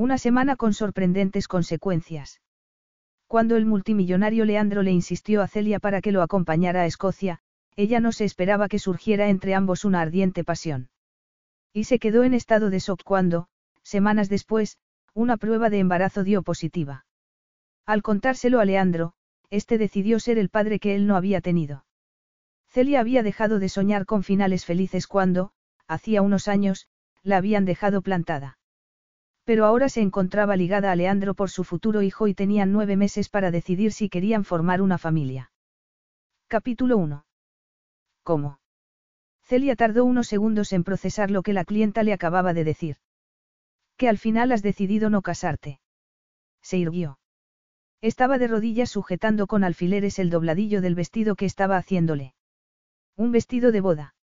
Una semana con sorprendentes consecuencias. Cuando el multimillonario Leandro le insistió a Celia para que lo acompañara a Escocia, ella no se esperaba que surgiera entre ambos una ardiente pasión. Y se quedó en estado de shock cuando, semanas después, una prueba de embarazo dio positiva. Al contárselo a Leandro, este decidió ser el padre que él no había tenido. Celia había dejado de soñar con finales felices cuando, hacía unos años, la habían dejado plantada. Pero ahora se encontraba ligada a Leandro por su futuro hijo y tenían nueve meses para decidir si querían formar una familia. Capítulo 1. ¿Cómo? Celia tardó unos segundos en procesar lo que la clienta le acababa de decir. Que al final has decidido no casarte. Se irguió. Estaba de rodillas sujetando con alfileres el dobladillo del vestido que estaba haciéndole. Un vestido de boda.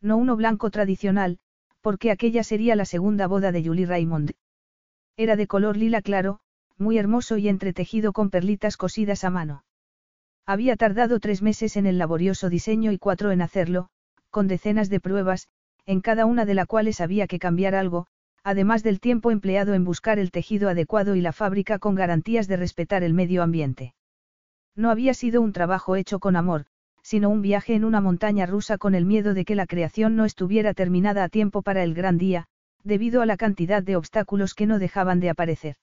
No uno blanco tradicional, porque aquella sería la segunda boda de Julie Raymond. Era de color lila claro, muy hermoso y entretejido con perlitas cosidas a mano. Había tardado tres meses en el laborioso diseño y cuatro en hacerlo, con decenas de pruebas, en cada una de las cuales había que cambiar algo, además del tiempo empleado en buscar el tejido adecuado y la fábrica con garantías de respetar el medio ambiente. No había sido un trabajo hecho con amor, sino un viaje en una montaña rusa con el miedo de que la creación no estuviera terminada a tiempo para el gran día, debido a la cantidad de obstáculos que no dejaban de aparecer.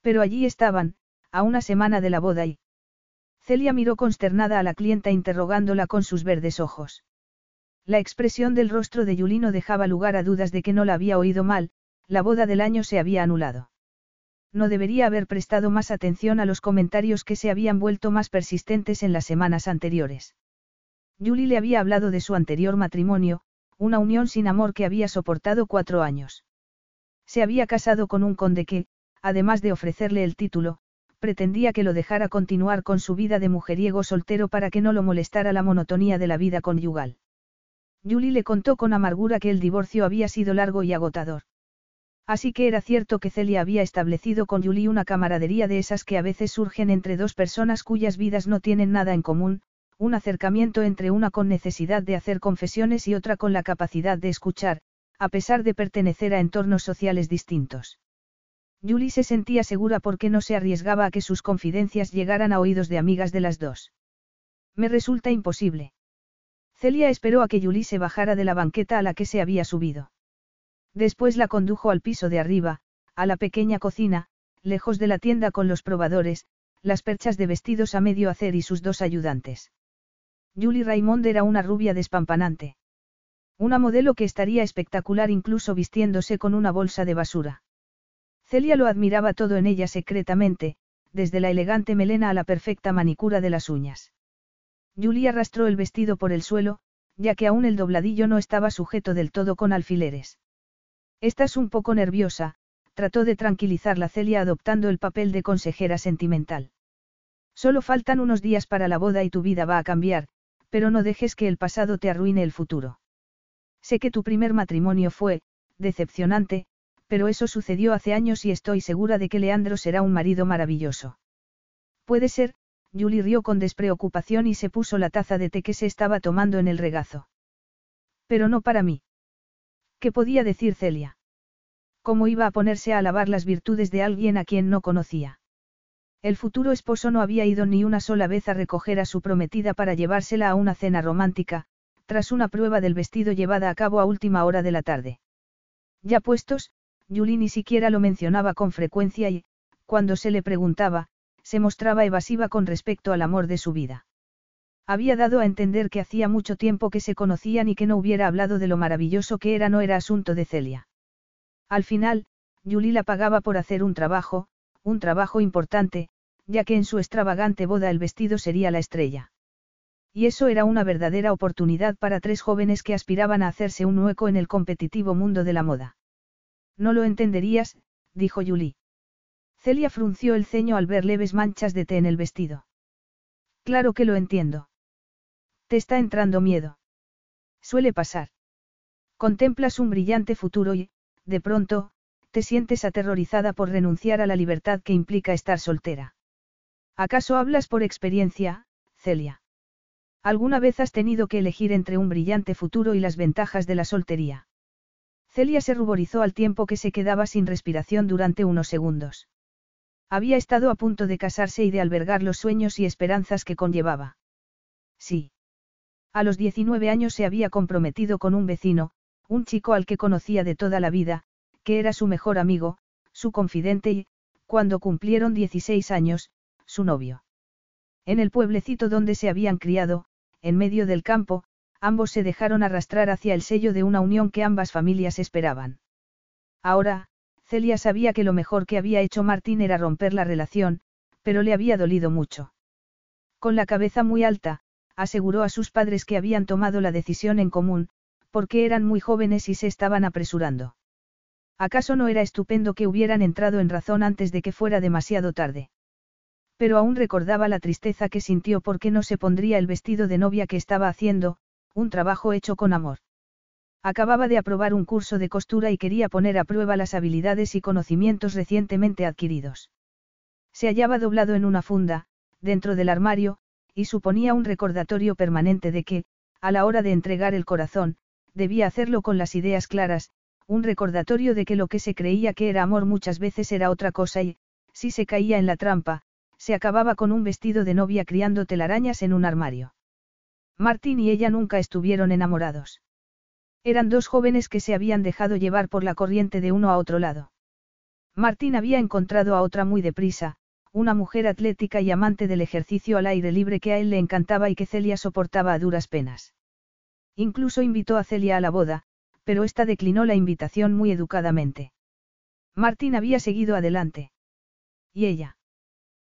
Pero allí estaban, a una semana de la boda y... Celia miró consternada a la clienta interrogándola con sus verdes ojos. La expresión del rostro de Yulino dejaba lugar a dudas de que no la había oído mal, la boda del año se había anulado. No debería haber prestado más atención a los comentarios que se habían vuelto más persistentes en las semanas anteriores. Julie le había hablado de su anterior matrimonio, una unión sin amor que había soportado cuatro años. Se había casado con un conde que, además de ofrecerle el título, pretendía que lo dejara continuar con su vida de mujeriego soltero para que no lo molestara la monotonía de la vida conyugal. Julie le contó con amargura que el divorcio había sido largo y agotador. Así que era cierto que Celia había establecido con Julie una camaradería de esas que a veces surgen entre dos personas cuyas vidas no tienen nada en común, un acercamiento entre una con necesidad de hacer confesiones y otra con la capacidad de escuchar, a pesar de pertenecer a entornos sociales distintos. Julie se sentía segura porque no se arriesgaba a que sus confidencias llegaran a oídos de amigas de las dos. Me resulta imposible. Celia esperó a que Julie se bajara de la banqueta a la que se había subido. Después la condujo al piso de arriba, a la pequeña cocina, lejos de la tienda con los probadores, las perchas de vestidos a medio hacer y sus dos ayudantes. Julie Raymond era una rubia despampanante. Una modelo que estaría espectacular incluso vistiéndose con una bolsa de basura. Celia lo admiraba todo en ella secretamente, desde la elegante melena a la perfecta manicura de las uñas. Julie arrastró el vestido por el suelo, ya que aún el dobladillo no estaba sujeto del todo con alfileres. Estás un poco nerviosa, trató de tranquilizar la Celia adoptando el papel de consejera sentimental. Solo faltan unos días para la boda y tu vida va a cambiar, pero no dejes que el pasado te arruine el futuro. Sé que tu primer matrimonio fue, decepcionante, pero eso sucedió hace años y estoy segura de que Leandro será un marido maravilloso. Puede ser, Julie rió con despreocupación y se puso la taza de té que se estaba tomando en el regazo. Pero no para mí. ¿Qué podía decir Celia? ¿Cómo iba a ponerse a alabar las virtudes de alguien a quien no conocía? El futuro esposo no había ido ni una sola vez a recoger a su prometida para llevársela a una cena romántica, tras una prueba del vestido llevada a cabo a última hora de la tarde. Ya puestos, Julie ni siquiera lo mencionaba con frecuencia y, cuando se le preguntaba, se mostraba evasiva con respecto al amor de su vida. Había dado a entender que hacía mucho tiempo que se conocían y que no hubiera hablado de lo maravilloso que era no era asunto de Celia. Al final, Julie la pagaba por hacer un trabajo, un trabajo importante, ya que en su extravagante boda el vestido sería la estrella. Y eso era una verdadera oportunidad para tres jóvenes que aspiraban a hacerse un hueco en el competitivo mundo de la moda. No lo entenderías, dijo Julie. Celia frunció el ceño al ver leves manchas de té en el vestido. Claro que lo entiendo. Te está entrando miedo. Suele pasar. Contemplas un brillante futuro y, de pronto, te sientes aterrorizada por renunciar a la libertad que implica estar soltera. ¿Acaso hablas por experiencia, Celia? ¿Alguna vez has tenido que elegir entre un brillante futuro y las ventajas de la soltería? Celia se ruborizó al tiempo que se quedaba sin respiración durante unos segundos. Había estado a punto de casarse y de albergar los sueños y esperanzas que conllevaba. Sí. A los 19 años se había comprometido con un vecino, un chico al que conocía de toda la vida, que era su mejor amigo, su confidente y, cuando cumplieron 16 años, su novio. En el pueblecito donde se habían criado, en medio del campo, ambos se dejaron arrastrar hacia el sello de una unión que ambas familias esperaban. Ahora, Celia sabía que lo mejor que había hecho Martín era romper la relación, pero le había dolido mucho. Con la cabeza muy alta, aseguró a sus padres que habían tomado la decisión en común, porque eran muy jóvenes y se estaban apresurando. ¿Acaso no era estupendo que hubieran entrado en razón antes de que fuera demasiado tarde? Pero aún recordaba la tristeza que sintió porque no se pondría el vestido de novia que estaba haciendo, un trabajo hecho con amor. Acababa de aprobar un curso de costura y quería poner a prueba las habilidades y conocimientos recientemente adquiridos. Se hallaba doblado en una funda, dentro del armario, y suponía un recordatorio permanente de que, a la hora de entregar el corazón, debía hacerlo con las ideas claras, un recordatorio de que lo que se creía que era amor muchas veces era otra cosa y, si se caía en la trampa, se acababa con un vestido de novia criando telarañas en un armario. Martín y ella nunca estuvieron enamorados. Eran dos jóvenes que se habían dejado llevar por la corriente de uno a otro lado. Martín había encontrado a otra muy deprisa, una mujer atlética y amante del ejercicio al aire libre que a él le encantaba y que Celia soportaba a duras penas. Incluso invitó a Celia a la boda, pero ésta declinó la invitación muy educadamente. Martín había seguido adelante. ¿Y ella?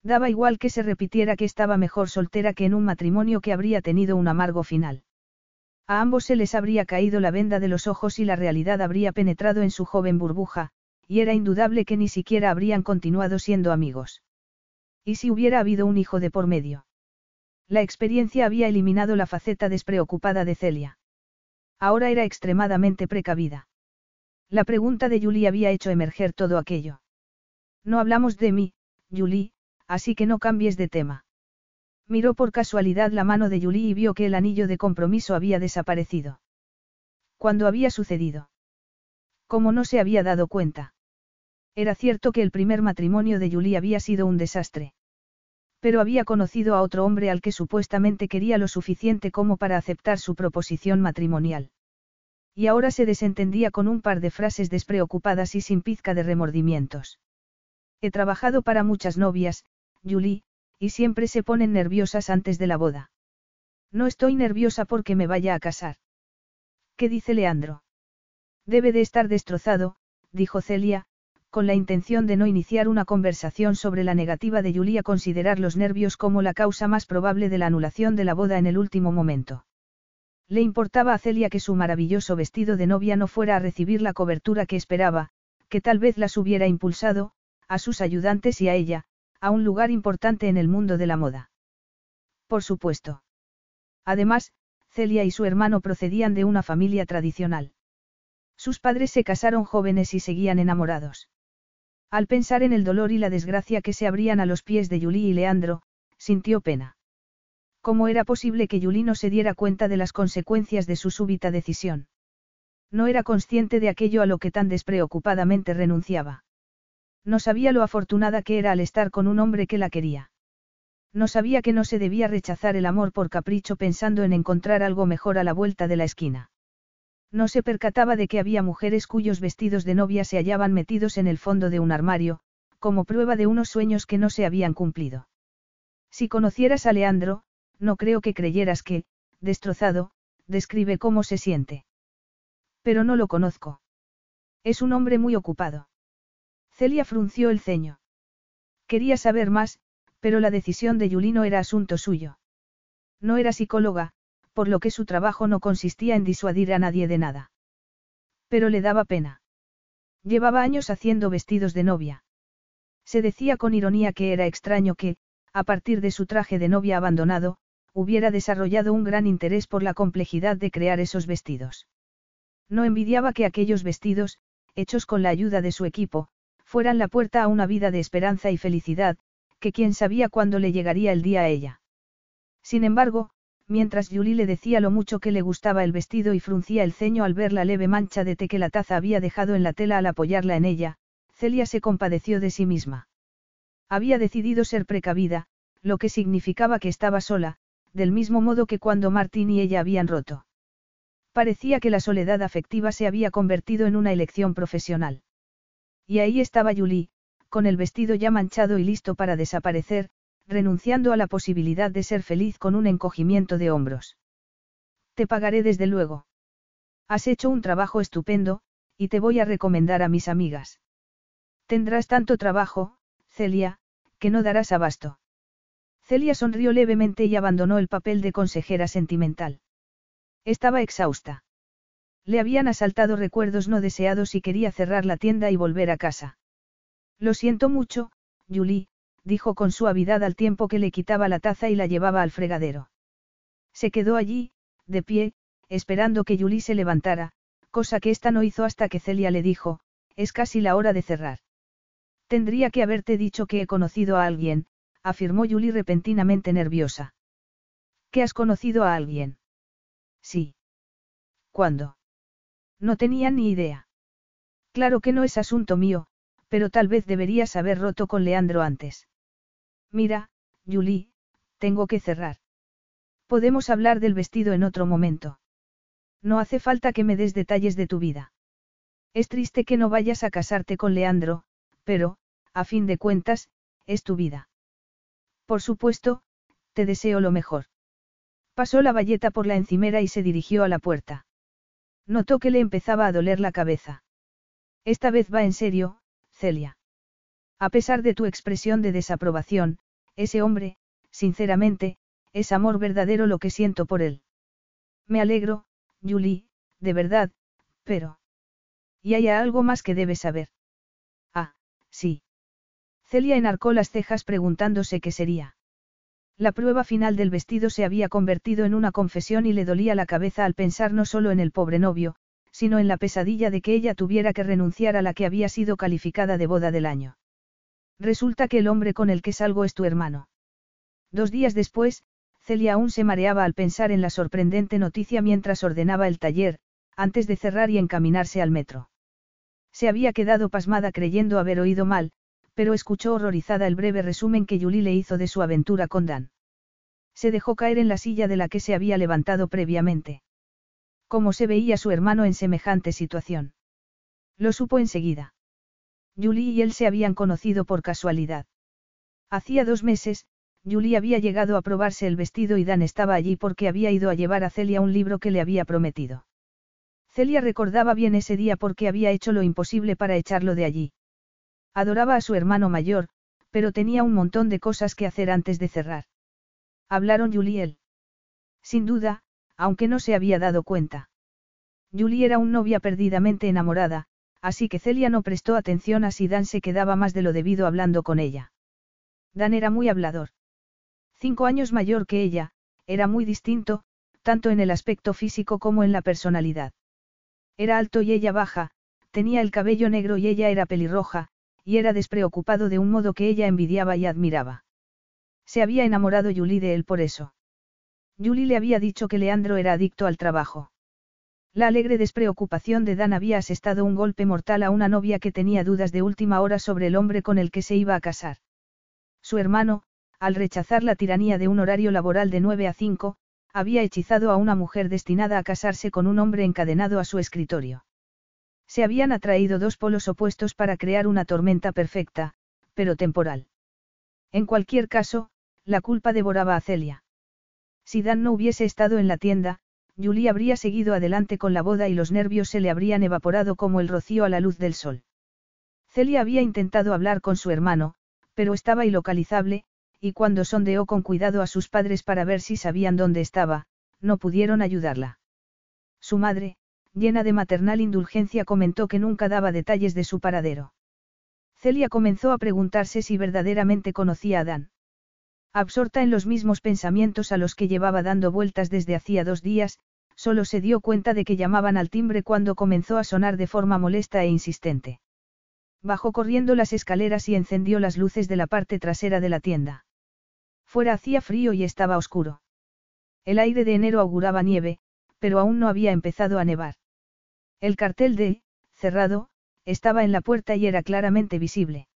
Daba igual que se repitiera que estaba mejor soltera que en un matrimonio que habría tenido un amargo final. A ambos se les habría caído la venda de los ojos y la realidad habría penetrado en su joven burbuja, y era indudable que ni siquiera habrían continuado siendo amigos. ¿Y si hubiera habido un hijo de por medio? La experiencia había eliminado la faceta despreocupada de Celia. Ahora era extremadamente precavida. La pregunta de Julie había hecho emerger todo aquello. No hablamos de mí, Julie, así que no cambies de tema. Miró por casualidad la mano de Julie y vio que el anillo de compromiso había desaparecido. ¿Cuándo había sucedido? ¿Cómo no se había dado cuenta? Era cierto que el primer matrimonio de Julie había sido un desastre. Pero había conocido a otro hombre al que supuestamente quería lo suficiente como para aceptar su proposición matrimonial. Y ahora se desentendía con un par de frases despreocupadas y sin pizca de remordimientos. He trabajado para muchas novias, Julie, y siempre se ponen nerviosas antes de la boda. No estoy nerviosa porque me vaya a casar. ¿Qué dice Leandro? Debe de estar destrozado, dijo Celia, con la intención de no iniciar una conversación sobre la negativa de Julie a considerar los nervios como la causa más probable de la anulación de la boda en el último momento. Le importaba a Celia que su maravilloso vestido de novia no fuera a recibir la cobertura que esperaba, que tal vez las hubiera impulsado, a sus ayudantes y a ella, a un lugar importante en el mundo de la moda. Por supuesto. Además, Celia y su hermano procedían de una familia tradicional. Sus padres se casaron jóvenes y seguían enamorados. Al pensar en el dolor y la desgracia que se abrían a los pies de Julie y Leandro, sintió pena. ¿Cómo era posible que Julie no se diera cuenta de las consecuencias de su súbita decisión? No era consciente de aquello a lo que tan despreocupadamente renunciaba. No sabía lo afortunada que era al estar con un hombre que la quería. No sabía que no se debía rechazar el amor por capricho pensando en encontrar algo mejor a la vuelta de la esquina. No se percataba de que había mujeres cuyos vestidos de novia se hallaban metidos en el fondo de un armario, como prueba de unos sueños que no se habían cumplido. Si conocieras a Leandro, no creo que creyeras que, destrozado, describe cómo se siente. Pero no lo conozco. Es un hombre muy ocupado. Celia frunció el ceño. Quería saber más, pero la decisión de Yulino era asunto suyo. No era psicóloga, por lo que su trabajo no consistía en disuadir a nadie de nada. Pero le daba pena. Llevaba años haciendo vestidos de novia. Se decía con ironía que era extraño que, a partir de su traje de novia abandonado, hubiera desarrollado un gran interés por la complejidad de crear esos vestidos. No envidiaba que aquellos vestidos, hechos con la ayuda de su equipo, fueran la puerta a una vida de esperanza y felicidad, que quién sabía cuándo le llegaría el día a ella. Sin embargo, mientras Julie le decía lo mucho que le gustaba el vestido y fruncía el ceño al ver la leve mancha de té que la taza había dejado en la tela al apoyarla en ella, Celia se compadeció de sí misma. Había decidido ser precavida, lo que significaba que estaba sola, del mismo modo que cuando Martín y ella habían roto. Parecía que la soledad afectiva se había convertido en una elección profesional. Y ahí estaba Julie, con el vestido ya manchado y listo para desaparecer, renunciando a la posibilidad de ser feliz con un encogimiento de hombros. Te pagaré desde luego. Has hecho un trabajo estupendo, y te voy a recomendar a mis amigas. Tendrás tanto trabajo, Celia, que no darás abasto. Celia sonrió levemente y abandonó el papel de consejera sentimental. Estaba exhausta. Le habían asaltado recuerdos no deseados y quería cerrar la tienda y volver a casa. Lo siento mucho, Julie, dijo con suavidad al tiempo que le quitaba la taza y la llevaba al fregadero. Se quedó allí, de pie, esperando que Julie se levantara, cosa que ésta no hizo hasta que Celia le dijo, es casi la hora de cerrar. Tendría que haberte dicho que he conocido a alguien, afirmó Julie repentinamente nerviosa. ¿Que has conocido a alguien? Sí. ¿Cuándo? No tenía ni idea. Claro que no es asunto mío, pero tal vez deberías haber roto con Leandro antes. Mira, Julie, tengo que cerrar. Podemos hablar del vestido en otro momento. No hace falta que me des detalles de tu vida. Es triste que no vayas a casarte con Leandro, pero, a fin de cuentas, es tu vida. Por supuesto, te deseo lo mejor. Pasó la valleta por la encimera y se dirigió a la puerta. Notó que le empezaba a doler la cabeza. Esta vez va en serio, Celia. A pesar de tu expresión de desaprobación, ese hombre, sinceramente, es amor verdadero lo que siento por él. Me alegro, Julie, de verdad, pero... Y hay algo más que debes saber. Ah, sí. Celia enarcó las cejas preguntándose qué sería. La prueba final del vestido se había convertido en una confesión y le dolía la cabeza al pensar no solo en el pobre novio, sino en la pesadilla de que ella tuviera que renunciar a la que había sido calificada de boda del año. Resulta que el hombre con el que salgo es tu hermano. Dos días después, Celia aún se mareaba al pensar en la sorprendente noticia mientras ordenaba el taller, antes de cerrar y encaminarse al metro. Se había quedado pasmada creyendo haber oído mal, pero escuchó horrorizada el breve resumen que Julie le hizo de su aventura con Dan. Se dejó caer en la silla de la que se había levantado previamente. ¿Cómo se veía su hermano en semejante situación? Lo supo enseguida. Julie y él se habían conocido por casualidad. Hacía dos meses, Julie había llegado a probarse el vestido y Dan estaba allí porque había ido a llevar a Celia un libro que le había prometido. Celia recordaba bien ese día porque había hecho lo imposible para echarlo de allí. Adoraba a su hermano mayor, pero tenía un montón de cosas que hacer antes de cerrar. Hablaron Julie y él. Sin duda, aunque no se había dado cuenta. Julie era un novia perdidamente enamorada, así que Celia no prestó atención a si Dan se quedaba más de lo debido hablando con ella. Dan era muy hablador. Cinco años mayor que ella, era muy distinto, tanto en el aspecto físico como en la personalidad. Era alto y ella baja, tenía el cabello negro y ella era pelirroja, y era despreocupado de un modo que ella envidiaba y admiraba. Se había enamorado Julie de él por eso. Julie le había dicho que Leandro era adicto al trabajo. La alegre despreocupación de Dan había asestado un golpe mortal a una novia que tenía dudas de última hora sobre el hombre con el que se iba a casar. Su hermano, al rechazar la tiranía de un horario laboral de 9 a 5, había hechizado a una mujer destinada a casarse con un hombre encadenado a su escritorio. Se habían atraído dos polos opuestos para crear una tormenta perfecta, pero temporal. En cualquier caso, la culpa devoraba a Celia. Si Dan no hubiese estado en la tienda, Julie habría seguido adelante con la boda y los nervios se le habrían evaporado como el rocío a la luz del sol. Celia había intentado hablar con su hermano, pero estaba ilocalizable, y cuando sondeó con cuidado a sus padres para ver si sabían dónde estaba, no pudieron ayudarla. Su madre, llena de maternal indulgencia, comentó que nunca daba detalles de su paradero. Celia comenzó a preguntarse si verdaderamente conocía a Dan. Absorta en los mismos pensamientos a los que llevaba dando vueltas desde hacía dos días, solo se dio cuenta de que llamaban al timbre cuando comenzó a sonar de forma molesta e insistente. Bajó corriendo las escaleras y encendió las luces de la parte trasera de la tienda. Fuera hacía frío y estaba oscuro. El aire de enero auguraba nieve, pero aún no había empezado a nevar. El cartel de, cerrado, estaba en la puerta y era claramente visible.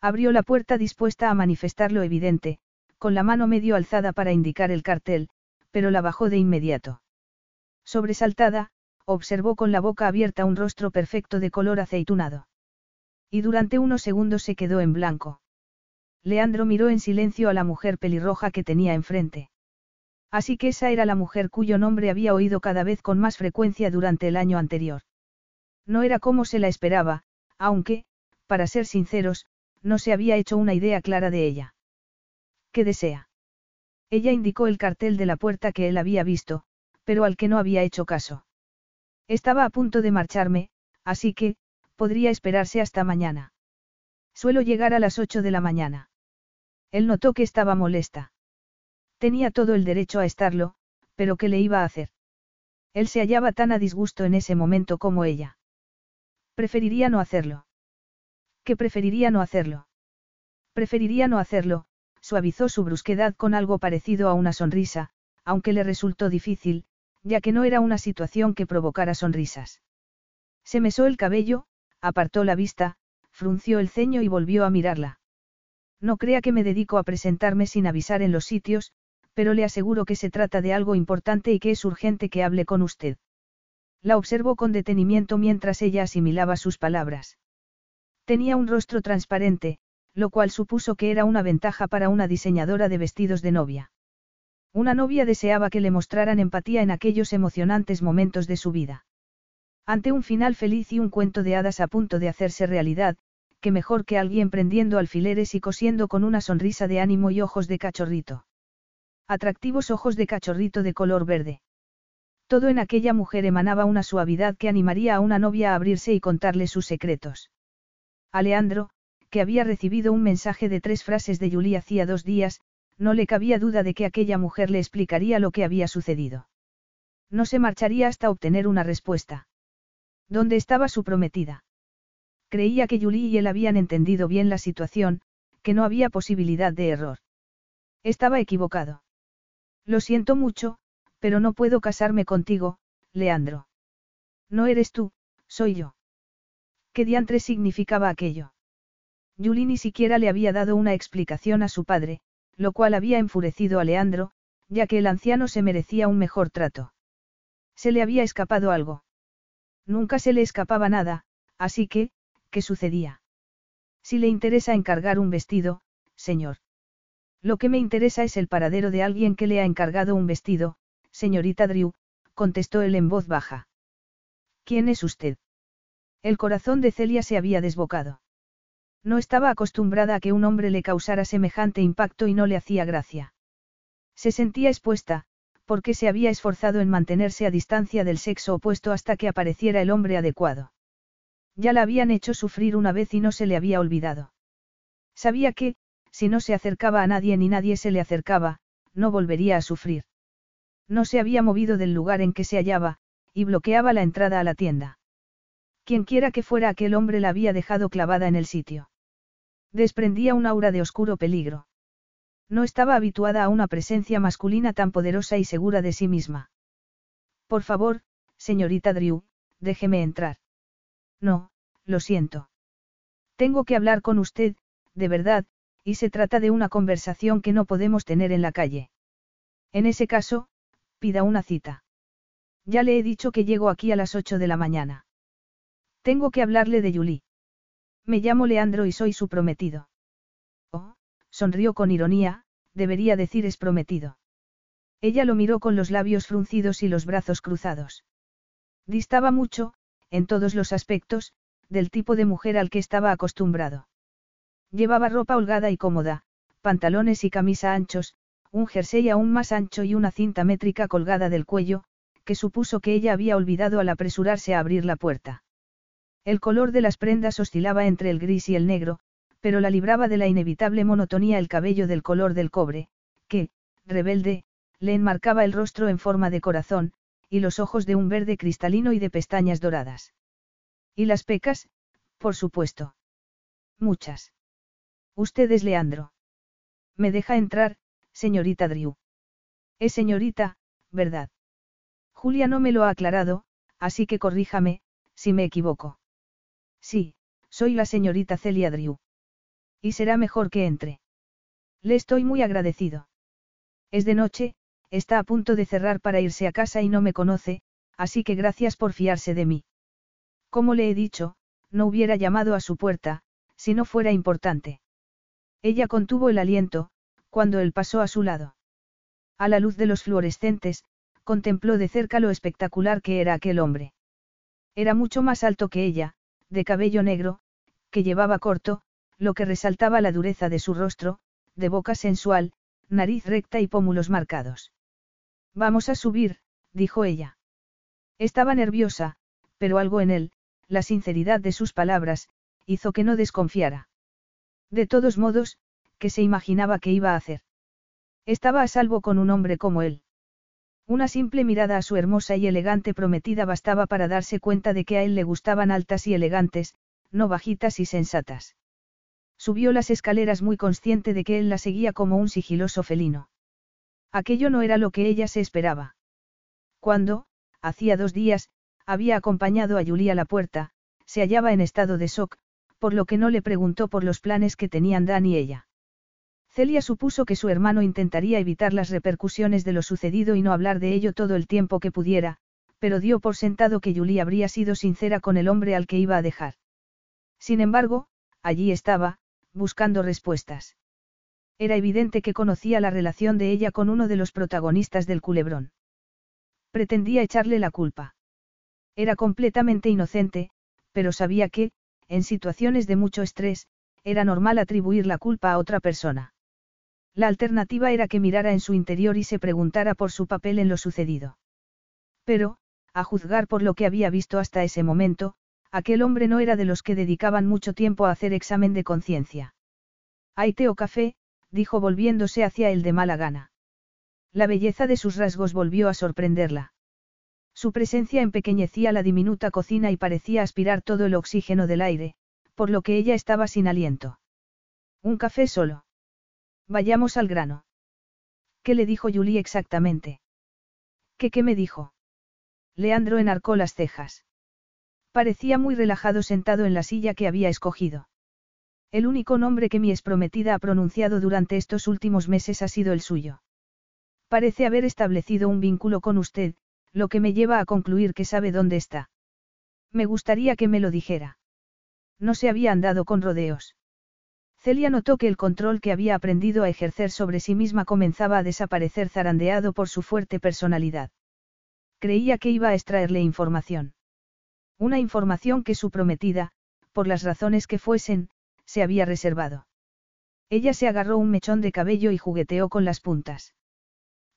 Abrió la puerta dispuesta a manifestar lo evidente, con la mano medio alzada para indicar el cartel, pero la bajó de inmediato. Sobresaltada, observó con la boca abierta un rostro perfecto de color aceitunado. Y durante unos segundos se quedó en blanco. Leandro miró en silencio a la mujer pelirroja que tenía enfrente. Así que esa era la mujer cuyo nombre había oído cada vez con más frecuencia durante el año anterior. No era como se la esperaba, aunque, para ser sinceros, no se había hecho una idea clara de ella. ¿Qué desea? Ella indicó el cartel de la puerta que él había visto, pero al que no había hecho caso. Estaba a punto de marcharme, así que, podría esperarse hasta mañana. Suelo llegar a las ocho de la mañana. Él notó que estaba molesta. Tenía todo el derecho a estarlo, pero ¿qué le iba a hacer? Él se hallaba tan a disgusto en ese momento como ella. Preferiría no hacerlo. ¿Qué preferiría no hacerlo? Preferiría no hacerlo, suavizó su brusquedad con algo parecido a una sonrisa, aunque le resultó difícil, ya que no era una situación que provocara sonrisas. Se mesó el cabello, apartó la vista, frunció el ceño y volvió a mirarla. No crea que me dedico a presentarme sin avisar en los sitios, pero le aseguro que se trata de algo importante y que es urgente que hable con usted. La observó con detenimiento mientras ella asimilaba sus palabras. Tenía un rostro transparente, lo cual supuso que era una ventaja para una diseñadora de vestidos de novia. Una novia deseaba que le mostraran empatía en aquellos emocionantes momentos de su vida. Ante un final feliz y un cuento de hadas a punto de hacerse realidad, que mejor que alguien prendiendo alfileres y cosiendo con una sonrisa de ánimo y ojos de cachorrito. Atractivos ojos de cachorrito de color verde. Todo en aquella mujer emanaba una suavidad que animaría a una novia a abrirse y contarle sus secretos. A Leandro, que había recibido un mensaje de tres frases de Julie hacía dos días, no le cabía duda de que aquella mujer le explicaría lo que había sucedido. No se marcharía hasta obtener una respuesta. ¿Dónde estaba su prometida? Creía que Julie y él habían entendido bien la situación, que no había posibilidad de error. Estaba equivocado. Lo siento mucho, pero no puedo casarme contigo, Leandro. No eres tú, soy yo. ¿Qué diantre significaba aquello? Julie ni siquiera le había dado una explicación a su padre, lo cual había enfurecido a Leandro, ya que el anciano se merecía un mejor trato. Se le había escapado algo. Nunca se le escapaba nada, así que, ¿qué sucedía? Si le interesa encargar un vestido, señor. Lo que me interesa es el paradero de alguien que le ha encargado un vestido, señorita Drew, contestó él en voz baja. ¿Quién es usted? El corazón de Celia se había desbocado. No estaba acostumbrada a que un hombre le causara semejante impacto y no le hacía gracia. Se sentía expuesta, porque se había esforzado en mantenerse a distancia del sexo opuesto hasta que apareciera el hombre adecuado. Ya la habían hecho sufrir una vez y no se le había olvidado. Sabía que, si no se acercaba a nadie ni nadie se le acercaba, no volvería a sufrir. No se había movido del lugar en que se hallaba, y bloqueaba la entrada a la tienda. Quienquiera que fuera aquel hombre la había dejado clavada en el sitio. Desprendía un aura de oscuro peligro. No estaba habituada a una presencia masculina tan poderosa y segura de sí misma. Por favor, señorita Drew, déjeme entrar. No, lo siento. Tengo que hablar con usted, de verdad, y se trata de una conversación que no podemos tener en la calle. En ese caso, Pida una cita. Ya le he dicho que llego aquí a las 8 de la mañana. Tengo que hablarle de Julie. Me llamo Leandro y soy su prometido. Oh, sonrió con ironía, debería decir es prometido. Ella lo miró con los labios fruncidos y los brazos cruzados. Distaba mucho, en todos los aspectos, del tipo de mujer al que estaba acostumbrado. Llevaba ropa holgada y cómoda, pantalones y camisa anchos, un jersey aún más ancho y una cinta métrica colgada del cuello, que supuso que ella había olvidado al apresurarse a abrir la puerta. El color de las prendas oscilaba entre el gris y el negro, pero la libraba de la inevitable monotonía el cabello del color del cobre, que, rebelde, le enmarcaba el rostro en forma de corazón, y los ojos de un verde cristalino y de pestañas doradas. Y las pecas, por supuesto. Muchas. Usted es Leandro. Me deja entrar, señorita Drew. Es señorita, ¿verdad? Julia no me lo ha aclarado, así que corríjame, si me equivoco. Sí, soy la señorita Celia Drew. Y será mejor que entre. Le estoy muy agradecido. Es de noche, está a punto de cerrar para irse a casa y no me conoce, así que gracias por fiarse de mí. Como le he dicho, no hubiera llamado a su puerta, si no fuera importante. Ella contuvo el aliento, cuando él pasó a su lado. A la luz de los fluorescentes, contempló de cerca lo espectacular que era aquel hombre. Era mucho más alto que ella, de cabello negro, que llevaba corto, lo que resaltaba la dureza de su rostro, de boca sensual, nariz recta y pómulos marcados. Vamos a subir, dijo ella. Estaba nerviosa, pero algo en él, la sinceridad de sus palabras, hizo que no desconfiara. De todos modos, que se imaginaba que iba a hacer. Estaba a salvo con un hombre como él. Una simple mirada a su hermosa y elegante prometida bastaba para darse cuenta de que a él le gustaban altas y elegantes, no bajitas y sensatas. Subió las escaleras muy consciente de que él la seguía como un sigiloso felino. Aquello no era lo que ella se esperaba. Cuando, hacía dos días, había acompañado a Julie a la puerta, se hallaba en estado de shock, por lo que no le preguntó por los planes que tenían Dan y ella. Celia supuso que su hermano intentaría evitar las repercusiones de lo sucedido y no hablar de ello todo el tiempo que pudiera, pero dio por sentado que Julie habría sido sincera con el hombre al que iba a dejar. Sin embargo, allí estaba, buscando respuestas. Era evidente que conocía la relación de ella con uno de los protagonistas del culebrón. Pretendía echarle la culpa. Era completamente inocente, pero sabía que, en situaciones de mucho estrés, era normal atribuir la culpa a otra persona. La alternativa era que mirara en su interior y se preguntara por su papel en lo sucedido. Pero, a juzgar por lo que había visto hasta ese momento, aquel hombre no era de los que dedicaban mucho tiempo a hacer examen de conciencia. Hay té o café, dijo volviéndose hacia él de mala gana. La belleza de sus rasgos volvió a sorprenderla. Su presencia empequeñecía la diminuta cocina y parecía aspirar todo el oxígeno del aire, por lo que ella estaba sin aliento. Un café solo. Vayamos al grano. ¿Qué le dijo Julie exactamente? ¿Qué qué me dijo? Leandro enarcó las cejas. Parecía muy relajado sentado en la silla que había escogido. El único nombre que mi exprometida ha pronunciado durante estos últimos meses ha sido el suyo. Parece haber establecido un vínculo con usted, lo que me lleva a concluir que sabe dónde está. Me gustaría que me lo dijera. No se había andado con rodeos. Celia notó que el control que había aprendido a ejercer sobre sí misma comenzaba a desaparecer zarandeado por su fuerte personalidad. Creía que iba a extraerle información. Una información que su prometida, por las razones que fuesen, se había reservado. Ella se agarró un mechón de cabello y jugueteó con las puntas.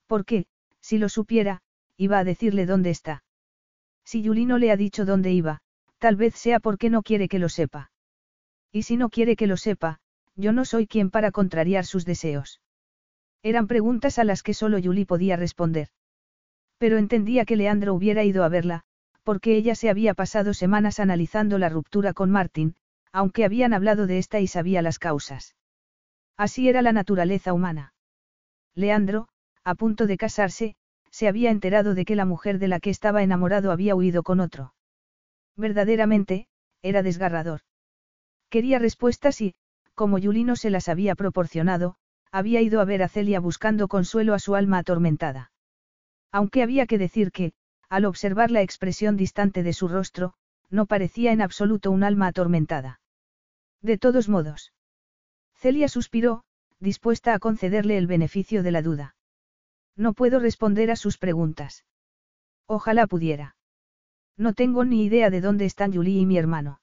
¿Por qué, si lo supiera, iba a decirle dónde está? Si Yulino le ha dicho dónde iba, tal vez sea porque no quiere que lo sepa. Y si no quiere que lo sepa, yo no soy quien para contrariar sus deseos. Eran preguntas a las que solo Julie podía responder. Pero entendía que Leandro hubiera ido a verla, porque ella se había pasado semanas analizando la ruptura con Martin, aunque habían hablado de esta y sabía las causas. Así era la naturaleza humana. Leandro, a punto de casarse, se había enterado de que la mujer de la que estaba enamorado había huido con otro. Verdaderamente, era desgarrador. Quería respuestas y, como Yulino se las había proporcionado, había ido a ver a Celia buscando consuelo a su alma atormentada. Aunque había que decir que, al observar la expresión distante de su rostro, no parecía en absoluto un alma atormentada. De todos modos. Celia suspiró, dispuesta a concederle el beneficio de la duda. No puedo responder a sus preguntas. Ojalá pudiera. No tengo ni idea de dónde están Julie y mi hermano.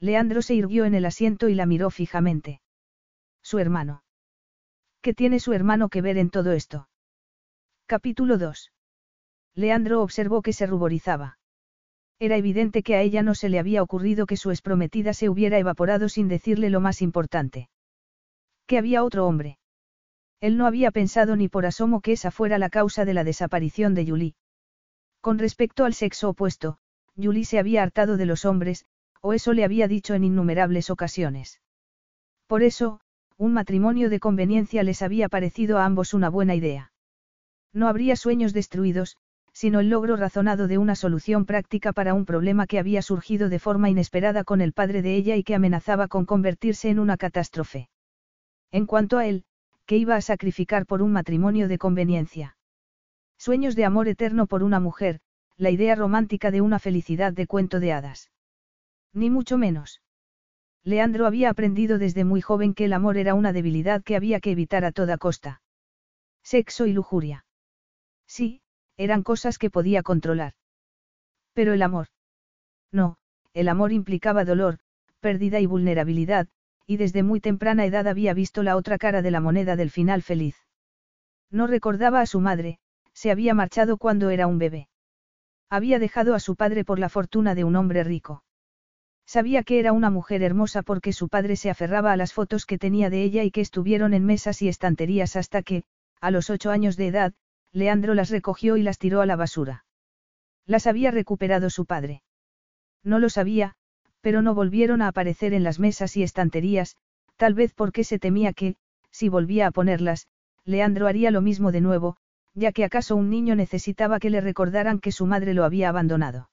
Leandro se irguió en el asiento y la miró fijamente. Su hermano. ¿Qué tiene su hermano que ver en todo esto? Capítulo 2. Leandro observó que se ruborizaba. Era evidente que a ella no se le había ocurrido que su esprometida se hubiera evaporado sin decirle lo más importante. Que había otro hombre. Él no había pensado ni por asomo que esa fuera la causa de la desaparición de Julie. Con respecto al sexo opuesto, Julie se había hartado de los hombres, o eso le había dicho en innumerables ocasiones. Por eso, un matrimonio de conveniencia les había parecido a ambos una buena idea. No habría sueños destruidos, sino el logro razonado de una solución práctica para un problema que había surgido de forma inesperada con el padre de ella y que amenazaba con convertirse en una catástrofe. En cuanto a él, que iba a sacrificar por un matrimonio de conveniencia. Sueños de amor eterno por una mujer, la idea romántica de una felicidad de cuento de hadas. Ni mucho menos. Leandro había aprendido desde muy joven que el amor era una debilidad que había que evitar a toda costa. Sexo y lujuria. Sí, eran cosas que podía controlar. Pero el amor. No, el amor implicaba dolor, pérdida y vulnerabilidad, y desde muy temprana edad había visto la otra cara de la moneda del final feliz. No recordaba a su madre, se había marchado cuando era un bebé. Había dejado a su padre por la fortuna de un hombre rico. Sabía que era una mujer hermosa porque su padre se aferraba a las fotos que tenía de ella y que estuvieron en mesas y estanterías hasta que, a los ocho años de edad, Leandro las recogió y las tiró a la basura. Las había recuperado su padre. No lo sabía, pero no volvieron a aparecer en las mesas y estanterías, tal vez porque se temía que, si volvía a ponerlas, Leandro haría lo mismo de nuevo, ya que acaso un niño necesitaba que le recordaran que su madre lo había abandonado.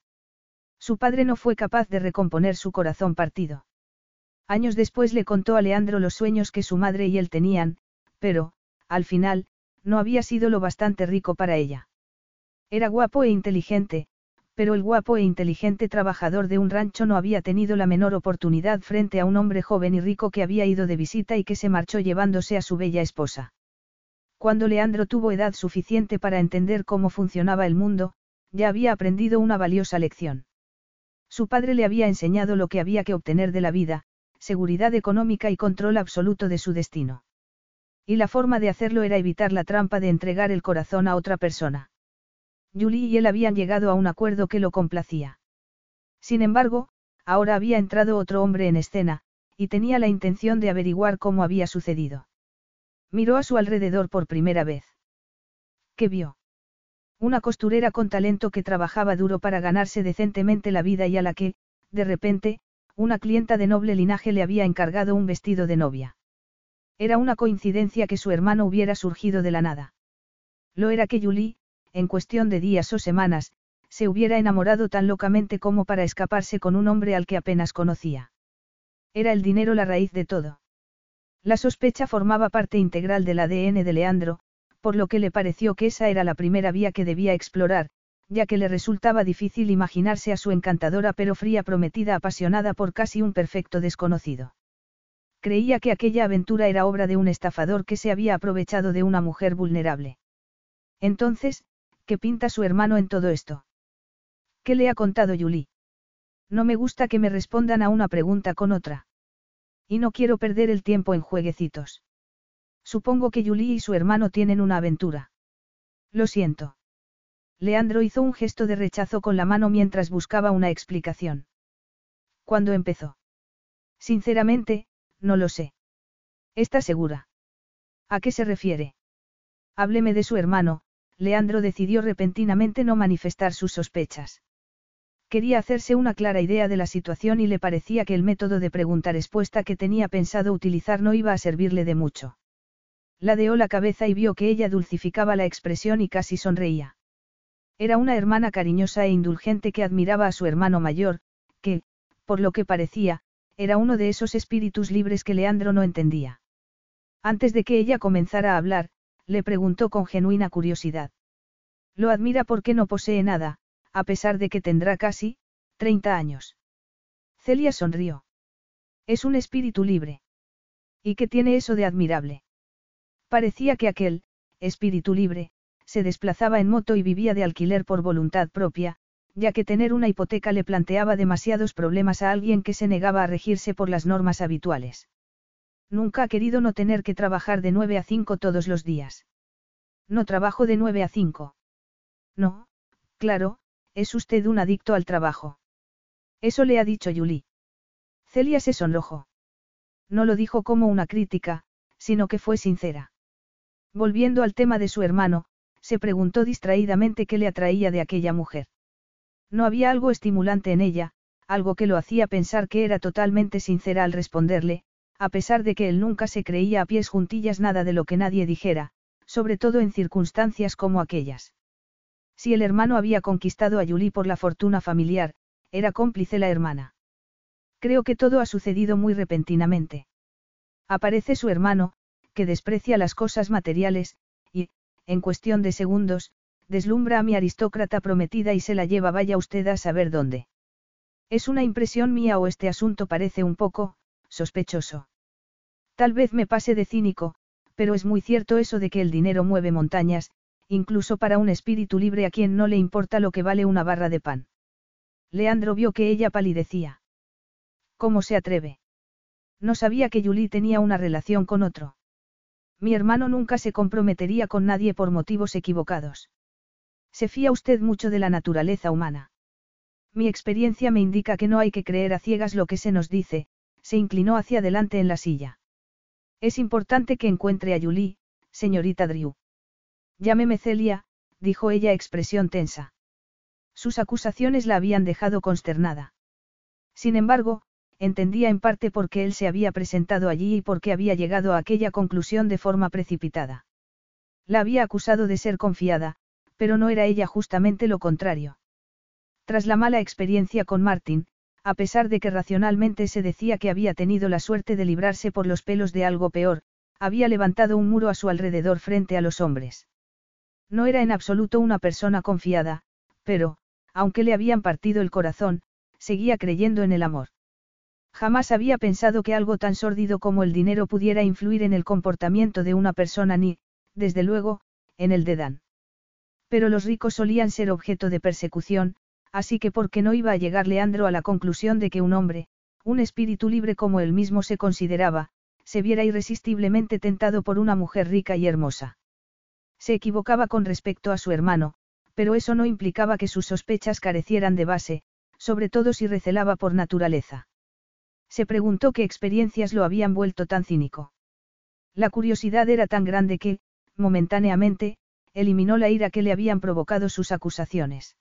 Su padre no fue capaz de recomponer su corazón partido. Años después le contó a Leandro los sueños que su madre y él tenían, pero, al final, no había sido lo bastante rico para ella. Era guapo e inteligente, pero el guapo e inteligente trabajador de un rancho no había tenido la menor oportunidad frente a un hombre joven y rico que había ido de visita y que se marchó llevándose a su bella esposa. Cuando Leandro tuvo edad suficiente para entender cómo funcionaba el mundo, ya había aprendido una valiosa lección. Su padre le había enseñado lo que había que obtener de la vida, seguridad económica y control absoluto de su destino. Y la forma de hacerlo era evitar la trampa de entregar el corazón a otra persona. Julie y él habían llegado a un acuerdo que lo complacía. Sin embargo, ahora había entrado otro hombre en escena, y tenía la intención de averiguar cómo había sucedido. Miró a su alrededor por primera vez. ¿Qué vio? Una costurera con talento que trabajaba duro para ganarse decentemente la vida y a la que, de repente, una clienta de noble linaje le había encargado un vestido de novia. Era una coincidencia que su hermano hubiera surgido de la nada. Lo era que Julie, en cuestión de días o semanas, se hubiera enamorado tan locamente como para escaparse con un hombre al que apenas conocía. Era el dinero la raíz de todo. La sospecha formaba parte integral del ADN de Leandro, por lo que le pareció que esa era la primera vía que debía explorar, ya que le resultaba difícil imaginarse a su encantadora pero fría prometida apasionada por casi un perfecto desconocido. Creía que aquella aventura era obra de un estafador que se había aprovechado de una mujer vulnerable. Entonces, ¿Qué pinta su hermano en todo esto? ¿Qué le ha contado Julie? No me gusta que me respondan a una pregunta con otra. Y no quiero perder el tiempo en jueguecitos. Supongo que Julie y su hermano tienen una aventura. Lo siento. Leandro hizo un gesto de rechazo con la mano mientras buscaba una explicación. ¿Cuándo empezó? Sinceramente, no lo sé. ¿Está segura? ¿A qué se refiere? Hábleme de su hermano, Leandro decidió repentinamente no manifestar sus sospechas. Quería hacerse una clara idea de la situación y le parecía que el método de pregunta-respuesta que tenía pensado utilizar no iba a servirle de mucho. Ladeó la cabeza y vio que ella dulcificaba la expresión y casi sonreía. Era una hermana cariñosa e indulgente que admiraba a su hermano mayor, que, por lo que parecía, era uno de esos espíritus libres que Leandro no entendía. Antes de que ella comenzara a hablar, le preguntó con genuina curiosidad. Lo admira porque no posee nada, a pesar de que tendrá casi, 30 años. Celia sonrió. Es un espíritu libre. ¿Y qué tiene eso de admirable? Parecía que aquel, espíritu libre, se desplazaba en moto y vivía de alquiler por voluntad propia, ya que tener una hipoteca le planteaba demasiados problemas a alguien que se negaba a regirse por las normas habituales. Nunca ha querido no tener que trabajar de 9 a 5 todos los días. No trabajo de 9 a 5. No, claro, es usted un adicto al trabajo. Eso le ha dicho Julie. Celia se sonrojó. No lo dijo como una crítica, sino que fue sincera. Volviendo al tema de su hermano, se preguntó distraídamente qué le atraía de aquella mujer. No había algo estimulante en ella, algo que lo hacía pensar que era totalmente sincera al responderle, a pesar de que él nunca se creía a pies juntillas nada de lo que nadie dijera, sobre todo en circunstancias como aquellas. Si el hermano había conquistado a Yuli por la fortuna familiar, era cómplice la hermana. Creo que todo ha sucedido muy repentinamente. Aparece su hermano, que desprecia las cosas materiales, y, en cuestión de segundos, deslumbra a mi aristócrata prometida y se la lleva vaya usted a saber dónde. ¿Es una impresión mía o este asunto parece un poco, sospechoso? Tal vez me pase de cínico, pero es muy cierto eso de que el dinero mueve montañas, incluso para un espíritu libre a quien no le importa lo que vale una barra de pan. Leandro vio que ella palidecía. ¿Cómo se atreve? No sabía que Julie tenía una relación con otro. Mi hermano nunca se comprometería con nadie por motivos equivocados. Se fía usted mucho de la naturaleza humana. Mi experiencia me indica que no hay que creer a ciegas lo que se nos dice, se inclinó hacia adelante en la silla. Es importante que encuentre a Julie, señorita Drew. Llámeme Celia, dijo ella expresión tensa. Sus acusaciones la habían dejado consternada. Sin embargo, entendía en parte por qué él se había presentado allí y por qué había llegado a aquella conclusión de forma precipitada. La había acusado de ser confiada, pero no era ella justamente lo contrario. Tras la mala experiencia con Martin, a pesar de que racionalmente se decía que había tenido la suerte de librarse por los pelos de algo peor, había levantado un muro a su alrededor frente a los hombres. No era en absoluto una persona confiada, pero, aunque le habían partido el corazón, seguía creyendo en el amor. Jamás había pensado que algo tan sórdido como el dinero pudiera influir en el comportamiento de una persona ni, desde luego, en el de Dan. Pero los ricos solían ser objeto de persecución, así que ¿por qué no iba a llegar Leandro a la conclusión de que un hombre, un espíritu libre como él mismo se consideraba, se viera irresistiblemente tentado por una mujer rica y hermosa? Se equivocaba con respecto a su hermano, pero eso no implicaba que sus sospechas carecieran de base, sobre todo si recelaba por naturaleza. Se preguntó qué experiencias lo habían vuelto tan cínico. La curiosidad era tan grande que, momentáneamente, eliminó la ira que le habían provocado sus acusaciones.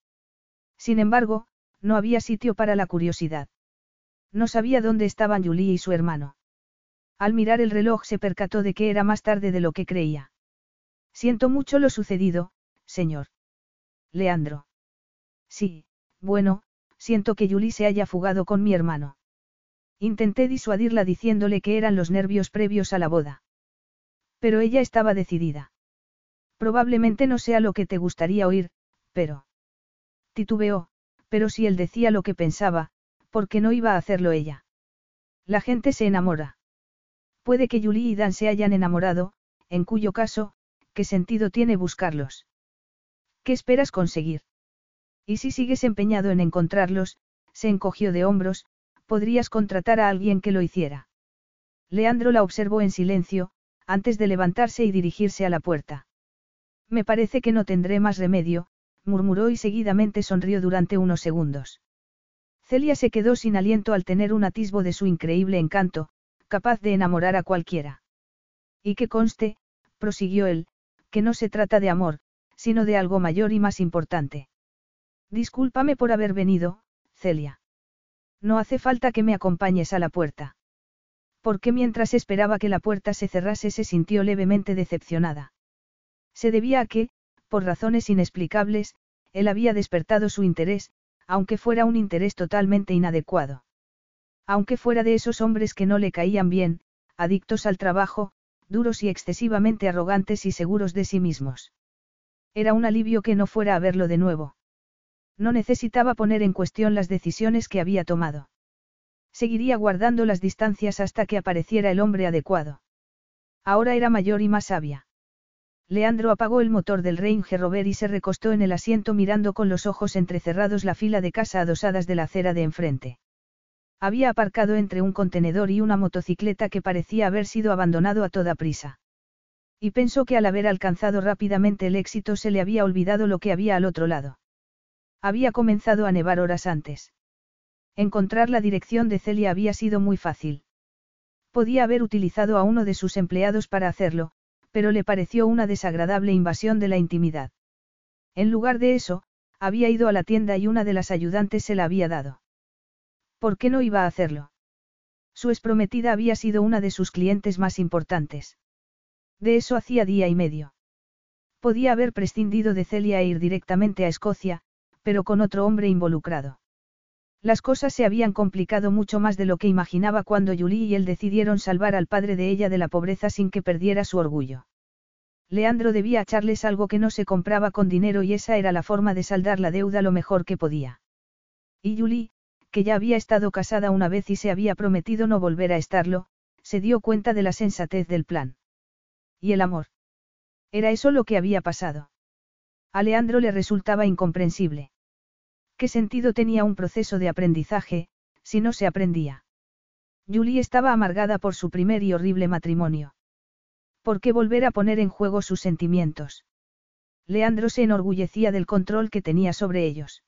Sin embargo, no había sitio para la curiosidad. No sabía dónde estaban Julie y su hermano. Al mirar el reloj se percató de que era más tarde de lo que creía. Siento mucho lo sucedido, señor. Leandro. Sí, bueno, siento que Julie se haya fugado con mi hermano. Intenté disuadirla diciéndole que eran los nervios previos a la boda. Pero ella estaba decidida. Probablemente no sea lo que te gustaría oír, pero... Titubeó, pero si él decía lo que pensaba, ¿por qué no iba a hacerlo ella? La gente se enamora. Puede que Julie y Dan se hayan enamorado, en cuyo caso, ¿qué sentido tiene buscarlos? ¿Qué esperas conseguir? Y si sigues empeñado en encontrarlos, se encogió de hombros, podrías contratar a alguien que lo hiciera. Leandro la observó en silencio, antes de levantarse y dirigirse a la puerta. Me parece que no tendré más remedio, murmuró y seguidamente sonrió durante unos segundos. Celia se quedó sin aliento al tener un atisbo de su increíble encanto, capaz de enamorar a cualquiera. Y que conste, prosiguió él, que no se trata de amor, sino de algo mayor y más importante. Discúlpame por haber venido, Celia. No hace falta que me acompañes a la puerta. Porque mientras esperaba que la puerta se cerrase se sintió levemente decepcionada. Se debía a que, por razones inexplicables, él había despertado su interés, aunque fuera un interés totalmente inadecuado. Aunque fuera de esos hombres que no le caían bien, adictos al trabajo, duros y excesivamente arrogantes y seguros de sí mismos. Era un alivio que no fuera a verlo de nuevo. No necesitaba poner en cuestión las decisiones que había tomado. Seguiría guardando las distancias hasta que apareciera el hombre adecuado. Ahora era mayor y más sabia. Leandro apagó el motor del Range Rover y se recostó en el asiento mirando con los ojos entrecerrados la fila de casa adosadas de la acera de enfrente. Había aparcado entre un contenedor y una motocicleta que parecía haber sido abandonado a toda prisa. Y pensó que al haber alcanzado rápidamente el éxito se le había olvidado lo que había al otro lado. Había comenzado a nevar horas antes. Encontrar la dirección de Celia había sido muy fácil. Podía haber utilizado a uno de sus empleados para hacerlo, pero le pareció una desagradable invasión de la intimidad. En lugar de eso, había ido a la tienda y una de las ayudantes se la había dado. ¿Por qué no iba a hacerlo? Su exprometida había sido una de sus clientes más importantes. De eso hacía día y medio. Podía haber prescindido de Celia e ir directamente a Escocia, pero con otro hombre involucrado. Las cosas se habían complicado mucho más de lo que imaginaba cuando Julie y él decidieron salvar al padre de ella de la pobreza sin que perdiera su orgullo. Leandro debía echarles algo que no se compraba con dinero y esa era la forma de saldar la deuda lo mejor que podía. Y Julie, que ya había estado casada una vez y se había prometido no volver a estarlo, se dio cuenta de la sensatez del plan. ¿Y el amor? Era eso lo que había pasado. A Leandro le resultaba incomprensible. ¿Qué sentido tenía un proceso de aprendizaje, si no se aprendía? Julie estaba amargada por su primer y horrible matrimonio. ¿Por qué volver a poner en juego sus sentimientos? Leandro se enorgullecía del control que tenía sobre ellos.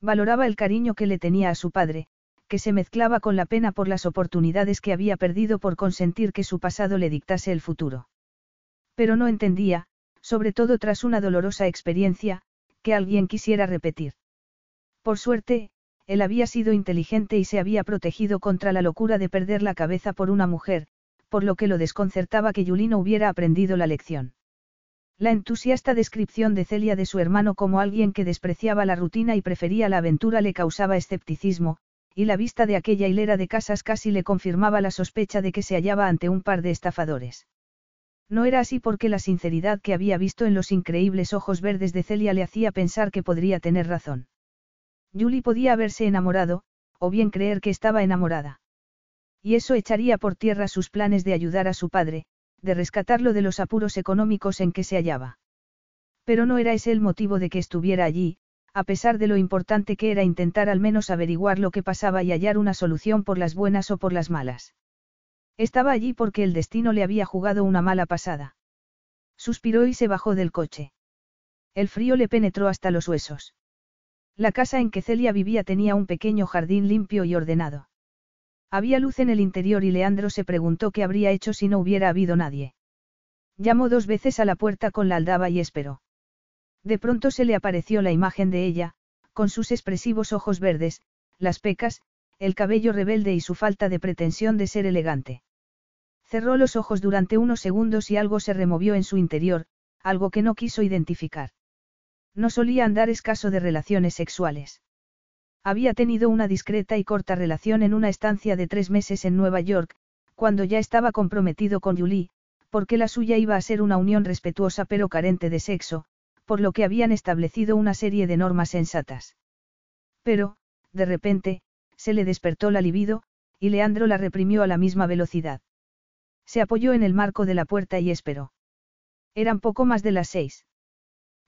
Valoraba el cariño que le tenía a su padre, que se mezclaba con la pena por las oportunidades que había perdido por consentir que su pasado le dictase el futuro. Pero no entendía, sobre todo tras una dolorosa experiencia, que alguien quisiera repetir. Por suerte, él había sido inteligente y se había protegido contra la locura de perder la cabeza por una mujer, por lo que lo desconcertaba que Yulino hubiera aprendido la lección. La entusiasta descripción de Celia de su hermano como alguien que despreciaba la rutina y prefería la aventura le causaba escepticismo, y la vista de aquella hilera de casas casi le confirmaba la sospecha de que se hallaba ante un par de estafadores. No era así porque la sinceridad que había visto en los increíbles ojos verdes de Celia le hacía pensar que podría tener razón. Julie podía haberse enamorado, o bien creer que estaba enamorada. Y eso echaría por tierra sus planes de ayudar a su padre, de rescatarlo de los apuros económicos en que se hallaba. Pero no era ese el motivo de que estuviera allí, a pesar de lo importante que era intentar al menos averiguar lo que pasaba y hallar una solución por las buenas o por las malas. Estaba allí porque el destino le había jugado una mala pasada. Suspiró y se bajó del coche. El frío le penetró hasta los huesos. La casa en que Celia vivía tenía un pequeño jardín limpio y ordenado. Había luz en el interior y Leandro se preguntó qué habría hecho si no hubiera habido nadie. Llamó dos veces a la puerta con la aldaba y esperó. De pronto se le apareció la imagen de ella, con sus expresivos ojos verdes, las pecas, el cabello rebelde y su falta de pretensión de ser elegante. Cerró los ojos durante unos segundos y algo se removió en su interior, algo que no quiso identificar. No solía andar escaso de relaciones sexuales. Había tenido una discreta y corta relación en una estancia de tres meses en Nueva York, cuando ya estaba comprometido con Julie, porque la suya iba a ser una unión respetuosa pero carente de sexo, por lo que habían establecido una serie de normas sensatas. Pero, de repente, se le despertó la libido, y Leandro la reprimió a la misma velocidad. Se apoyó en el marco de la puerta y esperó. Eran poco más de las seis.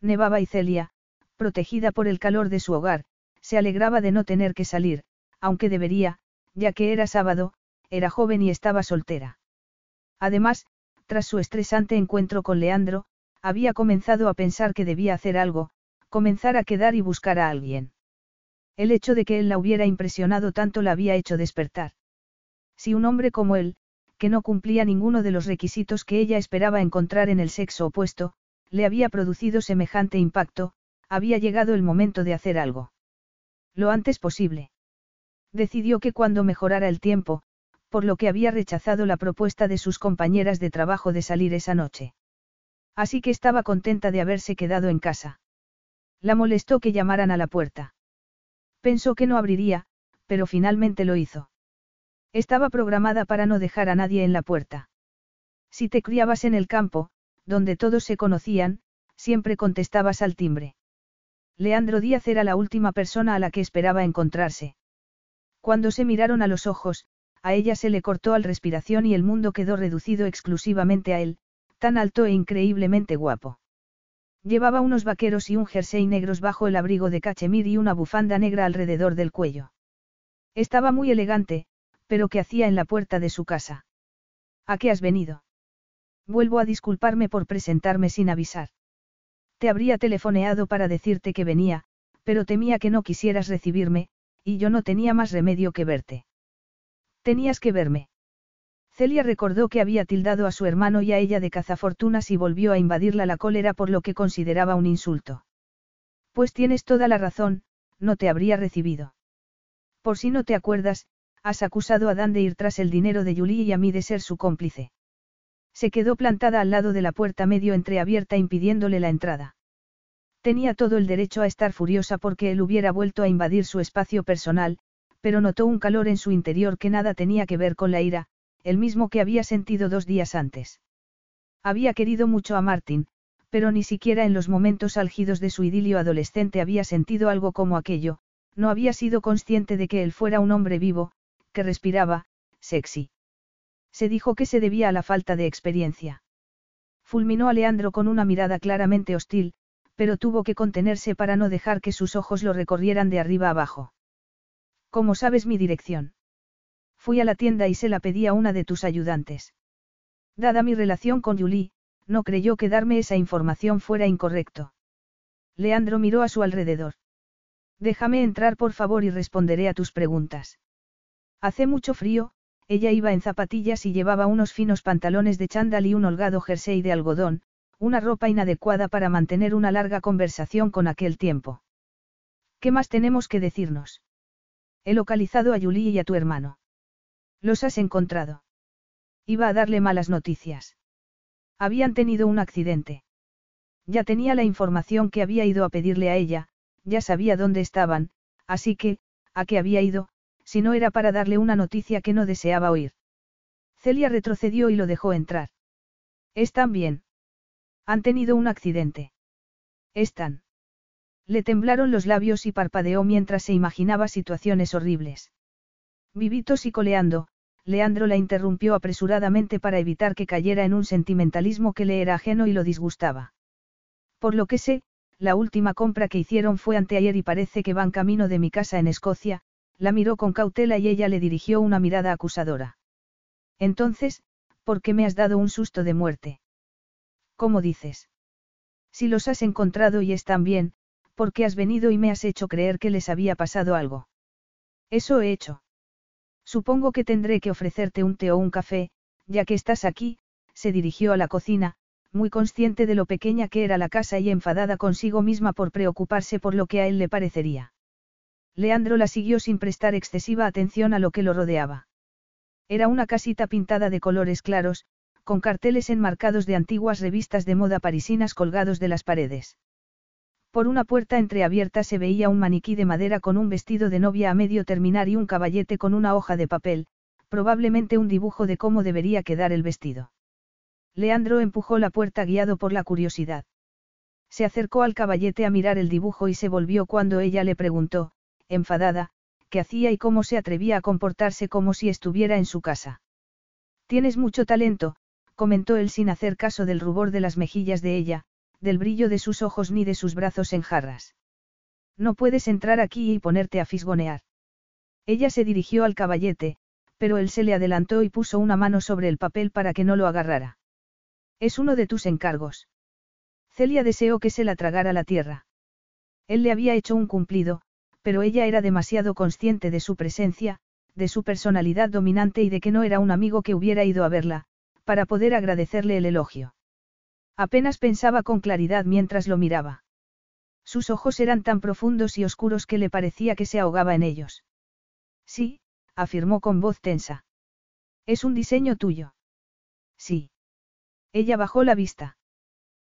Nevaba y Celia, protegida por el calor de su hogar, se alegraba de no tener que salir, aunque debería, ya que era sábado, era joven y estaba soltera. Además, tras su estresante encuentro con Leandro, había comenzado a pensar que debía hacer algo, comenzar a quedar y buscar a alguien. El hecho de que él la hubiera impresionado tanto la había hecho despertar. Si un hombre como él, que no cumplía ninguno de los requisitos que ella esperaba encontrar en el sexo opuesto, le había producido semejante impacto, había llegado el momento de hacer algo. Lo antes posible. Decidió que cuando mejorara el tiempo, por lo que había rechazado la propuesta de sus compañeras de trabajo de salir esa noche. Así que estaba contenta de haberse quedado en casa. La molestó que llamaran a la puerta. Pensó que no abriría, pero finalmente lo hizo. Estaba programada para no dejar a nadie en la puerta. Si te criabas en el campo, donde todos se conocían, Siempre contestabas al timbre. Leandro Díaz era la última persona a la que esperaba encontrarse. Cuando se miraron a los ojos, a ella se le cortó al respiración y el mundo quedó reducido exclusivamente a él, tan alto e increíblemente guapo. Llevaba unos vaqueros y un jersey negros bajo el abrigo de cachemir y una bufanda negra alrededor del cuello. Estaba muy elegante, pero ¿qué hacía en la puerta de su casa? ¿A qué has venido? Vuelvo a disculparme por presentarme sin avisar. Te habría telefoneado para decirte que venía, pero temía que no quisieras recibirme, y yo no tenía más remedio que verte. Tenías que verme. Celia recordó que había tildado a su hermano y a ella de cazafortunas y volvió a invadirla la cólera por lo que consideraba un insulto. Pues tienes toda la razón, no te habría recibido. Por si no te acuerdas, has acusado a Dan de ir tras el dinero de Julie y a mí de ser su cómplice. Se quedó plantada al lado de la puerta medio entreabierta impidiéndole la entrada. Tenía todo el derecho a estar furiosa porque él hubiera vuelto a invadir su espacio personal, pero notó un calor en su interior que nada tenía que ver con la ira, el mismo que había sentido dos días antes. Había querido mucho a Martin, pero ni siquiera en los momentos álgidos de su idilio adolescente había sentido algo como aquello, no había sido consciente de que él fuera un hombre vivo, que respiraba, sexy. Se dijo que se debía a la falta de experiencia. Fulminó a Leandro con una mirada claramente hostil, pero tuvo que contenerse para no dejar que sus ojos lo recorrieran de arriba abajo. ¿Cómo sabes mi dirección? Fui a la tienda y se la pedí a una de tus ayudantes. Dada mi relación con Julie, no creyó que darme esa información fuera incorrecto. Leandro miró a su alrededor. Déjame entrar por favor y responderé a tus preguntas. Hace mucho frío, ella iba en zapatillas y llevaba unos finos pantalones de chándal y un holgado jersey de algodón, una ropa inadecuada para mantener una larga conversación con aquel tiempo. ¿Qué más tenemos que decirnos? He localizado a Julie y a tu hermano. ¿Los has encontrado? Iba a darle malas noticias. Habían tenido un accidente. Ya tenía la información que había ido a pedirle a ella, ya sabía dónde estaban, así que, ¿a qué había ido? Si no era para darle una noticia que no deseaba oír. Celia retrocedió y lo dejó entrar. ¿Están bien? Han tenido un accidente. Están. Le temblaron los labios y parpadeó mientras se imaginaba situaciones horribles. Vivitos y coleando, Leandro la interrumpió apresuradamente para evitar que cayera en un sentimentalismo que le era ajeno y lo disgustaba. Por lo que sé, la última compra que hicieron fue anteayer y parece que van camino de mi casa en Escocia, la miró con cautela y ella le dirigió una mirada acusadora. Entonces, ¿por qué me has dado un susto de muerte? ¿Cómo dices? Si los has encontrado y están bien, ¿por qué has venido y me has hecho creer que les había pasado algo? Eso he hecho. Supongo que tendré que ofrecerte un té o un café, ya que estás aquí, se dirigió a la cocina, muy consciente de lo pequeña que era la casa y enfadada consigo misma por preocuparse por lo que a él le parecería. Leandro la siguió sin prestar excesiva atención a lo que lo rodeaba. Era una casita pintada de colores claros, con carteles enmarcados de antiguas revistas de moda parisinas colgados de las paredes. Por una puerta entreabierta se veía un maniquí de madera con un vestido de novia a medio terminar y un caballete con una hoja de papel, probablemente un dibujo de cómo debería quedar el vestido. Leandro empujó la puerta guiado por la curiosidad. Se acercó al caballete a mirar el dibujo y se volvió cuando ella le preguntó, enfadada, qué hacía y cómo se atrevía a comportarse como si estuviera en su casa. Tienes mucho talento, comentó él sin hacer caso del rubor de las mejillas de ella, del brillo de sus ojos ni de sus brazos en jarras. No puedes entrar aquí y ponerte a fisgonear. Ella se dirigió al caballete, pero él se le adelantó y puso una mano sobre el papel para que no lo agarrara. Es uno de tus encargos. Celia deseó que se la tragara la tierra. Él le había hecho un cumplido, pero ella era demasiado consciente de su presencia, de su personalidad dominante y de que no era un amigo que hubiera ido a verla, para poder agradecerle el elogio. Apenas pensaba con claridad mientras lo miraba. Sus ojos eran tan profundos y oscuros que le parecía que se ahogaba en ellos. Sí, afirmó con voz tensa. Es un diseño tuyo. Sí. Ella bajó la vista.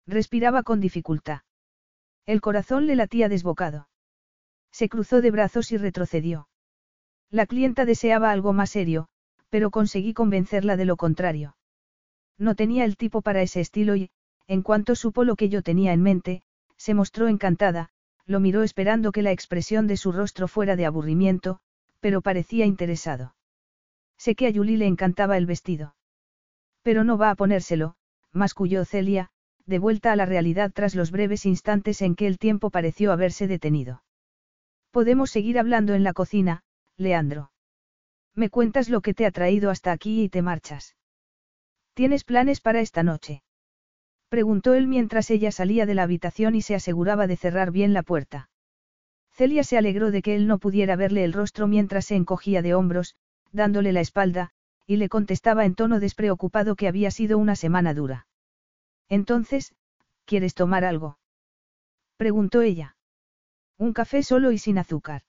Respiraba con dificultad. El corazón le latía desbocado. Se cruzó de brazos y retrocedió. La clienta deseaba algo más serio, pero conseguí convencerla de lo contrario. No tenía el tipo para ese estilo y, en cuanto supo lo que yo tenía en mente, se mostró encantada, lo miró esperando que la expresión de su rostro fuera de aburrimiento, pero parecía interesado. Sé que a Julie le encantaba el vestido. Pero no va a ponérselo, masculló Celia, de vuelta a la realidad tras los breves instantes en que el tiempo pareció haberse detenido. Podemos seguir hablando en la cocina, Leandro. Me cuentas lo que te ha traído hasta aquí y te marchas. ¿Tienes planes para esta noche? Preguntó él mientras ella salía de la habitación y se aseguraba de cerrar bien la puerta. Celia se alegró de que él no pudiera verle el rostro mientras se encogía de hombros, dándole la espalda, y le contestaba en tono despreocupado que había sido una semana dura. Entonces, ¿quieres tomar algo? preguntó ella. Un café solo y sin azúcar.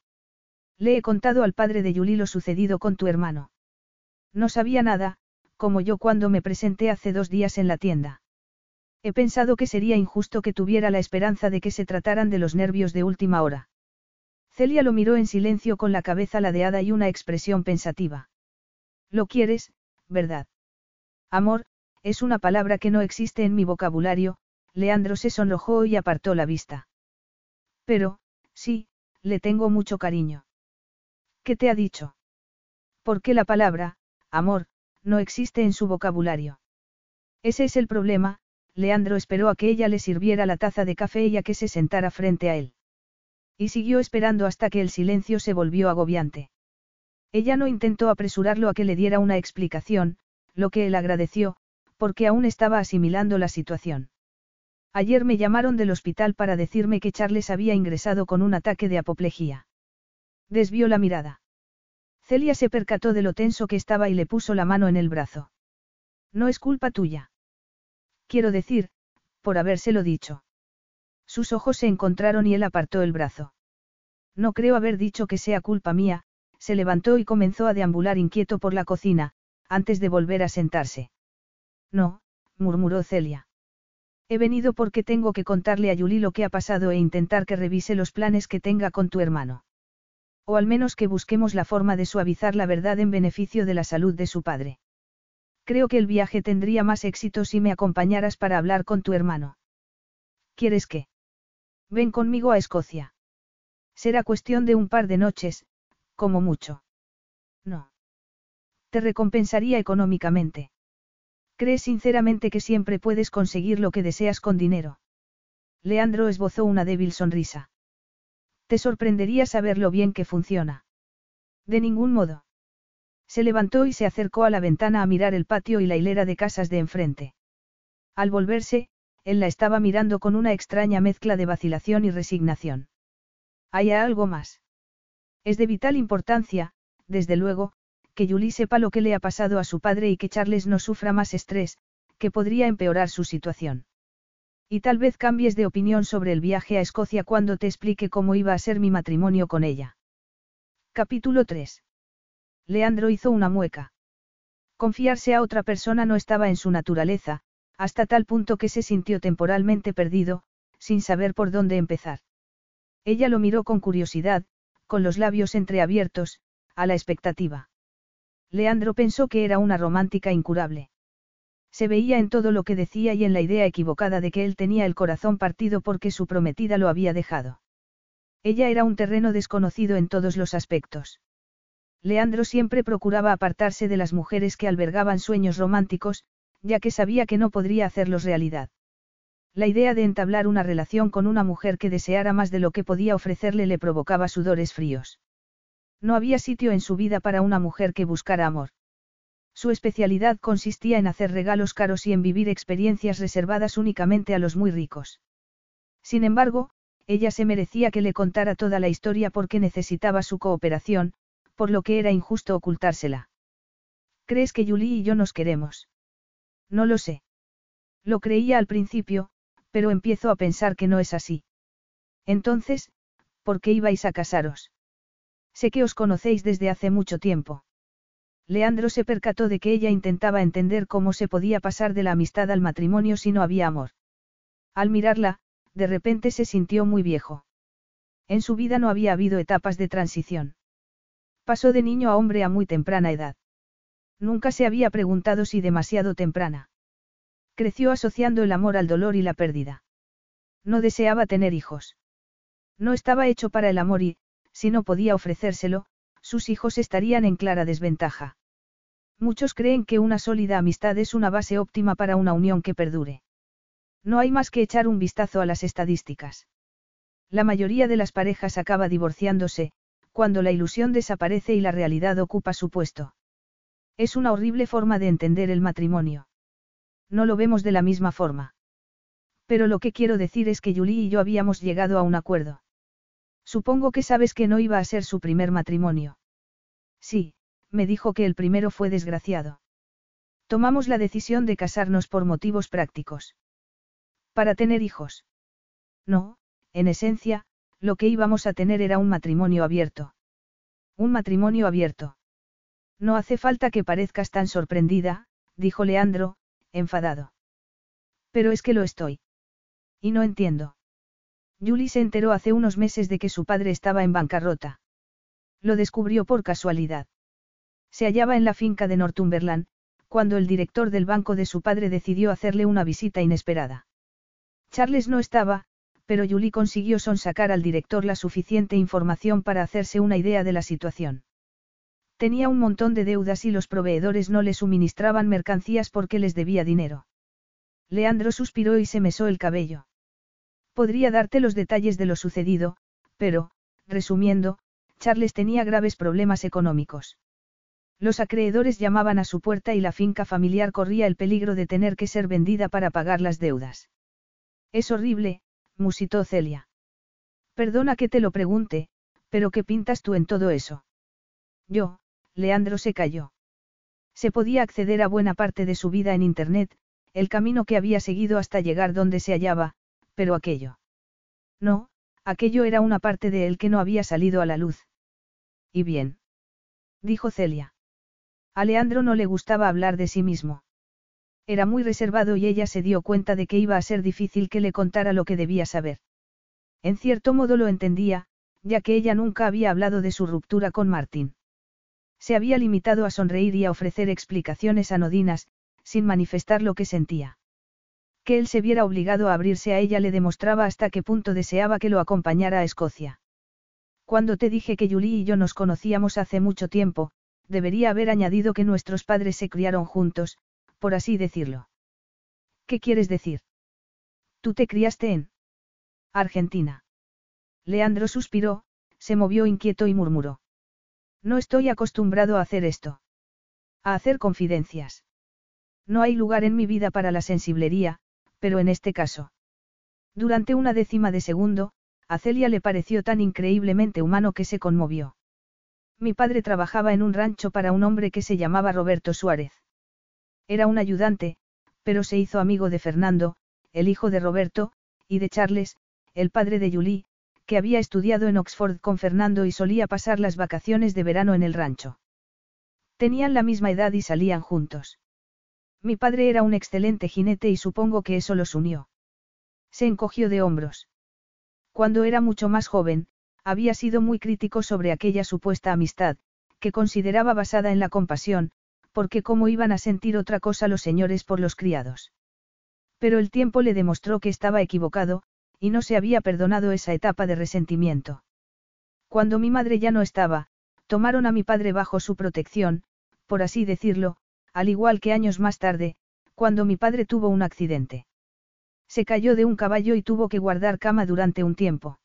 Le he contado al padre de Yuli lo sucedido con tu hermano. No sabía nada, como yo cuando me presenté hace dos días en la tienda. He pensado que sería injusto que tuviera la esperanza de que se trataran de los nervios de última hora. Celia lo miró en silencio con la cabeza ladeada y una expresión pensativa. Lo quieres, ¿verdad? Amor, es una palabra que no existe en mi vocabulario, Leandro se sonrojó y apartó la vista. Pero, sí, le tengo mucho cariño. ¿Qué te ha dicho? Porque la palabra, amor, no existe en su vocabulario. Ese es el problema, Leandro esperó a que ella le sirviera la taza de café y a que se sentara frente a él. Y siguió esperando hasta que el silencio se volvió agobiante. Ella no intentó apresurarlo a que le diera una explicación, lo que él agradeció, porque aún estaba asimilando la situación. Ayer me llamaron del hospital para decirme que Charles había ingresado con un ataque de apoplejía. Desvió la mirada. Celia se percató de lo tenso que estaba y le puso la mano en el brazo. No es culpa tuya. Quiero decir, por habérselo dicho. Sus ojos se encontraron y él apartó el brazo. No creo haber dicho que sea culpa mía, se levantó y comenzó a deambular inquieto por la cocina, antes de volver a sentarse. No, murmuró Celia. He venido porque tengo que contarle a Yuli lo que ha pasado e intentar que revise los planes que tenga con tu hermano. O al menos que busquemos la forma de suavizar la verdad en beneficio de la salud de su padre. Creo que el viaje tendría más éxito si me acompañaras para hablar con tu hermano. ¿Quieres qué? Ven conmigo a Escocia. Será cuestión de un par de noches, como mucho. No. Te recompensaría económicamente. ¿Crees sinceramente que siempre puedes conseguir lo que deseas con dinero? Leandro esbozó una débil sonrisa. Te sorprendería saber lo bien que funciona. De ningún modo. Se levantó y se acercó a la ventana a mirar el patio y la hilera de casas de enfrente. Al volverse, él la estaba mirando con una extraña mezcla de vacilación y resignación. ¿Hay algo más? Es de vital importancia, desde luego, que Julie sepa lo que le ha pasado a su padre y que Charles no sufra más estrés, que podría empeorar su situación. Y tal vez cambies de opinión sobre el viaje a Escocia cuando te explique cómo iba a ser mi matrimonio con ella. Capítulo 3. Leandro hizo una mueca. Confiarse a otra persona no estaba en su naturaleza, hasta tal punto que se sintió temporalmente perdido, sin saber por dónde empezar. Ella lo miró con curiosidad, con los labios entreabiertos, a la expectativa. Leandro pensó que era una romántica incurable. Se veía en todo lo que decía y en la idea equivocada de que él tenía el corazón partido porque su prometida lo había dejado. Ella era un terreno desconocido en todos los aspectos. Leandro siempre procuraba apartarse de las mujeres que albergaban sueños románticos, ya que sabía que no podría hacerlos realidad. La idea de entablar una relación con una mujer que deseara más de lo que podía ofrecerle le provocaba sudores fríos. No había sitio en su vida para una mujer que buscara amor. Su especialidad consistía en hacer regalos caros y en vivir experiencias reservadas únicamente a los muy ricos. Sin embargo, ella se merecía que le contara toda la historia porque necesitaba su cooperación, por lo que era injusto ocultársela. ¿Crees que Julie y yo nos queremos? No lo sé. Lo creía al principio, pero empiezo a pensar que no es así. Entonces, ¿por qué ibais a casaros? Sé que os conocéis desde hace mucho tiempo. Leandro se percató de que ella intentaba entender cómo se podía pasar de la amistad al matrimonio si no había amor. Al mirarla, de repente se sintió muy viejo. En su vida no había habido etapas de transición. Pasó de niño a hombre a muy temprana edad. Nunca se había preguntado si demasiado temprana. Creció asociando el amor al dolor y la pérdida. No deseaba tener hijos. No estaba hecho para el amor y, si no podía ofrecérselo, sus hijos estarían en clara desventaja. Muchos creen que una sólida amistad es una base óptima para una unión que perdure. No hay más que echar un vistazo a las estadísticas. La mayoría de las parejas acaba divorciándose, cuando la ilusión desaparece y la realidad ocupa su puesto. Es una horrible forma de entender el matrimonio. No lo vemos de la misma forma. Pero lo que quiero decir es que Julie y yo habíamos llegado a un acuerdo. Supongo que sabes que no iba a ser su primer matrimonio. Sí, me dijo que el primero fue desgraciado. Tomamos la decisión de casarnos por motivos prácticos. Para tener hijos. No, en esencia, lo que íbamos a tener era un matrimonio abierto. Un matrimonio abierto. No hace falta que parezcas tan sorprendida, dijo Leandro, enfadado. Pero es que lo estoy. Y no entiendo. Julie se enteró hace unos meses de que su padre estaba en bancarrota. Lo descubrió por casualidad. Se hallaba en la finca de Northumberland, cuando el director del banco de su padre decidió hacerle una visita inesperada. Charles no estaba, pero Julie consiguió sonsacar al director la suficiente información para hacerse una idea de la situación. Tenía un montón de deudas y los proveedores no le suministraban mercancías porque les debía dinero. Leandro suspiró y se mesó el cabello. Podría darte los detalles de lo sucedido, pero, resumiendo, Charles tenía graves problemas económicos. Los acreedores llamaban a su puerta y la finca familiar corría el peligro de tener que ser vendida para pagar las deudas. Es horrible, musitó Celia. Perdona que te lo pregunte, pero ¿qué pintas tú en todo eso? Yo, Leandro se calló. Se podía acceder a buena parte de su vida en Internet, el camino que había seguido hasta llegar donde se hallaba, pero aquello. No, aquello era una parte de él que no había salido a la luz. Y bien. Dijo Celia. A Leandro no le gustaba hablar de sí mismo. Era muy reservado y ella se dio cuenta de que iba a ser difícil que le contara lo que debía saber. En cierto modo lo entendía, ya que ella nunca había hablado de su ruptura con Martín. Se había limitado a sonreír y a ofrecer explicaciones anodinas, sin manifestar lo que sentía. Que él se viera obligado a abrirse a ella le demostraba hasta qué punto deseaba que lo acompañara a Escocia. Cuando te dije que Julie y yo nos conocíamos hace mucho tiempo, debería haber añadido que nuestros padres se criaron juntos, por así decirlo. ¿Qué quieres decir? Tú te criaste en Argentina. Leandro suspiró, se movió inquieto y murmuró. No estoy acostumbrado a hacer esto. A hacer confidencias. No hay lugar en mi vida para la sensiblería, pero en este caso. Durante una décima de segundo, a Celia le pareció tan increíblemente humano que se conmovió. Mi padre trabajaba en un rancho para un hombre que se llamaba Roberto Suárez. Era un ayudante, pero se hizo amigo de Fernando, el hijo de Roberto, y de Charles, el padre de Julie, que había estudiado en Oxford con Fernando y solía pasar las vacaciones de verano en el rancho. Tenían la misma edad y salían juntos. Mi padre era un excelente jinete y supongo que eso los unió. Se encogió de hombros. Cuando era mucho más joven, había sido muy crítico sobre aquella supuesta amistad, que consideraba basada en la compasión, porque cómo iban a sentir otra cosa los señores por los criados. Pero el tiempo le demostró que estaba equivocado, y no se había perdonado esa etapa de resentimiento. Cuando mi madre ya no estaba, tomaron a mi padre bajo su protección, por así decirlo, al igual que años más tarde, cuando mi padre tuvo un accidente. Se cayó de un caballo y tuvo que guardar cama durante un tiempo.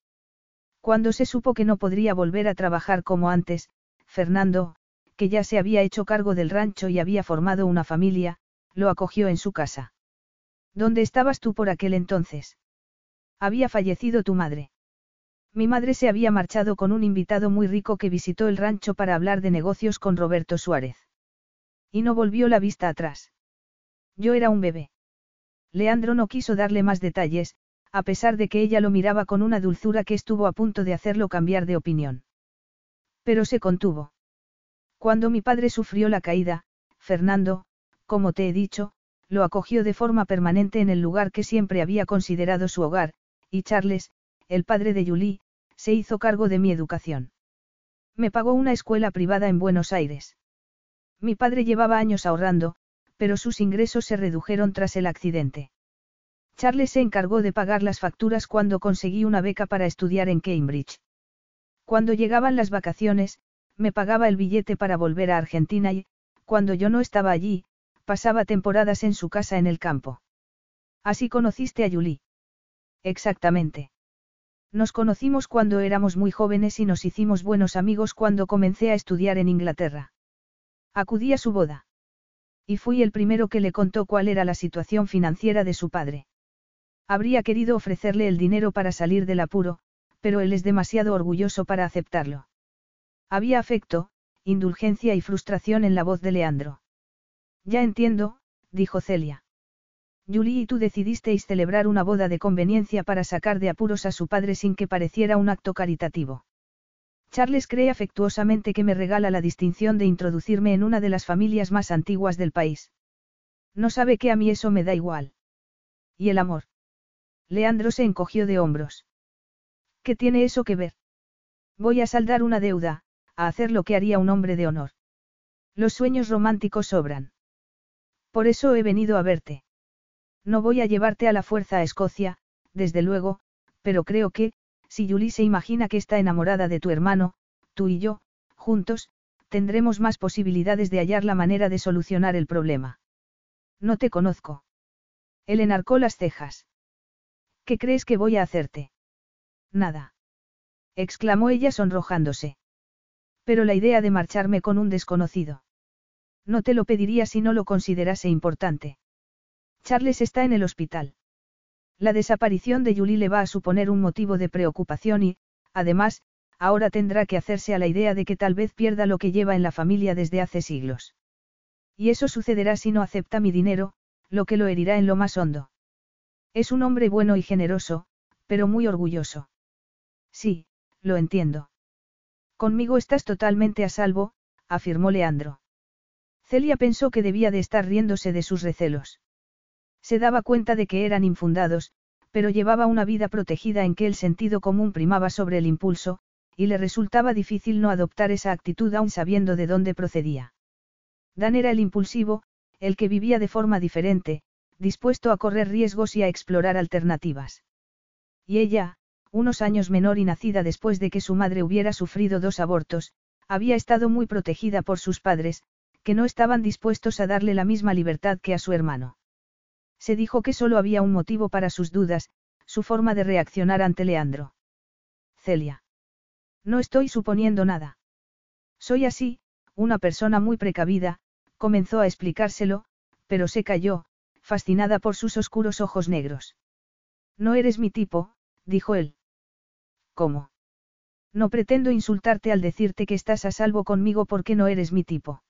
Cuando se supo que no podría volver a trabajar como antes, Fernando, que ya se había hecho cargo del rancho y había formado una familia, lo acogió en su casa. ¿Dónde estabas tú por aquel entonces? Había fallecido tu madre. Mi madre se había marchado con un invitado muy rico que visitó el rancho para hablar de negocios con Roberto Suárez. Y no volvió la vista atrás. Yo era un bebé. Leandro no quiso darle más detalles, a pesar de que ella lo miraba con una dulzura que estuvo a punto de hacerlo cambiar de opinión. Pero se contuvo. Cuando mi padre sufrió la caída, Fernando, como te he dicho, lo acogió de forma permanente en el lugar que siempre había considerado su hogar, y Charles, el padre de Julie, se hizo cargo de mi educación. Me pagó una escuela privada en Buenos Aires. Mi padre llevaba años ahorrando, pero sus ingresos se redujeron tras el accidente. Charles se encargó de pagar las facturas cuando conseguí una beca para estudiar en Cambridge. Cuando llegaban las vacaciones, me pagaba el billete para volver a Argentina y, cuando yo no estaba allí, pasaba temporadas en su casa en el campo. Así conociste a Julie. Exactamente. Nos conocimos cuando éramos muy jóvenes y nos hicimos buenos amigos cuando comencé a estudiar en Inglaterra. Acudí a su boda. Y fui el primero que le contó cuál era la situación financiera de su padre. Habría querido ofrecerle el dinero para salir del apuro, pero él es demasiado orgulloso para aceptarlo. Había afecto, indulgencia y frustración en la voz de Leandro. Ya entiendo, dijo Celia. Julie y tú decidisteis celebrar una boda de conveniencia para sacar de apuros a su padre sin que pareciera un acto caritativo. Charles cree afectuosamente que me regala la distinción de introducirme en una de las familias más antiguas del país. No sabe que a mí eso me da igual. ¿Y el amor? Leandro se encogió de hombros. ¿Qué tiene eso que ver? Voy a saldar una deuda, a hacer lo que haría un hombre de honor. Los sueños románticos sobran. Por eso he venido a verte. No voy a llevarte a la fuerza a Escocia, desde luego, pero creo que, si Julie se imagina que está enamorada de tu hermano, tú y yo, juntos, tendremos más posibilidades de hallar la manera de solucionar el problema. No te conozco. Él enarcó las cejas. ¿Qué crees que voy a hacerte? Nada. exclamó ella sonrojándose. Pero la idea de marcharme con un desconocido. No te lo pediría si no lo considerase importante. Charles está en el hospital. La desaparición de Julie le va a suponer un motivo de preocupación y, además, ahora tendrá que hacerse a la idea de que tal vez pierda lo que lleva en la familia desde hace siglos. Y eso sucederá si no acepta mi dinero, lo que lo herirá en lo más hondo. Es un hombre bueno y generoso, pero muy orgulloso. Sí, lo entiendo. Conmigo estás totalmente a salvo, afirmó Leandro. Celia pensó que debía de estar riéndose de sus recelos. Se daba cuenta de que eran infundados, pero llevaba una vida protegida en que el sentido común primaba sobre el impulso, y le resultaba difícil no adoptar esa actitud aún sabiendo de dónde procedía. Dan era el impulsivo, el que vivía de forma diferente, dispuesto a correr riesgos y a explorar alternativas. Y ella, unos años menor y nacida después de que su madre hubiera sufrido dos abortos, había estado muy protegida por sus padres, que no estaban dispuestos a darle la misma libertad que a su hermano. Se dijo que solo había un motivo para sus dudas, su forma de reaccionar ante Leandro. Celia. No estoy suponiendo nada. Soy así, una persona muy precavida, comenzó a explicárselo, pero se calló, fascinada por sus oscuros ojos negros. No eres mi tipo, dijo él. ¿Cómo? No pretendo insultarte al decirte que estás a salvo conmigo porque no eres mi tipo.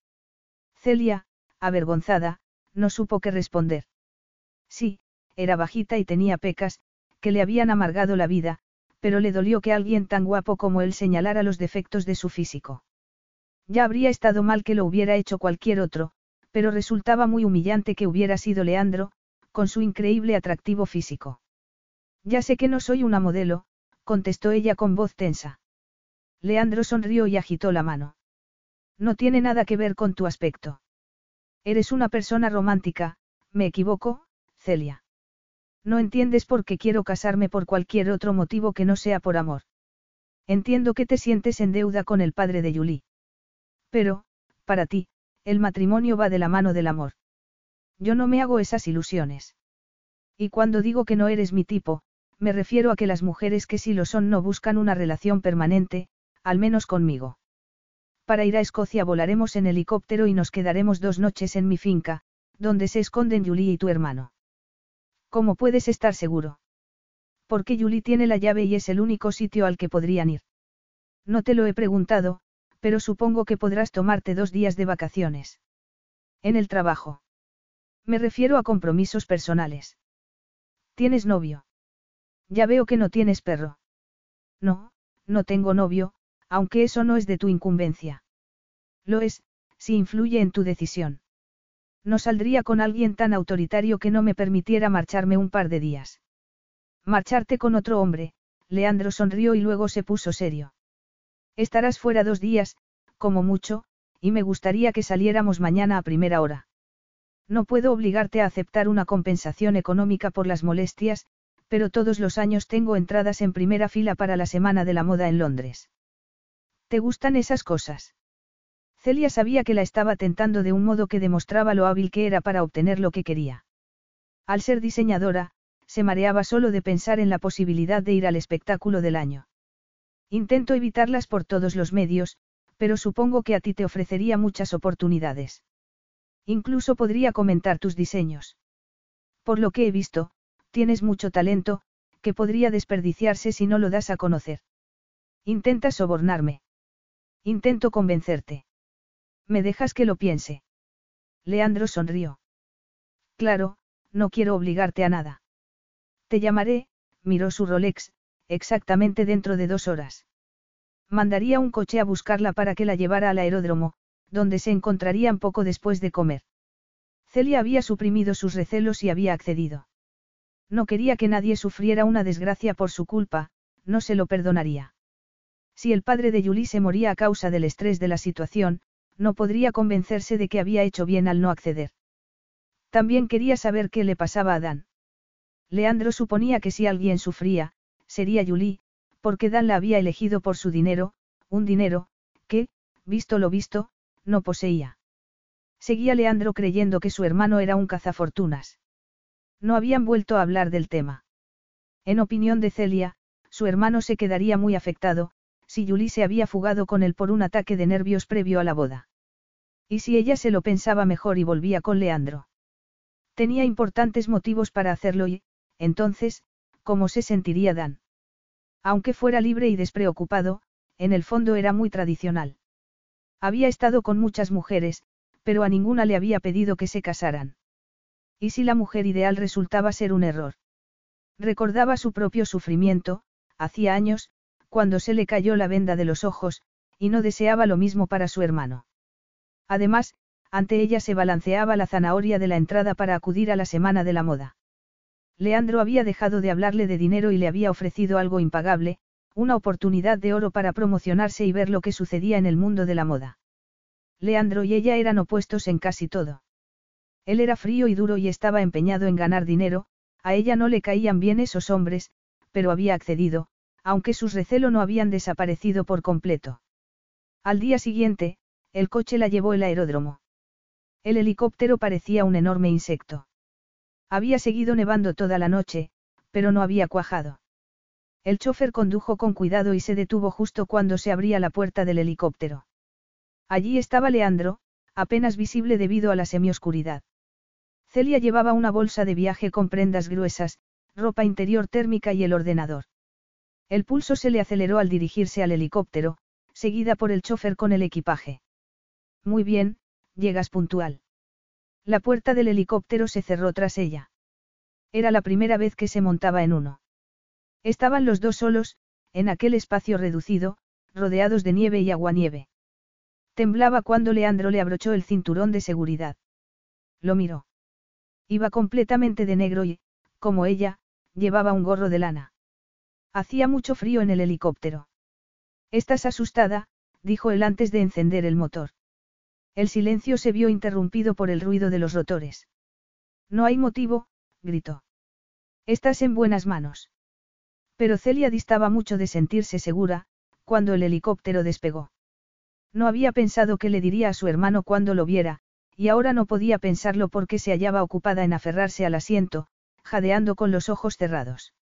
Celia, avergonzada, no supo qué responder. Sí, era bajita y tenía pecas, que le habían amargado la vida, pero le dolió que alguien tan guapo como él señalara los defectos de su físico. Ya habría estado mal que lo hubiera hecho cualquier otro, pero resultaba muy humillante que hubiera sido Leandro, con su increíble atractivo físico. Ya sé que no soy una modelo, contestó ella con voz tensa. Leandro sonrió y agitó la mano. No tiene nada que ver con tu aspecto. Eres una persona romántica, me equivoco, Celia. No entiendes por qué quiero casarme por cualquier otro motivo que no sea por amor. Entiendo que te sientes en deuda con el padre de Julie. Pero, para ti, el matrimonio va de la mano del amor. Yo no me hago esas ilusiones. Y cuando digo que no eres mi tipo, me refiero a que las mujeres que sí lo son no buscan una relación permanente, al menos conmigo. Para ir a Escocia volaremos en helicóptero y nos quedaremos dos noches en mi finca, donde se esconden Julie y tu hermano. ¿Cómo puedes estar seguro? Porque Julie tiene la llave y es el único sitio al que podrían ir. No te lo he preguntado, pero supongo que podrás tomarte dos días de vacaciones. En el trabajo. Me refiero a compromisos personales. ¿Tienes novio? Ya veo que no tienes perro. No, no tengo novio, aunque eso no es de tu incumbencia. Lo es, si influye en tu decisión. No saldría con alguien tan autoritario que no me permitiera marcharme un par de días. Marcharte con otro hombre, Leandro sonrió y luego se puso serio. Estarás fuera dos días, como mucho, y me gustaría que saliéramos mañana a primera hora. No puedo obligarte a aceptar una compensación económica por las molestias, pero todos los años tengo entradas en primera fila para la Semana de la Moda en Londres. ¿Te gustan esas cosas? Celia sabía que la estaba tentando de un modo que demostraba lo hábil que era para obtener lo que quería. Al ser diseñadora, se mareaba solo de pensar en la posibilidad de ir al espectáculo del año. Intento evitarlas por todos los medios, pero supongo que a ti te ofrecería muchas oportunidades. Incluso podría comentar tus diseños. Por lo que he visto, tienes mucho talento, que podría desperdiciarse si no lo das a conocer. Intenta sobornarme. Intento convencerte. ¿Me dejas que lo piense? Leandro sonrió. Claro, no quiero obligarte a nada. Te llamaré, miró su Rolex, exactamente dentro de dos horas. Mandaría un coche a buscarla para que la llevara al aeródromo, donde se encontrarían poco después de comer. Celia había suprimido sus recelos y había accedido. No quería que nadie sufriera una desgracia por su culpa, no se lo perdonaría. Si el padre de Julie se moría a causa del estrés de la situación, no podría convencerse de que había hecho bien al no acceder. También quería saber qué le pasaba a Dan. Leandro suponía que si alguien sufría, sería Julie, porque Dan la había elegido por su dinero, un dinero, que, visto lo visto, no poseía. Seguía Leandro creyendo que su hermano era un cazafortunas. No habían vuelto a hablar del tema. En opinión de Celia, su hermano se quedaría muy afectado, si Julie se había fugado con él por un ataque de nervios previo a la boda. Y si ella se lo pensaba mejor y volvía con Leandro. Tenía importantes motivos para hacerlo y, entonces, ¿cómo se sentiría Dan? Aunque fuera libre y despreocupado, en el fondo era muy tradicional. Había estado con muchas mujeres, pero a ninguna le había pedido que se casaran. ¿Y si la mujer ideal resultaba ser un error? Recordaba su propio sufrimiento, hacía años, cuando se le cayó la venda de los ojos, y no deseaba lo mismo para su hermano. Además, ante ella se balanceaba la zanahoria de la entrada para acudir a la semana de la moda. Leandro había dejado de hablarle de dinero y le había ofrecido algo impagable, una oportunidad de oro para promocionarse y ver lo que sucedía en el mundo de la moda. Leandro y ella eran opuestos en casi todo. Él era frío y duro y estaba empeñado en ganar dinero, a ella no le caían bien esos hombres, pero había accedido, aunque sus recelos no habían desaparecido por completo. Al día siguiente, el coche la llevó al aeródromo. El helicóptero parecía un enorme insecto. Había seguido nevando toda la noche, pero no había cuajado. El chofer condujo con cuidado y se detuvo justo cuando se abría la puerta del helicóptero. Allí estaba Leandro, apenas visible debido a la semioscuridad. Celia llevaba una bolsa de viaje con prendas gruesas, ropa interior térmica y el ordenador. El pulso se le aceleró al dirigirse al helicóptero, seguida por el chofer con el equipaje. Muy bien, llegas puntual. La puerta del helicóptero se cerró tras ella. Era la primera vez que se montaba en uno. Estaban los dos solos, en aquel espacio reducido, rodeados de nieve y aguanieve. Temblaba cuando Leandro le abrochó el cinturón de seguridad. Lo miró. Iba completamente de negro y, como ella, llevaba un gorro de lana. Hacía mucho frío en el helicóptero. Estás asustada, dijo él antes de encender el motor. El silencio se vio interrumpido por el ruido de los rotores. No hay motivo, gritó. Estás en buenas manos. Pero Celia distaba mucho de sentirse segura, cuando el helicóptero despegó. No había pensado qué le diría a su hermano cuando lo viera, y ahora no podía pensarlo porque se hallaba ocupada en aferrarse al asiento, jadeando con los ojos cerrados.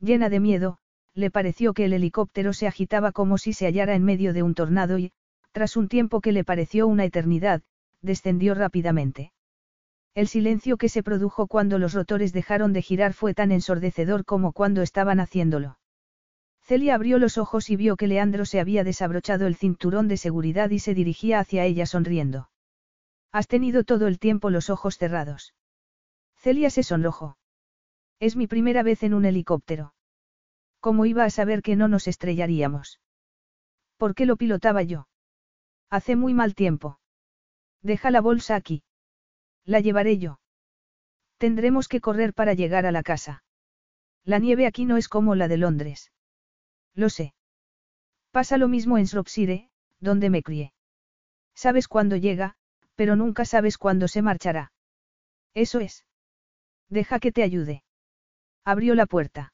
Llena de miedo, le pareció que el helicóptero se agitaba como si se hallara en medio de un tornado y, tras un tiempo que le pareció una eternidad, descendió rápidamente. El silencio que se produjo cuando los rotores dejaron de girar fue tan ensordecedor como cuando estaban haciéndolo. Celia abrió los ojos y vio que Leandro se había desabrochado el cinturón de seguridad y se dirigía hacia ella sonriendo. Has tenido todo el tiempo los ojos cerrados. Celia se sonrojó. Es mi primera vez en un helicóptero. ¿Cómo iba a saber que no nos estrellaríamos? ¿Por qué lo pilotaba yo? Hace muy mal tiempo. Deja la bolsa aquí. La llevaré yo. Tendremos que correr para llegar a la casa. La nieve aquí no es como la de Londres. Lo sé. Pasa lo mismo en Shropshire, donde me crié. Sabes cuándo llega, pero nunca sabes cuándo se marchará. Eso es. Deja que te ayude. Abrió la puerta.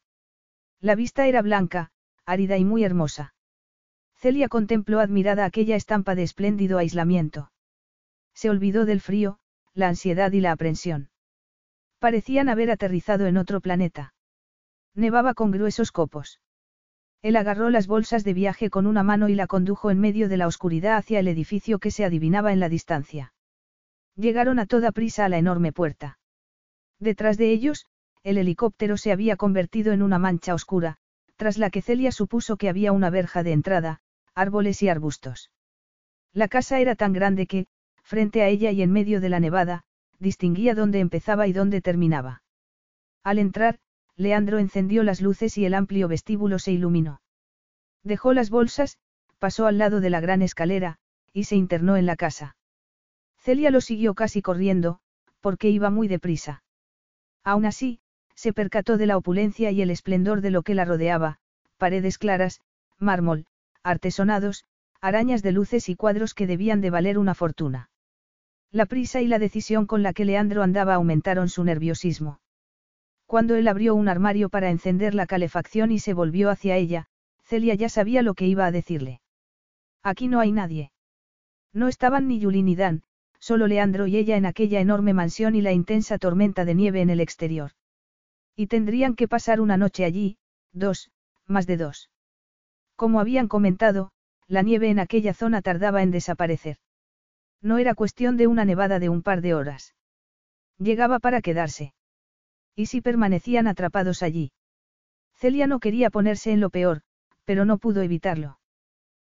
La vista era blanca, árida y muy hermosa. Celia contempló admirada aquella estampa de espléndido aislamiento. Se olvidó del frío, la ansiedad y la aprensión. Parecían haber aterrizado en otro planeta. Nevaba con gruesos copos. Él agarró las bolsas de viaje con una mano y la condujo en medio de la oscuridad hacia el edificio que se adivinaba en la distancia. Llegaron a toda prisa a la enorme puerta. Detrás de ellos, el helicóptero se había convertido en una mancha oscura, tras la que Celia supuso que había una verja de entrada, árboles y arbustos. La casa era tan grande que, frente a ella y en medio de la nevada, distinguía dónde empezaba y dónde terminaba. Al entrar, Leandro encendió las luces y el amplio vestíbulo se iluminó. Dejó las bolsas, pasó al lado de la gran escalera, y se internó en la casa. Celia lo siguió casi corriendo, porque iba muy deprisa. Aún así, se percató de la opulencia y el esplendor de lo que la rodeaba, paredes claras, mármol, artesonados, arañas de luces y cuadros que debían de valer una fortuna. La prisa y la decisión con la que Leandro andaba aumentaron su nerviosismo. Cuando él abrió un armario para encender la calefacción y se volvió hacia ella, Celia ya sabía lo que iba a decirle. Aquí no hay nadie. No estaban ni Yuli ni Dan, solo Leandro y ella en aquella enorme mansión y la intensa tormenta de nieve en el exterior. Y tendrían que pasar una noche allí, dos, más de dos. Como habían comentado, la nieve en aquella zona tardaba en desaparecer. No era cuestión de una nevada de un par de horas. Llegaba para quedarse. ¿Y si permanecían atrapados allí? Celia no quería ponerse en lo peor, pero no pudo evitarlo.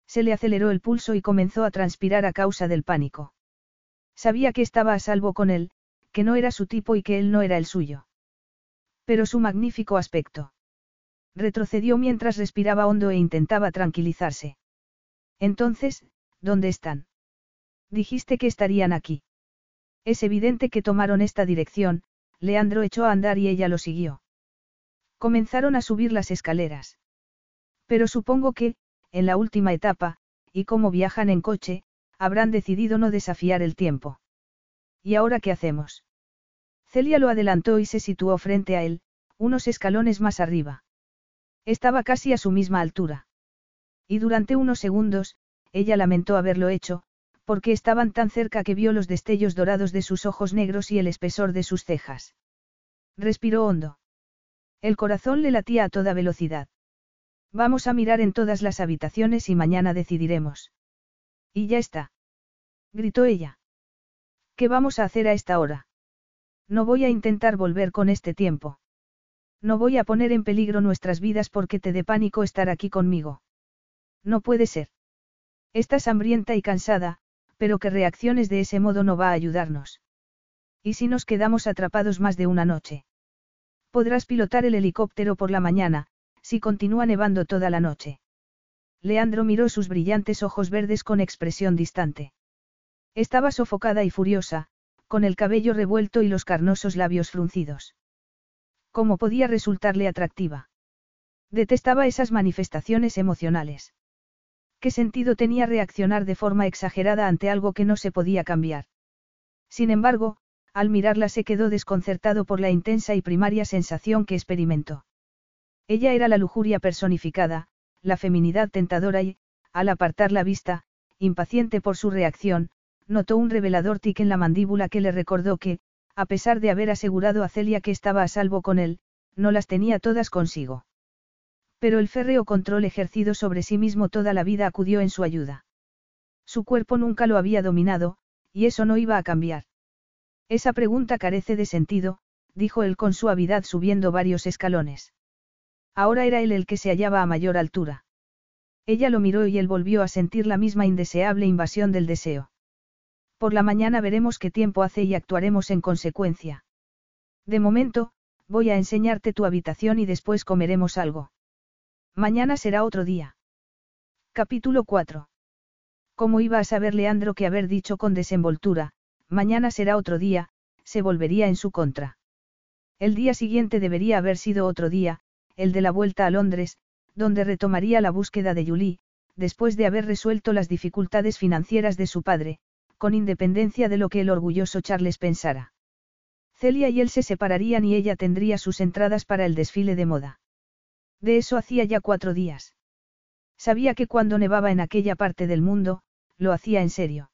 Se le aceleró el pulso y comenzó a transpirar a causa del pánico. Sabía que estaba a salvo con él, que no era su tipo y que él no era el suyo. Pero su magnífico aspecto. Retrocedió mientras respiraba hondo e intentaba tranquilizarse. Entonces, ¿dónde están? Dijiste que estarían aquí. Es evidente que tomaron esta dirección, Leandro echó a andar y ella lo siguió. Comenzaron a subir las escaleras. Pero supongo que, en la última etapa, y como viajan en coche, habrán decidido no desafiar el tiempo. ¿Y ahora qué hacemos? Celia lo adelantó y se situó frente a él, unos escalones más arriba. Estaba casi a su misma altura. Y durante unos segundos, ella lamentó haberlo hecho, porque estaban tan cerca que vio los destellos dorados de sus ojos negros y el espesor de sus cejas. Respiró hondo. El corazón le latía a toda velocidad. Vamos a mirar en todas las habitaciones y mañana decidiremos. Y ya está. Gritó ella. ¿Qué vamos a hacer a esta hora? No voy a intentar volver con este tiempo. No voy a poner en peligro nuestras vidas porque te dé pánico estar aquí conmigo. No puede ser. Estás hambrienta y cansada, pero que reacciones de ese modo no va a ayudarnos. ¿Y si nos quedamos atrapados más de una noche? Podrás pilotar el helicóptero por la mañana, si continúa nevando toda la noche. Leandro miró sus brillantes ojos verdes con expresión distante. Estaba sofocada y furiosa, con el cabello revuelto y los carnosos labios fruncidos. ¿Cómo podía resultarle atractiva? Detestaba esas manifestaciones emocionales. ¿Qué sentido tenía reaccionar de forma exagerada ante algo que no se podía cambiar? Sin embargo, al mirarla se quedó desconcertado por la intensa y primaria sensación que experimentó. Ella era la lujuria personificada, la feminidad tentadora y, al apartar la vista, impaciente por su reacción, notó un revelador tic en la mandíbula que le recordó que, a pesar de haber asegurado a Celia que estaba a salvo con él, no las tenía todas consigo. Pero el férreo control ejercido sobre sí mismo toda la vida acudió en su ayuda. Su cuerpo nunca lo había dominado, y eso no iba a cambiar. Esa pregunta carece de sentido, dijo él con suavidad subiendo varios escalones. Ahora era él el que se hallaba a mayor altura. Ella lo miró y él volvió a sentir la misma indeseable invasión del deseo. Por la mañana veremos qué tiempo hace y actuaremos en consecuencia. De momento, voy a enseñarte tu habitación y después comeremos algo. Mañana será otro día. Capítulo 4. ¿Cómo iba a saber Leandro que haber dicho con desenvoltura, mañana será otro día, se volvería en su contra? El día siguiente debería haber sido otro día, el de la vuelta a Londres, donde retomaría la búsqueda de Julie, después de haber resuelto las dificultades financieras de su padre, con independencia de lo que el orgulloso Charles pensara. Celia y él se separarían y ella tendría sus entradas para el desfile de moda. De eso hacía ya cuatro días. Sabía que cuando nevaba en aquella parte del mundo, lo hacía en serio.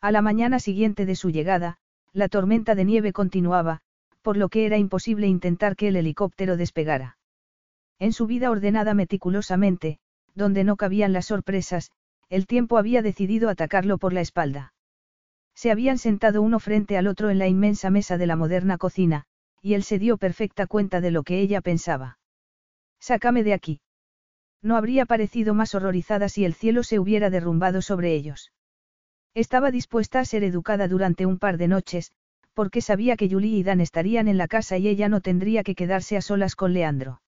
A la mañana siguiente de su llegada, la tormenta de nieve continuaba, por lo que era imposible intentar que el helicóptero despegara. En su vida ordenada meticulosamente, donde no cabían las sorpresas, el tiempo había decidido atacarlo por la espalda. Se habían sentado uno frente al otro en la inmensa mesa de la moderna cocina, y él se dio perfecta cuenta de lo que ella pensaba. Sácame de aquí. No habría parecido más horrorizada si el cielo se hubiera derrumbado sobre ellos. Estaba dispuesta a ser educada durante un par de noches, porque sabía que Julie y Dan estarían en la casa y ella no tendría que quedarse a solas con Leandro.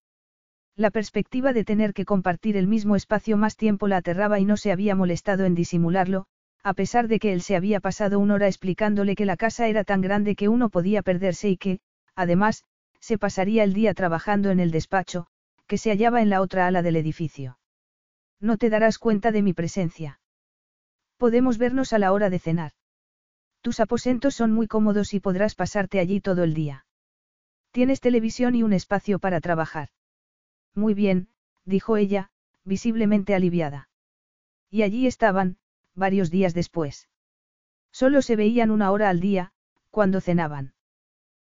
La perspectiva de tener que compartir el mismo espacio más tiempo la aterraba y no se había molestado en disimularlo, a pesar de que él se había pasado una hora explicándole que la casa era tan grande que uno podía perderse y que, además, se pasaría el día trabajando en el despacho, que se hallaba en la otra ala del edificio. No te darás cuenta de mi presencia. Podemos vernos a la hora de cenar. Tus aposentos son muy cómodos y podrás pasarte allí todo el día. Tienes televisión y un espacio para trabajar. Muy bien, dijo ella, visiblemente aliviada. Y allí estaban, varios días después. Solo se veían una hora al día, cuando cenaban.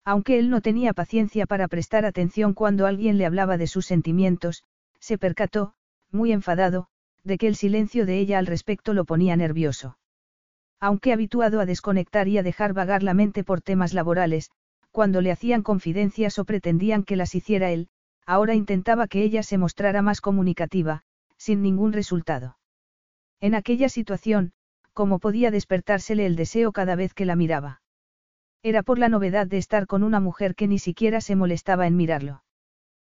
Aunque él no tenía paciencia para prestar atención cuando alguien le hablaba de sus sentimientos, se percató, muy enfadado, de que el silencio de ella al respecto lo ponía nervioso. Aunque habituado a desconectar y a dejar vagar la mente por temas laborales, cuando le hacían confidencias o pretendían que las hiciera él, ahora intentaba que ella se mostrara más comunicativa, sin ningún resultado. En aquella situación, ¿cómo podía despertársele el deseo cada vez que la miraba? Era por la novedad de estar con una mujer que ni siquiera se molestaba en mirarlo.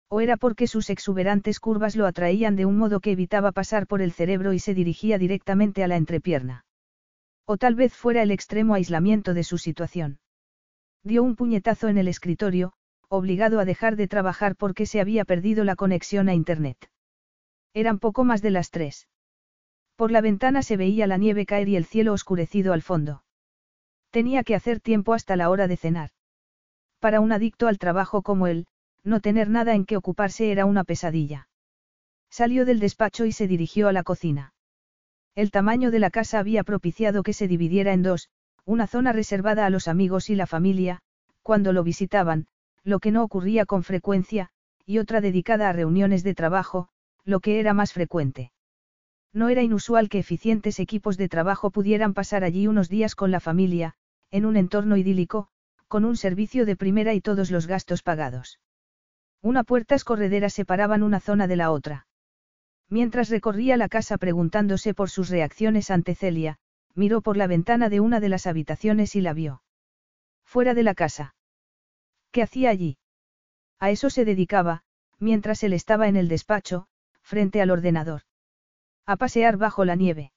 O era porque sus exuberantes curvas lo atraían de un modo que evitaba pasar por el cerebro y se dirigía directamente a la entrepierna. O tal vez fuera el extremo aislamiento de su situación. Dio un puñetazo en el escritorio, obligado a dejar de trabajar porque se había perdido la conexión a Internet. Eran poco más de las tres. Por la ventana se veía la nieve caer y el cielo oscurecido al fondo. Tenía que hacer tiempo hasta la hora de cenar. Para un adicto al trabajo como él, no tener nada en que ocuparse era una pesadilla. Salió del despacho y se dirigió a la cocina. El tamaño de la casa había propiciado que se dividiera en dos, una zona reservada a los amigos y la familia, cuando lo visitaban, lo que no ocurría con frecuencia, y otra dedicada a reuniones de trabajo, lo que era más frecuente. No era inusual que eficientes equipos de trabajo pudieran pasar allí unos días con la familia, en un entorno idílico, con un servicio de primera y todos los gastos pagados. Una puerta escorredera separaban una zona de la otra. Mientras recorría la casa preguntándose por sus reacciones ante Celia, miró por la ventana de una de las habitaciones y la vio. Fuera de la casa. ¿Qué hacía allí? A eso se dedicaba, mientras él estaba en el despacho, frente al ordenador. A pasear bajo la nieve.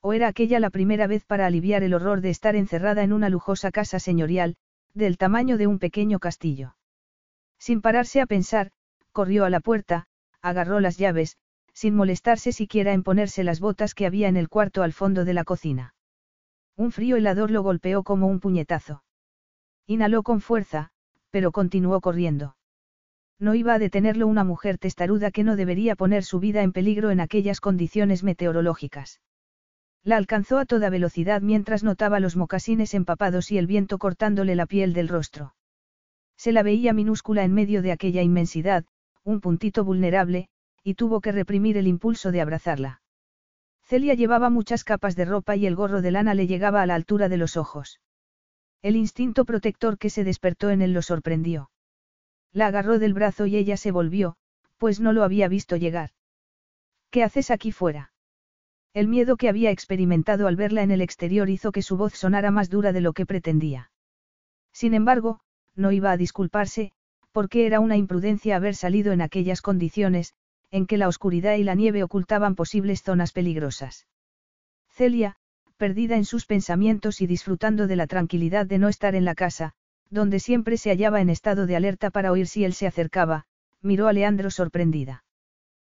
¿O era aquella la primera vez para aliviar el horror de estar encerrada en una lujosa casa señorial, del tamaño de un pequeño castillo? Sin pararse a pensar, corrió a la puerta, agarró las llaves, sin molestarse siquiera en ponerse las botas que había en el cuarto al fondo de la cocina. Un frío helador lo golpeó como un puñetazo. Inhaló con fuerza, pero continuó corriendo. No iba a detenerlo una mujer testaruda que no debería poner su vida en peligro en aquellas condiciones meteorológicas. La alcanzó a toda velocidad mientras notaba los mocasines empapados y el viento cortándole la piel del rostro. Se la veía minúscula en medio de aquella inmensidad, un puntito vulnerable, y tuvo que reprimir el impulso de abrazarla. Celia llevaba muchas capas de ropa y el gorro de lana le llegaba a la altura de los ojos. El instinto protector que se despertó en él lo sorprendió. La agarró del brazo y ella se volvió, pues no lo había visto llegar. ¿Qué haces aquí fuera? El miedo que había experimentado al verla en el exterior hizo que su voz sonara más dura de lo que pretendía. Sin embargo, no iba a disculparse, porque era una imprudencia haber salido en aquellas condiciones, en que la oscuridad y la nieve ocultaban posibles zonas peligrosas. Celia, perdida en sus pensamientos y disfrutando de la tranquilidad de no estar en la casa, donde siempre se hallaba en estado de alerta para oír si él se acercaba, miró a Leandro sorprendida.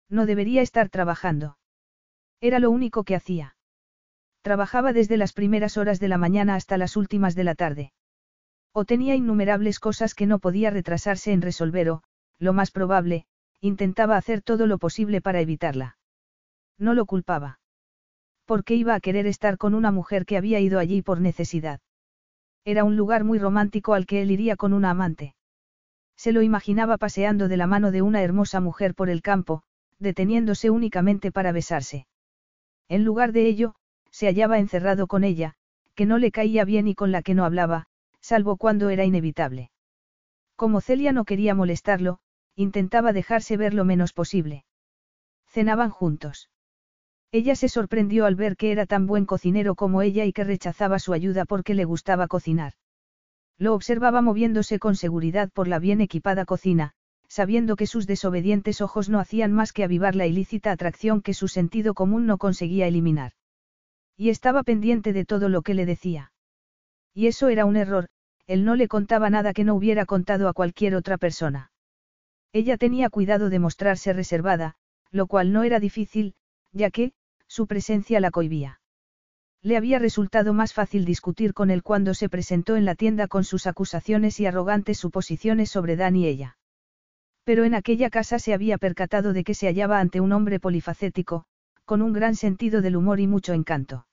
No debería estar trabajando. Era lo único que hacía. Trabajaba desde las primeras horas de la mañana hasta las últimas de la tarde. O tenía innumerables cosas que no podía retrasarse en resolver o, lo más probable, intentaba hacer todo lo posible para evitarla. No lo culpaba. ¿Por qué iba a querer estar con una mujer que había ido allí por necesidad? Era un lugar muy romántico al que él iría con una amante. Se lo imaginaba paseando de la mano de una hermosa mujer por el campo, deteniéndose únicamente para besarse. En lugar de ello, se hallaba encerrado con ella, que no le caía bien y con la que no hablaba, salvo cuando era inevitable. Como Celia no quería molestarlo, intentaba dejarse ver lo menos posible. Cenaban juntos. Ella se sorprendió al ver que era tan buen cocinero como ella y que rechazaba su ayuda porque le gustaba cocinar. Lo observaba moviéndose con seguridad por la bien equipada cocina, sabiendo que sus desobedientes ojos no hacían más que avivar la ilícita atracción que su sentido común no conseguía eliminar. Y estaba pendiente de todo lo que le decía. Y eso era un error, él no le contaba nada que no hubiera contado a cualquier otra persona. Ella tenía cuidado de mostrarse reservada, lo cual no era difícil, ya que, su presencia la cohibía. Le había resultado más fácil discutir con él cuando se presentó en la tienda con sus acusaciones y arrogantes suposiciones sobre Dan y ella. Pero en aquella casa se había percatado de que se hallaba ante un hombre polifacético, con un gran sentido del humor y mucho encanto.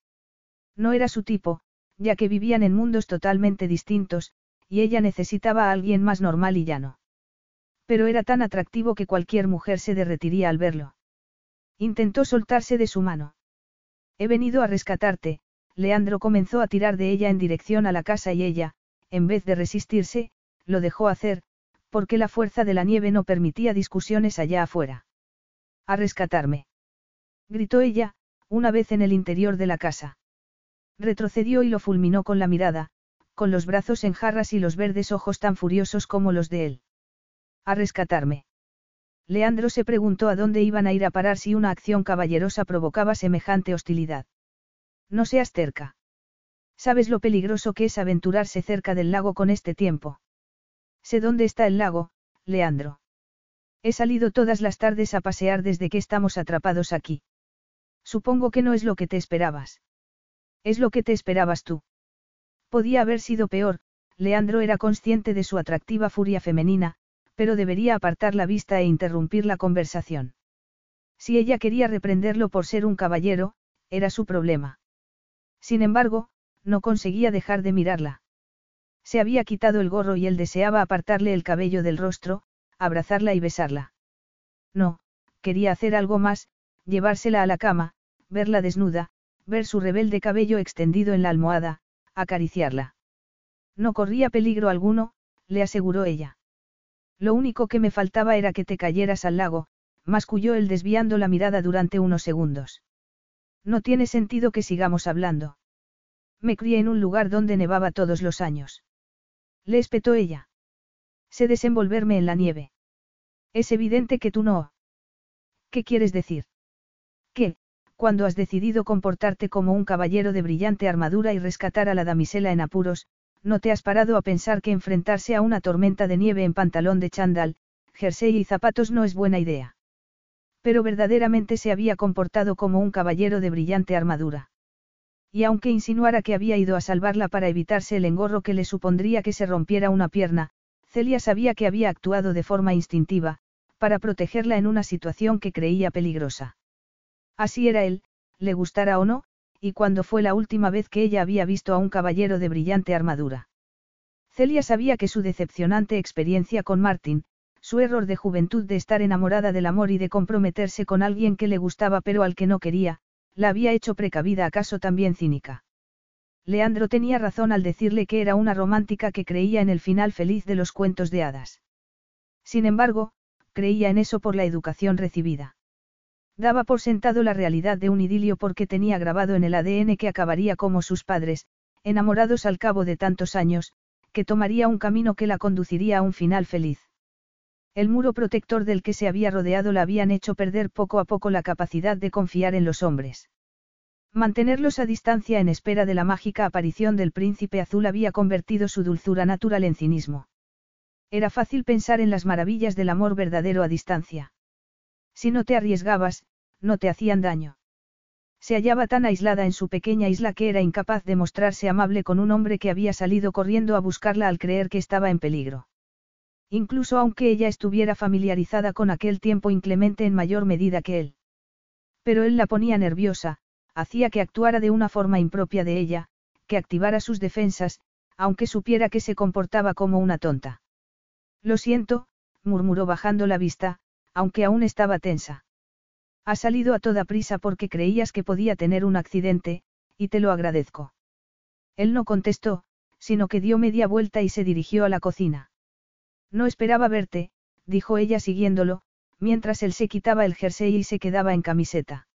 No era su tipo, ya que vivían en mundos totalmente distintos, y ella necesitaba a alguien más normal y llano. Pero era tan atractivo que cualquier mujer se derretiría al verlo. Intentó soltarse de su mano. He venido a rescatarte, Leandro comenzó a tirar de ella en dirección a la casa y ella, en vez de resistirse, lo dejó hacer, porque la fuerza de la nieve no permitía discusiones allá afuera. A rescatarme. Gritó ella, una vez en el interior de la casa. Retrocedió y lo fulminó con la mirada, con los brazos en jarras y los verdes ojos tan furiosos como los de él. A rescatarme. Leandro se preguntó a dónde iban a ir a parar si una acción caballerosa provocaba semejante hostilidad. No seas cerca. ¿Sabes lo peligroso que es aventurarse cerca del lago con este tiempo? Sé dónde está el lago, Leandro. He salido todas las tardes a pasear desde que estamos atrapados aquí. Supongo que no es lo que te esperabas. Es lo que te esperabas tú. Podía haber sido peor, Leandro era consciente de su atractiva furia femenina, pero debería apartar la vista e interrumpir la conversación. Si ella quería reprenderlo por ser un caballero, era su problema. Sin embargo, no conseguía dejar de mirarla. Se había quitado el gorro y él deseaba apartarle el cabello del rostro, abrazarla y besarla. No, quería hacer algo más, llevársela a la cama, verla desnuda, ver su rebelde cabello extendido en la almohada, acariciarla. No corría peligro alguno, le aseguró ella. Lo único que me faltaba era que te cayeras al lago, masculló él desviando la mirada durante unos segundos. No tiene sentido que sigamos hablando. Me crié en un lugar donde nevaba todos los años. Le espetó ella. Sé desenvolverme en la nieve. Es evidente que tú no. ¿Qué quieres decir? Que, cuando has decidido comportarte como un caballero de brillante armadura y rescatar a la damisela en apuros, no te has parado a pensar que enfrentarse a una tormenta de nieve en pantalón de chandal, jersey y zapatos no es buena idea. Pero verdaderamente se había comportado como un caballero de brillante armadura. Y aunque insinuara que había ido a salvarla para evitarse el engorro que le supondría que se rompiera una pierna, Celia sabía que había actuado de forma instintiva, para protegerla en una situación que creía peligrosa. Así era él, le gustara o no, y cuando fue la última vez que ella había visto a un caballero de brillante armadura. Celia sabía que su decepcionante experiencia con Martin, su error de juventud de estar enamorada del amor y de comprometerse con alguien que le gustaba pero al que no quería, la había hecho precavida acaso también cínica. Leandro tenía razón al decirle que era una romántica que creía en el final feliz de los cuentos de hadas. Sin embargo, creía en eso por la educación recibida. Daba por sentado la realidad de un idilio porque tenía grabado en el ADN que acabaría como sus padres, enamorados al cabo de tantos años, que tomaría un camino que la conduciría a un final feliz. El muro protector del que se había rodeado la habían hecho perder poco a poco la capacidad de confiar en los hombres. Mantenerlos a distancia en espera de la mágica aparición del príncipe azul había convertido su dulzura natural en cinismo. Era fácil pensar en las maravillas del amor verdadero a distancia. Si no te arriesgabas, no te hacían daño. Se hallaba tan aislada en su pequeña isla que era incapaz de mostrarse amable con un hombre que había salido corriendo a buscarla al creer que estaba en peligro. Incluso aunque ella estuviera familiarizada con aquel tiempo inclemente en mayor medida que él. Pero él la ponía nerviosa, hacía que actuara de una forma impropia de ella, que activara sus defensas, aunque supiera que se comportaba como una tonta. Lo siento, murmuró bajando la vista, aunque aún estaba tensa. Ha salido a toda prisa porque creías que podía tener un accidente, y te lo agradezco. Él no contestó, sino que dio media vuelta y se dirigió a la cocina. No esperaba verte, dijo ella siguiéndolo, mientras él se quitaba el jersey y se quedaba en camiseta.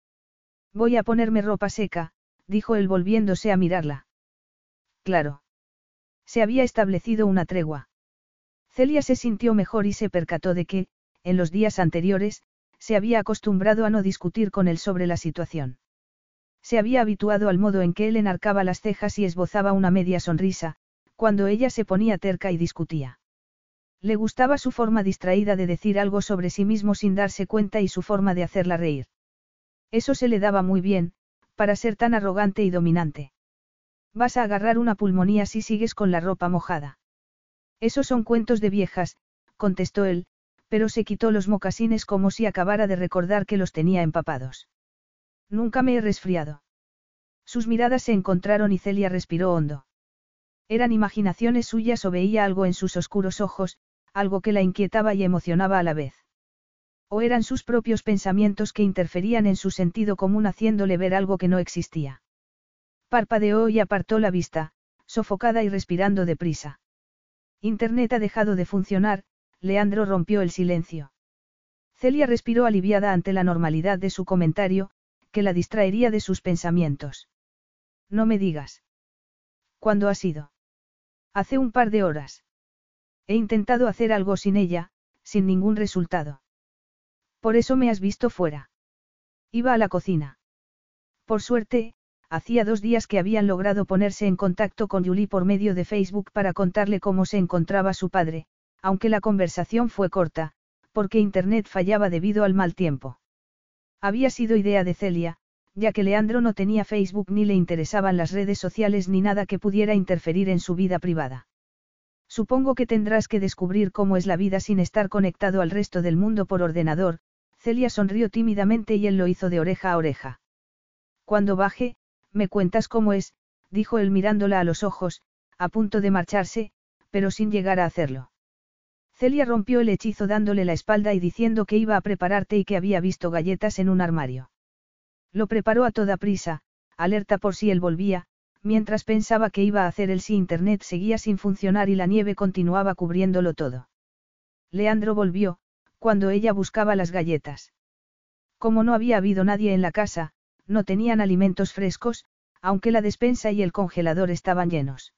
Voy a ponerme ropa seca, dijo él volviéndose a mirarla. Claro. Se había establecido una tregua. Celia se sintió mejor y se percató de que, en los días anteriores, se había acostumbrado a no discutir con él sobre la situación. Se había habituado al modo en que él enarcaba las cejas y esbozaba una media sonrisa, cuando ella se ponía terca y discutía. Le gustaba su forma distraída de decir algo sobre sí mismo sin darse cuenta y su forma de hacerla reír. Eso se le daba muy bien, para ser tan arrogante y dominante. Vas a agarrar una pulmonía si sigues con la ropa mojada. Esos son cuentos de viejas, contestó él, pero se quitó los mocasines como si acabara de recordar que los tenía empapados. Nunca me he resfriado. Sus miradas se encontraron y Celia respiró hondo. Eran imaginaciones suyas o veía algo en sus oscuros ojos, algo que la inquietaba y emocionaba a la vez. O eran sus propios pensamientos que interferían en su sentido común haciéndole ver algo que no existía. Parpadeó y apartó la vista, sofocada y respirando deprisa. Internet ha dejado de funcionar, Leandro rompió el silencio. Celia respiró aliviada ante la normalidad de su comentario, que la distraería de sus pensamientos. No me digas. ¿Cuándo ha sido? Hace un par de horas. He intentado hacer algo sin ella, sin ningún resultado. Por eso me has visto fuera. Iba a la cocina. Por suerte, hacía dos días que habían logrado ponerse en contacto con Julie por medio de Facebook para contarle cómo se encontraba su padre, aunque la conversación fue corta, porque Internet fallaba debido al mal tiempo. Había sido idea de Celia, ya que Leandro no tenía Facebook ni le interesaban las redes sociales ni nada que pudiera interferir en su vida privada. Supongo que tendrás que descubrir cómo es la vida sin estar conectado al resto del mundo por ordenador, Celia sonrió tímidamente y él lo hizo de oreja a oreja. Cuando baje, me cuentas cómo es, dijo él mirándola a los ojos, a punto de marcharse, pero sin llegar a hacerlo. Celia rompió el hechizo dándole la espalda y diciendo que iba a prepararte y que había visto galletas en un armario. Lo preparó a toda prisa, alerta por si él volvía, mientras pensaba que iba a hacer él si Internet seguía sin funcionar y la nieve continuaba cubriéndolo todo. Leandro volvió, cuando ella buscaba las galletas. Como no había habido nadie en la casa, no tenían alimentos frescos, aunque la despensa y el congelador estaban llenos.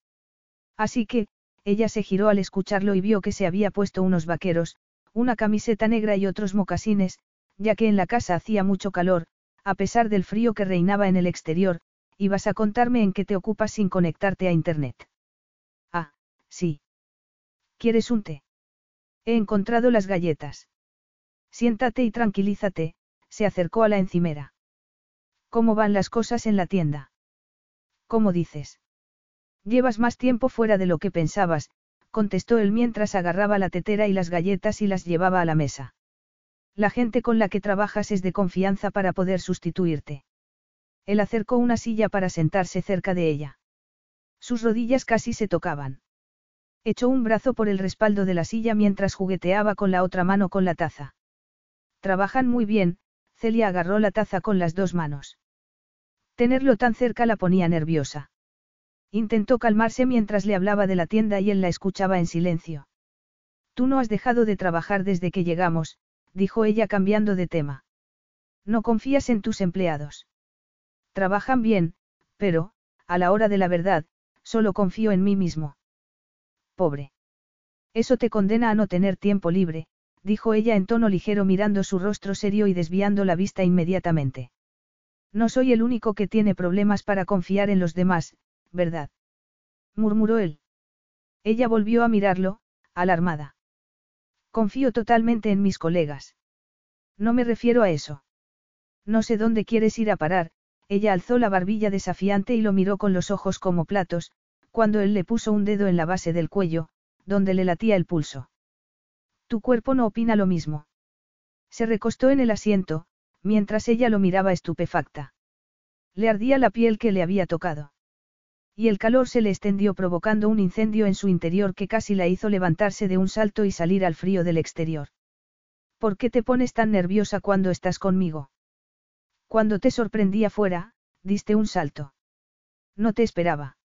Así que, ella se giró al escucharlo y vio que se había puesto unos vaqueros, una camiseta negra y otros mocasines, ya que en la casa hacía mucho calor, a pesar del frío que reinaba en el exterior, y vas a contarme en qué te ocupas sin conectarte a Internet. Ah, sí. ¿Quieres un té? He encontrado las galletas. Siéntate y tranquilízate, se acercó a la encimera. ¿Cómo van las cosas en la tienda? ¿Cómo dices? Llevas más tiempo fuera de lo que pensabas, contestó él mientras agarraba la tetera y las galletas y las llevaba a la mesa. La gente con la que trabajas es de confianza para poder sustituirte. Él acercó una silla para sentarse cerca de ella. Sus rodillas casi se tocaban. Echó un brazo por el respaldo de la silla mientras jugueteaba con la otra mano con la taza. Trabajan muy bien, Celia agarró la taza con las dos manos. Tenerlo tan cerca la ponía nerviosa. Intentó calmarse mientras le hablaba de la tienda y él la escuchaba en silencio. Tú no has dejado de trabajar desde que llegamos, dijo ella cambiando de tema. No confías en tus empleados. Trabajan bien, pero, a la hora de la verdad, solo confío en mí mismo. Pobre. Eso te condena a no tener tiempo libre, dijo ella en tono ligero mirando su rostro serio y desviando la vista inmediatamente. No soy el único que tiene problemas para confiar en los demás, ¿verdad? murmuró él. Ella volvió a mirarlo, alarmada. Confío totalmente en mis colegas. No me refiero a eso. No sé dónde quieres ir a parar, ella alzó la barbilla desafiante y lo miró con los ojos como platos, cuando él le puso un dedo en la base del cuello, donde le latía el pulso. Tu cuerpo no opina lo mismo. Se recostó en el asiento, mientras ella lo miraba estupefacta. Le ardía la piel que le había tocado. Y el calor se le extendió provocando un incendio en su interior que casi la hizo levantarse de un salto y salir al frío del exterior. ¿Por qué te pones tan nerviosa cuando estás conmigo? Cuando te sorprendí afuera, diste un salto. No te esperaba.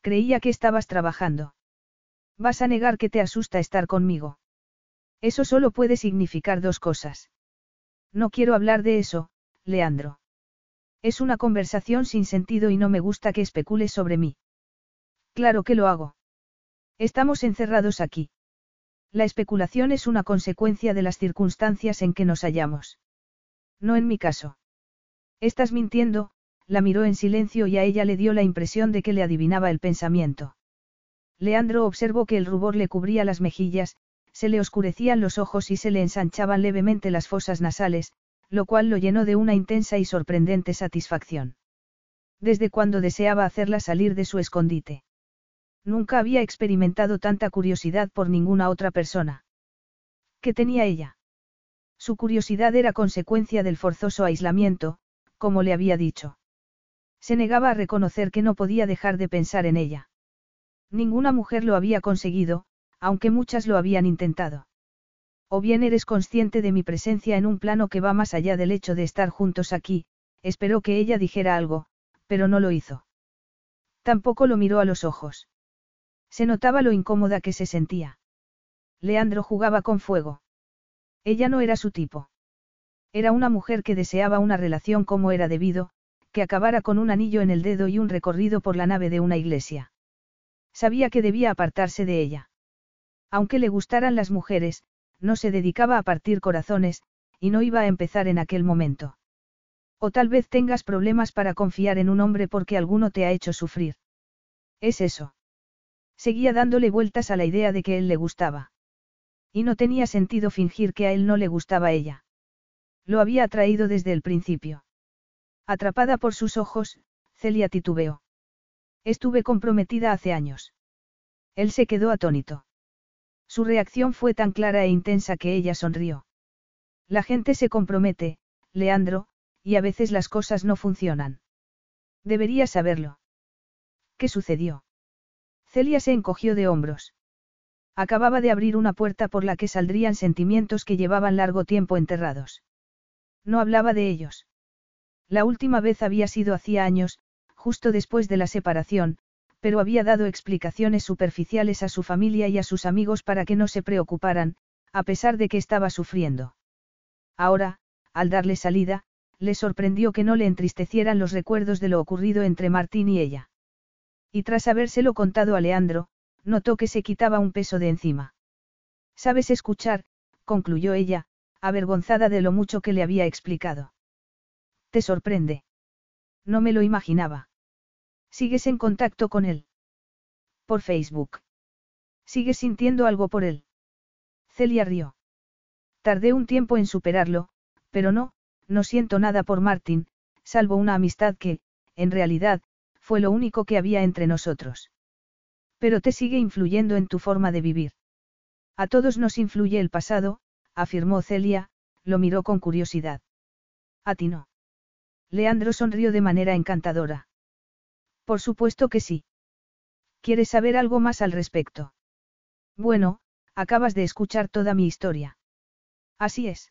Creía que estabas trabajando. Vas a negar que te asusta estar conmigo. Eso solo puede significar dos cosas. No quiero hablar de eso, Leandro. Es una conversación sin sentido y no me gusta que especules sobre mí. Claro que lo hago. Estamos encerrados aquí. La especulación es una consecuencia de las circunstancias en que nos hallamos. No en mi caso. Estás mintiendo, la miró en silencio y a ella le dio la impresión de que le adivinaba el pensamiento. Leandro observó que el rubor le cubría las mejillas, se le oscurecían los ojos y se le ensanchaban levemente las fosas nasales, lo cual lo llenó de una intensa y sorprendente satisfacción. Desde cuando deseaba hacerla salir de su escondite. Nunca había experimentado tanta curiosidad por ninguna otra persona. ¿Qué tenía ella? Su curiosidad era consecuencia del forzoso aislamiento, como le había dicho. Se negaba a reconocer que no podía dejar de pensar en ella. Ninguna mujer lo había conseguido, aunque muchas lo habían intentado. O bien eres consciente de mi presencia en un plano que va más allá del hecho de estar juntos aquí, esperó que ella dijera algo, pero no lo hizo. Tampoco lo miró a los ojos. Se notaba lo incómoda que se sentía. Leandro jugaba con fuego. Ella no era su tipo. Era una mujer que deseaba una relación como era debido, que acabara con un anillo en el dedo y un recorrido por la nave de una iglesia. Sabía que debía apartarse de ella. Aunque le gustaran las mujeres, no se dedicaba a partir corazones, y no iba a empezar en aquel momento. O tal vez tengas problemas para confiar en un hombre porque alguno te ha hecho sufrir. Es eso. Seguía dándole vueltas a la idea de que él le gustaba. Y no tenía sentido fingir que a él no le gustaba ella. Lo había atraído desde el principio. Atrapada por sus ojos, Celia titubeó. Estuve comprometida hace años. Él se quedó atónito. Su reacción fue tan clara e intensa que ella sonrió. La gente se compromete, Leandro, y a veces las cosas no funcionan. Debería saberlo. ¿Qué sucedió? Celia se encogió de hombros. Acababa de abrir una puerta por la que saldrían sentimientos que llevaban largo tiempo enterrados. No hablaba de ellos. La última vez había sido hacía años, justo después de la separación, pero había dado explicaciones superficiales a su familia y a sus amigos para que no se preocuparan, a pesar de que estaba sufriendo. Ahora, al darle salida, le sorprendió que no le entristecieran los recuerdos de lo ocurrido entre Martín y ella. Y tras habérselo contado a Leandro, notó que se quitaba un peso de encima. Sabes escuchar, concluyó ella, avergonzada de lo mucho que le había explicado. ¿Te sorprende? No me lo imaginaba. ¿Sigues en contacto con él? Por Facebook. ¿Sigues sintiendo algo por él? Celia rió. Tardé un tiempo en superarlo, pero no, no siento nada por Martin, salvo una amistad que, en realidad, fue lo único que había entre nosotros. Pero te sigue influyendo en tu forma de vivir. A todos nos influye el pasado, afirmó Celia, lo miró con curiosidad. A ti no. Leandro sonrió de manera encantadora. Por supuesto que sí. ¿Quieres saber algo más al respecto? Bueno, acabas de escuchar toda mi historia. Así es.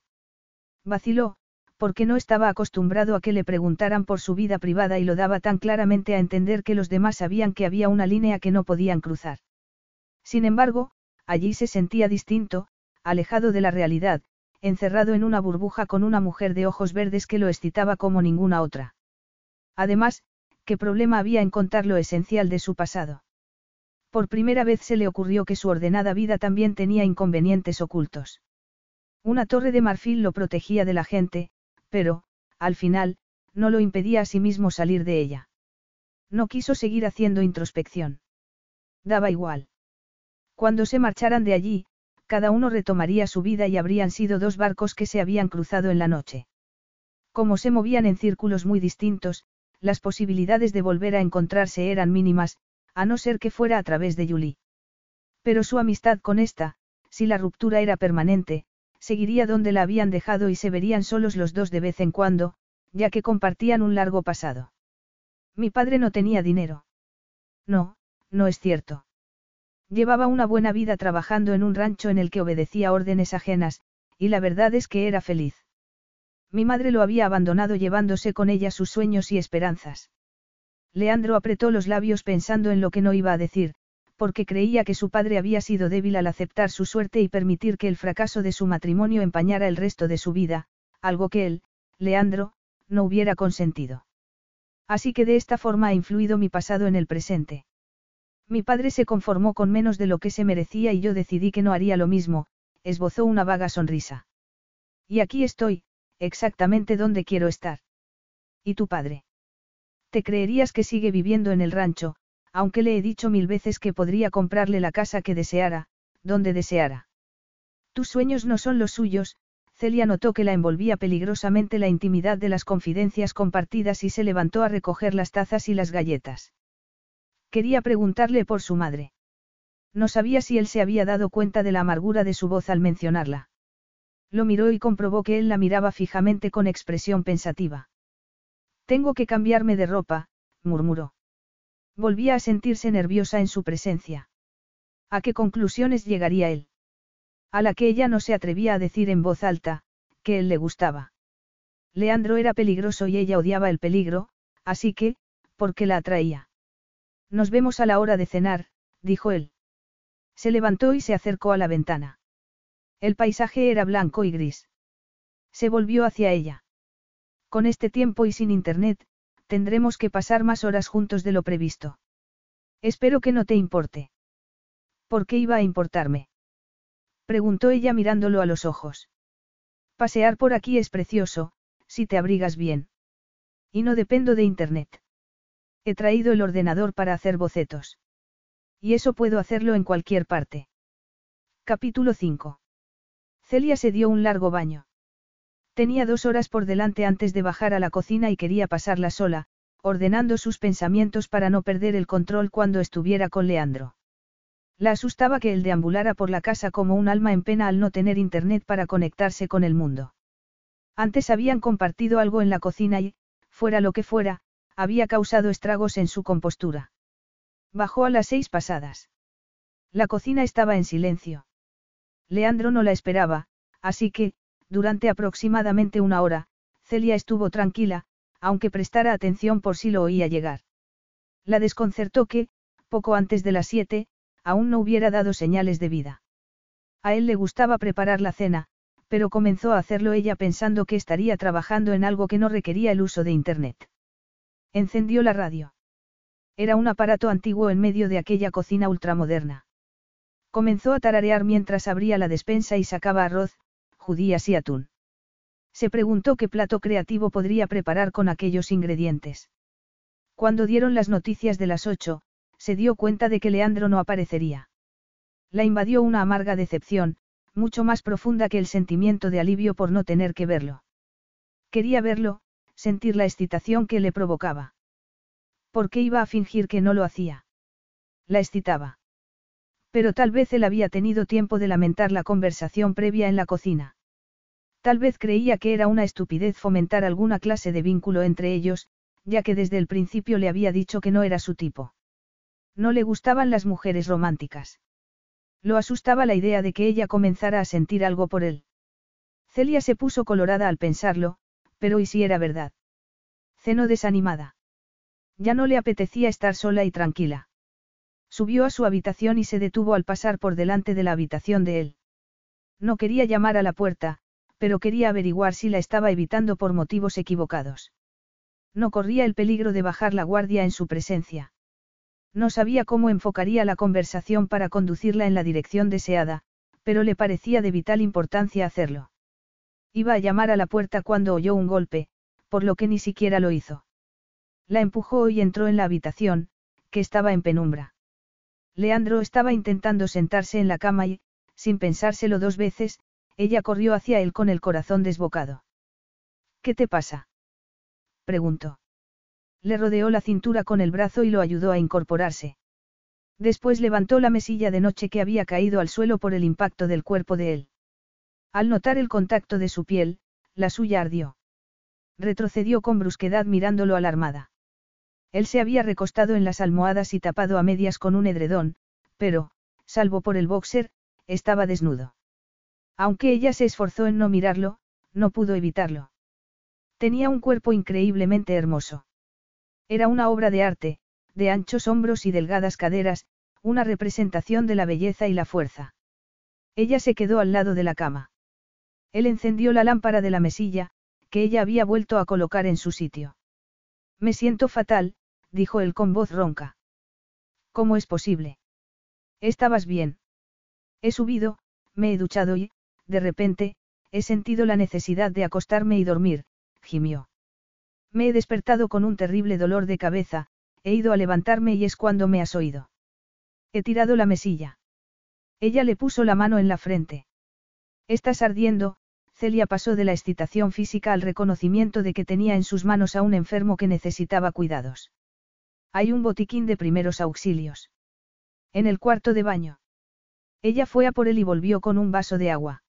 Vaciló, porque no estaba acostumbrado a que le preguntaran por su vida privada y lo daba tan claramente a entender que los demás sabían que había una línea que no podían cruzar. Sin embargo, allí se sentía distinto, alejado de la realidad, encerrado en una burbuja con una mujer de ojos verdes que lo excitaba como ninguna otra. Además, qué problema había en contar lo esencial de su pasado. Por primera vez se le ocurrió que su ordenada vida también tenía inconvenientes ocultos. Una torre de marfil lo protegía de la gente, pero, al final, no lo impedía a sí mismo salir de ella. No quiso seguir haciendo introspección. Daba igual. Cuando se marcharan de allí, cada uno retomaría su vida y habrían sido dos barcos que se habían cruzado en la noche. Como se movían en círculos muy distintos, las posibilidades de volver a encontrarse eran mínimas, a no ser que fuera a través de Julie. Pero su amistad con esta, si la ruptura era permanente, seguiría donde la habían dejado y se verían solos los dos de vez en cuando, ya que compartían un largo pasado. Mi padre no tenía dinero. No, no es cierto. Llevaba una buena vida trabajando en un rancho en el que obedecía órdenes ajenas, y la verdad es que era feliz. Mi madre lo había abandonado llevándose con ella sus sueños y esperanzas. Leandro apretó los labios pensando en lo que no iba a decir, porque creía que su padre había sido débil al aceptar su suerte y permitir que el fracaso de su matrimonio empañara el resto de su vida, algo que él, Leandro, no hubiera consentido. Así que de esta forma ha influido mi pasado en el presente. Mi padre se conformó con menos de lo que se merecía y yo decidí que no haría lo mismo, esbozó una vaga sonrisa. Y aquí estoy, exactamente donde quiero estar. ¿Y tu padre? Te creerías que sigue viviendo en el rancho, aunque le he dicho mil veces que podría comprarle la casa que deseara, donde deseara. Tus sueños no son los suyos, Celia notó que la envolvía peligrosamente la intimidad de las confidencias compartidas y se levantó a recoger las tazas y las galletas. Quería preguntarle por su madre. No sabía si él se había dado cuenta de la amargura de su voz al mencionarla. Lo miró y comprobó que él la miraba fijamente con expresión pensativa. Tengo que cambiarme de ropa, murmuró. Volvía a sentirse nerviosa en su presencia. ¿A qué conclusiones llegaría él? A la que ella no se atrevía a decir en voz alta, que él le gustaba. Leandro era peligroso y ella odiaba el peligro, así que, ¿por qué la atraía? Nos vemos a la hora de cenar, dijo él. Se levantó y se acercó a la ventana. El paisaje era blanco y gris. Se volvió hacia ella. Con este tiempo y sin internet, tendremos que pasar más horas juntos de lo previsto. Espero que no te importe. ¿Por qué iba a importarme? Preguntó ella mirándolo a los ojos. Pasear por aquí es precioso, si te abrigas bien. Y no dependo de internet. He traído el ordenador para hacer bocetos. Y eso puedo hacerlo en cualquier parte. Capítulo 5. Celia se dio un largo baño. Tenía dos horas por delante antes de bajar a la cocina y quería pasarla sola, ordenando sus pensamientos para no perder el control cuando estuviera con Leandro. La asustaba que él deambulara por la casa como un alma en pena al no tener internet para conectarse con el mundo. Antes habían compartido algo en la cocina y, fuera lo que fuera, había causado estragos en su compostura. Bajó a las seis pasadas. La cocina estaba en silencio. Leandro no la esperaba, así que, durante aproximadamente una hora, Celia estuvo tranquila, aunque prestara atención por si lo oía llegar. La desconcertó que, poco antes de las siete, aún no hubiera dado señales de vida. A él le gustaba preparar la cena, pero comenzó a hacerlo ella pensando que estaría trabajando en algo que no requería el uso de Internet. Encendió la radio. Era un aparato antiguo en medio de aquella cocina ultramoderna. Comenzó a tararear mientras abría la despensa y sacaba arroz, judías y atún. Se preguntó qué plato creativo podría preparar con aquellos ingredientes. Cuando dieron las noticias de las ocho, se dio cuenta de que Leandro no aparecería. La invadió una amarga decepción, mucho más profunda que el sentimiento de alivio por no tener que verlo. Quería verlo, sentir la excitación que le provocaba. ¿Por qué iba a fingir que no lo hacía? La excitaba. Pero tal vez él había tenido tiempo de lamentar la conversación previa en la cocina. Tal vez creía que era una estupidez fomentar alguna clase de vínculo entre ellos, ya que desde el principio le había dicho que no era su tipo. No le gustaban las mujeres románticas. Lo asustaba la idea de que ella comenzara a sentir algo por él. Celia se puso colorada al pensarlo, pero ¿y si era verdad? Cenó desanimada. Ya no le apetecía estar sola y tranquila. Subió a su habitación y se detuvo al pasar por delante de la habitación de él. No quería llamar a la puerta, pero quería averiguar si la estaba evitando por motivos equivocados. No corría el peligro de bajar la guardia en su presencia. No sabía cómo enfocaría la conversación para conducirla en la dirección deseada, pero le parecía de vital importancia hacerlo. Iba a llamar a la puerta cuando oyó un golpe, por lo que ni siquiera lo hizo. La empujó y entró en la habitación, que estaba en penumbra. Leandro estaba intentando sentarse en la cama y, sin pensárselo dos veces, ella corrió hacia él con el corazón desbocado. ¿Qué te pasa? preguntó. Le rodeó la cintura con el brazo y lo ayudó a incorporarse. Después levantó la mesilla de noche que había caído al suelo por el impacto del cuerpo de él. Al notar el contacto de su piel, la suya ardió. Retrocedió con brusquedad mirándolo alarmada. Él se había recostado en las almohadas y tapado a medias con un edredón, pero, salvo por el boxer, estaba desnudo. Aunque ella se esforzó en no mirarlo, no pudo evitarlo. Tenía un cuerpo increíblemente hermoso. Era una obra de arte, de anchos hombros y delgadas caderas, una representación de la belleza y la fuerza. Ella se quedó al lado de la cama. Él encendió la lámpara de la mesilla, que ella había vuelto a colocar en su sitio. Me siento fatal, dijo él con voz ronca. ¿Cómo es posible? Estabas bien. He subido, me he duchado y, de repente, he sentido la necesidad de acostarme y dormir, gimió. Me he despertado con un terrible dolor de cabeza, he ido a levantarme y es cuando me has oído. He tirado la mesilla. Ella le puso la mano en la frente. Estás ardiendo, Celia pasó de la excitación física al reconocimiento de que tenía en sus manos a un enfermo que necesitaba cuidados. Hay un botiquín de primeros auxilios. En el cuarto de baño. Ella fue a por él y volvió con un vaso de agua.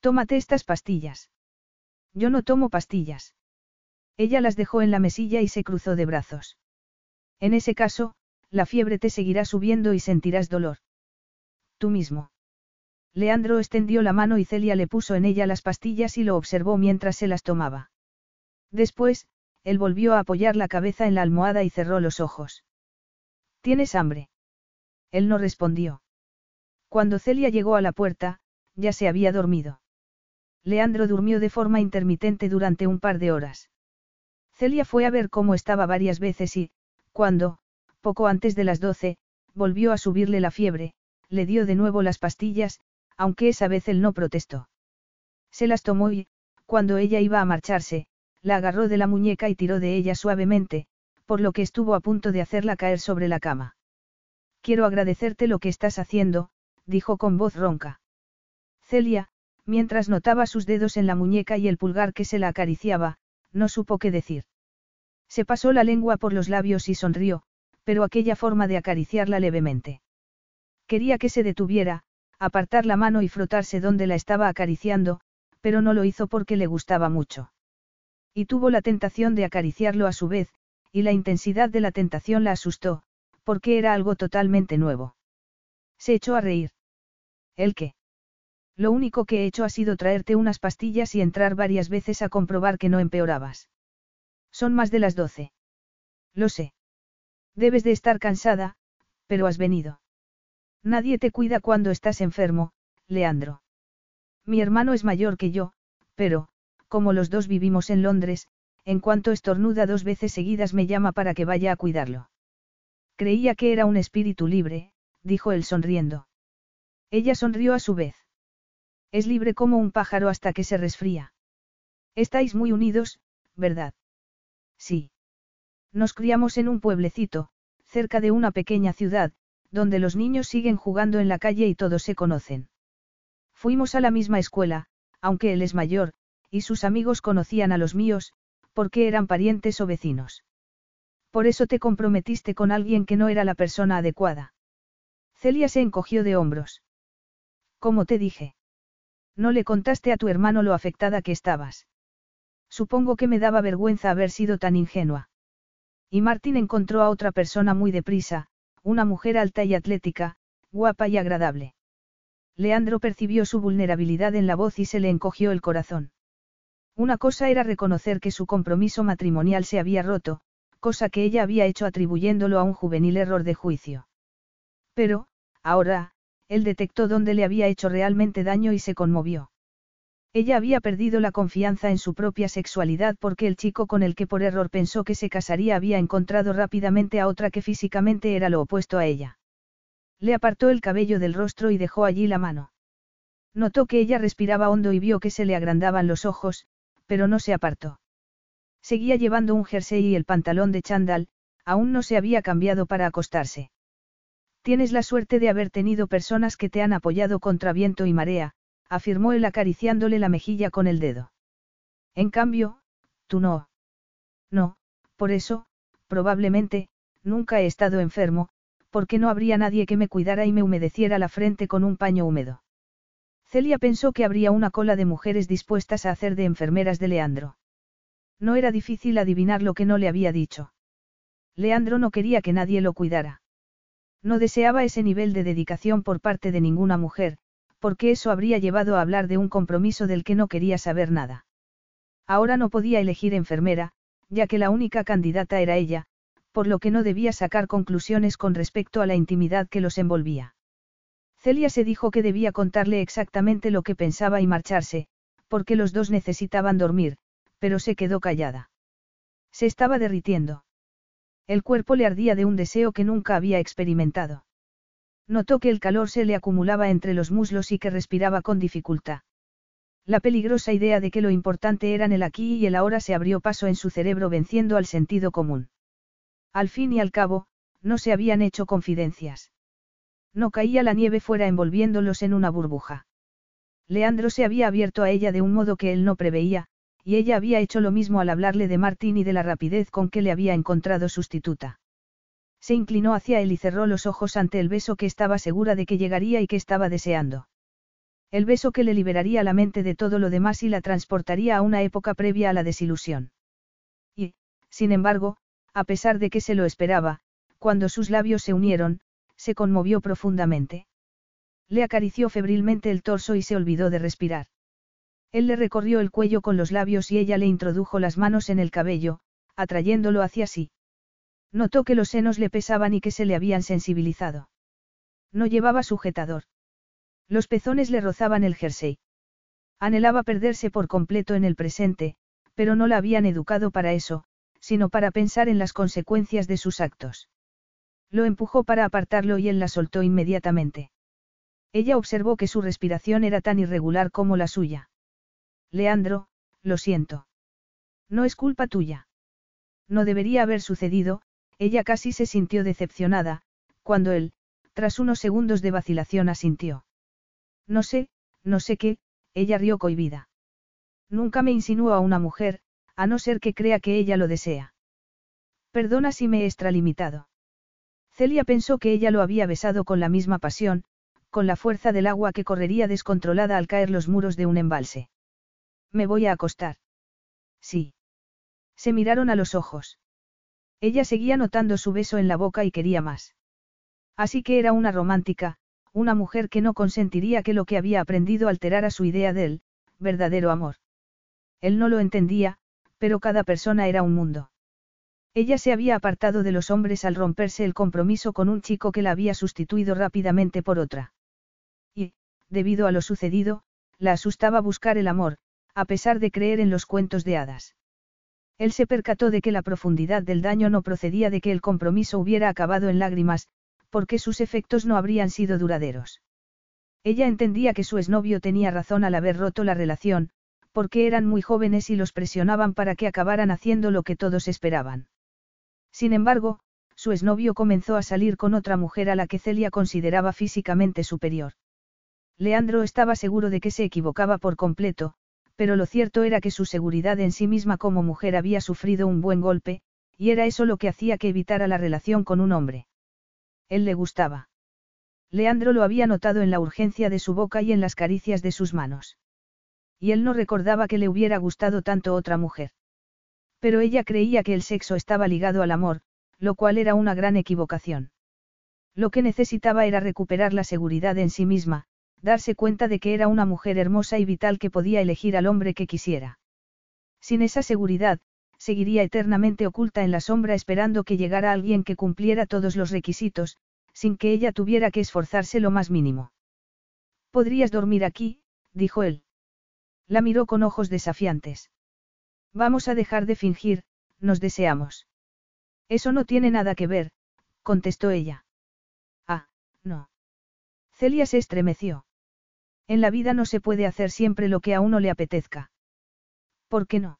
Tómate estas pastillas. Yo no tomo pastillas. Ella las dejó en la mesilla y se cruzó de brazos. En ese caso, la fiebre te seguirá subiendo y sentirás dolor. Tú mismo. Leandro extendió la mano y Celia le puso en ella las pastillas y lo observó mientras se las tomaba. Después, él volvió a apoyar la cabeza en la almohada y cerró los ojos. ¿Tienes hambre? Él no respondió. Cuando Celia llegó a la puerta, ya se había dormido. Leandro durmió de forma intermitente durante un par de horas. Celia fue a ver cómo estaba varias veces y, cuando, poco antes de las doce, volvió a subirle la fiebre, le dio de nuevo las pastillas, aunque esa vez él no protestó. Se las tomó y, cuando ella iba a marcharse, la agarró de la muñeca y tiró de ella suavemente, por lo que estuvo a punto de hacerla caer sobre la cama. Quiero agradecerte lo que estás haciendo, dijo con voz ronca. Celia, mientras notaba sus dedos en la muñeca y el pulgar que se la acariciaba, no supo qué decir. Se pasó la lengua por los labios y sonrió, pero aquella forma de acariciarla levemente. Quería que se detuviera, apartar la mano y frotarse donde la estaba acariciando, pero no lo hizo porque le gustaba mucho. Y tuvo la tentación de acariciarlo a su vez, y la intensidad de la tentación la asustó, porque era algo totalmente nuevo. Se echó a reír. ¿El qué? Lo único que he hecho ha sido traerte unas pastillas y entrar varias veces a comprobar que no empeorabas. Son más de las doce. Lo sé. Debes de estar cansada, pero has venido. Nadie te cuida cuando estás enfermo, Leandro. Mi hermano es mayor que yo, pero, como los dos vivimos en Londres, en cuanto estornuda dos veces seguidas me llama para que vaya a cuidarlo. Creía que era un espíritu libre, dijo él sonriendo. Ella sonrió a su vez. Es libre como un pájaro hasta que se resfría. Estáis muy unidos, ¿verdad? Sí. Nos criamos en un pueblecito, cerca de una pequeña ciudad, donde los niños siguen jugando en la calle y todos se conocen. Fuimos a la misma escuela, aunque él es mayor, y sus amigos conocían a los míos, porque eran parientes o vecinos. Por eso te comprometiste con alguien que no era la persona adecuada. Celia se encogió de hombros. Como te dije. No le contaste a tu hermano lo afectada que estabas. Supongo que me daba vergüenza haber sido tan ingenua. Y Martín encontró a otra persona muy deprisa, una mujer alta y atlética, guapa y agradable. Leandro percibió su vulnerabilidad en la voz y se le encogió el corazón. Una cosa era reconocer que su compromiso matrimonial se había roto, cosa que ella había hecho atribuyéndolo a un juvenil error de juicio. Pero, ahora, él detectó dónde le había hecho realmente daño y se conmovió. Ella había perdido la confianza en su propia sexualidad porque el chico con el que por error pensó que se casaría había encontrado rápidamente a otra que físicamente era lo opuesto a ella. Le apartó el cabello del rostro y dejó allí la mano. Notó que ella respiraba hondo y vio que se le agrandaban los ojos, pero no se apartó. Seguía llevando un jersey y el pantalón de chándal, aún no se había cambiado para acostarse. Tienes la suerte de haber tenido personas que te han apoyado contra viento y marea, afirmó él acariciándole la mejilla con el dedo. En cambio, tú no. No, por eso, probablemente, nunca he estado enfermo, porque no habría nadie que me cuidara y me humedeciera la frente con un paño húmedo. Celia pensó que habría una cola de mujeres dispuestas a hacer de enfermeras de Leandro. No era difícil adivinar lo que no le había dicho. Leandro no quería que nadie lo cuidara. No deseaba ese nivel de dedicación por parte de ninguna mujer, porque eso habría llevado a hablar de un compromiso del que no quería saber nada. Ahora no podía elegir enfermera, ya que la única candidata era ella, por lo que no debía sacar conclusiones con respecto a la intimidad que los envolvía. Celia se dijo que debía contarle exactamente lo que pensaba y marcharse, porque los dos necesitaban dormir, pero se quedó callada. Se estaba derritiendo. El cuerpo le ardía de un deseo que nunca había experimentado. Notó que el calor se le acumulaba entre los muslos y que respiraba con dificultad. La peligrosa idea de que lo importante eran el aquí y el ahora se abrió paso en su cerebro venciendo al sentido común. Al fin y al cabo, no se habían hecho confidencias. No caía la nieve fuera envolviéndolos en una burbuja. Leandro se había abierto a ella de un modo que él no preveía, y ella había hecho lo mismo al hablarle de Martín y de la rapidez con que le había encontrado sustituta. Se inclinó hacia él y cerró los ojos ante el beso que estaba segura de que llegaría y que estaba deseando. El beso que le liberaría la mente de todo lo demás y la transportaría a una época previa a la desilusión. Y, sin embargo, a pesar de que se lo esperaba, cuando sus labios se unieron, se conmovió profundamente. Le acarició febrilmente el torso y se olvidó de respirar. Él le recorrió el cuello con los labios y ella le introdujo las manos en el cabello, atrayéndolo hacia sí. Notó que los senos le pesaban y que se le habían sensibilizado. No llevaba sujetador. Los pezones le rozaban el jersey. Anhelaba perderse por completo en el presente, pero no la habían educado para eso, sino para pensar en las consecuencias de sus actos. Lo empujó para apartarlo y él la soltó inmediatamente. Ella observó que su respiración era tan irregular como la suya. Leandro, lo siento. No es culpa tuya. No debería haber sucedido, ella casi se sintió decepcionada, cuando él, tras unos segundos de vacilación, asintió. No sé, no sé qué, ella rió cohibida. Nunca me insinúo a una mujer, a no ser que crea que ella lo desea. Perdona si me he extralimitado. Celia pensó que ella lo había besado con la misma pasión, con la fuerza del agua que correría descontrolada al caer los muros de un embalse. Me voy a acostar. Sí. Se miraron a los ojos. Ella seguía notando su beso en la boca y quería más. Así que era una romántica, una mujer que no consentiría que lo que había aprendido alterara su idea del verdadero amor. Él no lo entendía, pero cada persona era un mundo. Ella se había apartado de los hombres al romperse el compromiso con un chico que la había sustituido rápidamente por otra. Y, debido a lo sucedido, la asustaba buscar el amor, a pesar de creer en los cuentos de hadas. Él se percató de que la profundidad del daño no procedía de que el compromiso hubiera acabado en lágrimas, porque sus efectos no habrían sido duraderos. Ella entendía que su exnovio tenía razón al haber roto la relación, porque eran muy jóvenes y los presionaban para que acabaran haciendo lo que todos esperaban. Sin embargo, su exnovio comenzó a salir con otra mujer a la que Celia consideraba físicamente superior. Leandro estaba seguro de que se equivocaba por completo, pero lo cierto era que su seguridad en sí misma como mujer había sufrido un buen golpe, y era eso lo que hacía que evitara la relación con un hombre. Él le gustaba. Leandro lo había notado en la urgencia de su boca y en las caricias de sus manos. Y él no recordaba que le hubiera gustado tanto otra mujer. Pero ella creía que el sexo estaba ligado al amor, lo cual era una gran equivocación. Lo que necesitaba era recuperar la seguridad en sí misma, darse cuenta de que era una mujer hermosa y vital que podía elegir al hombre que quisiera. Sin esa seguridad, seguiría eternamente oculta en la sombra esperando que llegara alguien que cumpliera todos los requisitos, sin que ella tuviera que esforzarse lo más mínimo. Podrías dormir aquí, dijo él. La miró con ojos desafiantes. Vamos a dejar de fingir, nos deseamos. Eso no tiene nada que ver, contestó ella. Ah, no. Celia se estremeció. En la vida no se puede hacer siempre lo que a uno le apetezca. ¿Por qué no?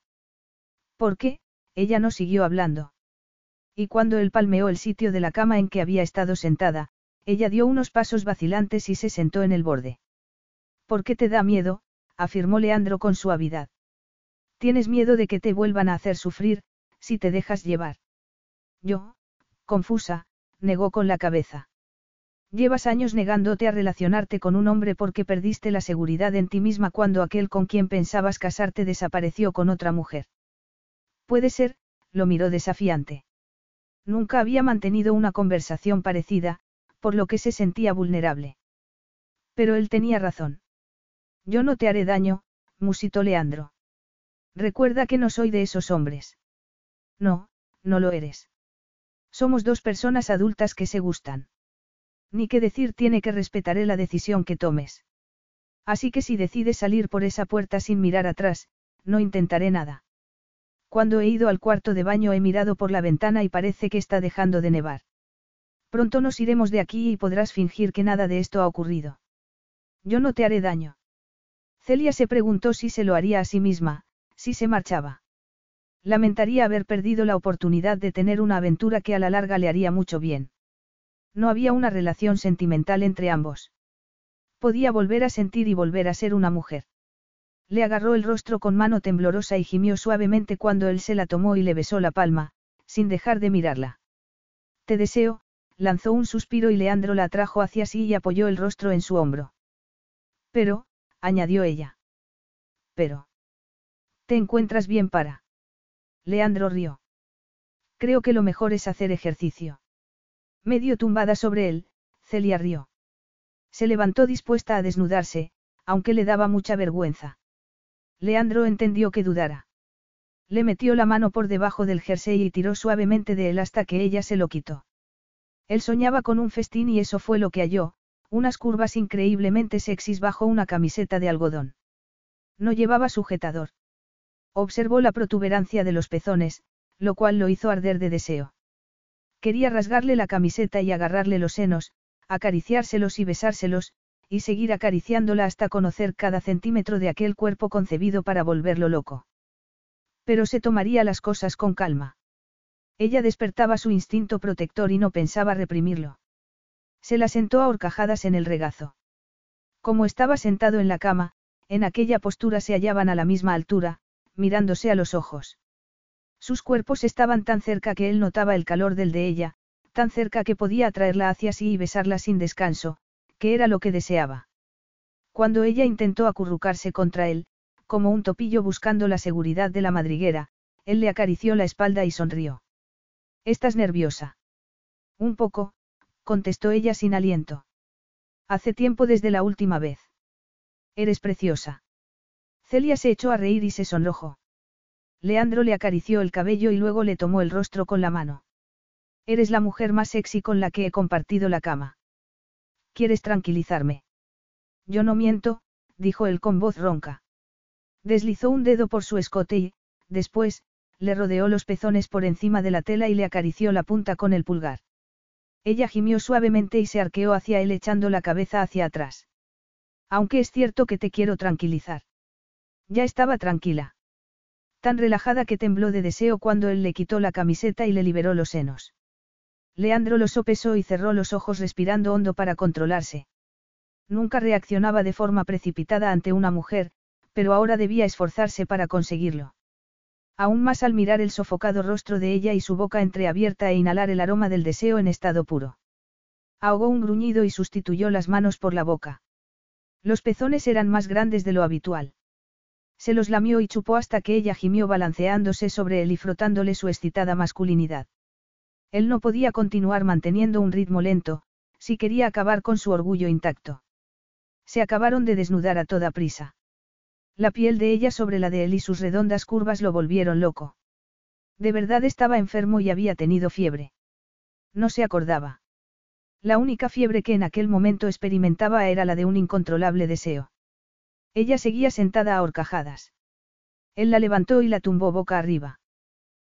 ¿Por qué? Ella no siguió hablando. Y cuando él palmeó el sitio de la cama en que había estado sentada, ella dio unos pasos vacilantes y se sentó en el borde. ¿Por qué te da miedo? afirmó Leandro con suavidad. Tienes miedo de que te vuelvan a hacer sufrir, si te dejas llevar. Yo, confusa, negó con la cabeza. Llevas años negándote a relacionarte con un hombre porque perdiste la seguridad en ti misma cuando aquel con quien pensabas casarte desapareció con otra mujer. Puede ser, lo miró desafiante. Nunca había mantenido una conversación parecida, por lo que se sentía vulnerable. Pero él tenía razón. Yo no te haré daño, musitó Leandro. Recuerda que no soy de esos hombres. No, no lo eres. Somos dos personas adultas que se gustan. Ni que decir tiene que respetaré la decisión que tomes. Así que si decides salir por esa puerta sin mirar atrás, no intentaré nada. Cuando he ido al cuarto de baño he mirado por la ventana y parece que está dejando de nevar. Pronto nos iremos de aquí y podrás fingir que nada de esto ha ocurrido. Yo no te haré daño. Celia se preguntó si se lo haría a sí misma, si se marchaba. Lamentaría haber perdido la oportunidad de tener una aventura que a la larga le haría mucho bien. No había una relación sentimental entre ambos. Podía volver a sentir y volver a ser una mujer. Le agarró el rostro con mano temblorosa y gimió suavemente cuando él se la tomó y le besó la palma, sin dejar de mirarla. Te deseo, lanzó un suspiro y Leandro la atrajo hacia sí y apoyó el rostro en su hombro. Pero, añadió ella. Pero. ¿Te encuentras bien para? Leandro rió. Creo que lo mejor es hacer ejercicio. Medio tumbada sobre él, Celia rió. Se levantó dispuesta a desnudarse, aunque le daba mucha vergüenza. Leandro entendió que dudara. Le metió la mano por debajo del jersey y tiró suavemente de él hasta que ella se lo quitó. Él soñaba con un festín y eso fue lo que halló, unas curvas increíblemente sexys bajo una camiseta de algodón. No llevaba sujetador. Observó la protuberancia de los pezones, lo cual lo hizo arder de deseo. Quería rasgarle la camiseta y agarrarle los senos, acariciárselos y besárselos, y seguir acariciándola hasta conocer cada centímetro de aquel cuerpo concebido para volverlo loco. Pero se tomaría las cosas con calma. Ella despertaba su instinto protector y no pensaba reprimirlo. Se la sentó a horcajadas en el regazo. Como estaba sentado en la cama, en aquella postura se hallaban a la misma altura, mirándose a los ojos. Sus cuerpos estaban tan cerca que él notaba el calor del de ella, tan cerca que podía atraerla hacia sí y besarla sin descanso, que era lo que deseaba. Cuando ella intentó acurrucarse contra él, como un topillo buscando la seguridad de la madriguera, él le acarició la espalda y sonrió. ¿Estás nerviosa? Un poco, contestó ella sin aliento. Hace tiempo desde la última vez. Eres preciosa. Celia se echó a reír y se sonrojó. Leandro le acarició el cabello y luego le tomó el rostro con la mano. Eres la mujer más sexy con la que he compartido la cama. ¿Quieres tranquilizarme? Yo no miento, dijo él con voz ronca. Deslizó un dedo por su escote y, después, le rodeó los pezones por encima de la tela y le acarició la punta con el pulgar. Ella gimió suavemente y se arqueó hacia él echando la cabeza hacia atrás. Aunque es cierto que te quiero tranquilizar. Ya estaba tranquila. Tan relajada que tembló de deseo cuando él le quitó la camiseta y le liberó los senos. Leandro lo sopesó y cerró los ojos respirando hondo para controlarse. Nunca reaccionaba de forma precipitada ante una mujer, pero ahora debía esforzarse para conseguirlo. Aún más al mirar el sofocado rostro de ella y su boca entreabierta e inhalar el aroma del deseo en estado puro. Ahogó un gruñido y sustituyó las manos por la boca. Los pezones eran más grandes de lo habitual. Se los lamió y chupó hasta que ella gimió balanceándose sobre él y frotándole su excitada masculinidad. Él no podía continuar manteniendo un ritmo lento, si quería acabar con su orgullo intacto. Se acabaron de desnudar a toda prisa. La piel de ella sobre la de él y sus redondas curvas lo volvieron loco. De verdad estaba enfermo y había tenido fiebre. No se acordaba. La única fiebre que en aquel momento experimentaba era la de un incontrolable deseo. Ella seguía sentada a horcajadas. Él la levantó y la tumbó boca arriba.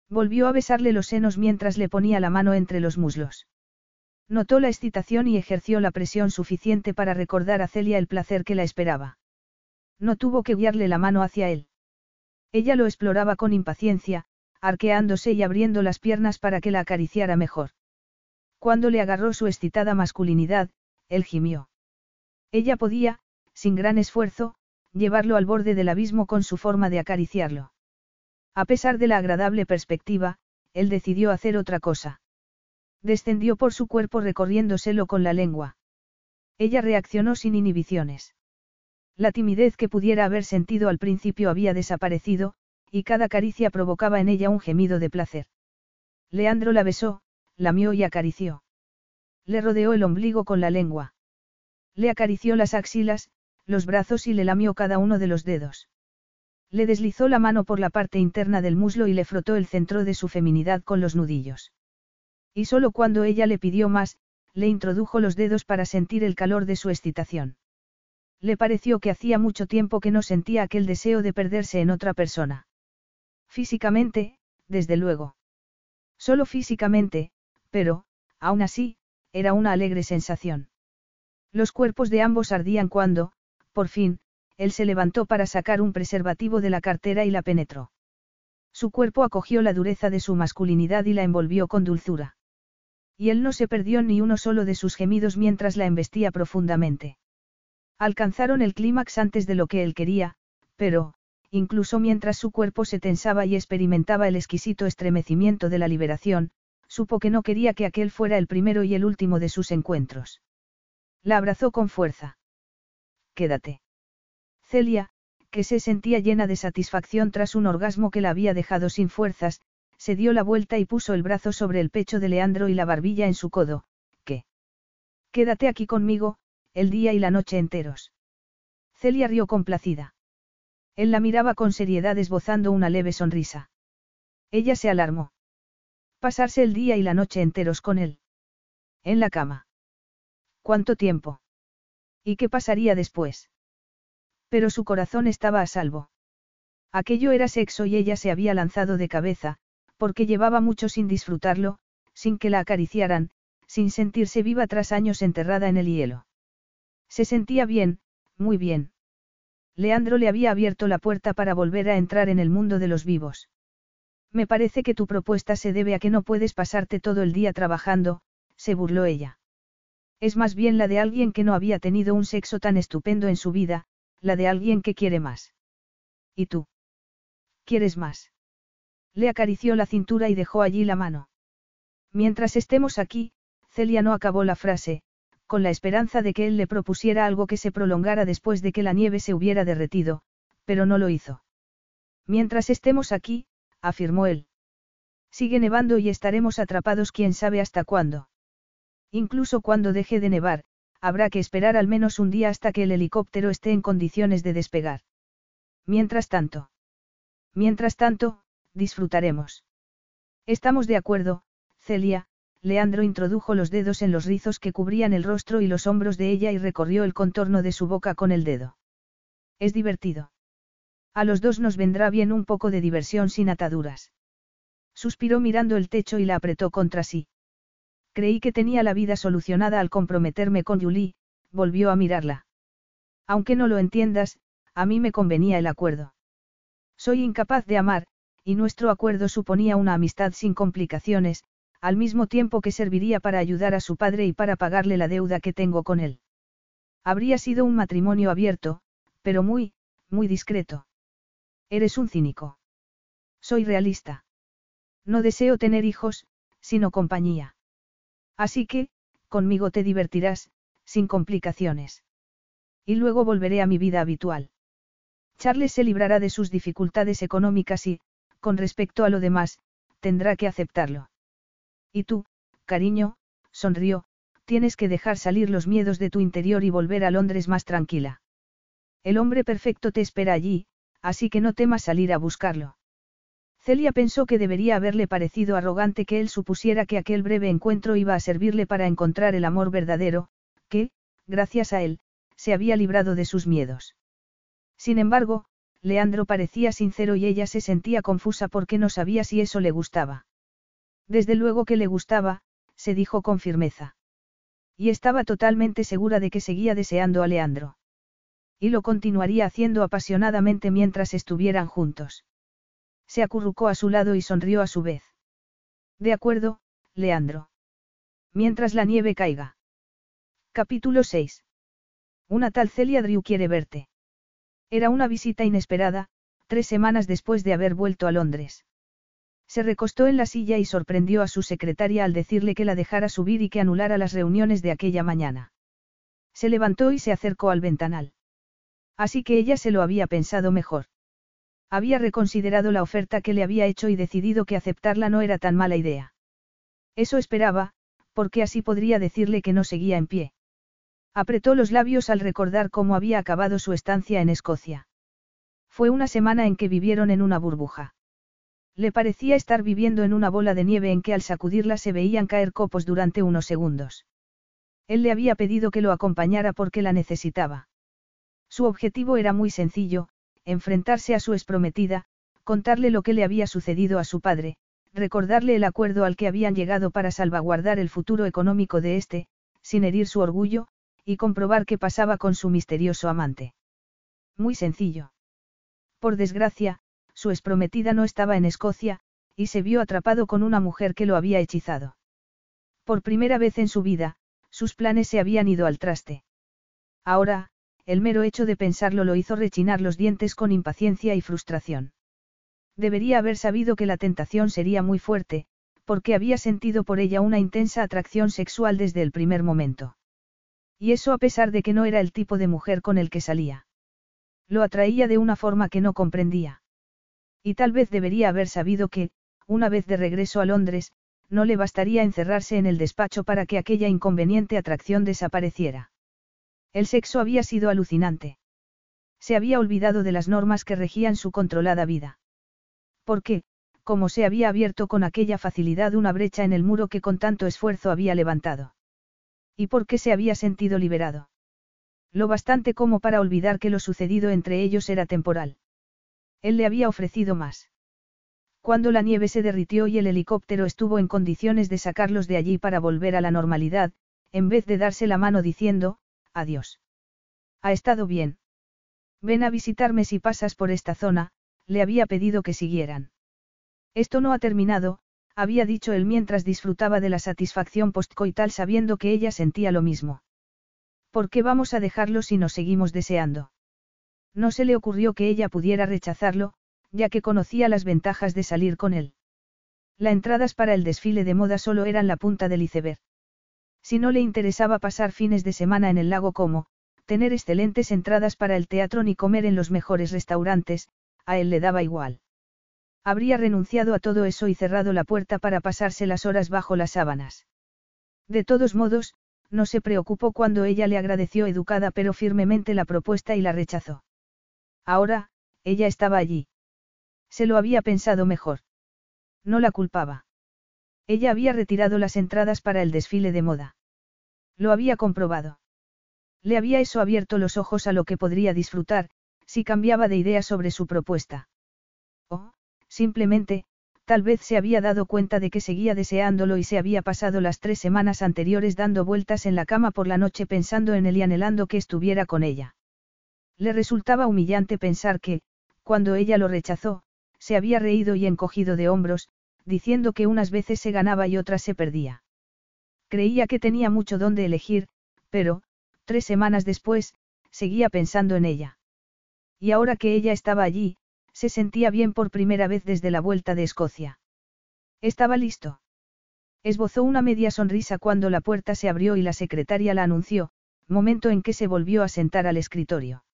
Volvió a besarle los senos mientras le ponía la mano entre los muslos. Notó la excitación y ejerció la presión suficiente para recordar a Celia el placer que la esperaba. No tuvo que guiarle la mano hacia él. Ella lo exploraba con impaciencia, arqueándose y abriendo las piernas para que la acariciara mejor. Cuando le agarró su excitada masculinidad, él gimió. Ella podía, sin gran esfuerzo, llevarlo al borde del abismo con su forma de acariciarlo. A pesar de la agradable perspectiva, él decidió hacer otra cosa. Descendió por su cuerpo recorriéndoselo con la lengua. Ella reaccionó sin inhibiciones. La timidez que pudiera haber sentido al principio había desaparecido, y cada caricia provocaba en ella un gemido de placer. Leandro la besó, lamió y acarició. Le rodeó el ombligo con la lengua. Le acarició las axilas, los brazos y le lamió cada uno de los dedos. Le deslizó la mano por la parte interna del muslo y le frotó el centro de su feminidad con los nudillos. Y solo cuando ella le pidió más, le introdujo los dedos para sentir el calor de su excitación. Le pareció que hacía mucho tiempo que no sentía aquel deseo de perderse en otra persona. Físicamente, desde luego. Solo físicamente, pero, aún así, era una alegre sensación. Los cuerpos de ambos ardían cuando, por fin, él se levantó para sacar un preservativo de la cartera y la penetró. Su cuerpo acogió la dureza de su masculinidad y la envolvió con dulzura. Y él no se perdió ni uno solo de sus gemidos mientras la embestía profundamente. Alcanzaron el clímax antes de lo que él quería, pero, incluso mientras su cuerpo se tensaba y experimentaba el exquisito estremecimiento de la liberación, supo que no quería que aquel fuera el primero y el último de sus encuentros. La abrazó con fuerza. Quédate. Celia, que se sentía llena de satisfacción tras un orgasmo que la había dejado sin fuerzas, se dio la vuelta y puso el brazo sobre el pecho de Leandro y la barbilla en su codo, ¿qué? Quédate aquí conmigo, el día y la noche enteros. Celia rió complacida. Él la miraba con seriedad esbozando una leve sonrisa. Ella se alarmó. Pasarse el día y la noche enteros con él. En la cama. ¿Cuánto tiempo? ¿Y qué pasaría después? Pero su corazón estaba a salvo. Aquello era sexo y ella se había lanzado de cabeza, porque llevaba mucho sin disfrutarlo, sin que la acariciaran, sin sentirse viva tras años enterrada en el hielo. Se sentía bien, muy bien. Leandro le había abierto la puerta para volver a entrar en el mundo de los vivos. Me parece que tu propuesta se debe a que no puedes pasarte todo el día trabajando, se burló ella. Es más bien la de alguien que no había tenido un sexo tan estupendo en su vida, la de alguien que quiere más. ¿Y tú? ¿Quieres más? Le acarició la cintura y dejó allí la mano. Mientras estemos aquí, Celia no acabó la frase, con la esperanza de que él le propusiera algo que se prolongara después de que la nieve se hubiera derretido, pero no lo hizo. Mientras estemos aquí, afirmó él. Sigue nevando y estaremos atrapados quién sabe hasta cuándo. Incluso cuando deje de nevar, habrá que esperar al menos un día hasta que el helicóptero esté en condiciones de despegar. Mientras tanto. Mientras tanto, disfrutaremos. Estamos de acuerdo, Celia, Leandro introdujo los dedos en los rizos que cubrían el rostro y los hombros de ella y recorrió el contorno de su boca con el dedo. Es divertido. A los dos nos vendrá bien un poco de diversión sin ataduras. Suspiró mirando el techo y la apretó contra sí. Creí que tenía la vida solucionada al comprometerme con Julie, volvió a mirarla. Aunque no lo entiendas, a mí me convenía el acuerdo. Soy incapaz de amar, y nuestro acuerdo suponía una amistad sin complicaciones, al mismo tiempo que serviría para ayudar a su padre y para pagarle la deuda que tengo con él. Habría sido un matrimonio abierto, pero muy, muy discreto. Eres un cínico. Soy realista. No deseo tener hijos, sino compañía. Así que, conmigo te divertirás, sin complicaciones. Y luego volveré a mi vida habitual. Charles se librará de sus dificultades económicas y, con respecto a lo demás, tendrá que aceptarlo. Y tú, cariño, sonrió, tienes que dejar salir los miedos de tu interior y volver a Londres más tranquila. El hombre perfecto te espera allí, así que no temas salir a buscarlo. Celia pensó que debería haberle parecido arrogante que él supusiera que aquel breve encuentro iba a servirle para encontrar el amor verdadero, que, gracias a él, se había librado de sus miedos. Sin embargo, Leandro parecía sincero y ella se sentía confusa porque no sabía si eso le gustaba. Desde luego que le gustaba, se dijo con firmeza. Y estaba totalmente segura de que seguía deseando a Leandro. Y lo continuaría haciendo apasionadamente mientras estuvieran juntos. Se acurrucó a su lado y sonrió a su vez. De acuerdo, Leandro. Mientras la nieve caiga. Capítulo 6. Una tal Celia Drew quiere verte. Era una visita inesperada, tres semanas después de haber vuelto a Londres. Se recostó en la silla y sorprendió a su secretaria al decirle que la dejara subir y que anulara las reuniones de aquella mañana. Se levantó y se acercó al ventanal. Así que ella se lo había pensado mejor. Había reconsiderado la oferta que le había hecho y decidido que aceptarla no era tan mala idea. Eso esperaba, porque así podría decirle que no seguía en pie. Apretó los labios al recordar cómo había acabado su estancia en Escocia. Fue una semana en que vivieron en una burbuja. Le parecía estar viviendo en una bola de nieve en que al sacudirla se veían caer copos durante unos segundos. Él le había pedido que lo acompañara porque la necesitaba. Su objetivo era muy sencillo, enfrentarse a su exprometida, contarle lo que le había sucedido a su padre, recordarle el acuerdo al que habían llegado para salvaguardar el futuro económico de éste, sin herir su orgullo, y comprobar qué pasaba con su misterioso amante. Muy sencillo. Por desgracia, su exprometida no estaba en Escocia, y se vio atrapado con una mujer que lo había hechizado. Por primera vez en su vida, sus planes se habían ido al traste. Ahora, el mero hecho de pensarlo lo hizo rechinar los dientes con impaciencia y frustración. Debería haber sabido que la tentación sería muy fuerte, porque había sentido por ella una intensa atracción sexual desde el primer momento. Y eso a pesar de que no era el tipo de mujer con el que salía. Lo atraía de una forma que no comprendía. Y tal vez debería haber sabido que, una vez de regreso a Londres, no le bastaría encerrarse en el despacho para que aquella inconveniente atracción desapareciera. El sexo había sido alucinante. Se había olvidado de las normas que regían su controlada vida. Porque, como se había abierto con aquella facilidad una brecha en el muro que con tanto esfuerzo había levantado. Y por qué se había sentido liberado. Lo bastante como para olvidar que lo sucedido entre ellos era temporal. Él le había ofrecido más. Cuando la nieve se derritió y el helicóptero estuvo en condiciones de sacarlos de allí para volver a la normalidad, en vez de darse la mano diciendo, adiós. Ha estado bien. Ven a visitarme si pasas por esta zona, le había pedido que siguieran. Esto no ha terminado, había dicho él mientras disfrutaba de la satisfacción postcoital sabiendo que ella sentía lo mismo. ¿Por qué vamos a dejarlo si nos seguimos deseando? No se le ocurrió que ella pudiera rechazarlo, ya que conocía las ventajas de salir con él. Las entradas para el desfile de moda solo eran la punta del iceberg. Si no le interesaba pasar fines de semana en el lago como, tener excelentes entradas para el teatro ni comer en los mejores restaurantes, a él le daba igual. Habría renunciado a todo eso y cerrado la puerta para pasarse las horas bajo las sábanas. De todos modos, no se preocupó cuando ella le agradeció educada pero firmemente la propuesta y la rechazó. Ahora, ella estaba allí. Se lo había pensado mejor. No la culpaba. Ella había retirado las entradas para el desfile de moda. Lo había comprobado. Le había eso abierto los ojos a lo que podría disfrutar, si cambiaba de idea sobre su propuesta. O, simplemente, tal vez se había dado cuenta de que seguía deseándolo y se había pasado las tres semanas anteriores dando vueltas en la cama por la noche pensando en él y anhelando que estuviera con ella. Le resultaba humillante pensar que, cuando ella lo rechazó, se había reído y encogido de hombros, diciendo que unas veces se ganaba y otras se perdía. Creía que tenía mucho donde elegir, pero, tres semanas después, seguía pensando en ella. Y ahora que ella estaba allí, se sentía bien por primera vez desde la vuelta de Escocia. Estaba listo. Esbozó una media sonrisa cuando la puerta se abrió y la secretaria la anunció, momento en que se volvió a sentar al escritorio.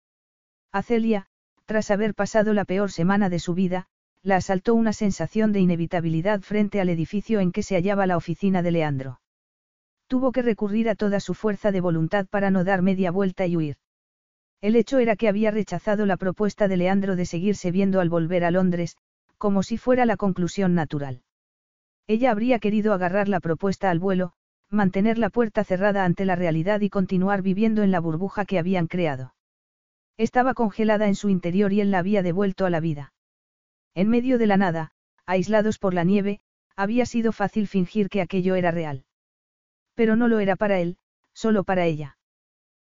A Celia, tras haber pasado la peor semana de su vida, la asaltó una sensación de inevitabilidad frente al edificio en que se hallaba la oficina de Leandro. Tuvo que recurrir a toda su fuerza de voluntad para no dar media vuelta y huir. El hecho era que había rechazado la propuesta de Leandro de seguirse viendo al volver a Londres, como si fuera la conclusión natural. Ella habría querido agarrar la propuesta al vuelo, mantener la puerta cerrada ante la realidad y continuar viviendo en la burbuja que habían creado. Estaba congelada en su interior y él la había devuelto a la vida. En medio de la nada, aislados por la nieve, había sido fácil fingir que aquello era real. Pero no lo era para él, solo para ella.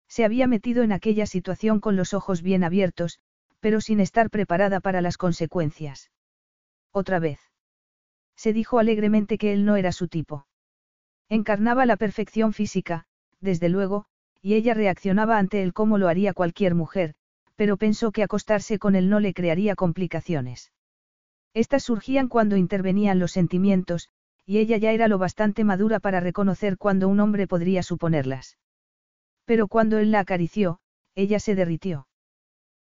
Se había metido en aquella situación con los ojos bien abiertos, pero sin estar preparada para las consecuencias. Otra vez. Se dijo alegremente que él no era su tipo. Encarnaba la perfección física, desde luego, y ella reaccionaba ante él como lo haría cualquier mujer, pero pensó que acostarse con él no le crearía complicaciones. Estas surgían cuando intervenían los sentimientos, y ella ya era lo bastante madura para reconocer cuando un hombre podría suponerlas. Pero cuando él la acarició, ella se derritió.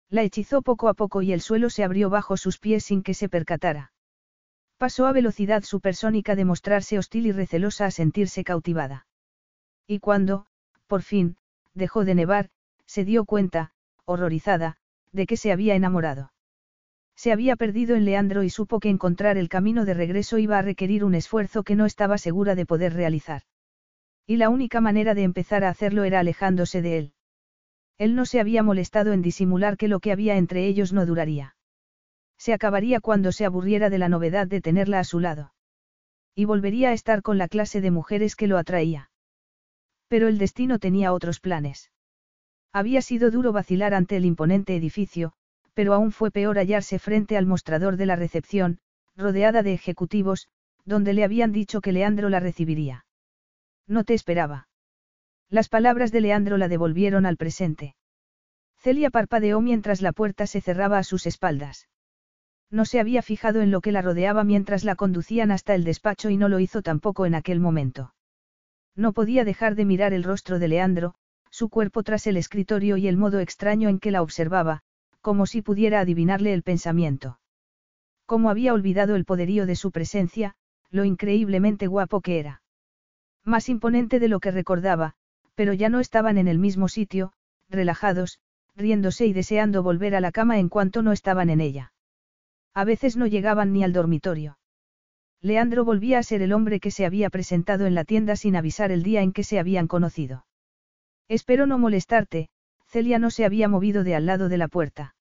La hechizó poco a poco y el suelo se abrió bajo sus pies sin que se percatara. Pasó a velocidad supersónica de mostrarse hostil y recelosa a sentirse cautivada. Y cuando, por fin, dejó de nevar, se dio cuenta, horrorizada, de que se había enamorado. Se había perdido en Leandro y supo que encontrar el camino de regreso iba a requerir un esfuerzo que no estaba segura de poder realizar. Y la única manera de empezar a hacerlo era alejándose de él. Él no se había molestado en disimular que lo que había entre ellos no duraría. Se acabaría cuando se aburriera de la novedad de tenerla a su lado. Y volvería a estar con la clase de mujeres que lo atraía. Pero el destino tenía otros planes. Había sido duro vacilar ante el imponente edificio, pero aún fue peor hallarse frente al mostrador de la recepción, rodeada de ejecutivos, donde le habían dicho que Leandro la recibiría. No te esperaba. Las palabras de Leandro la devolvieron al presente. Celia parpadeó mientras la puerta se cerraba a sus espaldas. No se había fijado en lo que la rodeaba mientras la conducían hasta el despacho y no lo hizo tampoco en aquel momento. No podía dejar de mirar el rostro de Leandro, su cuerpo tras el escritorio y el modo extraño en que la observaba, como si pudiera adivinarle el pensamiento. Como había olvidado el poderío de su presencia, lo increíblemente guapo que era. Más imponente de lo que recordaba, pero ya no estaban en el mismo sitio, relajados, riéndose y deseando volver a la cama en cuanto no estaban en ella. A veces no llegaban ni al dormitorio. Leandro volvía a ser el hombre que se había presentado en la tienda sin avisar el día en que se habían conocido. Espero no molestarte, Celia no se había movido de al lado de la puerta.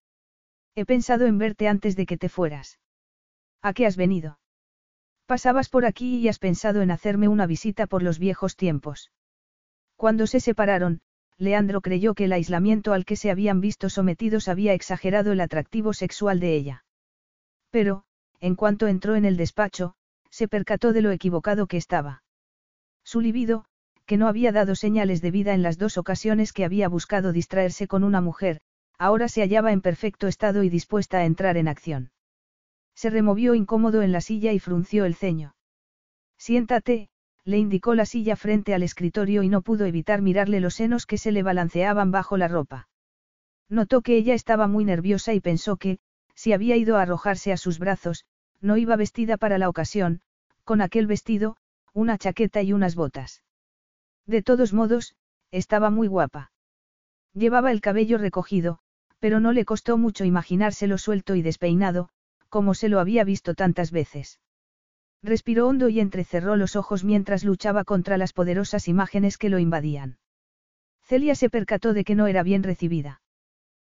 He pensado en verte antes de que te fueras. ¿A qué has venido? Pasabas por aquí y has pensado en hacerme una visita por los viejos tiempos. Cuando se separaron, Leandro creyó que el aislamiento al que se habían visto sometidos había exagerado el atractivo sexual de ella. Pero, en cuanto entró en el despacho, se percató de lo equivocado que estaba. Su libido, que no había dado señales de vida en las dos ocasiones que había buscado distraerse con una mujer, ahora se hallaba en perfecto estado y dispuesta a entrar en acción. Se removió incómodo en la silla y frunció el ceño. Siéntate, le indicó la silla frente al escritorio y no pudo evitar mirarle los senos que se le balanceaban bajo la ropa. Notó que ella estaba muy nerviosa y pensó que, si había ido a arrojarse a sus brazos, no iba vestida para la ocasión, con aquel vestido, una chaqueta y unas botas. De todos modos, estaba muy guapa. Llevaba el cabello recogido, pero no le costó mucho imaginárselo suelto y despeinado, como se lo había visto tantas veces. Respiró hondo y entrecerró los ojos mientras luchaba contra las poderosas imágenes que lo invadían. Celia se percató de que no era bien recibida.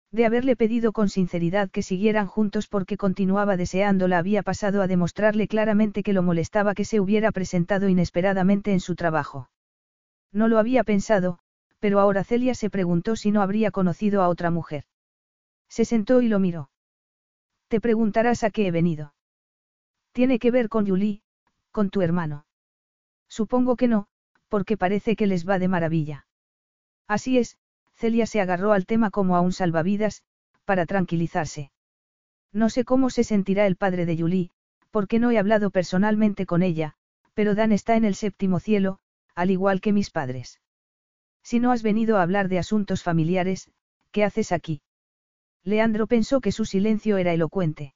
De haberle pedido con sinceridad que siguieran juntos porque continuaba deseándola había pasado a demostrarle claramente que lo molestaba que se hubiera presentado inesperadamente en su trabajo. No lo había pensado, pero ahora Celia se preguntó si no habría conocido a otra mujer. Se sentó y lo miró. Te preguntarás a qué he venido. Tiene que ver con Julie, con tu hermano. Supongo que no, porque parece que les va de maravilla. Así es, Celia se agarró al tema como a un salvavidas, para tranquilizarse. No sé cómo se sentirá el padre de Julie, porque no he hablado personalmente con ella, pero Dan está en el séptimo cielo, al igual que mis padres. Si no has venido a hablar de asuntos familiares, ¿qué haces aquí? Leandro pensó que su silencio era elocuente.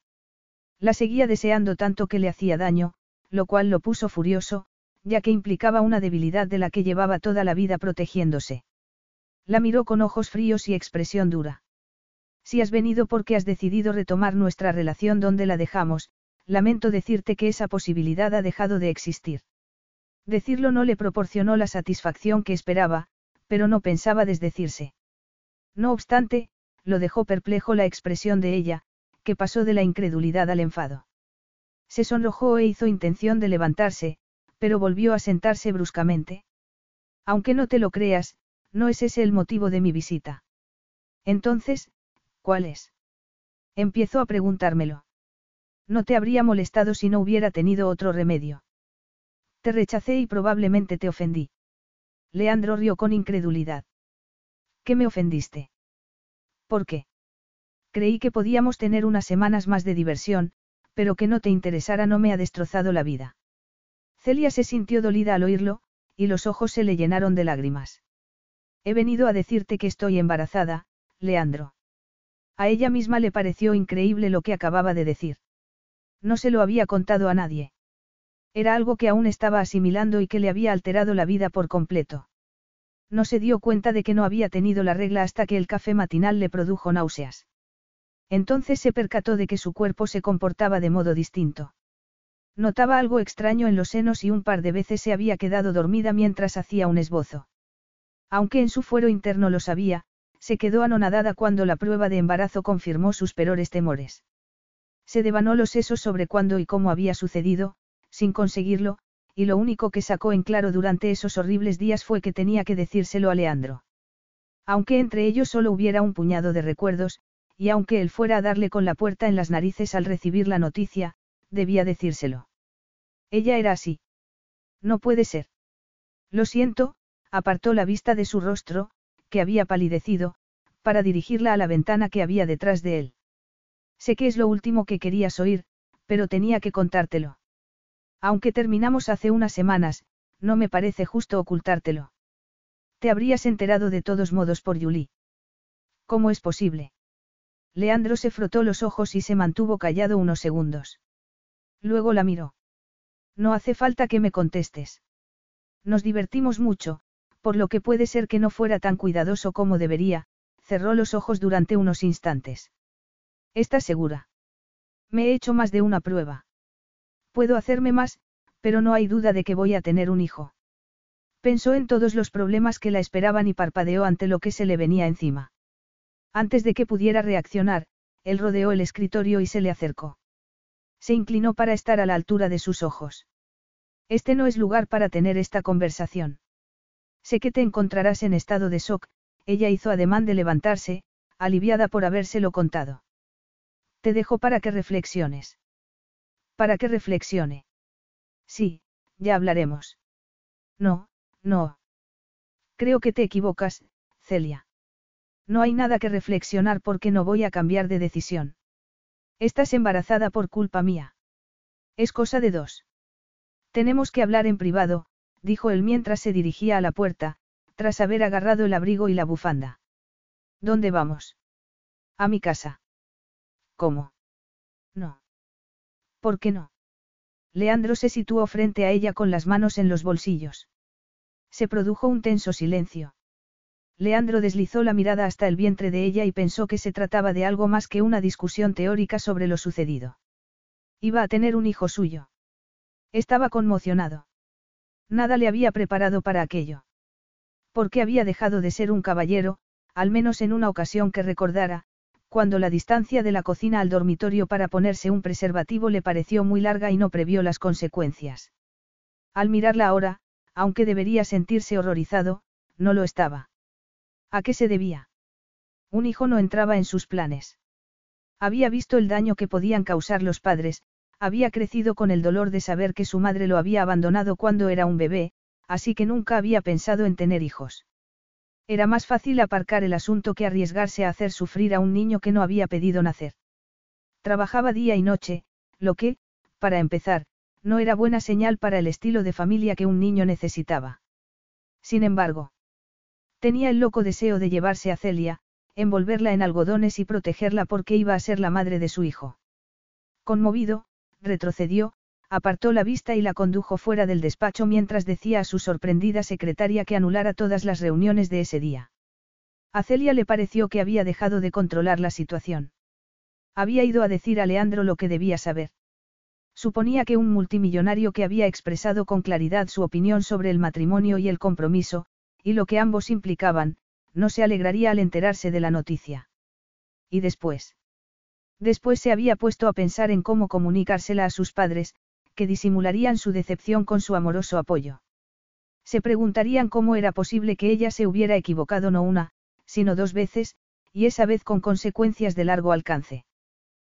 La seguía deseando tanto que le hacía daño, lo cual lo puso furioso, ya que implicaba una debilidad de la que llevaba toda la vida protegiéndose. La miró con ojos fríos y expresión dura. Si has venido porque has decidido retomar nuestra relación donde la dejamos, lamento decirte que esa posibilidad ha dejado de existir. Decirlo no le proporcionó la satisfacción que esperaba, pero no pensaba desdecirse. No obstante, lo dejó perplejo la expresión de ella, que pasó de la incredulidad al enfado. Se sonrojó e hizo intención de levantarse, pero volvió a sentarse bruscamente. Aunque no te lo creas, no es ese el motivo de mi visita. Entonces, ¿cuál es? Empiezo a preguntármelo. No te habría molestado si no hubiera tenido otro remedio. Te rechacé y probablemente te ofendí. Leandro rió con incredulidad. ¿Qué me ofendiste? ¿Por qué? Creí que podíamos tener unas semanas más de diversión, pero que no te interesara no me ha destrozado la vida. Celia se sintió dolida al oírlo, y los ojos se le llenaron de lágrimas. He venido a decirte que estoy embarazada, Leandro. A ella misma le pareció increíble lo que acababa de decir. No se lo había contado a nadie. Era algo que aún estaba asimilando y que le había alterado la vida por completo. No se dio cuenta de que no había tenido la regla hasta que el café matinal le produjo náuseas. Entonces se percató de que su cuerpo se comportaba de modo distinto. Notaba algo extraño en los senos y un par de veces se había quedado dormida mientras hacía un esbozo. Aunque en su fuero interno lo sabía, se quedó anonadada cuando la prueba de embarazo confirmó sus peores temores. Se devanó los sesos sobre cuándo y cómo había sucedido, sin conseguirlo, y lo único que sacó en claro durante esos horribles días fue que tenía que decírselo a Leandro. Aunque entre ellos solo hubiera un puñado de recuerdos, y aunque él fuera a darle con la puerta en las narices al recibir la noticia, debía decírselo. Ella era así. No puede ser. Lo siento, apartó la vista de su rostro, que había palidecido, para dirigirla a la ventana que había detrás de él. Sé que es lo último que querías oír, pero tenía que contártelo. Aunque terminamos hace unas semanas, no me parece justo ocultártelo. Te habrías enterado de todos modos por Julie. ¿Cómo es posible? Leandro se frotó los ojos y se mantuvo callado unos segundos. Luego la miró. No hace falta que me contestes. Nos divertimos mucho, por lo que puede ser que no fuera tan cuidadoso como debería, cerró los ojos durante unos instantes. ¿Estás segura? Me he hecho más de una prueba. Puedo hacerme más, pero no hay duda de que voy a tener un hijo. Pensó en todos los problemas que la esperaban y parpadeó ante lo que se le venía encima. Antes de que pudiera reaccionar, él rodeó el escritorio y se le acercó. Se inclinó para estar a la altura de sus ojos. Este no es lugar para tener esta conversación. Sé que te encontrarás en estado de shock, ella hizo ademán de levantarse, aliviada por habérselo contado. Te dejo para que reflexiones. Para que reflexione. Sí, ya hablaremos. No, no. Creo que te equivocas, Celia. No hay nada que reflexionar porque no voy a cambiar de decisión. Estás embarazada por culpa mía. Es cosa de dos. Tenemos que hablar en privado, dijo él mientras se dirigía a la puerta, tras haber agarrado el abrigo y la bufanda. ¿Dónde vamos? A mi casa. ¿Cómo? No. ¿Por qué no? Leandro se situó frente a ella con las manos en los bolsillos. Se produjo un tenso silencio. Leandro deslizó la mirada hasta el vientre de ella y pensó que se trataba de algo más que una discusión teórica sobre lo sucedido. Iba a tener un hijo suyo. Estaba conmocionado. Nada le había preparado para aquello. Porque había dejado de ser un caballero, al menos en una ocasión que recordara, cuando la distancia de la cocina al dormitorio para ponerse un preservativo le pareció muy larga y no previó las consecuencias. Al mirarla ahora, aunque debería sentirse horrorizado, no lo estaba. ¿A qué se debía? Un hijo no entraba en sus planes. Había visto el daño que podían causar los padres, había crecido con el dolor de saber que su madre lo había abandonado cuando era un bebé, así que nunca había pensado en tener hijos. Era más fácil aparcar el asunto que arriesgarse a hacer sufrir a un niño que no había pedido nacer. Trabajaba día y noche, lo que, para empezar, no era buena señal para el estilo de familia que un niño necesitaba. Sin embargo, Tenía el loco deseo de llevarse a Celia, envolverla en algodones y protegerla porque iba a ser la madre de su hijo. Conmovido, retrocedió, apartó la vista y la condujo fuera del despacho mientras decía a su sorprendida secretaria que anulara todas las reuniones de ese día. A Celia le pareció que había dejado de controlar la situación. Había ido a decir a Leandro lo que debía saber. Suponía que un multimillonario que había expresado con claridad su opinión sobre el matrimonio y el compromiso, y lo que ambos implicaban, no se alegraría al enterarse de la noticia. ¿Y después? Después se había puesto a pensar en cómo comunicársela a sus padres, que disimularían su decepción con su amoroso apoyo. Se preguntarían cómo era posible que ella se hubiera equivocado no una, sino dos veces, y esa vez con consecuencias de largo alcance.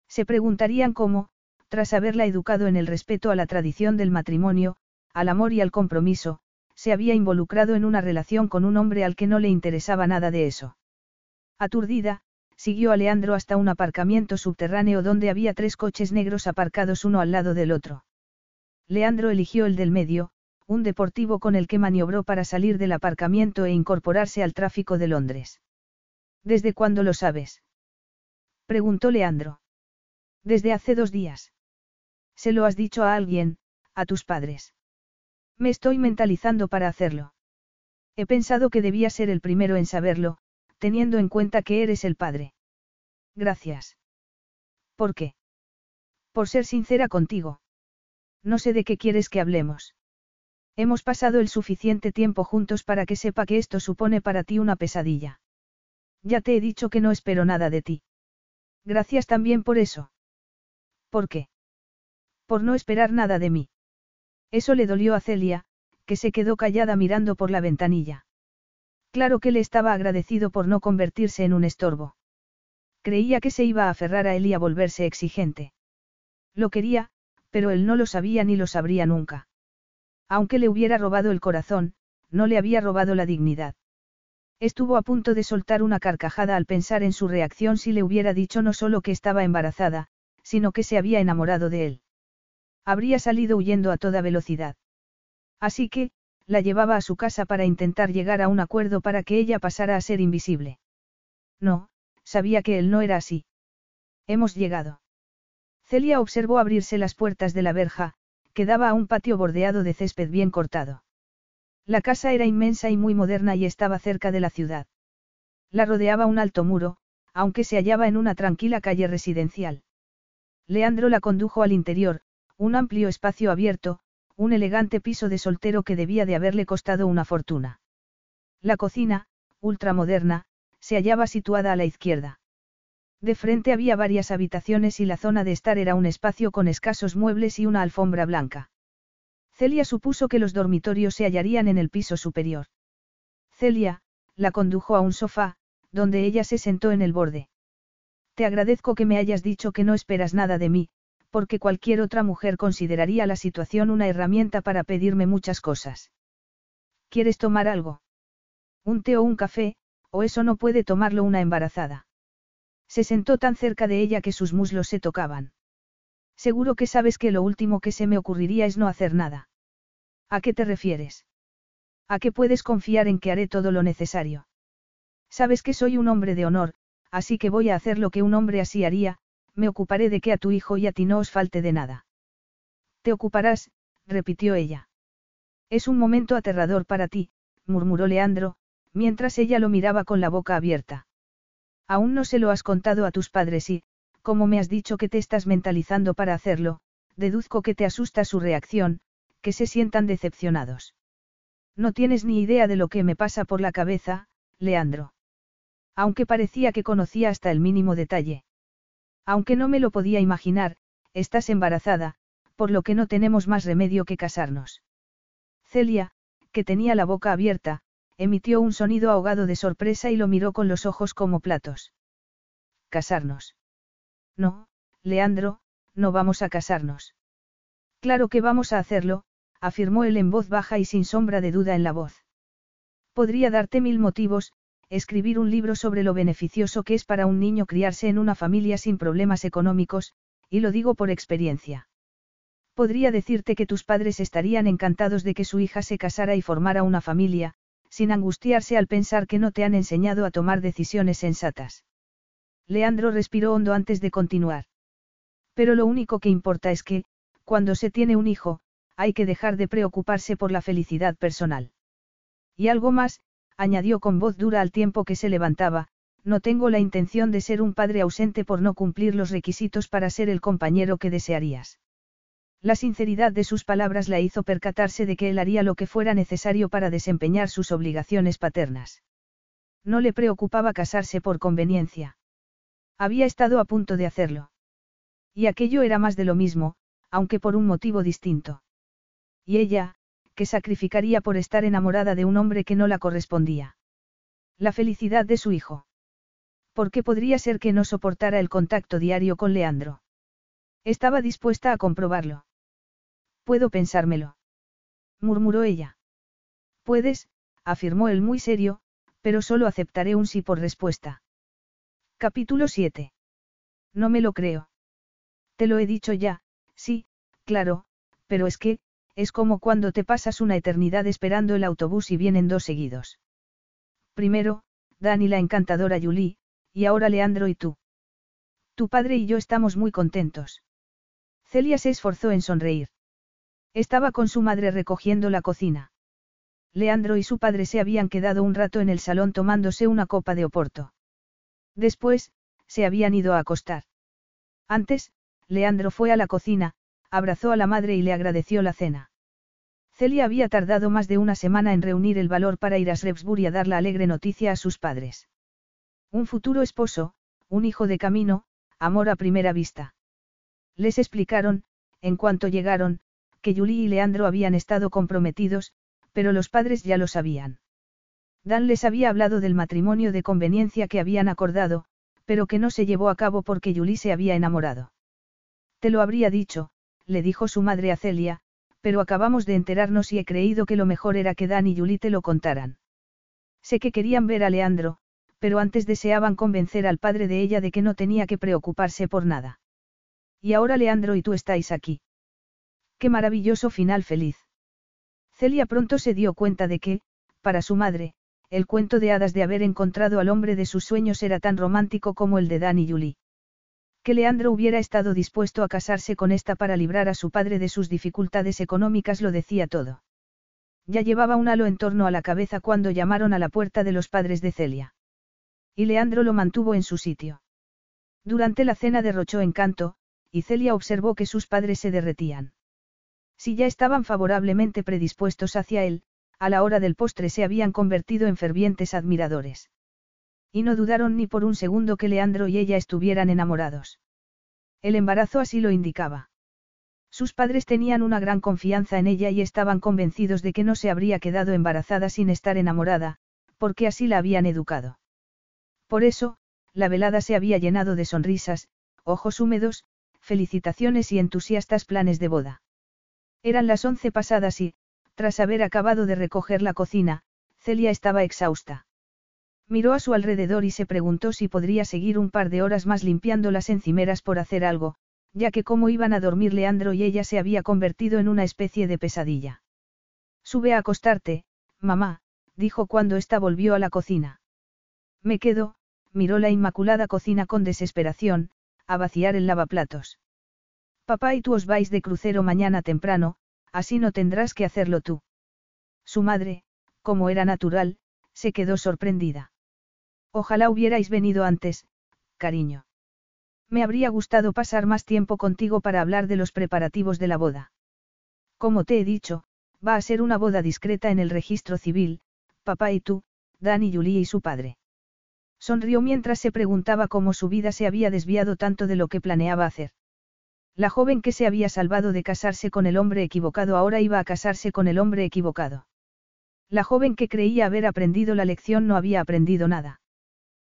Se preguntarían cómo, tras haberla educado en el respeto a la tradición del matrimonio, al amor y al compromiso, se había involucrado en una relación con un hombre al que no le interesaba nada de eso. Aturdida, siguió a Leandro hasta un aparcamiento subterráneo donde había tres coches negros aparcados uno al lado del otro. Leandro eligió el del medio, un deportivo con el que maniobró para salir del aparcamiento e incorporarse al tráfico de Londres. ¿Desde cuándo lo sabes? preguntó Leandro. Desde hace dos días. ¿Se lo has dicho a alguien, a tus padres? Me estoy mentalizando para hacerlo. He pensado que debía ser el primero en saberlo, teniendo en cuenta que eres el padre. Gracias. ¿Por qué? Por ser sincera contigo. No sé de qué quieres que hablemos. Hemos pasado el suficiente tiempo juntos para que sepa que esto supone para ti una pesadilla. Ya te he dicho que no espero nada de ti. Gracias también por eso. ¿Por qué? Por no esperar nada de mí. Eso le dolió a Celia, que se quedó callada mirando por la ventanilla. Claro que le estaba agradecido por no convertirse en un estorbo. Creía que se iba a aferrar a él y a volverse exigente. Lo quería, pero él no lo sabía ni lo sabría nunca. Aunque le hubiera robado el corazón, no le había robado la dignidad. Estuvo a punto de soltar una carcajada al pensar en su reacción si le hubiera dicho no solo que estaba embarazada, sino que se había enamorado de él. Habría salido huyendo a toda velocidad. Así que, la llevaba a su casa para intentar llegar a un acuerdo para que ella pasara a ser invisible. No, sabía que él no era así. Hemos llegado. Celia observó abrirse las puertas de la verja, que daba a un patio bordeado de césped bien cortado. La casa era inmensa y muy moderna y estaba cerca de la ciudad. La rodeaba un alto muro, aunque se hallaba en una tranquila calle residencial. Leandro la condujo al interior, un amplio espacio abierto, un elegante piso de soltero que debía de haberle costado una fortuna. La cocina, ultramoderna, se hallaba situada a la izquierda. De frente había varias habitaciones y la zona de estar era un espacio con escasos muebles y una alfombra blanca. Celia supuso que los dormitorios se hallarían en el piso superior. Celia, la condujo a un sofá, donde ella se sentó en el borde. Te agradezco que me hayas dicho que no esperas nada de mí, porque cualquier otra mujer consideraría la situación una herramienta para pedirme muchas cosas. ¿Quieres tomar algo? Un té o un café, o eso no puede tomarlo una embarazada. Se sentó tan cerca de ella que sus muslos se tocaban. Seguro que sabes que lo último que se me ocurriría es no hacer nada. ¿A qué te refieres? ¿A qué puedes confiar en que haré todo lo necesario? Sabes que soy un hombre de honor, así que voy a hacer lo que un hombre así haría, me ocuparé de que a tu hijo y a ti no os falte de nada. Te ocuparás, repitió ella. Es un momento aterrador para ti, murmuró Leandro, mientras ella lo miraba con la boca abierta. Aún no se lo has contado a tus padres y, como me has dicho que te estás mentalizando para hacerlo, deduzco que te asusta su reacción, que se sientan decepcionados. No tienes ni idea de lo que me pasa por la cabeza, Leandro. Aunque parecía que conocía hasta el mínimo detalle. Aunque no me lo podía imaginar, estás embarazada, por lo que no tenemos más remedio que casarnos. Celia, que tenía la boca abierta, emitió un sonido ahogado de sorpresa y lo miró con los ojos como platos. ¿Casarnos? No, Leandro, no vamos a casarnos. Claro que vamos a hacerlo, afirmó él en voz baja y sin sombra de duda en la voz. Podría darte mil motivos, escribir un libro sobre lo beneficioso que es para un niño criarse en una familia sin problemas económicos, y lo digo por experiencia. Podría decirte que tus padres estarían encantados de que su hija se casara y formara una familia, sin angustiarse al pensar que no te han enseñado a tomar decisiones sensatas. Leandro respiró hondo antes de continuar. Pero lo único que importa es que, cuando se tiene un hijo, hay que dejar de preocuparse por la felicidad personal. Y algo más, añadió con voz dura al tiempo que se levantaba, no tengo la intención de ser un padre ausente por no cumplir los requisitos para ser el compañero que desearías. La sinceridad de sus palabras la hizo percatarse de que él haría lo que fuera necesario para desempeñar sus obligaciones paternas. No le preocupaba casarse por conveniencia. Había estado a punto de hacerlo. Y aquello era más de lo mismo, aunque por un motivo distinto. Y ella, que sacrificaría por estar enamorada de un hombre que no la correspondía. La felicidad de su hijo. ¿Por qué podría ser que no soportara el contacto diario con Leandro? Estaba dispuesta a comprobarlo. Puedo pensármelo. murmuró ella. Puedes, afirmó él muy serio, pero solo aceptaré un sí por respuesta. Capítulo 7. No me lo creo. Te lo he dicho ya, sí, claro, pero es que, es como cuando te pasas una eternidad esperando el autobús y vienen dos seguidos. Primero, Dani la encantadora Julie, y ahora Leandro y tú. Tu padre y yo estamos muy contentos. Celia se esforzó en sonreír. Estaba con su madre recogiendo la cocina. Leandro y su padre se habían quedado un rato en el salón tomándose una copa de oporto. Después, se habían ido a acostar. Antes, Leandro fue a la cocina, abrazó a la madre y le agradeció la cena. Celia había tardado más de una semana en reunir el valor para ir a Shrewsbury a dar la alegre noticia a sus padres. Un futuro esposo, un hijo de camino, amor a primera vista. Les explicaron, en cuanto llegaron, que Julie y Leandro habían estado comprometidos, pero los padres ya lo sabían. Dan les había hablado del matrimonio de conveniencia que habían acordado, pero que no se llevó a cabo porque Julie se había enamorado. Te lo habría dicho, le dijo su madre a Celia, pero acabamos de enterarnos y he creído que lo mejor era que Dan y Julie te lo contaran. Sé que querían ver a Leandro, pero antes deseaban convencer al padre de ella de que no tenía que preocuparse por nada. Y ahora Leandro y tú estáis aquí. Qué maravilloso final feliz. Celia pronto se dio cuenta de que, para su madre, el cuento de hadas de haber encontrado al hombre de sus sueños era tan romántico como el de Dan y Julie. Que Leandro hubiera estado dispuesto a casarse con esta para librar a su padre de sus dificultades económicas lo decía todo. Ya llevaba un halo en torno a la cabeza cuando llamaron a la puerta de los padres de Celia. Y Leandro lo mantuvo en su sitio. Durante la cena derrochó encanto, y Celia observó que sus padres se derretían. Si ya estaban favorablemente predispuestos hacia él, a la hora del postre se habían convertido en fervientes admiradores. Y no dudaron ni por un segundo que Leandro y ella estuvieran enamorados. El embarazo así lo indicaba. Sus padres tenían una gran confianza en ella y estaban convencidos de que no se habría quedado embarazada sin estar enamorada, porque así la habían educado. Por eso, la velada se había llenado de sonrisas, ojos húmedos, felicitaciones y entusiastas planes de boda. Eran las once pasadas y, tras haber acabado de recoger la cocina, Celia estaba exhausta. Miró a su alrededor y se preguntó si podría seguir un par de horas más limpiando las encimeras por hacer algo, ya que como iban a dormir Leandro y ella se había convertido en una especie de pesadilla. Sube a acostarte, mamá, dijo cuando ésta volvió a la cocina. Me quedo, miró la inmaculada cocina con desesperación, a vaciar el lavaplatos. Papá y tú os vais de crucero mañana temprano, así no tendrás que hacerlo tú. Su madre, como era natural, se quedó sorprendida. Ojalá hubierais venido antes, cariño. Me habría gustado pasar más tiempo contigo para hablar de los preparativos de la boda. Como te he dicho, va a ser una boda discreta en el registro civil, papá y tú, Dan y Julie y su padre. Sonrió mientras se preguntaba cómo su vida se había desviado tanto de lo que planeaba hacer. La joven que se había salvado de casarse con el hombre equivocado ahora iba a casarse con el hombre equivocado. La joven que creía haber aprendido la lección no había aprendido nada.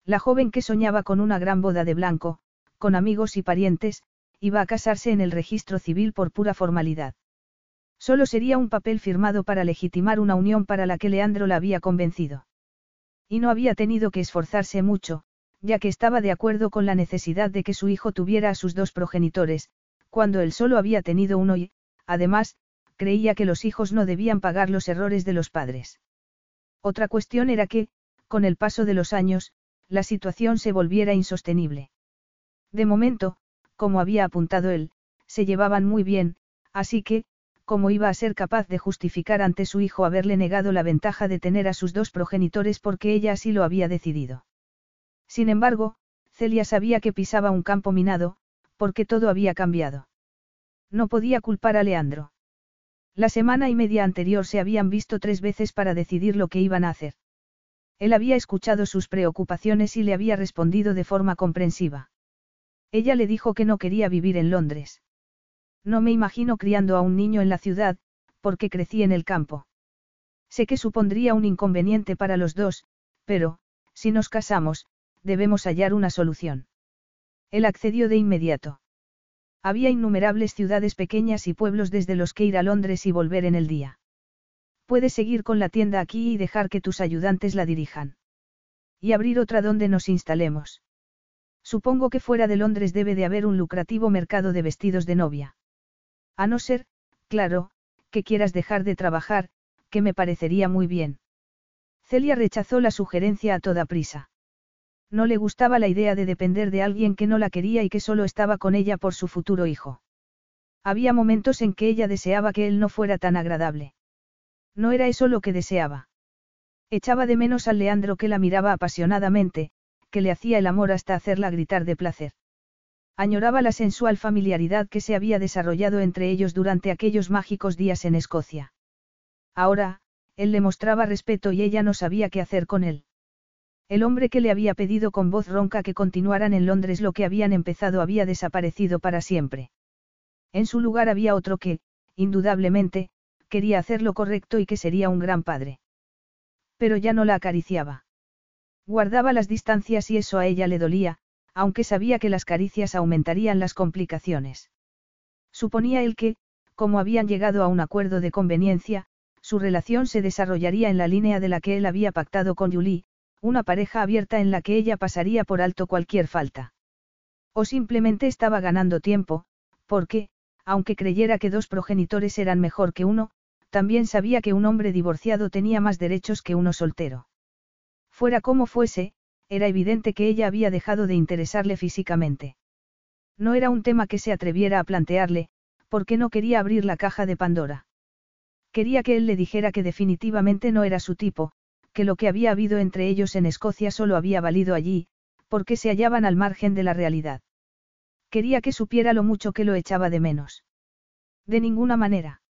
La joven que soñaba con una gran boda de blanco, con amigos y parientes, iba a casarse en el registro civil por pura formalidad. Solo sería un papel firmado para legitimar una unión para la que Leandro la había convencido. Y no había tenido que esforzarse mucho, ya que estaba de acuerdo con la necesidad de que su hijo tuviera a sus dos progenitores, cuando él solo había tenido uno y, además, creía que los hijos no debían pagar los errores de los padres. Otra cuestión era que, con el paso de los años, la situación se volviera insostenible. De momento, como había apuntado él, se llevaban muy bien, así que, ¿cómo iba a ser capaz de justificar ante su hijo haberle negado la ventaja de tener a sus dos progenitores porque ella así lo había decidido? Sin embargo, Celia sabía que pisaba un campo minado, porque todo había cambiado. No podía culpar a Leandro. La semana y media anterior se habían visto tres veces para decidir lo que iban a hacer. Él había escuchado sus preocupaciones y le había respondido de forma comprensiva. Ella le dijo que no quería vivir en Londres. No me imagino criando a un niño en la ciudad, porque crecí en el campo. Sé que supondría un inconveniente para los dos, pero, si nos casamos, debemos hallar una solución. Él accedió de inmediato. Había innumerables ciudades pequeñas y pueblos desde los que ir a Londres y volver en el día. Puedes seguir con la tienda aquí y dejar que tus ayudantes la dirijan. Y abrir otra donde nos instalemos. Supongo que fuera de Londres debe de haber un lucrativo mercado de vestidos de novia. A no ser, claro, que quieras dejar de trabajar, que me parecería muy bien. Celia rechazó la sugerencia a toda prisa. No le gustaba la idea de depender de alguien que no la quería y que solo estaba con ella por su futuro hijo. Había momentos en que ella deseaba que él no fuera tan agradable. No era eso lo que deseaba. Echaba de menos al Leandro que la miraba apasionadamente, que le hacía el amor hasta hacerla gritar de placer. Añoraba la sensual familiaridad que se había desarrollado entre ellos durante aquellos mágicos días en Escocia. Ahora, él le mostraba respeto y ella no sabía qué hacer con él. El hombre que le había pedido con voz ronca que continuaran en Londres lo que habían empezado había desaparecido para siempre. En su lugar había otro que, indudablemente, quería hacer lo correcto y que sería un gran padre. Pero ya no la acariciaba. Guardaba las distancias y eso a ella le dolía, aunque sabía que las caricias aumentarían las complicaciones. Suponía él que, como habían llegado a un acuerdo de conveniencia, su relación se desarrollaría en la línea de la que él había pactado con Julie, una pareja abierta en la que ella pasaría por alto cualquier falta. O simplemente estaba ganando tiempo, porque, aunque creyera que dos progenitores eran mejor que uno, también sabía que un hombre divorciado tenía más derechos que uno soltero. Fuera como fuese, era evidente que ella había dejado de interesarle físicamente. No era un tema que se atreviera a plantearle, porque no quería abrir la caja de Pandora. Quería que él le dijera que definitivamente no era su tipo, que lo que había habido entre ellos en Escocia solo había valido allí, porque se hallaban al margen de la realidad. Quería que supiera lo mucho que lo echaba de menos. De ninguna manera.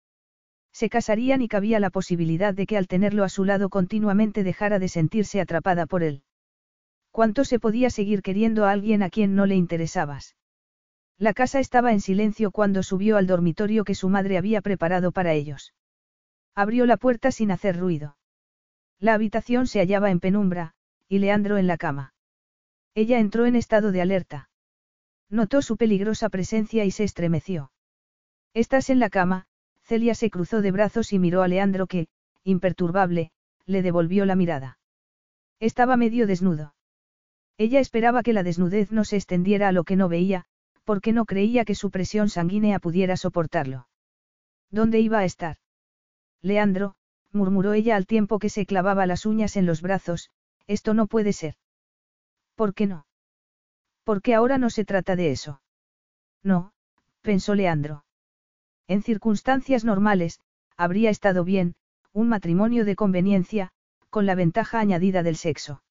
Se casarían y cabía la posibilidad de que al tenerlo a su lado continuamente dejara de sentirse atrapada por él. ¿Cuánto se podía seguir queriendo a alguien a quien no le interesabas? La casa estaba en silencio cuando subió al dormitorio que su madre había preparado para ellos. Abrió la puerta sin hacer ruido. La habitación se hallaba en penumbra, y Leandro en la cama. Ella entró en estado de alerta. Notó su peligrosa presencia y se estremeció. Estás en la cama, Celia se cruzó de brazos y miró a Leandro que, imperturbable, le devolvió la mirada. Estaba medio desnudo. Ella esperaba que la desnudez no se extendiera a lo que no veía, porque no creía que su presión sanguínea pudiera soportarlo. ¿Dónde iba a estar? Leandro, murmuró ella al tiempo que se clavaba las uñas en los brazos, esto no puede ser. ¿Por qué no? Porque ahora no se trata de eso. No, pensó Leandro. En circunstancias normales, habría estado bien, un matrimonio de conveniencia, con la ventaja añadida del sexo.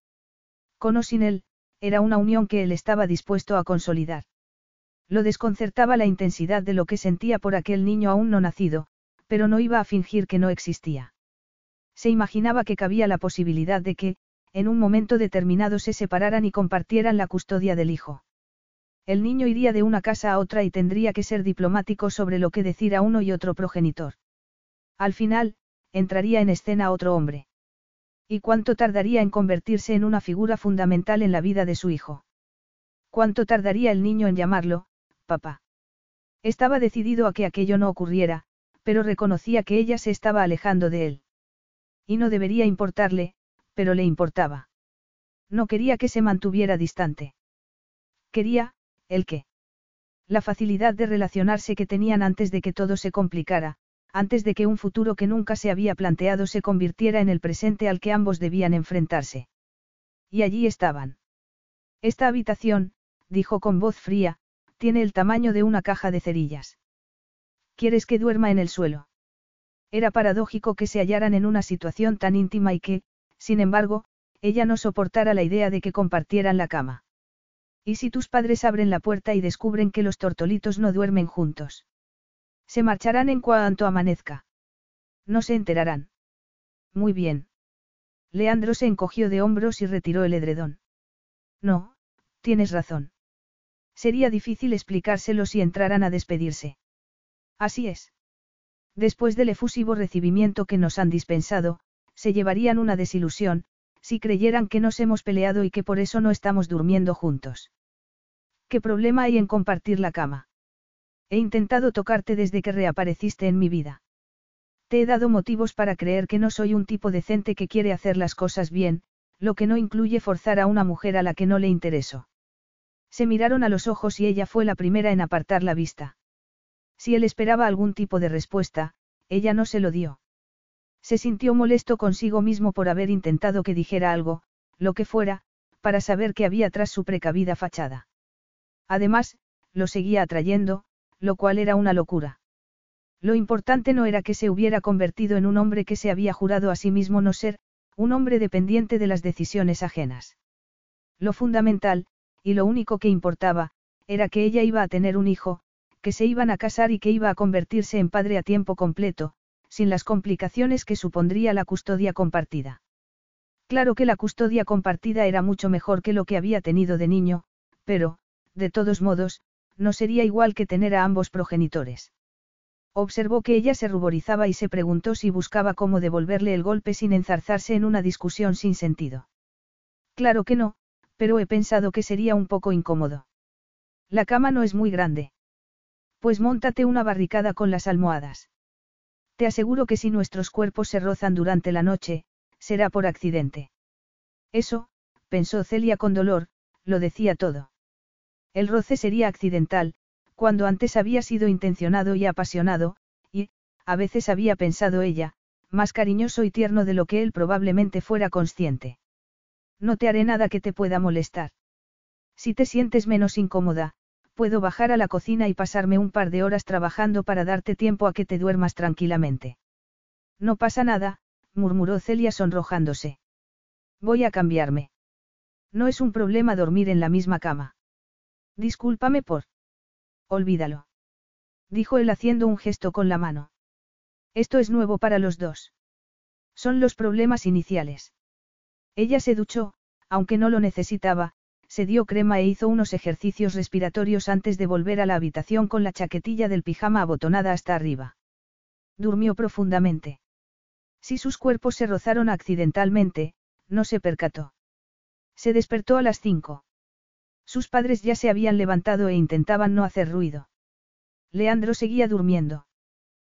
Con o sin él, era una unión que él estaba dispuesto a consolidar. Lo desconcertaba la intensidad de lo que sentía por aquel niño aún no nacido, pero no iba a fingir que no existía. Se imaginaba que cabía la posibilidad de que, en un momento determinado se separaran y compartieran la custodia del hijo. El niño iría de una casa a otra y tendría que ser diplomático sobre lo que decir a uno y otro progenitor. Al final, entraría en escena otro hombre. ¿Y cuánto tardaría en convertirse en una figura fundamental en la vida de su hijo? ¿Cuánto tardaría el niño en llamarlo, papá? Estaba decidido a que aquello no ocurriera, pero reconocía que ella se estaba alejando de él. Y no debería importarle, pero le importaba. No quería que se mantuviera distante. Quería, el qué. La facilidad de relacionarse que tenían antes de que todo se complicara, antes de que un futuro que nunca se había planteado se convirtiera en el presente al que ambos debían enfrentarse. Y allí estaban. Esta habitación, dijo con voz fría, tiene el tamaño de una caja de cerillas. ¿Quieres que duerma en el suelo? Era paradójico que se hallaran en una situación tan íntima y que, sin embargo, ella no soportara la idea de que compartieran la cama. ¿Y si tus padres abren la puerta y descubren que los tortolitos no duermen juntos? Se marcharán en cuanto amanezca. No se enterarán. Muy bien. Leandro se encogió de hombros y retiró el edredón. No, tienes razón. Sería difícil explicárselo si entraran a despedirse. Así es. Después del efusivo recibimiento que nos han dispensado, se llevarían una desilusión, si creyeran que nos hemos peleado y que por eso no estamos durmiendo juntos. ¿Qué problema hay en compartir la cama? He intentado tocarte desde que reapareciste en mi vida. Te he dado motivos para creer que no soy un tipo decente que quiere hacer las cosas bien, lo que no incluye forzar a una mujer a la que no le intereso. Se miraron a los ojos y ella fue la primera en apartar la vista. Si él esperaba algún tipo de respuesta, ella no se lo dio. Se sintió molesto consigo mismo por haber intentado que dijera algo, lo que fuera, para saber qué había tras su precavida fachada. Además, lo seguía atrayendo, lo cual era una locura. Lo importante no era que se hubiera convertido en un hombre que se había jurado a sí mismo no ser, un hombre dependiente de las decisiones ajenas. Lo fundamental, y lo único que importaba, era que ella iba a tener un hijo, que se iban a casar y que iba a convertirse en padre a tiempo completo, sin las complicaciones que supondría la custodia compartida. Claro que la custodia compartida era mucho mejor que lo que había tenido de niño, pero, de todos modos, no sería igual que tener a ambos progenitores. Observó que ella se ruborizaba y se preguntó si buscaba cómo devolverle el golpe sin enzarzarse en una discusión sin sentido. Claro que no, pero he pensado que sería un poco incómodo. La cama no es muy grande. Pues móntate una barricada con las almohadas. Te aseguro que si nuestros cuerpos se rozan durante la noche, será por accidente. Eso, pensó Celia con dolor, lo decía todo. El roce sería accidental, cuando antes había sido intencionado y apasionado, y, a veces había pensado ella, más cariñoso y tierno de lo que él probablemente fuera consciente. No te haré nada que te pueda molestar. Si te sientes menos incómoda, puedo bajar a la cocina y pasarme un par de horas trabajando para darte tiempo a que te duermas tranquilamente. No pasa nada, murmuró Celia sonrojándose. Voy a cambiarme. No es un problema dormir en la misma cama. Discúlpame por. Olvídalo. Dijo él haciendo un gesto con la mano. Esto es nuevo para los dos. Son los problemas iniciales. Ella se duchó, aunque no lo necesitaba, se dio crema e hizo unos ejercicios respiratorios antes de volver a la habitación con la chaquetilla del pijama abotonada hasta arriba. Durmió profundamente. Si sus cuerpos se rozaron accidentalmente, no se percató. Se despertó a las cinco. Sus padres ya se habían levantado e intentaban no hacer ruido. Leandro seguía durmiendo.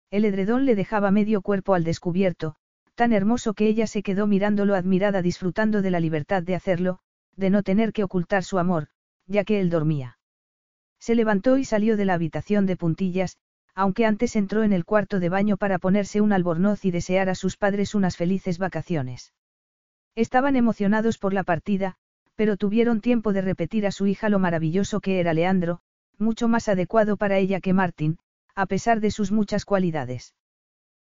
El edredón le dejaba medio cuerpo al descubierto, tan hermoso que ella se quedó mirándolo admirada disfrutando de la libertad de hacerlo, de no tener que ocultar su amor, ya que él dormía. Se levantó y salió de la habitación de puntillas, aunque antes entró en el cuarto de baño para ponerse un albornoz y desear a sus padres unas felices vacaciones. Estaban emocionados por la partida, pero tuvieron tiempo de repetir a su hija lo maravilloso que era Leandro, mucho más adecuado para ella que Martín, a pesar de sus muchas cualidades.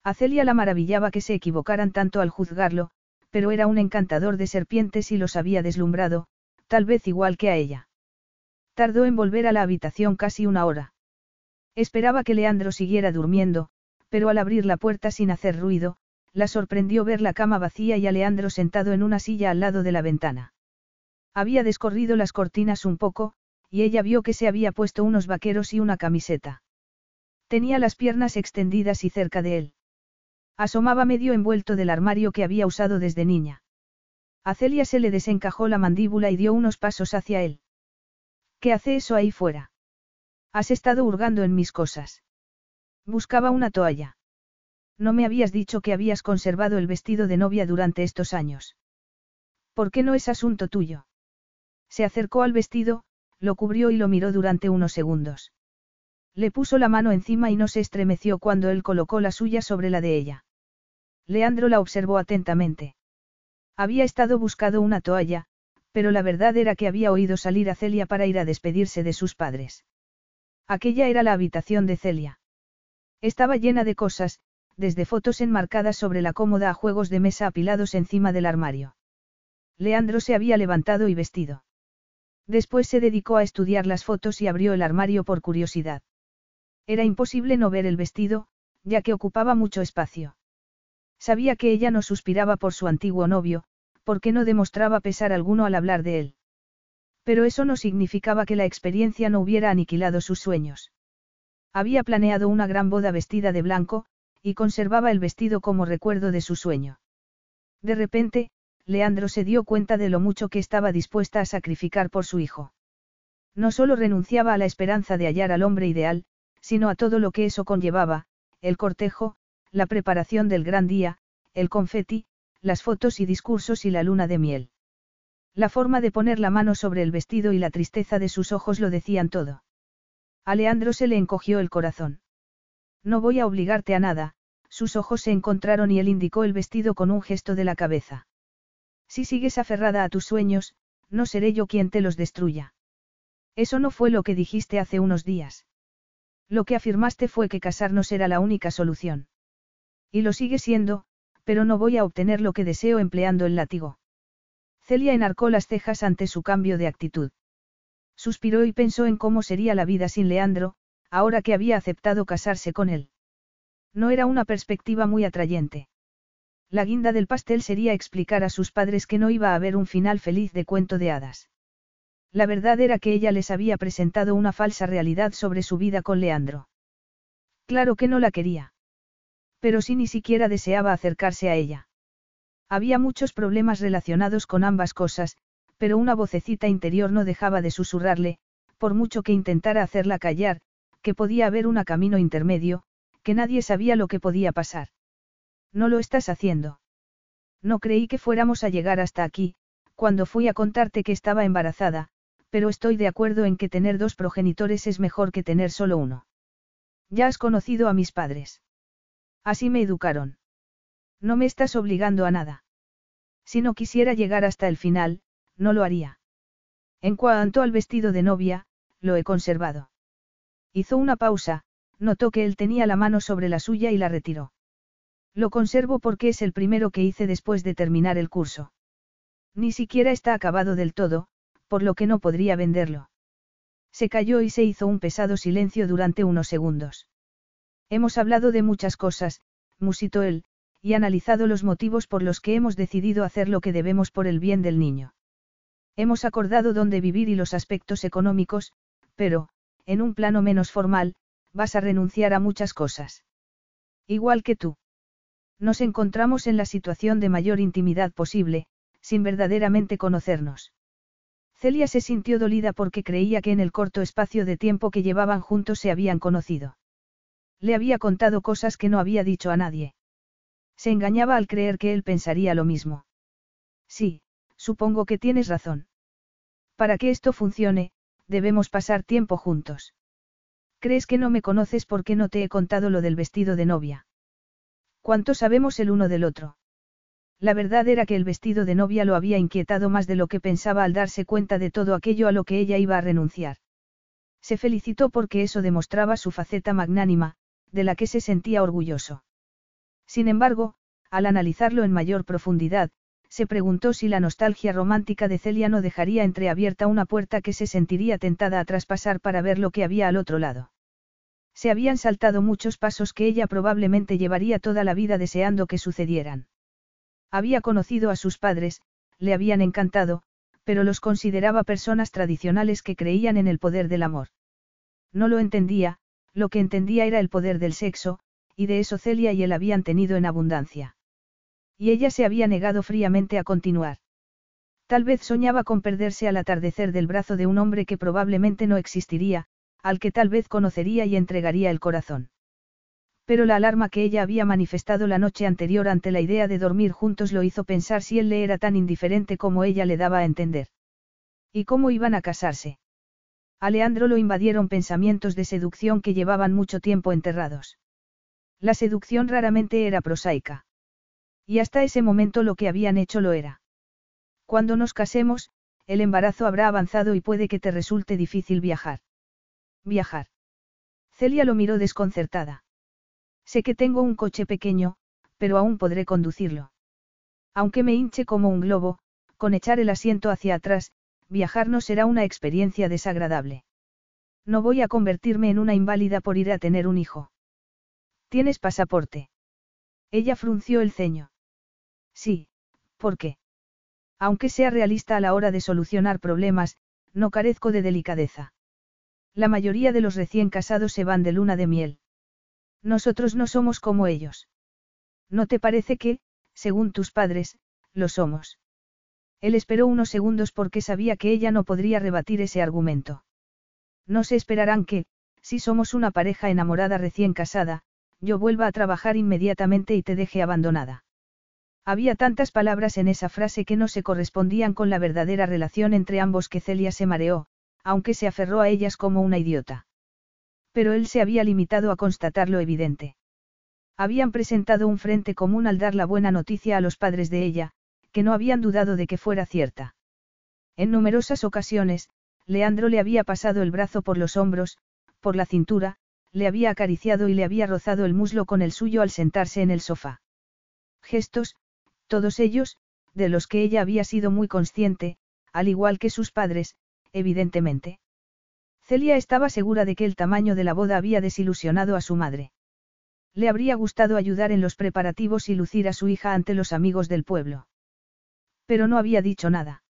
A Celia la maravillaba que se equivocaran tanto al juzgarlo, pero era un encantador de serpientes y los había deslumbrado, tal vez igual que a ella. Tardó en volver a la habitación casi una hora. Esperaba que Leandro siguiera durmiendo, pero al abrir la puerta sin hacer ruido, la sorprendió ver la cama vacía y a Leandro sentado en una silla al lado de la ventana. Había descorrido las cortinas un poco, y ella vio que se había puesto unos vaqueros y una camiseta. Tenía las piernas extendidas y cerca de él. Asomaba medio envuelto del armario que había usado desde niña. A Celia se le desencajó la mandíbula y dio unos pasos hacia él. ¿Qué hace eso ahí fuera? Has estado hurgando en mis cosas. Buscaba una toalla. No me habías dicho que habías conservado el vestido de novia durante estos años. ¿Por qué no es asunto tuyo? Se acercó al vestido, lo cubrió y lo miró durante unos segundos. Le puso la mano encima y no se estremeció cuando él colocó la suya sobre la de ella. Leandro la observó atentamente. Había estado buscando una toalla, pero la verdad era que había oído salir a Celia para ir a despedirse de sus padres. Aquella era la habitación de Celia. Estaba llena de cosas, desde fotos enmarcadas sobre la cómoda a juegos de mesa apilados encima del armario. Leandro se había levantado y vestido. Después se dedicó a estudiar las fotos y abrió el armario por curiosidad. Era imposible no ver el vestido, ya que ocupaba mucho espacio. Sabía que ella no suspiraba por su antiguo novio, porque no demostraba pesar alguno al hablar de él. Pero eso no significaba que la experiencia no hubiera aniquilado sus sueños. Había planeado una gran boda vestida de blanco, y conservaba el vestido como recuerdo de su sueño. De repente, Leandro se dio cuenta de lo mucho que estaba dispuesta a sacrificar por su hijo. No solo renunciaba a la esperanza de hallar al hombre ideal, sino a todo lo que eso conllevaba, el cortejo, la preparación del gran día, el confeti, las fotos y discursos y la luna de miel. La forma de poner la mano sobre el vestido y la tristeza de sus ojos lo decían todo. A Leandro se le encogió el corazón. No voy a obligarte a nada, sus ojos se encontraron y él indicó el vestido con un gesto de la cabeza. Si sigues aferrada a tus sueños, no seré yo quien te los destruya. Eso no fue lo que dijiste hace unos días. Lo que afirmaste fue que casarnos era la única solución. Y lo sigue siendo, pero no voy a obtener lo que deseo empleando el látigo. Celia enarcó las cejas ante su cambio de actitud. Suspiró y pensó en cómo sería la vida sin Leandro, ahora que había aceptado casarse con él. No era una perspectiva muy atrayente. La guinda del pastel sería explicar a sus padres que no iba a haber un final feliz de cuento de hadas. La verdad era que ella les había presentado una falsa realidad sobre su vida con Leandro. Claro que no la quería. Pero sí ni siquiera deseaba acercarse a ella. Había muchos problemas relacionados con ambas cosas, pero una vocecita interior no dejaba de susurrarle, por mucho que intentara hacerla callar, que podía haber un camino intermedio, que nadie sabía lo que podía pasar. No lo estás haciendo. No creí que fuéramos a llegar hasta aquí, cuando fui a contarte que estaba embarazada, pero estoy de acuerdo en que tener dos progenitores es mejor que tener solo uno. Ya has conocido a mis padres. Así me educaron. No me estás obligando a nada. Si no quisiera llegar hasta el final, no lo haría. En cuanto al vestido de novia, lo he conservado. Hizo una pausa, notó que él tenía la mano sobre la suya y la retiró. Lo conservo porque es el primero que hice después de terminar el curso. Ni siquiera está acabado del todo, por lo que no podría venderlo. Se calló y se hizo un pesado silencio durante unos segundos. Hemos hablado de muchas cosas, musitó él, y analizado los motivos por los que hemos decidido hacer lo que debemos por el bien del niño. Hemos acordado dónde vivir y los aspectos económicos, pero, en un plano menos formal, vas a renunciar a muchas cosas. Igual que tú. Nos encontramos en la situación de mayor intimidad posible, sin verdaderamente conocernos. Celia se sintió dolida porque creía que en el corto espacio de tiempo que llevaban juntos se habían conocido. Le había contado cosas que no había dicho a nadie. Se engañaba al creer que él pensaría lo mismo. Sí, supongo que tienes razón. Para que esto funcione, debemos pasar tiempo juntos. ¿Crees que no me conoces porque no te he contado lo del vestido de novia? ¿Cuánto sabemos el uno del otro? La verdad era que el vestido de novia lo había inquietado más de lo que pensaba al darse cuenta de todo aquello a lo que ella iba a renunciar. Se felicitó porque eso demostraba su faceta magnánima, de la que se sentía orgulloso. Sin embargo, al analizarlo en mayor profundidad, se preguntó si la nostalgia romántica de Celia no dejaría entreabierta una puerta que se sentiría tentada a traspasar para ver lo que había al otro lado. Se habían saltado muchos pasos que ella probablemente llevaría toda la vida deseando que sucedieran. Había conocido a sus padres, le habían encantado, pero los consideraba personas tradicionales que creían en el poder del amor. No lo entendía, lo que entendía era el poder del sexo, y de eso Celia y él habían tenido en abundancia. Y ella se había negado fríamente a continuar. Tal vez soñaba con perderse al atardecer del brazo de un hombre que probablemente no existiría, al que tal vez conocería y entregaría el corazón. Pero la alarma que ella había manifestado la noche anterior ante la idea de dormir juntos lo hizo pensar si él le era tan indiferente como ella le daba a entender. ¿Y cómo iban a casarse? A Leandro lo invadieron pensamientos de seducción que llevaban mucho tiempo enterrados. La seducción raramente era prosaica. Y hasta ese momento lo que habían hecho lo era. Cuando nos casemos, el embarazo habrá avanzado y puede que te resulte difícil viajar. Viajar. Celia lo miró desconcertada. Sé que tengo un coche pequeño, pero aún podré conducirlo. Aunque me hinche como un globo, con echar el asiento hacia atrás, viajar no será una experiencia desagradable. No voy a convertirme en una inválida por ir a tener un hijo. ¿Tienes pasaporte? Ella frunció el ceño. Sí, ¿por qué? Aunque sea realista a la hora de solucionar problemas, no carezco de delicadeza. La mayoría de los recién casados se van de luna de miel. Nosotros no somos como ellos. ¿No te parece que, según tus padres, lo somos? Él esperó unos segundos porque sabía que ella no podría rebatir ese argumento. No se esperarán que, si somos una pareja enamorada recién casada, yo vuelva a trabajar inmediatamente y te deje abandonada. Había tantas palabras en esa frase que no se correspondían con la verdadera relación entre ambos que Celia se mareó, aunque se aferró a ellas como una idiota. Pero él se había limitado a constatar lo evidente. Habían presentado un frente común al dar la buena noticia a los padres de ella, que no habían dudado de que fuera cierta. En numerosas ocasiones, Leandro le había pasado el brazo por los hombros, por la cintura, le había acariciado y le había rozado el muslo con el suyo al sentarse en el sofá. Gestos, todos ellos, de los que ella había sido muy consciente, al igual que sus padres, evidentemente. Celia estaba segura de que el tamaño de la boda había desilusionado a su madre. Le habría gustado ayudar en los preparativos y lucir a su hija ante los amigos del pueblo. Pero no había dicho nada.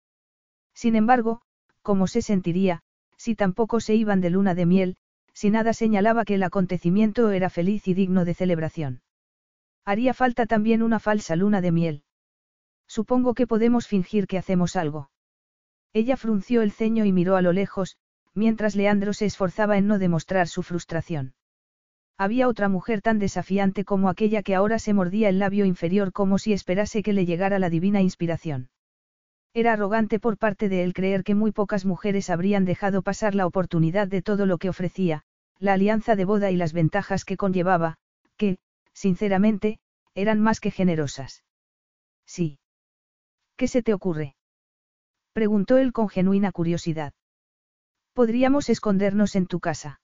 Sin embargo, ¿cómo se sentiría, si tampoco se iban de luna de miel, si nada señalaba que el acontecimiento era feliz y digno de celebración? Haría falta también una falsa luna de miel. Supongo que podemos fingir que hacemos algo. Ella frunció el ceño y miró a lo lejos, mientras Leandro se esforzaba en no demostrar su frustración. Había otra mujer tan desafiante como aquella que ahora se mordía el labio inferior como si esperase que le llegara la divina inspiración. Era arrogante por parte de él creer que muy pocas mujeres habrían dejado pasar la oportunidad de todo lo que ofrecía, la alianza de boda y las ventajas que conllevaba, que, sinceramente, eran más que generosas. Sí. ¿Qué se te ocurre? Preguntó él con genuina curiosidad. Podríamos escondernos en tu casa.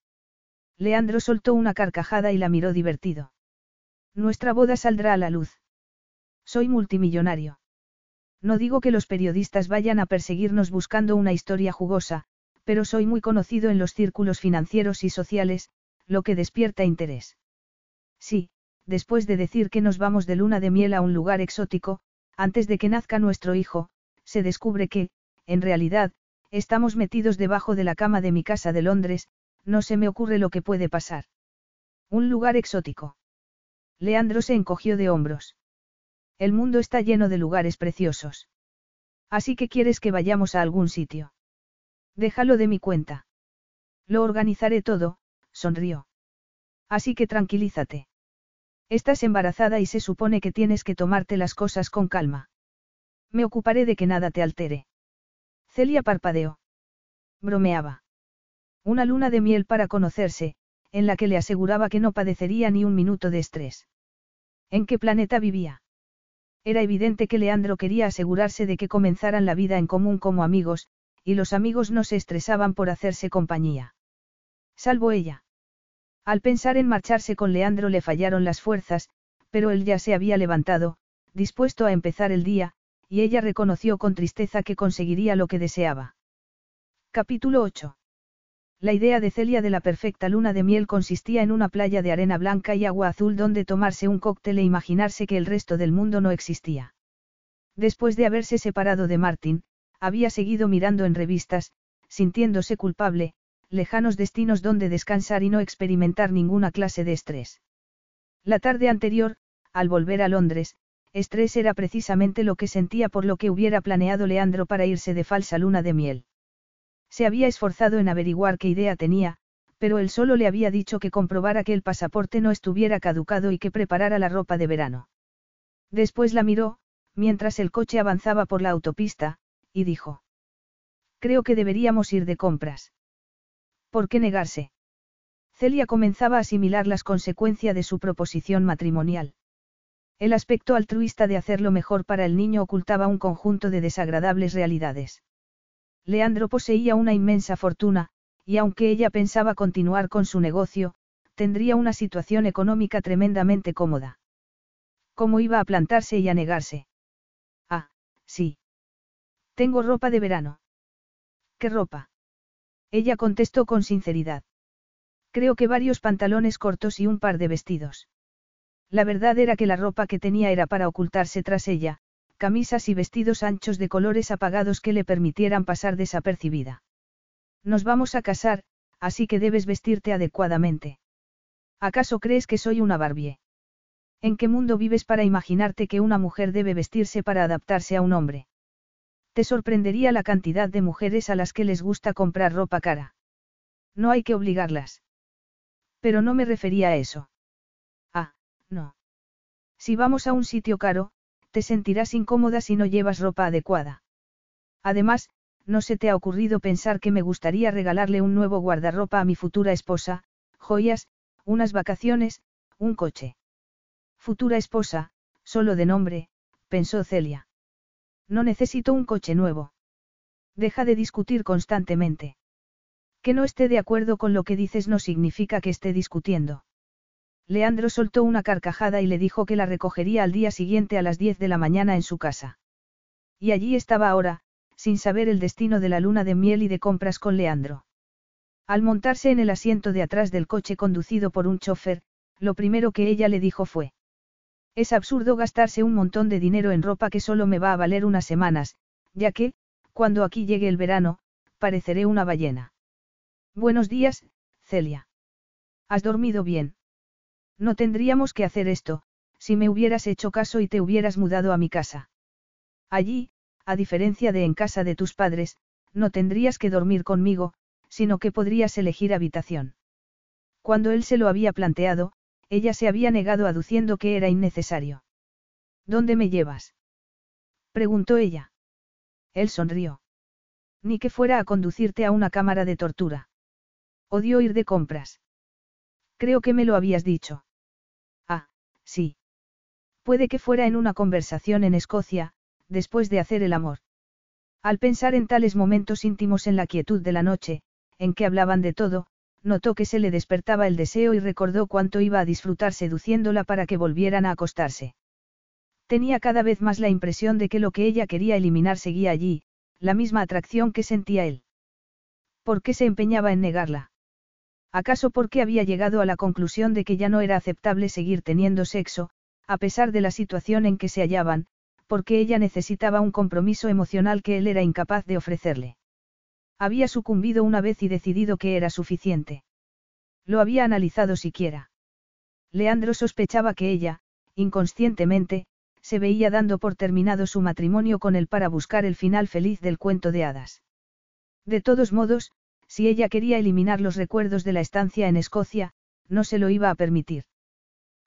Leandro soltó una carcajada y la miró divertido. Nuestra boda saldrá a la luz. Soy multimillonario. No digo que los periodistas vayan a perseguirnos buscando una historia jugosa, pero soy muy conocido en los círculos financieros y sociales, lo que despierta interés. Sí, después de decir que nos vamos de luna de miel a un lugar exótico, antes de que nazca nuestro hijo, se descubre que, en realidad, estamos metidos debajo de la cama de mi casa de Londres, no se me ocurre lo que puede pasar. Un lugar exótico. Leandro se encogió de hombros. El mundo está lleno de lugares preciosos. Así que quieres que vayamos a algún sitio. Déjalo de mi cuenta. Lo organizaré todo, sonrió. Así que tranquilízate. Estás embarazada y se supone que tienes que tomarte las cosas con calma. Me ocuparé de que nada te altere. Celia parpadeó. Bromeaba. Una luna de miel para conocerse, en la que le aseguraba que no padecería ni un minuto de estrés. ¿En qué planeta vivía? Era evidente que Leandro quería asegurarse de que comenzaran la vida en común como amigos, y los amigos no se estresaban por hacerse compañía. Salvo ella. Al pensar en marcharse con Leandro le fallaron las fuerzas, pero él ya se había levantado, dispuesto a empezar el día, y ella reconoció con tristeza que conseguiría lo que deseaba. Capítulo 8. La idea de Celia de la perfecta luna de miel consistía en una playa de arena blanca y agua azul donde tomarse un cóctel e imaginarse que el resto del mundo no existía. Después de haberse separado de Martin, había seguido mirando en revistas, sintiéndose culpable, lejanos destinos donde descansar y no experimentar ninguna clase de estrés. La tarde anterior, al volver a Londres, estrés era precisamente lo que sentía por lo que hubiera planeado Leandro para irse de falsa luna de miel. Se había esforzado en averiguar qué idea tenía, pero él solo le había dicho que comprobara que el pasaporte no estuviera caducado y que preparara la ropa de verano. Después la miró, mientras el coche avanzaba por la autopista, y dijo. Creo que deberíamos ir de compras. ¿Por qué negarse? Celia comenzaba a asimilar las consecuencias de su proposición matrimonial. El aspecto altruista de hacerlo mejor para el niño ocultaba un conjunto de desagradables realidades. Leandro poseía una inmensa fortuna, y aunque ella pensaba continuar con su negocio, tendría una situación económica tremendamente cómoda. ¿Cómo iba a plantarse y a negarse? Ah, sí. Tengo ropa de verano. ¿Qué ropa? Ella contestó con sinceridad. Creo que varios pantalones cortos y un par de vestidos. La verdad era que la ropa que tenía era para ocultarse tras ella, camisas y vestidos anchos de colores apagados que le permitieran pasar desapercibida. Nos vamos a casar, así que debes vestirte adecuadamente. ¿Acaso crees que soy una Barbie? ¿En qué mundo vives para imaginarte que una mujer debe vestirse para adaptarse a un hombre? Te sorprendería la cantidad de mujeres a las que les gusta comprar ropa cara. No hay que obligarlas. Pero no me refería a eso. Si vamos a un sitio caro, te sentirás incómoda si no llevas ropa adecuada. Además, no se te ha ocurrido pensar que me gustaría regalarle un nuevo guardarropa a mi futura esposa, joyas, unas vacaciones, un coche. Futura esposa, solo de nombre, pensó Celia. No necesito un coche nuevo. Deja de discutir constantemente. Que no esté de acuerdo con lo que dices no significa que esté discutiendo. Leandro soltó una carcajada y le dijo que la recogería al día siguiente a las 10 de la mañana en su casa. Y allí estaba ahora, sin saber el destino de la luna de miel y de compras con Leandro. Al montarse en el asiento de atrás del coche conducido por un chofer, lo primero que ella le dijo fue. Es absurdo gastarse un montón de dinero en ropa que solo me va a valer unas semanas, ya que, cuando aquí llegue el verano, pareceré una ballena. Buenos días, Celia. ¿Has dormido bien? No tendríamos que hacer esto, si me hubieras hecho caso y te hubieras mudado a mi casa. Allí, a diferencia de en casa de tus padres, no tendrías que dormir conmigo, sino que podrías elegir habitación. Cuando él se lo había planteado, ella se había negado aduciendo que era innecesario. ¿Dónde me llevas? preguntó ella. Él sonrió. Ni que fuera a conducirte a una cámara de tortura. Odio ir de compras. Creo que me lo habías dicho. Sí. Puede que fuera en una conversación en Escocia, después de hacer el amor. Al pensar en tales momentos íntimos en la quietud de la noche, en que hablaban de todo, notó que se le despertaba el deseo y recordó cuánto iba a disfrutar seduciéndola para que volvieran a acostarse. Tenía cada vez más la impresión de que lo que ella quería eliminar seguía allí, la misma atracción que sentía él. ¿Por qué se empeñaba en negarla? ¿Acaso porque había llegado a la conclusión de que ya no era aceptable seguir teniendo sexo, a pesar de la situación en que se hallaban, porque ella necesitaba un compromiso emocional que él era incapaz de ofrecerle? Había sucumbido una vez y decidido que era suficiente. Lo había analizado siquiera. Leandro sospechaba que ella, inconscientemente, se veía dando por terminado su matrimonio con él para buscar el final feliz del cuento de hadas. De todos modos, si ella quería eliminar los recuerdos de la estancia en Escocia, no se lo iba a permitir.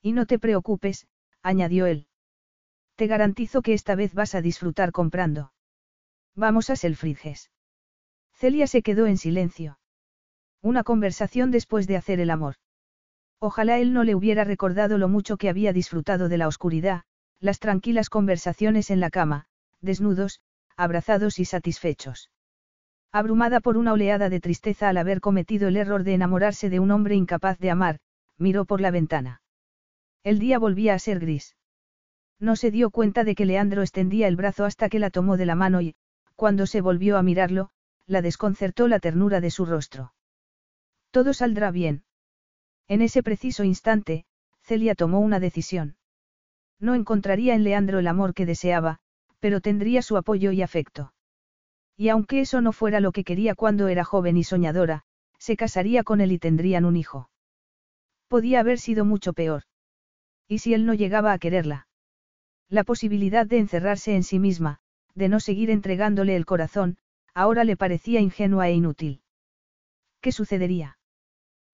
Y no te preocupes, añadió él. Te garantizo que esta vez vas a disfrutar comprando. Vamos a Selfridges. Celia se quedó en silencio. Una conversación después de hacer el amor. Ojalá él no le hubiera recordado lo mucho que había disfrutado de la oscuridad, las tranquilas conversaciones en la cama, desnudos, abrazados y satisfechos. Abrumada por una oleada de tristeza al haber cometido el error de enamorarse de un hombre incapaz de amar, miró por la ventana. El día volvía a ser gris. No se dio cuenta de que Leandro extendía el brazo hasta que la tomó de la mano y, cuando se volvió a mirarlo, la desconcertó la ternura de su rostro. Todo saldrá bien. En ese preciso instante, Celia tomó una decisión. No encontraría en Leandro el amor que deseaba, pero tendría su apoyo y afecto. Y aunque eso no fuera lo que quería cuando era joven y soñadora, se casaría con él y tendrían un hijo. Podía haber sido mucho peor. ¿Y si él no llegaba a quererla? La posibilidad de encerrarse en sí misma, de no seguir entregándole el corazón, ahora le parecía ingenua e inútil. ¿Qué sucedería?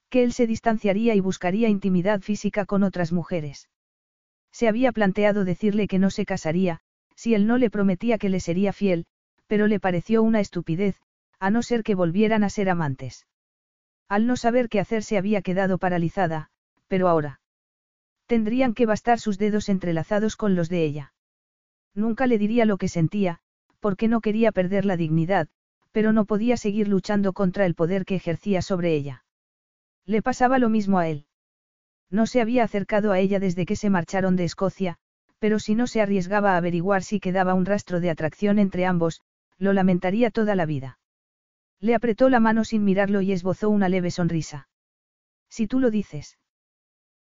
Que él se distanciaría y buscaría intimidad física con otras mujeres. Se había planteado decirle que no se casaría, si él no le prometía que le sería fiel, pero le pareció una estupidez, a no ser que volvieran a ser amantes. Al no saber qué hacer se había quedado paralizada, pero ahora. Tendrían que bastar sus dedos entrelazados con los de ella. Nunca le diría lo que sentía, porque no quería perder la dignidad, pero no podía seguir luchando contra el poder que ejercía sobre ella. Le pasaba lo mismo a él. No se había acercado a ella desde que se marcharon de Escocia, pero si no se arriesgaba a averiguar si quedaba un rastro de atracción entre ambos, lo lamentaría toda la vida. Le apretó la mano sin mirarlo y esbozó una leve sonrisa. Si tú lo dices.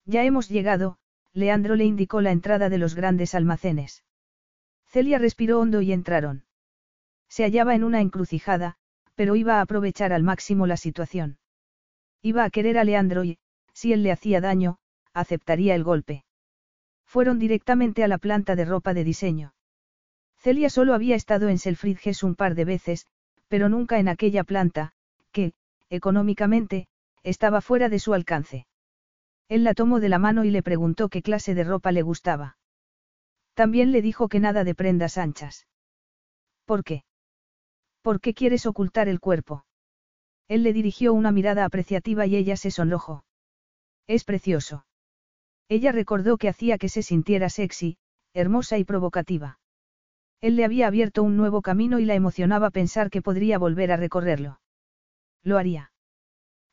Ya hemos llegado, Leandro le indicó la entrada de los grandes almacenes. Celia respiró hondo y entraron. Se hallaba en una encrucijada, pero iba a aprovechar al máximo la situación. Iba a querer a Leandro y, si él le hacía daño, aceptaría el golpe. Fueron directamente a la planta de ropa de diseño. Celia solo había estado en Selfridges un par de veces, pero nunca en aquella planta, que, económicamente, estaba fuera de su alcance. Él la tomó de la mano y le preguntó qué clase de ropa le gustaba. También le dijo que nada de prendas anchas. ¿Por qué? ¿Por qué quieres ocultar el cuerpo? Él le dirigió una mirada apreciativa y ella se sonrojó. Es precioso. Ella recordó que hacía que se sintiera sexy, hermosa y provocativa. Él le había abierto un nuevo camino y la emocionaba pensar que podría volver a recorrerlo. Lo haría.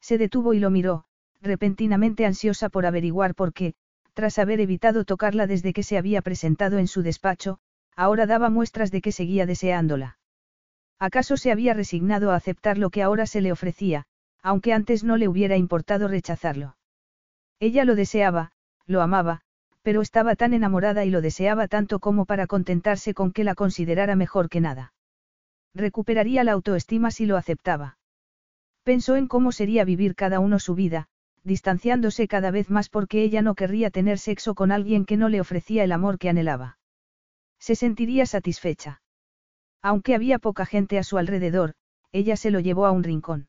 Se detuvo y lo miró, repentinamente ansiosa por averiguar por qué, tras haber evitado tocarla desde que se había presentado en su despacho, ahora daba muestras de que seguía deseándola. ¿Acaso se había resignado a aceptar lo que ahora se le ofrecía, aunque antes no le hubiera importado rechazarlo? Ella lo deseaba, lo amaba, pero estaba tan enamorada y lo deseaba tanto como para contentarse con que la considerara mejor que nada. Recuperaría la autoestima si lo aceptaba. Pensó en cómo sería vivir cada uno su vida, distanciándose cada vez más porque ella no querría tener sexo con alguien que no le ofrecía el amor que anhelaba. Se sentiría satisfecha. Aunque había poca gente a su alrededor, ella se lo llevó a un rincón.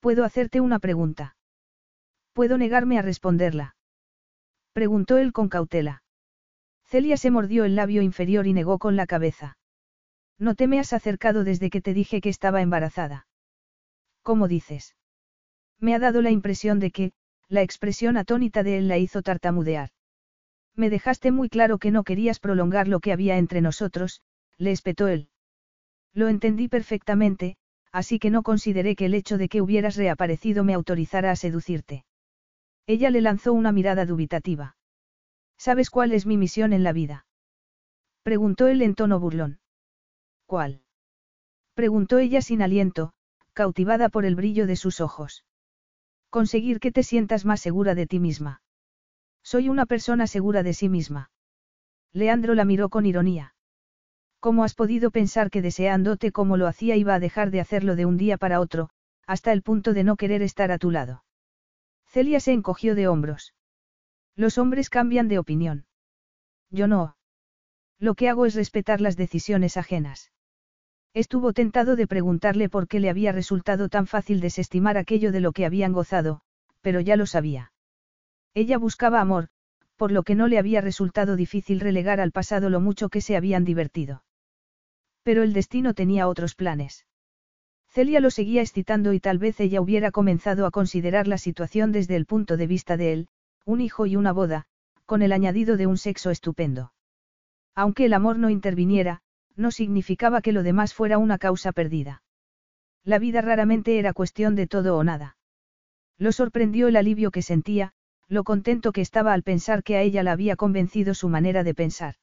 ¿Puedo hacerte una pregunta? ¿Puedo negarme a responderla? Preguntó él con cautela. Celia se mordió el labio inferior y negó con la cabeza. No te me has acercado desde que te dije que estaba embarazada. ¿Cómo dices? Me ha dado la impresión de que, la expresión atónita de él la hizo tartamudear. Me dejaste muy claro que no querías prolongar lo que había entre nosotros, le espetó él. Lo entendí perfectamente, así que no consideré que el hecho de que hubieras reaparecido me autorizara a seducirte. Ella le lanzó una mirada dubitativa. ¿Sabes cuál es mi misión en la vida? Preguntó él en tono burlón. ¿Cuál? Preguntó ella sin aliento, cautivada por el brillo de sus ojos. Conseguir que te sientas más segura de ti misma. Soy una persona segura de sí misma. Leandro la miró con ironía. ¿Cómo has podido pensar que deseándote como lo hacía iba a dejar de hacerlo de un día para otro, hasta el punto de no querer estar a tu lado? Celia se encogió de hombros. Los hombres cambian de opinión. Yo no. Lo que hago es respetar las decisiones ajenas. Estuvo tentado de preguntarle por qué le había resultado tan fácil desestimar aquello de lo que habían gozado, pero ya lo sabía. Ella buscaba amor, por lo que no le había resultado difícil relegar al pasado lo mucho que se habían divertido. Pero el destino tenía otros planes. Celia lo seguía excitando y tal vez ella hubiera comenzado a considerar la situación desde el punto de vista de él, un hijo y una boda, con el añadido de un sexo estupendo. Aunque el amor no interviniera, no significaba que lo demás fuera una causa perdida. La vida raramente era cuestión de todo o nada. Lo sorprendió el alivio que sentía, lo contento que estaba al pensar que a ella la había convencido su manera de pensar.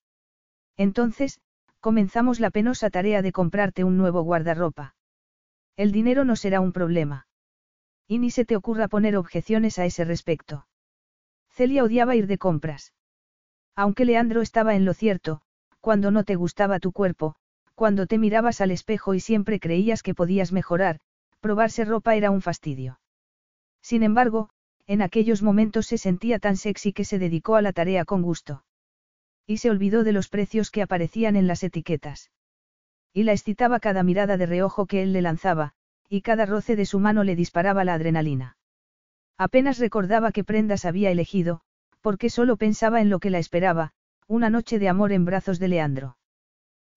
Entonces, comenzamos la penosa tarea de comprarte un nuevo guardarropa. El dinero no será un problema. Y ni se te ocurra poner objeciones a ese respecto. Celia odiaba ir de compras. Aunque Leandro estaba en lo cierto, cuando no te gustaba tu cuerpo, cuando te mirabas al espejo y siempre creías que podías mejorar, probarse ropa era un fastidio. Sin embargo, en aquellos momentos se sentía tan sexy que se dedicó a la tarea con gusto. Y se olvidó de los precios que aparecían en las etiquetas y la excitaba cada mirada de reojo que él le lanzaba, y cada roce de su mano le disparaba la adrenalina. Apenas recordaba qué prendas había elegido, porque solo pensaba en lo que la esperaba, una noche de amor en brazos de Leandro.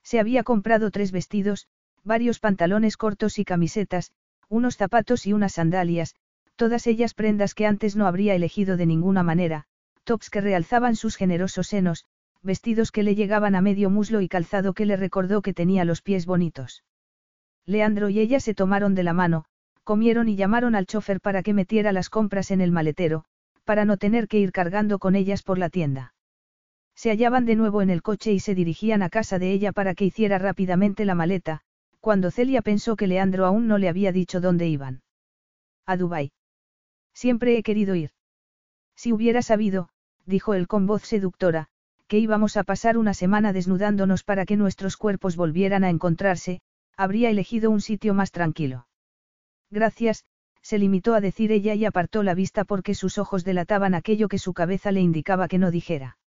Se había comprado tres vestidos, varios pantalones cortos y camisetas, unos zapatos y unas sandalias, todas ellas prendas que antes no habría elegido de ninguna manera, tops que realzaban sus generosos senos, vestidos que le llegaban a medio muslo y calzado que le recordó que tenía los pies bonitos. Leandro y ella se tomaron de la mano, comieron y llamaron al chofer para que metiera las compras en el maletero, para no tener que ir cargando con ellas por la tienda. Se hallaban de nuevo en el coche y se dirigían a casa de ella para que hiciera rápidamente la maleta, cuando Celia pensó que Leandro aún no le había dicho dónde iban. A Dubái. Siempre he querido ir. Si hubiera sabido, dijo él con voz seductora, que íbamos a pasar una semana desnudándonos para que nuestros cuerpos volvieran a encontrarse, habría elegido un sitio más tranquilo. Gracias, se limitó a decir ella y apartó la vista porque sus ojos delataban aquello que su cabeza le indicaba que no dijera.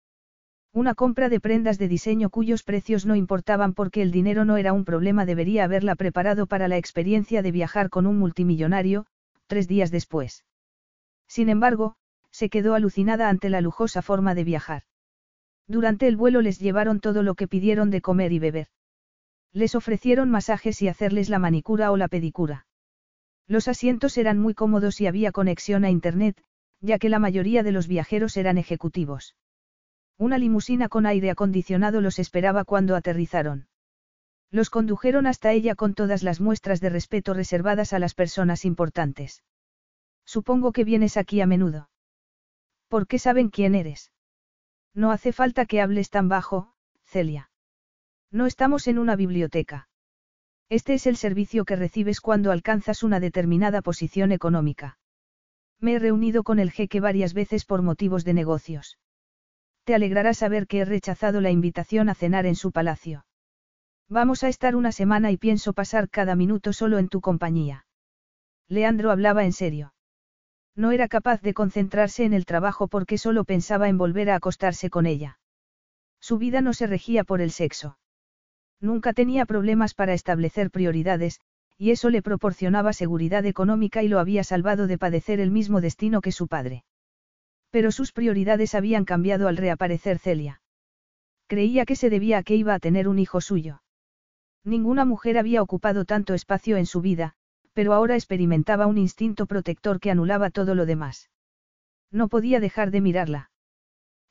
Una compra de prendas de diseño cuyos precios no importaban porque el dinero no era un problema debería haberla preparado para la experiencia de viajar con un multimillonario, tres días después. Sin embargo, se quedó alucinada ante la lujosa forma de viajar. Durante el vuelo les llevaron todo lo que pidieron de comer y beber. Les ofrecieron masajes y hacerles la manicura o la pedicura. Los asientos eran muy cómodos y había conexión a Internet, ya que la mayoría de los viajeros eran ejecutivos. Una limusina con aire acondicionado los esperaba cuando aterrizaron. Los condujeron hasta ella con todas las muestras de respeto reservadas a las personas importantes. Supongo que vienes aquí a menudo. ¿Por qué saben quién eres? No hace falta que hables tan bajo, Celia. No estamos en una biblioteca. Este es el servicio que recibes cuando alcanzas una determinada posición económica. Me he reunido con el jeque varias veces por motivos de negocios. Te alegrará saber que he rechazado la invitación a cenar en su palacio. Vamos a estar una semana y pienso pasar cada minuto solo en tu compañía. Leandro hablaba en serio. No era capaz de concentrarse en el trabajo porque solo pensaba en volver a acostarse con ella. Su vida no se regía por el sexo. Nunca tenía problemas para establecer prioridades, y eso le proporcionaba seguridad económica y lo había salvado de padecer el mismo destino que su padre. Pero sus prioridades habían cambiado al reaparecer Celia. Creía que se debía a que iba a tener un hijo suyo. Ninguna mujer había ocupado tanto espacio en su vida, pero ahora experimentaba un instinto protector que anulaba todo lo demás. No podía dejar de mirarla.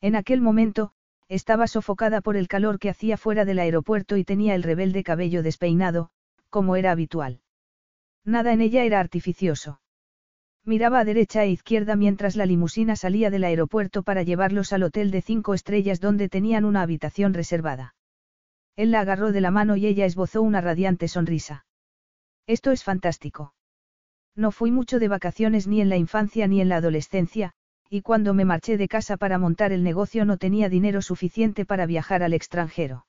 En aquel momento, estaba sofocada por el calor que hacía fuera del aeropuerto y tenía el rebelde cabello despeinado, como era habitual. Nada en ella era artificioso. Miraba a derecha e izquierda mientras la limusina salía del aeropuerto para llevarlos al hotel de cinco estrellas donde tenían una habitación reservada. Él la agarró de la mano y ella esbozó una radiante sonrisa. Esto es fantástico. No fui mucho de vacaciones ni en la infancia ni en la adolescencia, y cuando me marché de casa para montar el negocio no tenía dinero suficiente para viajar al extranjero.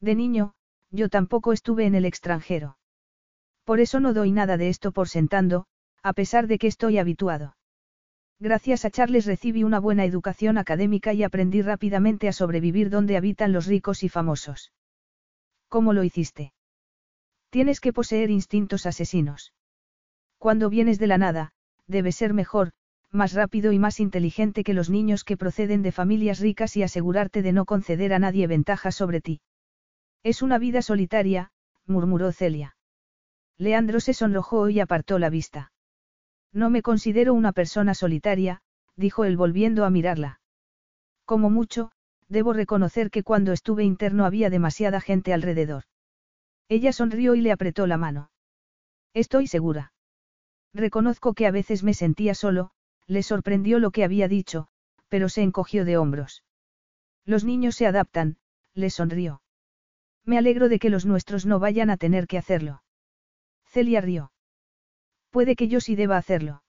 De niño, yo tampoco estuve en el extranjero. Por eso no doy nada de esto por sentando, a pesar de que estoy habituado. Gracias a Charles recibí una buena educación académica y aprendí rápidamente a sobrevivir donde habitan los ricos y famosos. ¿Cómo lo hiciste? Tienes que poseer instintos asesinos. Cuando vienes de la nada, debes ser mejor, más rápido y más inteligente que los niños que proceden de familias ricas y asegurarte de no conceder a nadie ventajas sobre ti. Es una vida solitaria, murmuró Celia. Leandro se sonrojó y apartó la vista. No me considero una persona solitaria, dijo él volviendo a mirarla. Como mucho, debo reconocer que cuando estuve interno había demasiada gente alrededor. Ella sonrió y le apretó la mano. Estoy segura. Reconozco que a veces me sentía solo, le sorprendió lo que había dicho, pero se encogió de hombros. Los niños se adaptan, le sonrió. Me alegro de que los nuestros no vayan a tener que hacerlo. Celia rió. Puede que yo sí deba hacerlo.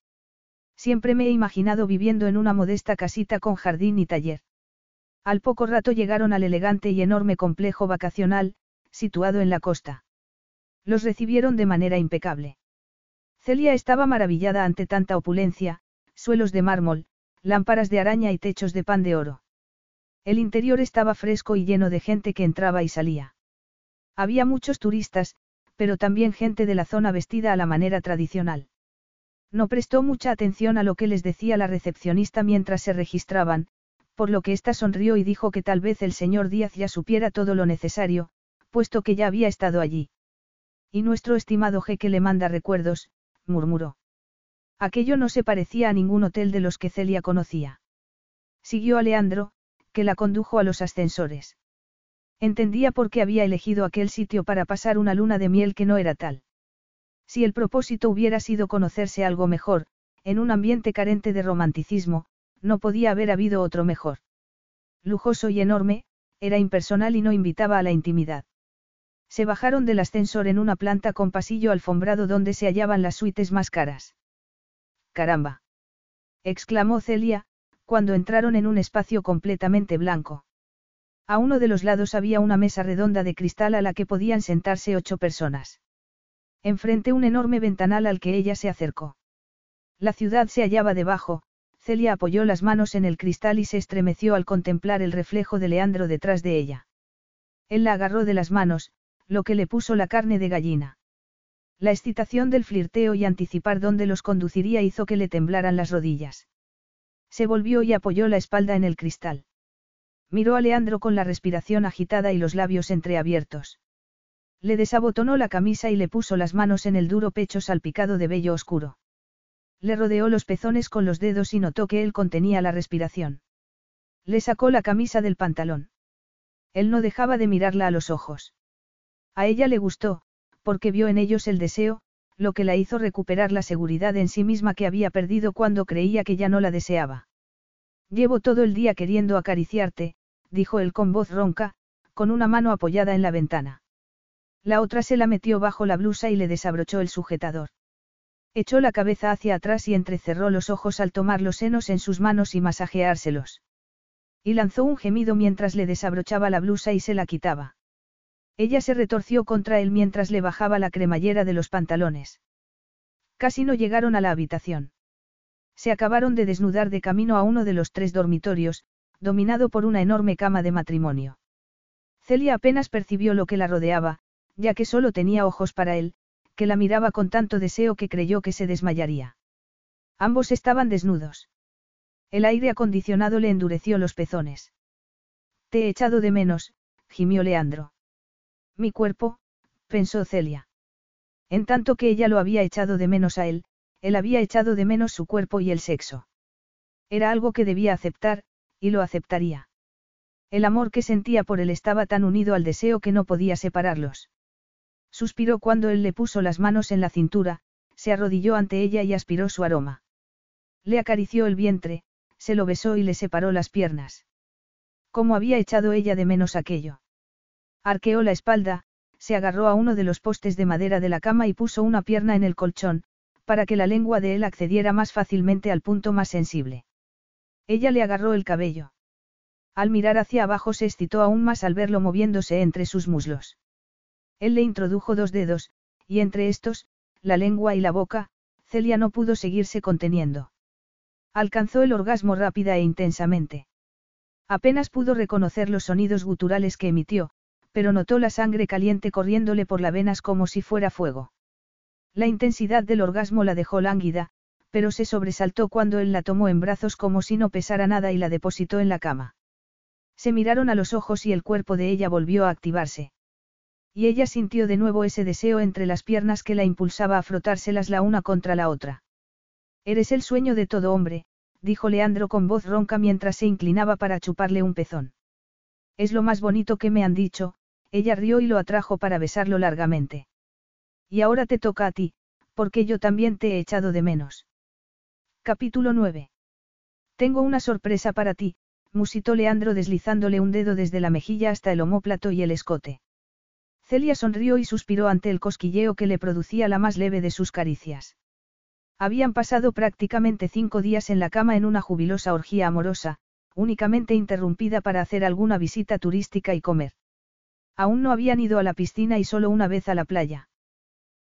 Siempre me he imaginado viviendo en una modesta casita con jardín y taller. Al poco rato llegaron al elegante y enorme complejo vacacional, situado en la costa. Los recibieron de manera impecable. Celia estaba maravillada ante tanta opulencia, suelos de mármol, lámparas de araña y techos de pan de oro. El interior estaba fresco y lleno de gente que entraba y salía. Había muchos turistas, pero también gente de la zona vestida a la manera tradicional. No prestó mucha atención a lo que les decía la recepcionista mientras se registraban, por lo que ésta sonrió y dijo que tal vez el señor Díaz ya supiera todo lo necesario, puesto que ya había estado allí. Y nuestro estimado jeque le manda recuerdos, murmuró. Aquello no se parecía a ningún hotel de los que Celia conocía. Siguió a Leandro, que la condujo a los ascensores. Entendía por qué había elegido aquel sitio para pasar una luna de miel que no era tal. Si el propósito hubiera sido conocerse algo mejor, en un ambiente carente de romanticismo, no podía haber habido otro mejor. Lujoso y enorme, era impersonal y no invitaba a la intimidad. Se bajaron del ascensor en una planta con pasillo alfombrado donde se hallaban las suites más caras. Caramba. exclamó Celia, cuando entraron en un espacio completamente blanco. A uno de los lados había una mesa redonda de cristal a la que podían sentarse ocho personas. Enfrente un enorme ventanal al que ella se acercó. La ciudad se hallaba debajo, Celia apoyó las manos en el cristal y se estremeció al contemplar el reflejo de Leandro detrás de ella. Él la agarró de las manos, lo que le puso la carne de gallina. La excitación del flirteo y anticipar dónde los conduciría hizo que le temblaran las rodillas. Se volvió y apoyó la espalda en el cristal. Miró a Leandro con la respiración agitada y los labios entreabiertos. Le desabotonó la camisa y le puso las manos en el duro pecho salpicado de vello oscuro. Le rodeó los pezones con los dedos y notó que él contenía la respiración. Le sacó la camisa del pantalón. Él no dejaba de mirarla a los ojos. A ella le gustó, porque vio en ellos el deseo, lo que la hizo recuperar la seguridad en sí misma que había perdido cuando creía que ya no la deseaba. Llevo todo el día queriendo acariciarte, dijo él con voz ronca, con una mano apoyada en la ventana. La otra se la metió bajo la blusa y le desabrochó el sujetador. Echó la cabeza hacia atrás y entrecerró los ojos al tomar los senos en sus manos y masajeárselos. Y lanzó un gemido mientras le desabrochaba la blusa y se la quitaba. Ella se retorció contra él mientras le bajaba la cremallera de los pantalones. Casi no llegaron a la habitación. Se acabaron de desnudar de camino a uno de los tres dormitorios, dominado por una enorme cama de matrimonio. Celia apenas percibió lo que la rodeaba, ya que solo tenía ojos para él, que la miraba con tanto deseo que creyó que se desmayaría. Ambos estaban desnudos. El aire acondicionado le endureció los pezones. Te he echado de menos, gimió Leandro. Mi cuerpo, pensó Celia. En tanto que ella lo había echado de menos a él, él había echado de menos su cuerpo y el sexo. Era algo que debía aceptar, y lo aceptaría. El amor que sentía por él estaba tan unido al deseo que no podía separarlos. Suspiró cuando él le puso las manos en la cintura, se arrodilló ante ella y aspiró su aroma. Le acarició el vientre, se lo besó y le separó las piernas. ¿Cómo había echado ella de menos aquello? Arqueó la espalda, se agarró a uno de los postes de madera de la cama y puso una pierna en el colchón, para que la lengua de él accediera más fácilmente al punto más sensible. Ella le agarró el cabello. Al mirar hacia abajo se excitó aún más al verlo moviéndose entre sus muslos. Él le introdujo dos dedos, y entre estos, la lengua y la boca, Celia no pudo seguirse conteniendo. Alcanzó el orgasmo rápida e intensamente. Apenas pudo reconocer los sonidos guturales que emitió, pero notó la sangre caliente corriéndole por las venas como si fuera fuego. La intensidad del orgasmo la dejó lánguida, pero se sobresaltó cuando él la tomó en brazos como si no pesara nada y la depositó en la cama. Se miraron a los ojos y el cuerpo de ella volvió a activarse. Y ella sintió de nuevo ese deseo entre las piernas que la impulsaba a frotárselas la una contra la otra. Eres el sueño de todo hombre, dijo Leandro con voz ronca mientras se inclinaba para chuparle un pezón. Es lo más bonito que me han dicho, ella rió y lo atrajo para besarlo largamente. Y ahora te toca a ti, porque yo también te he echado de menos. Capítulo 9. Tengo una sorpresa para ti, musitó Leandro deslizándole un dedo desde la mejilla hasta el omóplato y el escote. Celia sonrió y suspiró ante el cosquilleo que le producía la más leve de sus caricias. Habían pasado prácticamente cinco días en la cama en una jubilosa orgía amorosa, únicamente interrumpida para hacer alguna visita turística y comer. Aún no habían ido a la piscina y solo una vez a la playa.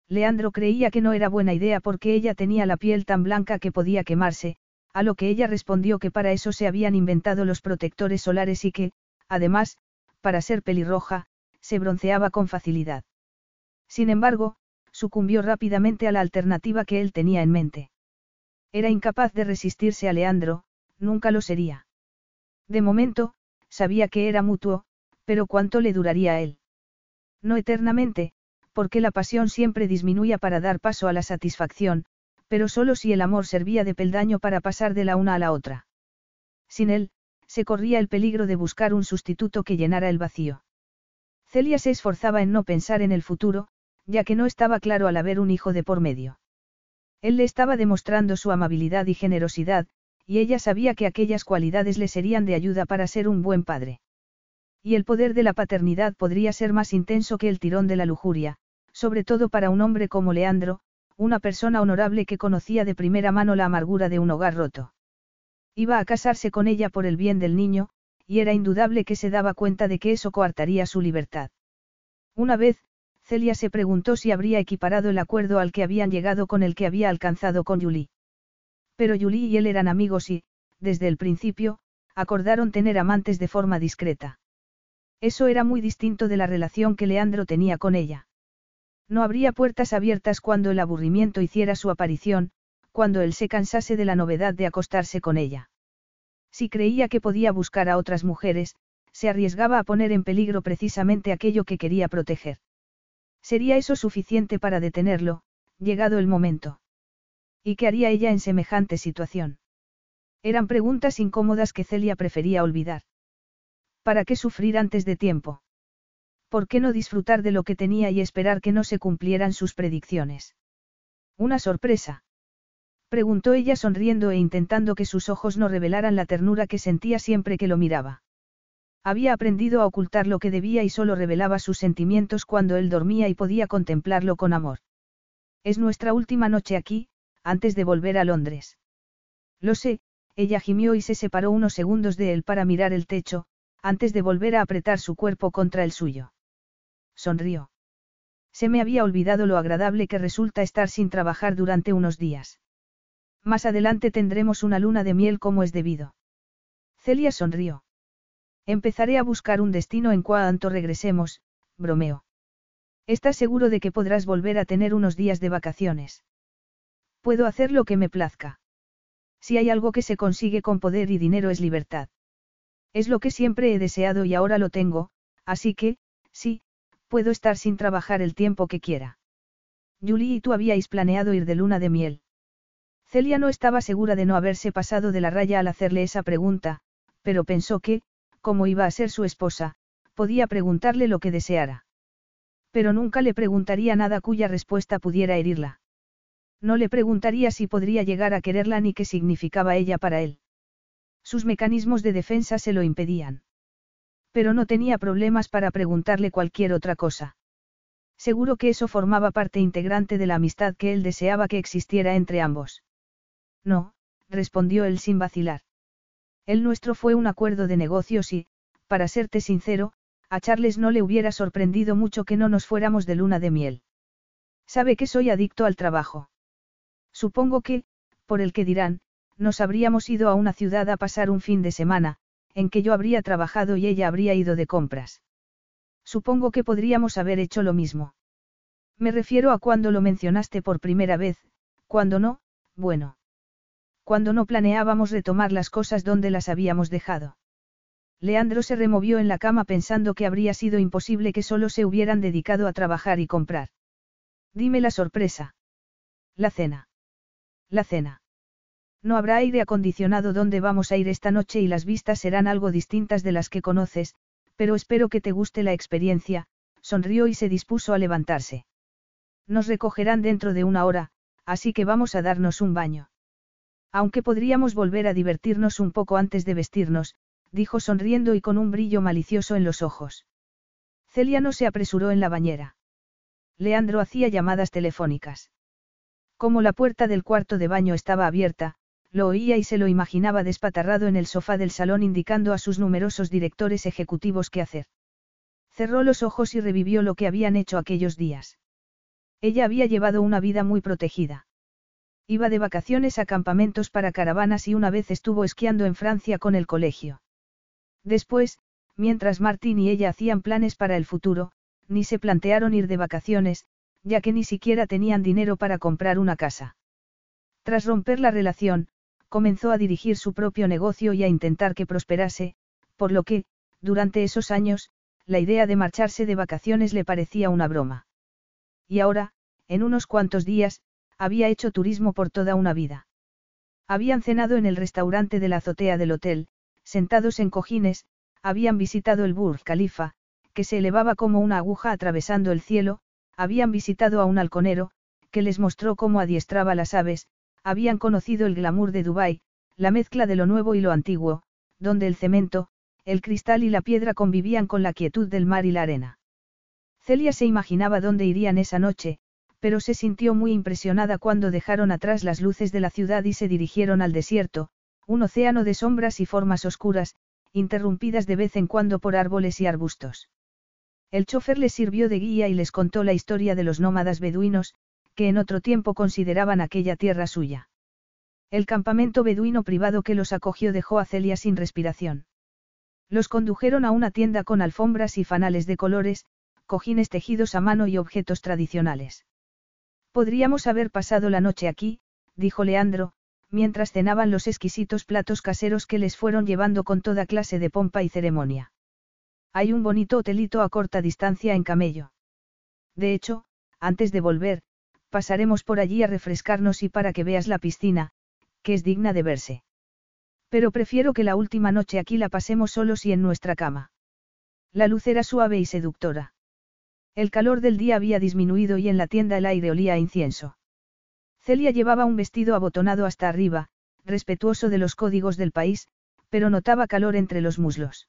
Leandro creía que no era buena idea porque ella tenía la piel tan blanca que podía quemarse, a lo que ella respondió que para eso se habían inventado los protectores solares y que, además, para ser pelirroja, se bronceaba con facilidad. Sin embargo, sucumbió rápidamente a la alternativa que él tenía en mente. Era incapaz de resistirse a Leandro, nunca lo sería. De momento, sabía que era mutuo, pero ¿cuánto le duraría a él? No eternamente, porque la pasión siempre disminuía para dar paso a la satisfacción, pero solo si el amor servía de peldaño para pasar de la una a la otra. Sin él, se corría el peligro de buscar un sustituto que llenara el vacío. Celia se esforzaba en no pensar en el futuro, ya que no estaba claro al haber un hijo de por medio. Él le estaba demostrando su amabilidad y generosidad, y ella sabía que aquellas cualidades le serían de ayuda para ser un buen padre. Y el poder de la paternidad podría ser más intenso que el tirón de la lujuria, sobre todo para un hombre como Leandro, una persona honorable que conocía de primera mano la amargura de un hogar roto. Iba a casarse con ella por el bien del niño, y era indudable que se daba cuenta de que eso coartaría su libertad. Una vez, Celia se preguntó si habría equiparado el acuerdo al que habían llegado con el que había alcanzado con Julie. Pero Julie y él eran amigos y, desde el principio, acordaron tener amantes de forma discreta. Eso era muy distinto de la relación que Leandro tenía con ella. No habría puertas abiertas cuando el aburrimiento hiciera su aparición, cuando él se cansase de la novedad de acostarse con ella. Si creía que podía buscar a otras mujeres, se arriesgaba a poner en peligro precisamente aquello que quería proteger. ¿Sería eso suficiente para detenerlo, llegado el momento? ¿Y qué haría ella en semejante situación? Eran preguntas incómodas que Celia prefería olvidar. ¿Para qué sufrir antes de tiempo? ¿Por qué no disfrutar de lo que tenía y esperar que no se cumplieran sus predicciones? Una sorpresa. Preguntó ella sonriendo e intentando que sus ojos no revelaran la ternura que sentía siempre que lo miraba. Había aprendido a ocultar lo que debía y solo revelaba sus sentimientos cuando él dormía y podía contemplarlo con amor. Es nuestra última noche aquí, antes de volver a Londres. Lo sé, ella gimió y se separó unos segundos de él para mirar el techo, antes de volver a apretar su cuerpo contra el suyo. Sonrió. Se me había olvidado lo agradable que resulta estar sin trabajar durante unos días. Más adelante tendremos una luna de miel como es debido. Celia sonrió. Empezaré a buscar un destino en cuanto regresemos, bromeó. ¿Estás seguro de que podrás volver a tener unos días de vacaciones? Puedo hacer lo que me plazca. Si hay algo que se consigue con poder y dinero es libertad. Es lo que siempre he deseado y ahora lo tengo, así que, sí, puedo estar sin trabajar el tiempo que quiera. Julie y tú habíais planeado ir de luna de miel. Celia no estaba segura de no haberse pasado de la raya al hacerle esa pregunta, pero pensó que, como iba a ser su esposa, podía preguntarle lo que deseara. Pero nunca le preguntaría nada cuya respuesta pudiera herirla. No le preguntaría si podría llegar a quererla ni qué significaba ella para él. Sus mecanismos de defensa se lo impedían. Pero no tenía problemas para preguntarle cualquier otra cosa. Seguro que eso formaba parte integrante de la amistad que él deseaba que existiera entre ambos. No, respondió él sin vacilar. El nuestro fue un acuerdo de negocios y, para serte sincero, a Charles no le hubiera sorprendido mucho que no nos fuéramos de luna de miel. Sabe que soy adicto al trabajo. Supongo que, por el que dirán, nos habríamos ido a una ciudad a pasar un fin de semana, en que yo habría trabajado y ella habría ido de compras. Supongo que podríamos haber hecho lo mismo. Me refiero a cuando lo mencionaste por primera vez, cuando no, bueno cuando no planeábamos retomar las cosas donde las habíamos dejado. Leandro se removió en la cama pensando que habría sido imposible que solo se hubieran dedicado a trabajar y comprar. Dime la sorpresa. La cena. La cena. No habrá aire acondicionado donde vamos a ir esta noche y las vistas serán algo distintas de las que conoces, pero espero que te guste la experiencia, sonrió y se dispuso a levantarse. Nos recogerán dentro de una hora, así que vamos a darnos un baño. Aunque podríamos volver a divertirnos un poco antes de vestirnos, dijo sonriendo y con un brillo malicioso en los ojos. Celia no se apresuró en la bañera. Leandro hacía llamadas telefónicas. Como la puerta del cuarto de baño estaba abierta, lo oía y se lo imaginaba despatarrado en el sofá del salón indicando a sus numerosos directores ejecutivos qué hacer. Cerró los ojos y revivió lo que habían hecho aquellos días. Ella había llevado una vida muy protegida. Iba de vacaciones a campamentos para caravanas y una vez estuvo esquiando en Francia con el colegio. Después, mientras Martín y ella hacían planes para el futuro, ni se plantearon ir de vacaciones, ya que ni siquiera tenían dinero para comprar una casa. Tras romper la relación, comenzó a dirigir su propio negocio y a intentar que prosperase, por lo que, durante esos años, la idea de marcharse de vacaciones le parecía una broma. Y ahora, en unos cuantos días, había hecho turismo por toda una vida. Habían cenado en el restaurante de la azotea del hotel, sentados en cojines, habían visitado el Burj Khalifa, que se elevaba como una aguja atravesando el cielo, habían visitado a un halconero, que les mostró cómo adiestraba las aves, habían conocido el glamour de Dubái, la mezcla de lo nuevo y lo antiguo, donde el cemento, el cristal y la piedra convivían con la quietud del mar y la arena. Celia se imaginaba dónde irían esa noche, pero se sintió muy impresionada cuando dejaron atrás las luces de la ciudad y se dirigieron al desierto, un océano de sombras y formas oscuras, interrumpidas de vez en cuando por árboles y arbustos. El chofer les sirvió de guía y les contó la historia de los nómadas beduinos, que en otro tiempo consideraban aquella tierra suya. El campamento beduino privado que los acogió dejó a Celia sin respiración. Los condujeron a una tienda con alfombras y fanales de colores, cojines tejidos a mano y objetos tradicionales. Podríamos haber pasado la noche aquí, dijo Leandro, mientras cenaban los exquisitos platos caseros que les fueron llevando con toda clase de pompa y ceremonia. Hay un bonito hotelito a corta distancia en Camello. De hecho, antes de volver, pasaremos por allí a refrescarnos y para que veas la piscina, que es digna de verse. Pero prefiero que la última noche aquí la pasemos solos y en nuestra cama. La luz era suave y seductora. El calor del día había disminuido y en la tienda el aire olía a incienso. Celia llevaba un vestido abotonado hasta arriba, respetuoso de los códigos del país, pero notaba calor entre los muslos.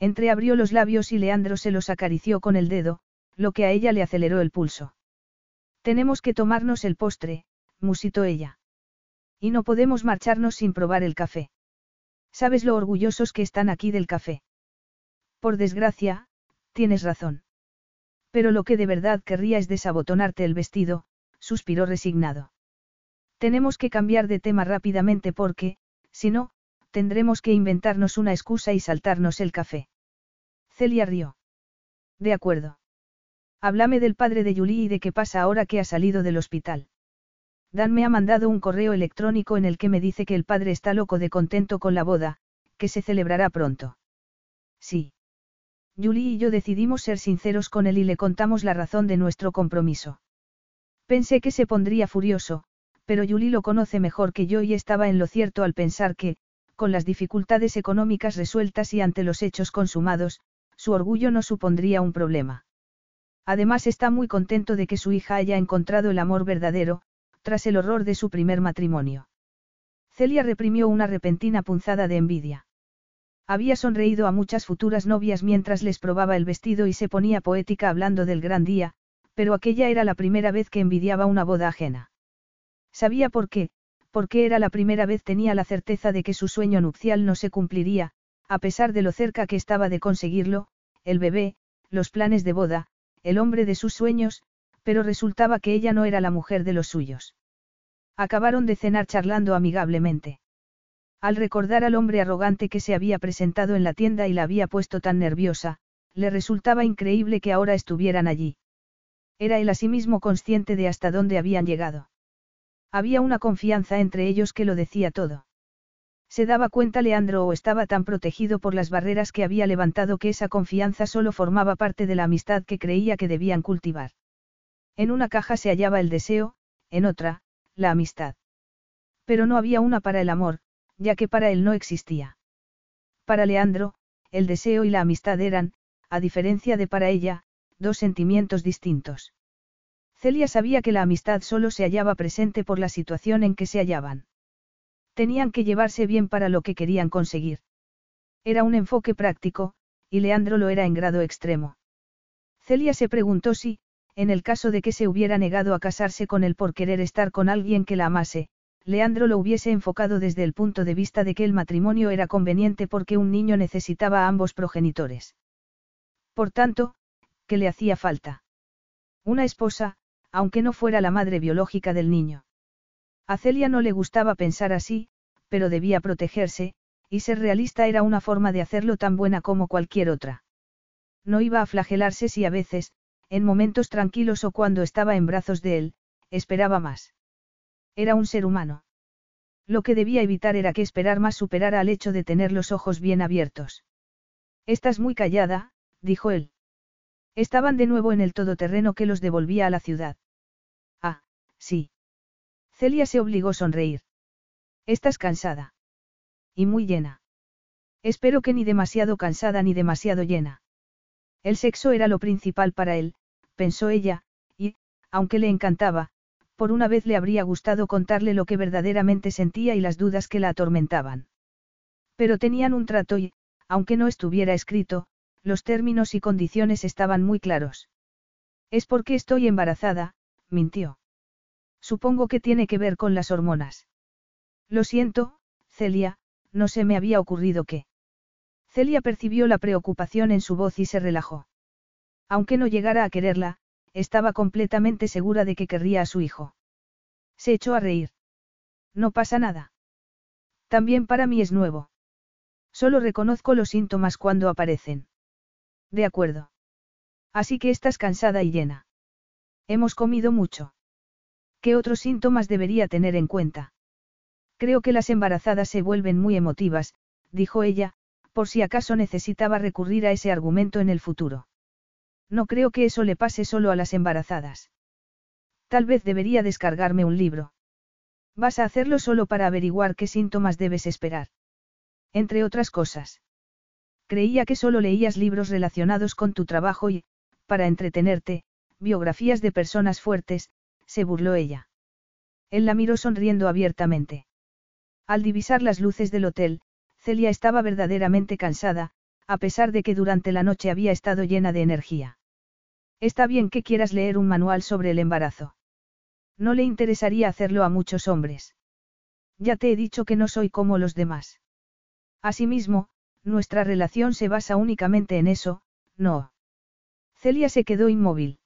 Entreabrió los labios y Leandro se los acarició con el dedo, lo que a ella le aceleró el pulso. Tenemos que tomarnos el postre, musitó ella. Y no podemos marcharnos sin probar el café. ¿Sabes lo orgullosos que están aquí del café? Por desgracia, tienes razón. Pero lo que de verdad querría es desabotonarte el vestido, suspiró resignado. Tenemos que cambiar de tema rápidamente porque, si no, tendremos que inventarnos una excusa y saltarnos el café. Celia rió. De acuerdo. Háblame del padre de Julie y de qué pasa ahora que ha salido del hospital. Dan me ha mandado un correo electrónico en el que me dice que el padre está loco de contento con la boda, que se celebrará pronto. Sí. Julie y yo decidimos ser sinceros con él y le contamos la razón de nuestro compromiso. Pensé que se pondría furioso, pero Julie lo conoce mejor que yo y estaba en lo cierto al pensar que, con las dificultades económicas resueltas y ante los hechos consumados, su orgullo no supondría un problema. Además está muy contento de que su hija haya encontrado el amor verdadero, tras el horror de su primer matrimonio. Celia reprimió una repentina punzada de envidia. Había sonreído a muchas futuras novias mientras les probaba el vestido y se ponía poética hablando del gran día, pero aquella era la primera vez que envidiaba una boda ajena. Sabía por qué, porque era la primera vez tenía la certeza de que su sueño nupcial no se cumpliría, a pesar de lo cerca que estaba de conseguirlo, el bebé, los planes de boda, el hombre de sus sueños, pero resultaba que ella no era la mujer de los suyos. Acabaron de cenar charlando amigablemente. Al recordar al hombre arrogante que se había presentado en la tienda y la había puesto tan nerviosa, le resultaba increíble que ahora estuvieran allí. Era él asimismo consciente de hasta dónde habían llegado. Había una confianza entre ellos que lo decía todo. Se daba cuenta Leandro o estaba tan protegido por las barreras que había levantado que esa confianza solo formaba parte de la amistad que creía que debían cultivar. En una caja se hallaba el deseo, en otra, la amistad. Pero no había una para el amor, ya que para él no existía. Para Leandro, el deseo y la amistad eran, a diferencia de para ella, dos sentimientos distintos. Celia sabía que la amistad solo se hallaba presente por la situación en que se hallaban. Tenían que llevarse bien para lo que querían conseguir. Era un enfoque práctico, y Leandro lo era en grado extremo. Celia se preguntó si, en el caso de que se hubiera negado a casarse con él por querer estar con alguien que la amase, Leandro lo hubiese enfocado desde el punto de vista de que el matrimonio era conveniente porque un niño necesitaba a ambos progenitores. Por tanto, ¿qué le hacía falta? Una esposa, aunque no fuera la madre biológica del niño. A Celia no le gustaba pensar así, pero debía protegerse, y ser realista era una forma de hacerlo tan buena como cualquier otra. No iba a flagelarse si a veces, en momentos tranquilos o cuando estaba en brazos de él, esperaba más. Era un ser humano. Lo que debía evitar era que esperar más superara al hecho de tener los ojos bien abiertos. Estás muy callada, dijo él. Estaban de nuevo en el todoterreno que los devolvía a la ciudad. Ah, sí. Celia se obligó a sonreír. Estás cansada. Y muy llena. Espero que ni demasiado cansada ni demasiado llena. El sexo era lo principal para él, pensó ella, y, aunque le encantaba, por una vez le habría gustado contarle lo que verdaderamente sentía y las dudas que la atormentaban. Pero tenían un trato y, aunque no estuviera escrito, los términos y condiciones estaban muy claros. Es porque estoy embarazada, mintió. Supongo que tiene que ver con las hormonas. Lo siento, Celia, no se me había ocurrido que. Celia percibió la preocupación en su voz y se relajó. Aunque no llegara a quererla, estaba completamente segura de que querría a su hijo. Se echó a reír. No pasa nada. También para mí es nuevo. Solo reconozco los síntomas cuando aparecen. De acuerdo. Así que estás cansada y llena. Hemos comido mucho. ¿Qué otros síntomas debería tener en cuenta? Creo que las embarazadas se vuelven muy emotivas, dijo ella, por si acaso necesitaba recurrir a ese argumento en el futuro. No creo que eso le pase solo a las embarazadas. Tal vez debería descargarme un libro. Vas a hacerlo solo para averiguar qué síntomas debes esperar. Entre otras cosas. Creía que solo leías libros relacionados con tu trabajo y, para entretenerte, biografías de personas fuertes, se burló ella. Él la miró sonriendo abiertamente. Al divisar las luces del hotel, Celia estaba verdaderamente cansada, a pesar de que durante la noche había estado llena de energía. Está bien que quieras leer un manual sobre el embarazo. No le interesaría hacerlo a muchos hombres. Ya te he dicho que no soy como los demás. Asimismo, nuestra relación se basa únicamente en eso, no. Celia se quedó inmóvil.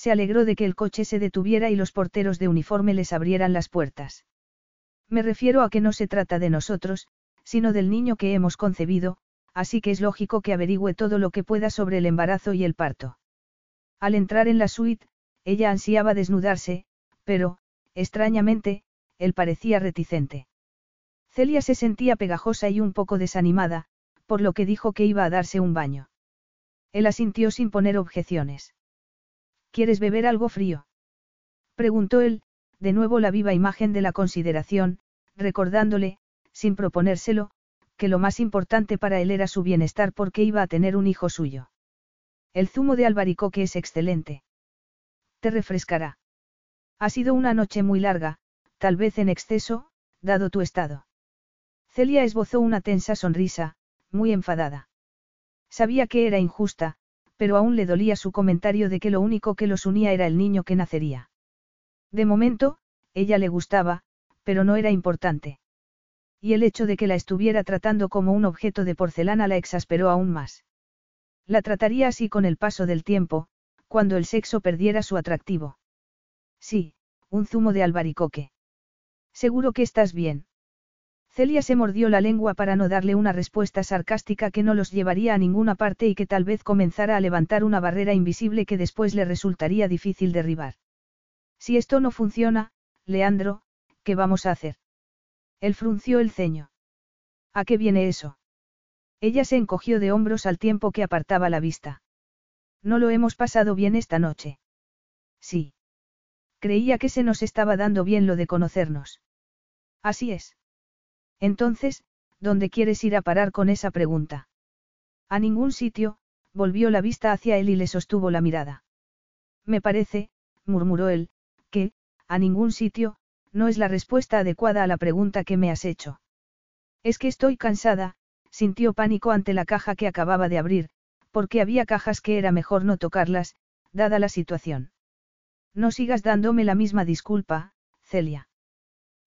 Se alegró de que el coche se detuviera y los porteros de uniforme les abrieran las puertas. Me refiero a que no se trata de nosotros, sino del niño que hemos concebido, así que es lógico que averigüe todo lo que pueda sobre el embarazo y el parto. Al entrar en la suite, ella ansiaba desnudarse, pero, extrañamente, él parecía reticente. Celia se sentía pegajosa y un poco desanimada, por lo que dijo que iba a darse un baño. Él asintió sin poner objeciones. ¿Quieres beber algo frío? Preguntó él, de nuevo la viva imagen de la consideración, recordándole, sin proponérselo, que lo más importante para él era su bienestar porque iba a tener un hijo suyo. El zumo de albaricoque es excelente. Te refrescará. Ha sido una noche muy larga, tal vez en exceso, dado tu estado. Celia esbozó una tensa sonrisa, muy enfadada. Sabía que era injusta, pero aún le dolía su comentario de que lo único que los unía era el niño que nacería. De momento, ella le gustaba, pero no era importante y el hecho de que la estuviera tratando como un objeto de porcelana la exasperó aún más. La trataría así con el paso del tiempo, cuando el sexo perdiera su atractivo. Sí, un zumo de albaricoque. Seguro que estás bien. Celia se mordió la lengua para no darle una respuesta sarcástica que no los llevaría a ninguna parte y que tal vez comenzara a levantar una barrera invisible que después le resultaría difícil derribar. Si esto no funciona, Leandro, ¿qué vamos a hacer? Él frunció el ceño. ¿A qué viene eso? Ella se encogió de hombros al tiempo que apartaba la vista. No lo hemos pasado bien esta noche. Sí. Creía que se nos estaba dando bien lo de conocernos. Así es. Entonces, ¿dónde quieres ir a parar con esa pregunta? A ningún sitio, volvió la vista hacia él y le sostuvo la mirada. Me parece, murmuró él, que, a ningún sitio, no es la respuesta adecuada a la pregunta que me has hecho. Es que estoy cansada, sintió pánico ante la caja que acababa de abrir, porque había cajas que era mejor no tocarlas, dada la situación. No sigas dándome la misma disculpa, Celia.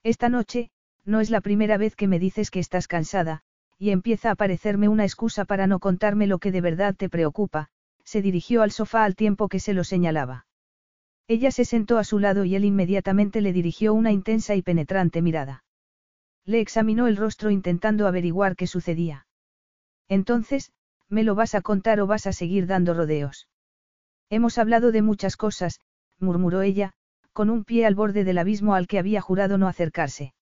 Esta noche, no es la primera vez que me dices que estás cansada, y empieza a parecerme una excusa para no contarme lo que de verdad te preocupa, se dirigió al sofá al tiempo que se lo señalaba. Ella se sentó a su lado y él inmediatamente le dirigió una intensa y penetrante mirada. Le examinó el rostro intentando averiguar qué sucedía. Entonces, ¿me lo vas a contar o vas a seguir dando rodeos? Hemos hablado de muchas cosas, murmuró ella, con un pie al borde del abismo al que había jurado no acercarse.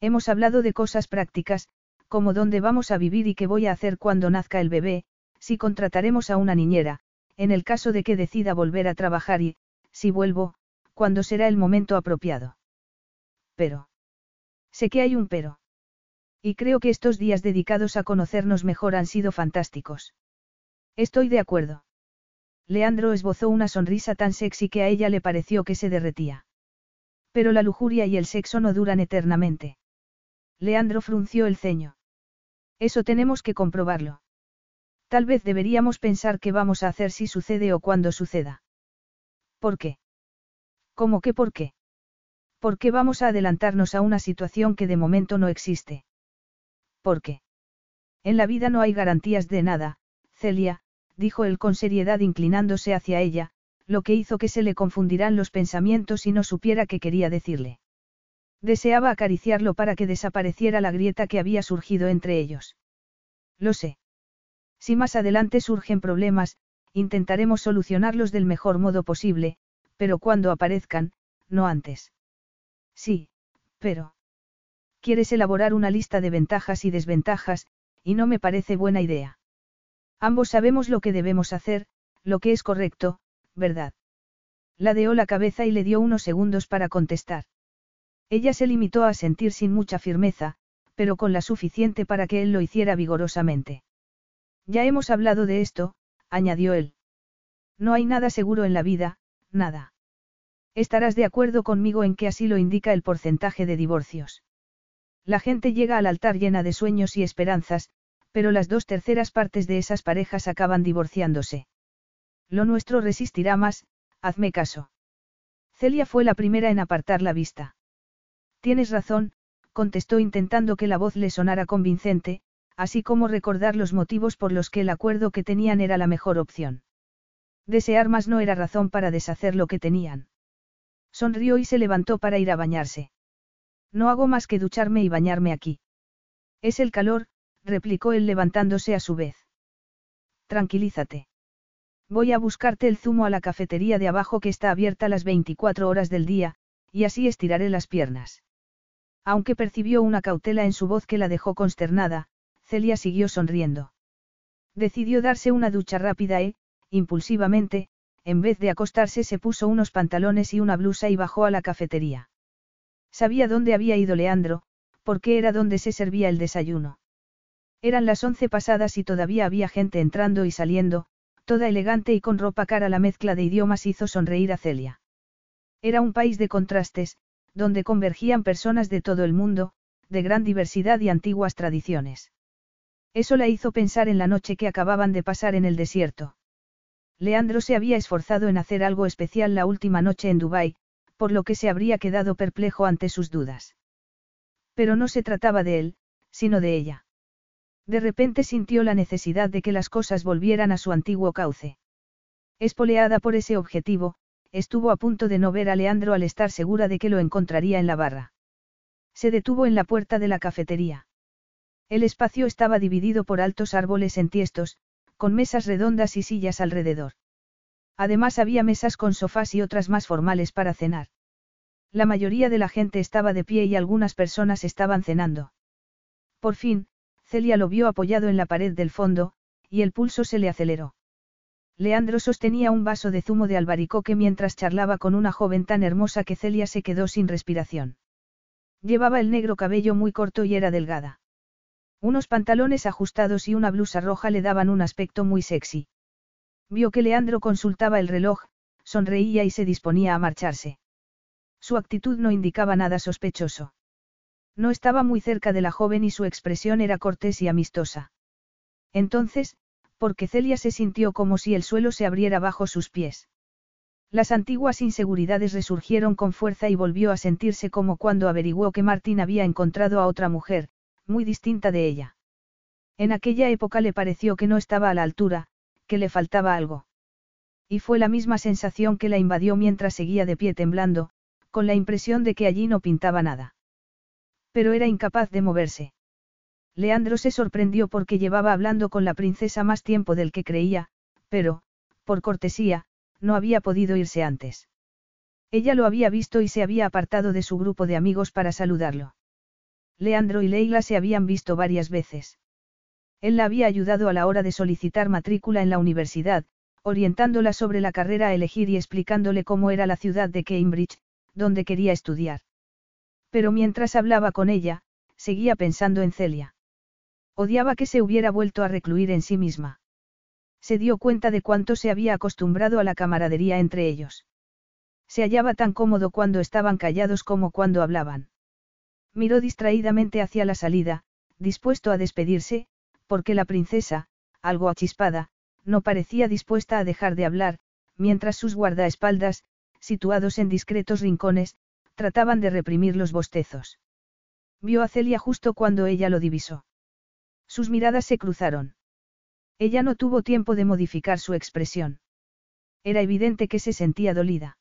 Hemos hablado de cosas prácticas, como dónde vamos a vivir y qué voy a hacer cuando nazca el bebé, si contrataremos a una niñera, en el caso de que decida volver a trabajar y, si vuelvo, cuando será el momento apropiado. Pero. Sé que hay un pero. Y creo que estos días dedicados a conocernos mejor han sido fantásticos. Estoy de acuerdo. Leandro esbozó una sonrisa tan sexy que a ella le pareció que se derretía. Pero la lujuria y el sexo no duran eternamente. Leandro frunció el ceño. Eso tenemos que comprobarlo. Tal vez deberíamos pensar qué vamos a hacer si sucede o cuando suceda. ¿Por qué? ¿Cómo que por qué? ¿Por qué vamos a adelantarnos a una situación que de momento no existe? ¿Por qué? En la vida no hay garantías de nada, Celia, dijo él con seriedad inclinándose hacia ella, lo que hizo que se le confundieran los pensamientos y no supiera qué quería decirle. Deseaba acariciarlo para que desapareciera la grieta que había surgido entre ellos. Lo sé. Si más adelante surgen problemas, intentaremos solucionarlos del mejor modo posible, pero cuando aparezcan, no antes. Sí, pero... ¿Quieres elaborar una lista de ventajas y desventajas, y no me parece buena idea. Ambos sabemos lo que debemos hacer, lo que es correcto, ¿verdad? Ladeó la cabeza y le dio unos segundos para contestar. Ella se limitó a sentir sin mucha firmeza, pero con la suficiente para que él lo hiciera vigorosamente. Ya hemos hablado de esto, añadió él. No hay nada seguro en la vida, nada. Estarás de acuerdo conmigo en que así lo indica el porcentaje de divorcios. La gente llega al altar llena de sueños y esperanzas, pero las dos terceras partes de esas parejas acaban divorciándose. Lo nuestro resistirá más, hazme caso. Celia fue la primera en apartar la vista. Tienes razón, contestó intentando que la voz le sonara convincente, así como recordar los motivos por los que el acuerdo que tenían era la mejor opción. Desear más no era razón para deshacer lo que tenían. Sonrió y se levantó para ir a bañarse. No hago más que ducharme y bañarme aquí. Es el calor, replicó él levantándose a su vez. Tranquilízate. Voy a buscarte el zumo a la cafetería de abajo que está abierta las 24 horas del día, y así estiraré las piernas. Aunque percibió una cautela en su voz que la dejó consternada, Celia siguió sonriendo. Decidió darse una ducha rápida e, impulsivamente, en vez de acostarse se puso unos pantalones y una blusa y bajó a la cafetería. Sabía dónde había ido Leandro, porque era donde se servía el desayuno. Eran las once pasadas y todavía había gente entrando y saliendo, toda elegante y con ropa cara la mezcla de idiomas hizo sonreír a Celia. Era un país de contrastes, donde convergían personas de todo el mundo, de gran diversidad y antiguas tradiciones. Eso la hizo pensar en la noche que acababan de pasar en el desierto. Leandro se había esforzado en hacer algo especial la última noche en Dubái, por lo que se habría quedado perplejo ante sus dudas. Pero no se trataba de él, sino de ella. De repente sintió la necesidad de que las cosas volvieran a su antiguo cauce. Espoleada por ese objetivo, estuvo a punto de no ver a Leandro al estar segura de que lo encontraría en la barra. Se detuvo en la puerta de la cafetería. El espacio estaba dividido por altos árboles entiestos, con mesas redondas y sillas alrededor. Además había mesas con sofás y otras más formales para cenar. La mayoría de la gente estaba de pie y algunas personas estaban cenando. Por fin, Celia lo vio apoyado en la pared del fondo, y el pulso se le aceleró. Leandro sostenía un vaso de zumo de albaricoque mientras charlaba con una joven tan hermosa que Celia se quedó sin respiración. Llevaba el negro cabello muy corto y era delgada. Unos pantalones ajustados y una blusa roja le daban un aspecto muy sexy. Vio que Leandro consultaba el reloj, sonreía y se disponía a marcharse. Su actitud no indicaba nada sospechoso. No estaba muy cerca de la joven y su expresión era cortés y amistosa. Entonces, porque Celia se sintió como si el suelo se abriera bajo sus pies. Las antiguas inseguridades resurgieron con fuerza y volvió a sentirse como cuando averiguó que Martín había encontrado a otra mujer, muy distinta de ella. En aquella época le pareció que no estaba a la altura, que le faltaba algo. Y fue la misma sensación que la invadió mientras seguía de pie temblando, con la impresión de que allí no pintaba nada. Pero era incapaz de moverse. Leandro se sorprendió porque llevaba hablando con la princesa más tiempo del que creía, pero, por cortesía, no había podido irse antes. Ella lo había visto y se había apartado de su grupo de amigos para saludarlo. Leandro y Leila se habían visto varias veces. Él la había ayudado a la hora de solicitar matrícula en la universidad, orientándola sobre la carrera a elegir y explicándole cómo era la ciudad de Cambridge, donde quería estudiar. Pero mientras hablaba con ella, seguía pensando en Celia. Odiaba que se hubiera vuelto a recluir en sí misma. Se dio cuenta de cuánto se había acostumbrado a la camaradería entre ellos. Se hallaba tan cómodo cuando estaban callados como cuando hablaban. Miró distraídamente hacia la salida, dispuesto a despedirse, porque la princesa, algo achispada, no parecía dispuesta a dejar de hablar, mientras sus guardaespaldas, situados en discretos rincones, trataban de reprimir los bostezos. Vio a Celia justo cuando ella lo divisó. Sus miradas se cruzaron. Ella no tuvo tiempo de modificar su expresión. Era evidente que se sentía dolida.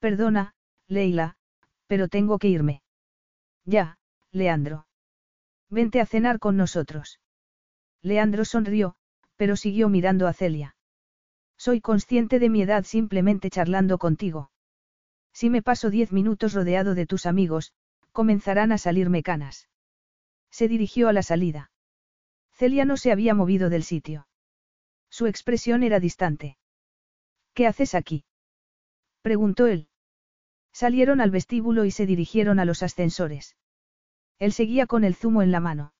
Perdona, Leila, pero tengo que irme. Ya, Leandro. Vente a cenar con nosotros. Leandro sonrió, pero siguió mirando a Celia. Soy consciente de mi edad simplemente charlando contigo. Si me paso diez minutos rodeado de tus amigos, comenzarán a salirme canas. Se dirigió a la salida. Celia no se había movido del sitio. Su expresión era distante. ¿Qué haces aquí? preguntó él. Salieron al vestíbulo y se dirigieron a los ascensores. Él seguía con el zumo en la mano.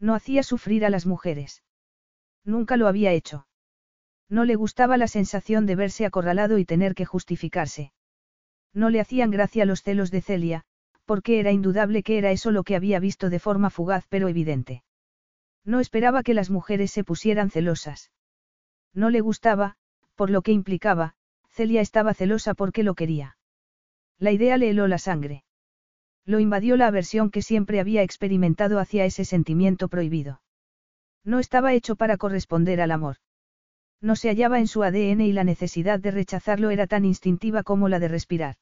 No hacía sufrir a las mujeres. Nunca lo había hecho. No le gustaba la sensación de verse acorralado y tener que justificarse. No le hacían gracia los celos de Celia, porque era indudable que era eso lo que había visto de forma fugaz pero evidente. No esperaba que las mujeres se pusieran celosas. No le gustaba, por lo que implicaba, Celia estaba celosa porque lo quería. La idea le heló la sangre. Lo invadió la aversión que siempre había experimentado hacia ese sentimiento prohibido. No estaba hecho para corresponder al amor. No se hallaba en su ADN y la necesidad de rechazarlo era tan instintiva como la de respirar.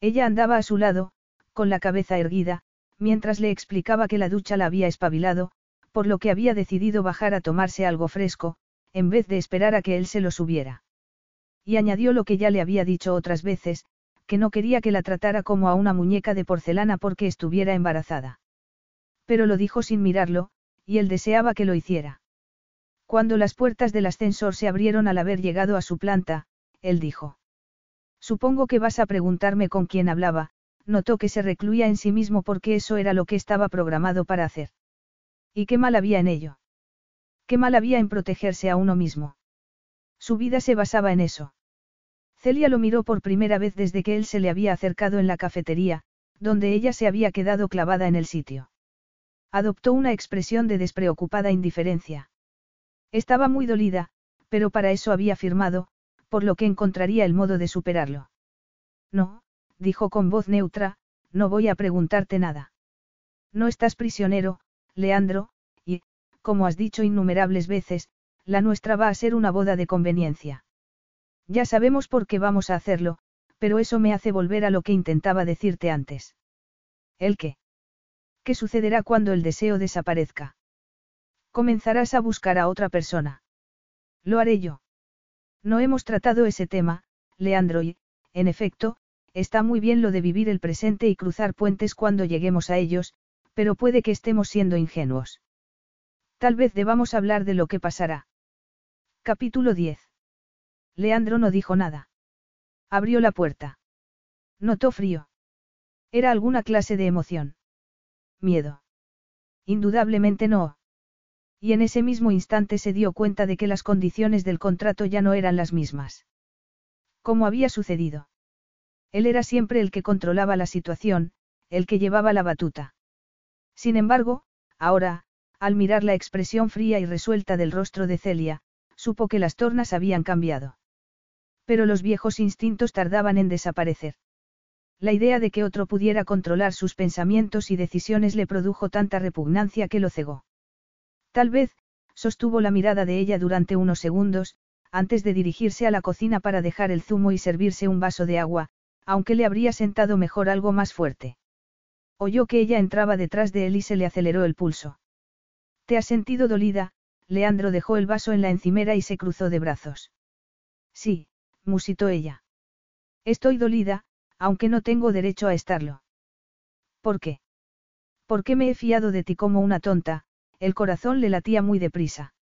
Ella andaba a su lado, con la cabeza erguida, mientras le explicaba que la ducha la había espabilado, por lo que había decidido bajar a tomarse algo fresco, en vez de esperar a que él se lo subiera. Y añadió lo que ya le había dicho otras veces, que no quería que la tratara como a una muñeca de porcelana porque estuviera embarazada. Pero lo dijo sin mirarlo, y él deseaba que lo hiciera. Cuando las puertas del ascensor se abrieron al haber llegado a su planta, él dijo. Supongo que vas a preguntarme con quién hablaba, notó que se recluía en sí mismo porque eso era lo que estaba programado para hacer. ¿Y qué mal había en ello? ¿Qué mal había en protegerse a uno mismo? Su vida se basaba en eso. Celia lo miró por primera vez desde que él se le había acercado en la cafetería, donde ella se había quedado clavada en el sitio. Adoptó una expresión de despreocupada indiferencia. Estaba muy dolida, pero para eso había firmado, por lo que encontraría el modo de superarlo. No, dijo con voz neutra, no voy a preguntarte nada. No estás prisionero, Leandro, y, como has dicho innumerables veces, la nuestra va a ser una boda de conveniencia. Ya sabemos por qué vamos a hacerlo, pero eso me hace volver a lo que intentaba decirte antes. ¿El qué? ¿Qué sucederá cuando el deseo desaparezca? Comenzarás a buscar a otra persona. Lo haré yo. No hemos tratado ese tema, Leandro, y, en efecto, está muy bien lo de vivir el presente y cruzar puentes cuando lleguemos a ellos, pero puede que estemos siendo ingenuos. Tal vez debamos hablar de lo que pasará. Capítulo 10. Leandro no dijo nada. Abrió la puerta. Notó frío. Era alguna clase de emoción. Miedo. Indudablemente no. Y en ese mismo instante se dio cuenta de que las condiciones del contrato ya no eran las mismas. ¿Cómo había sucedido? Él era siempre el que controlaba la situación, el que llevaba la batuta. Sin embargo, ahora, al mirar la expresión fría y resuelta del rostro de Celia, supo que las tornas habían cambiado. Pero los viejos instintos tardaban en desaparecer. La idea de que otro pudiera controlar sus pensamientos y decisiones le produjo tanta repugnancia que lo cegó. Tal vez, sostuvo la mirada de ella durante unos segundos, antes de dirigirse a la cocina para dejar el zumo y servirse un vaso de agua, aunque le habría sentado mejor algo más fuerte. Oyó que ella entraba detrás de él y se le aceleró el pulso. ¿Te has sentido dolida? Leandro dejó el vaso en la encimera y se cruzó de brazos. Sí, musitó ella. Estoy dolida, aunque no tengo derecho a estarlo. ¿Por qué? Porque me he fiado de ti como una tonta, el corazón le latía muy deprisa.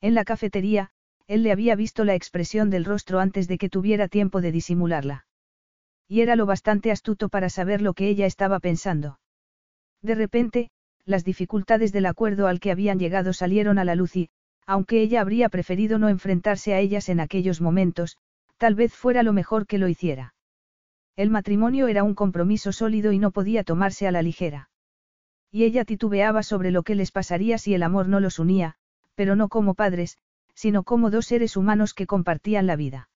En la cafetería, él le había visto la expresión del rostro antes de que tuviera tiempo de disimularla. Y era lo bastante astuto para saber lo que ella estaba pensando. De repente, las dificultades del acuerdo al que habían llegado salieron a la luz y, aunque ella habría preferido no enfrentarse a ellas en aquellos momentos, tal vez fuera lo mejor que lo hiciera. El matrimonio era un compromiso sólido y no podía tomarse a la ligera. Y ella titubeaba sobre lo que les pasaría si el amor no los unía, pero no como padres, sino como dos seres humanos que compartían la vida.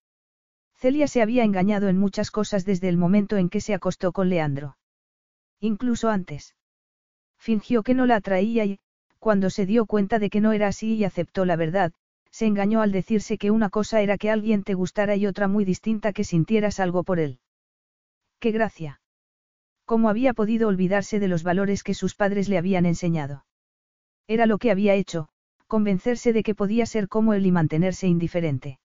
Celia se había engañado en muchas cosas desde el momento en que se acostó con Leandro. Incluso antes. Fingió que no la atraía y, cuando se dio cuenta de que no era así y aceptó la verdad, se engañó al decirse que una cosa era que alguien te gustara y otra muy distinta que sintieras algo por él. ¡Qué gracia! ¿Cómo había podido olvidarse de los valores que sus padres le habían enseñado? Era lo que había hecho, convencerse de que podía ser como él y mantenerse indiferente.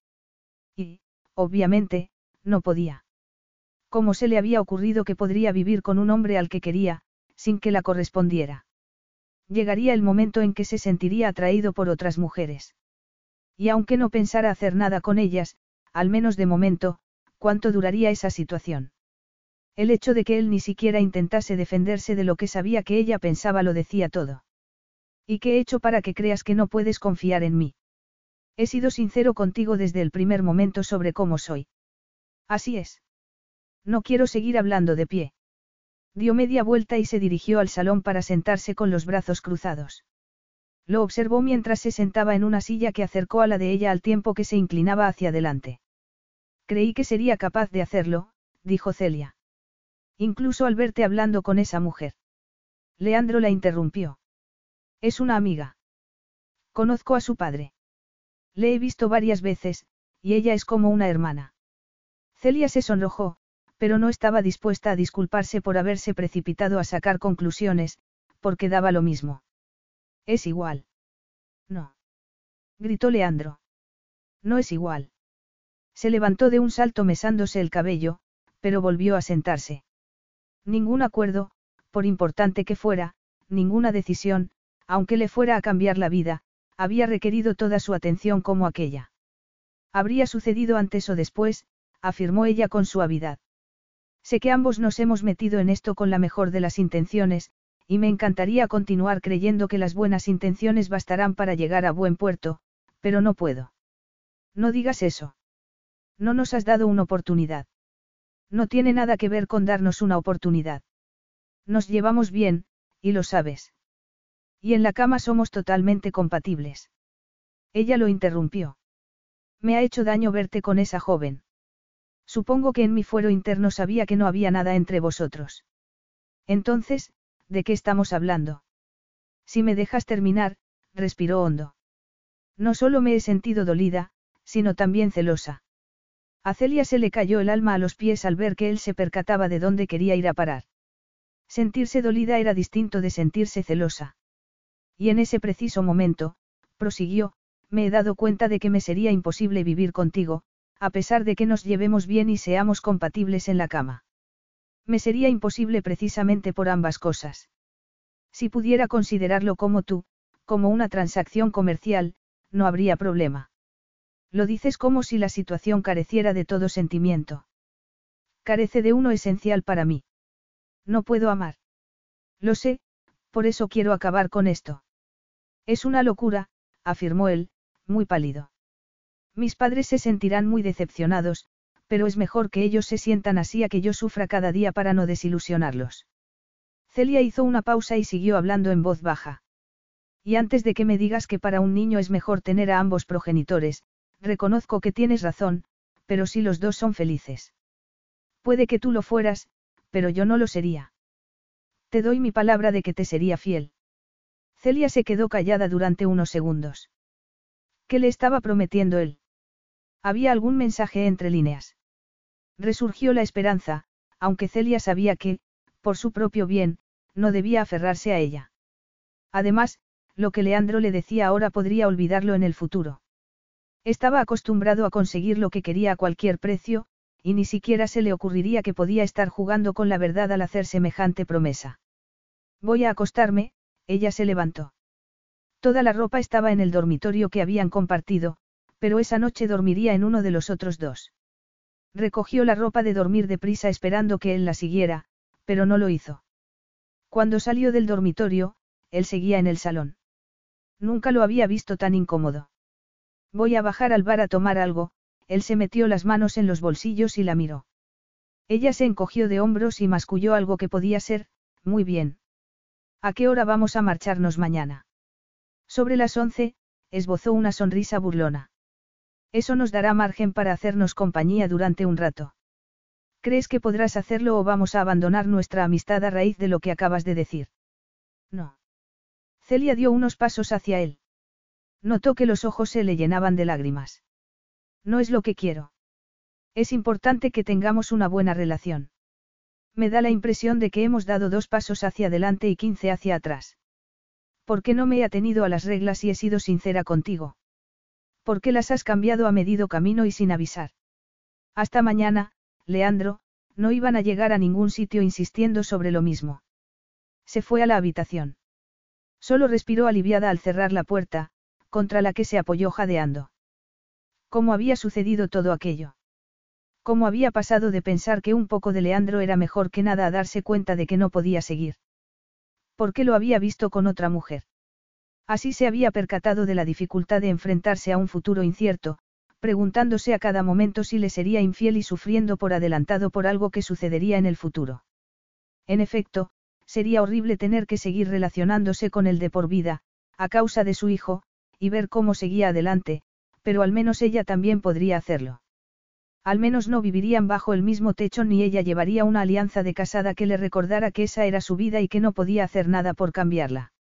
Y, obviamente, no podía. ¿Cómo se le había ocurrido que podría vivir con un hombre al que quería, sin que la correspondiera? llegaría el momento en que se sentiría atraído por otras mujeres. Y aunque no pensara hacer nada con ellas, al menos de momento, ¿cuánto duraría esa situación? El hecho de que él ni siquiera intentase defenderse de lo que sabía que ella pensaba lo decía todo. ¿Y qué he hecho para que creas que no puedes confiar en mí? He sido sincero contigo desde el primer momento sobre cómo soy. Así es. No quiero seguir hablando de pie. Dio media vuelta y se dirigió al salón para sentarse con los brazos cruzados. Lo observó mientras se sentaba en una silla que acercó a la de ella al tiempo que se inclinaba hacia adelante. Creí que sería capaz de hacerlo, dijo Celia. Incluso al verte hablando con esa mujer. Leandro la interrumpió. Es una amiga. Conozco a su padre. Le he visto varias veces, y ella es como una hermana. Celia se sonrojó, pero no estaba dispuesta a disculparse por haberse precipitado a sacar conclusiones, porque daba lo mismo. Es igual. No. Gritó Leandro. No es igual. Se levantó de un salto mesándose el cabello, pero volvió a sentarse. Ningún acuerdo, por importante que fuera, ninguna decisión, aunque le fuera a cambiar la vida, había requerido toda su atención como aquella. Habría sucedido antes o después, afirmó ella con suavidad. Sé que ambos nos hemos metido en esto con la mejor de las intenciones, y me encantaría continuar creyendo que las buenas intenciones bastarán para llegar a buen puerto, pero no puedo. No digas eso. No nos has dado una oportunidad. No tiene nada que ver con darnos una oportunidad. Nos llevamos bien, y lo sabes. Y en la cama somos totalmente compatibles. Ella lo interrumpió. Me ha hecho daño verte con esa joven. Supongo que en mi fuero interno sabía que no había nada entre vosotros. Entonces, ¿de qué estamos hablando? Si me dejas terminar, respiró hondo. No solo me he sentido dolida, sino también celosa. A Celia se le cayó el alma a los pies al ver que él se percataba de dónde quería ir a parar. Sentirse dolida era distinto de sentirse celosa. Y en ese preciso momento, prosiguió, me he dado cuenta de que me sería imposible vivir contigo, a pesar de que nos llevemos bien y seamos compatibles en la cama. Me sería imposible precisamente por ambas cosas. Si pudiera considerarlo como tú, como una transacción comercial, no habría problema. Lo dices como si la situación careciera de todo sentimiento. Carece de uno esencial para mí. No puedo amar. Lo sé, por eso quiero acabar con esto. Es una locura, afirmó él, muy pálido. Mis padres se sentirán muy decepcionados, pero es mejor que ellos se sientan así a que yo sufra cada día para no desilusionarlos. Celia hizo una pausa y siguió hablando en voz baja. Y antes de que me digas que para un niño es mejor tener a ambos progenitores, reconozco que tienes razón, pero si los dos son felices. Puede que tú lo fueras, pero yo no lo sería. Te doy mi palabra de que te sería fiel. Celia se quedó callada durante unos segundos. ¿Qué le estaba prometiendo él? Había algún mensaje entre líneas. Resurgió la esperanza, aunque Celia sabía que, por su propio bien, no debía aferrarse a ella. Además, lo que Leandro le decía ahora podría olvidarlo en el futuro. Estaba acostumbrado a conseguir lo que quería a cualquier precio, y ni siquiera se le ocurriría que podía estar jugando con la verdad al hacer semejante promesa. Voy a acostarme, ella se levantó. Toda la ropa estaba en el dormitorio que habían compartido, pero esa noche dormiría en uno de los otros dos. Recogió la ropa de dormir deprisa esperando que él la siguiera, pero no lo hizo. Cuando salió del dormitorio, él seguía en el salón. Nunca lo había visto tan incómodo. Voy a bajar al bar a tomar algo, él se metió las manos en los bolsillos y la miró. Ella se encogió de hombros y masculló algo que podía ser, muy bien. ¿A qué hora vamos a marcharnos mañana? Sobre las once, esbozó una sonrisa burlona. Eso nos dará margen para hacernos compañía durante un rato. ¿Crees que podrás hacerlo o vamos a abandonar nuestra amistad a raíz de lo que acabas de decir? No. Celia dio unos pasos hacia él. Notó que los ojos se le llenaban de lágrimas. No es lo que quiero. Es importante que tengamos una buena relación. Me da la impresión de que hemos dado dos pasos hacia adelante y quince hacia atrás. ¿Por qué no me he atenido a las reglas y he sido sincera contigo? ¿Por qué las has cambiado a medido camino y sin avisar? Hasta mañana, Leandro, no iban a llegar a ningún sitio insistiendo sobre lo mismo. Se fue a la habitación. Solo respiró aliviada al cerrar la puerta, contra la que se apoyó jadeando. ¿Cómo había sucedido todo aquello? ¿Cómo había pasado de pensar que un poco de Leandro era mejor que nada a darse cuenta de que no podía seguir? ¿Por qué lo había visto con otra mujer? Así se había percatado de la dificultad de enfrentarse a un futuro incierto, preguntándose a cada momento si le sería infiel y sufriendo por adelantado por algo que sucedería en el futuro. En efecto, sería horrible tener que seguir relacionándose con él de por vida, a causa de su hijo, y ver cómo seguía adelante, pero al menos ella también podría hacerlo. Al menos no vivirían bajo el mismo techo ni ella llevaría una alianza de casada que le recordara que esa era su vida y que no podía hacer nada por cambiarla.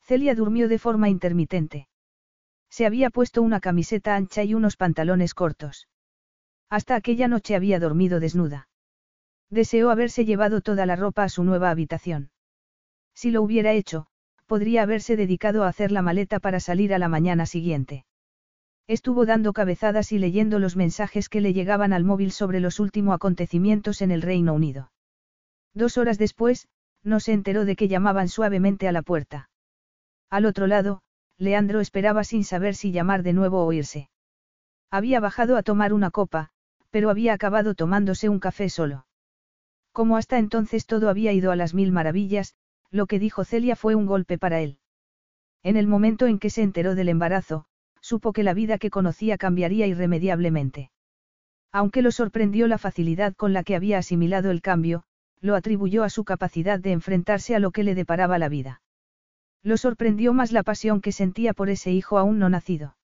Celia durmió de forma intermitente. Se había puesto una camiseta ancha y unos pantalones cortos. Hasta aquella noche había dormido desnuda. Deseó haberse llevado toda la ropa a su nueva habitación. Si lo hubiera hecho, podría haberse dedicado a hacer la maleta para salir a la mañana siguiente. Estuvo dando cabezadas y leyendo los mensajes que le llegaban al móvil sobre los últimos acontecimientos en el Reino Unido. Dos horas después, no se enteró de que llamaban suavemente a la puerta. Al otro lado, Leandro esperaba sin saber si llamar de nuevo o irse. Había bajado a tomar una copa, pero había acabado tomándose un café solo. Como hasta entonces todo había ido a las mil maravillas, lo que dijo Celia fue un golpe para él. En el momento en que se enteró del embarazo, supo que la vida que conocía cambiaría irremediablemente. Aunque lo sorprendió la facilidad con la que había asimilado el cambio, lo atribuyó a su capacidad de enfrentarse a lo que le deparaba la vida. Lo sorprendió más la pasión que sentía por ese hijo aún no nacido.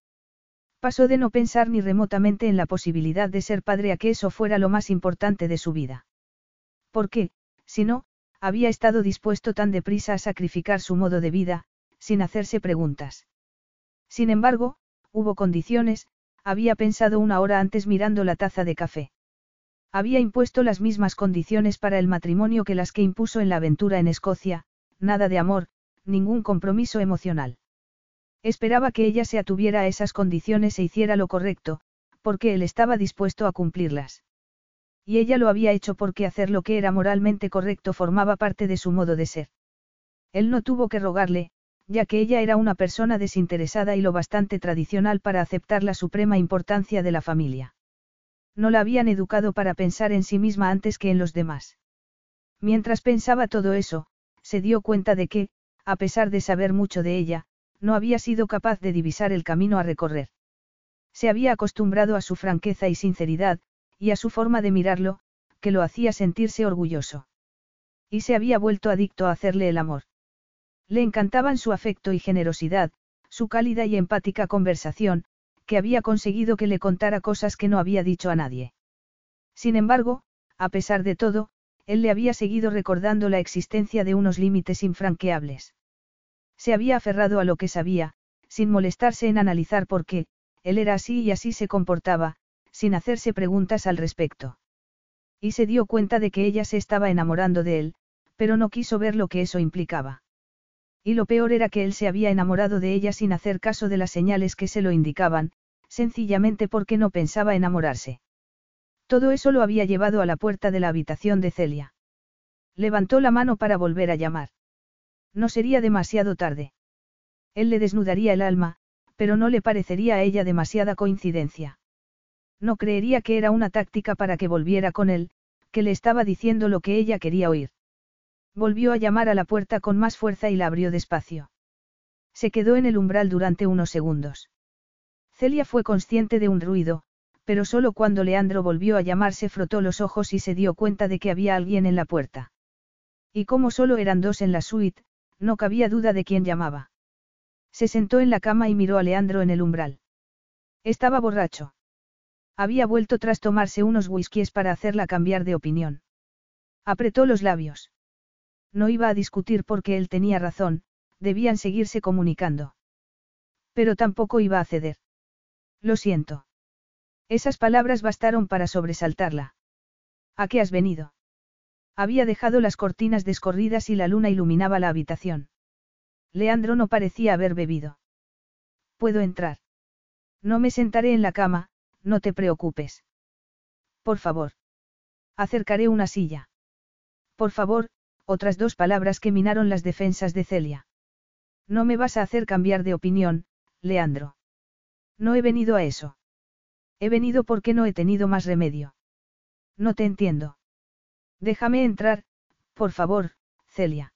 Pasó de no pensar ni remotamente en la posibilidad de ser padre a que eso fuera lo más importante de su vida. Porque, si no, había estado dispuesto tan deprisa a sacrificar su modo de vida, sin hacerse preguntas. Sin embargo, hubo condiciones, había pensado una hora antes mirando la taza de café. Había impuesto las mismas condiciones para el matrimonio que las que impuso en la aventura en Escocia, nada de amor, ningún compromiso emocional. Esperaba que ella se atuviera a esas condiciones e hiciera lo correcto, porque él estaba dispuesto a cumplirlas. Y ella lo había hecho porque hacer lo que era moralmente correcto formaba parte de su modo de ser. Él no tuvo que rogarle, ya que ella era una persona desinteresada y lo bastante tradicional para aceptar la suprema importancia de la familia. No la habían educado para pensar en sí misma antes que en los demás. Mientras pensaba todo eso, se dio cuenta de que, a pesar de saber mucho de ella, no había sido capaz de divisar el camino a recorrer. Se había acostumbrado a su franqueza y sinceridad, y a su forma de mirarlo, que lo hacía sentirse orgulloso. Y se había vuelto adicto a hacerle el amor. Le encantaban su afecto y generosidad, su cálida y empática conversación, que había conseguido que le contara cosas que no había dicho a nadie. Sin embargo, a pesar de todo, él le había seguido recordando la existencia de unos límites infranqueables. Se había aferrado a lo que sabía, sin molestarse en analizar por qué, él era así y así se comportaba, sin hacerse preguntas al respecto. Y se dio cuenta de que ella se estaba enamorando de él, pero no quiso ver lo que eso implicaba. Y lo peor era que él se había enamorado de ella sin hacer caso de las señales que se lo indicaban, sencillamente porque no pensaba enamorarse. Todo eso lo había llevado a la puerta de la habitación de Celia. Levantó la mano para volver a llamar. No sería demasiado tarde. Él le desnudaría el alma, pero no le parecería a ella demasiada coincidencia. No creería que era una táctica para que volviera con él, que le estaba diciendo lo que ella quería oír. Volvió a llamar a la puerta con más fuerza y la abrió despacio. Se quedó en el umbral durante unos segundos. Celia fue consciente de un ruido, pero solo cuando Leandro volvió a llamar se frotó los ojos y se dio cuenta de que había alguien en la puerta. Y como solo eran dos en la suite, no cabía duda de quién llamaba. Se sentó en la cama y miró a Leandro en el umbral. Estaba borracho. Había vuelto tras tomarse unos whiskies para hacerla cambiar de opinión. Apretó los labios. No iba a discutir porque él tenía razón, debían seguirse comunicando. Pero tampoco iba a ceder. Lo siento. Esas palabras bastaron para sobresaltarla. ¿A qué has venido? Había dejado las cortinas descorridas y la luna iluminaba la habitación. Leandro no parecía haber bebido. ¿Puedo entrar? No me sentaré en la cama, no te preocupes. Por favor. Acercaré una silla. Por favor, otras dos palabras que minaron las defensas de Celia. No me vas a hacer cambiar de opinión, Leandro. No he venido a eso. He venido porque no he tenido más remedio. No te entiendo. Déjame entrar, por favor, Celia.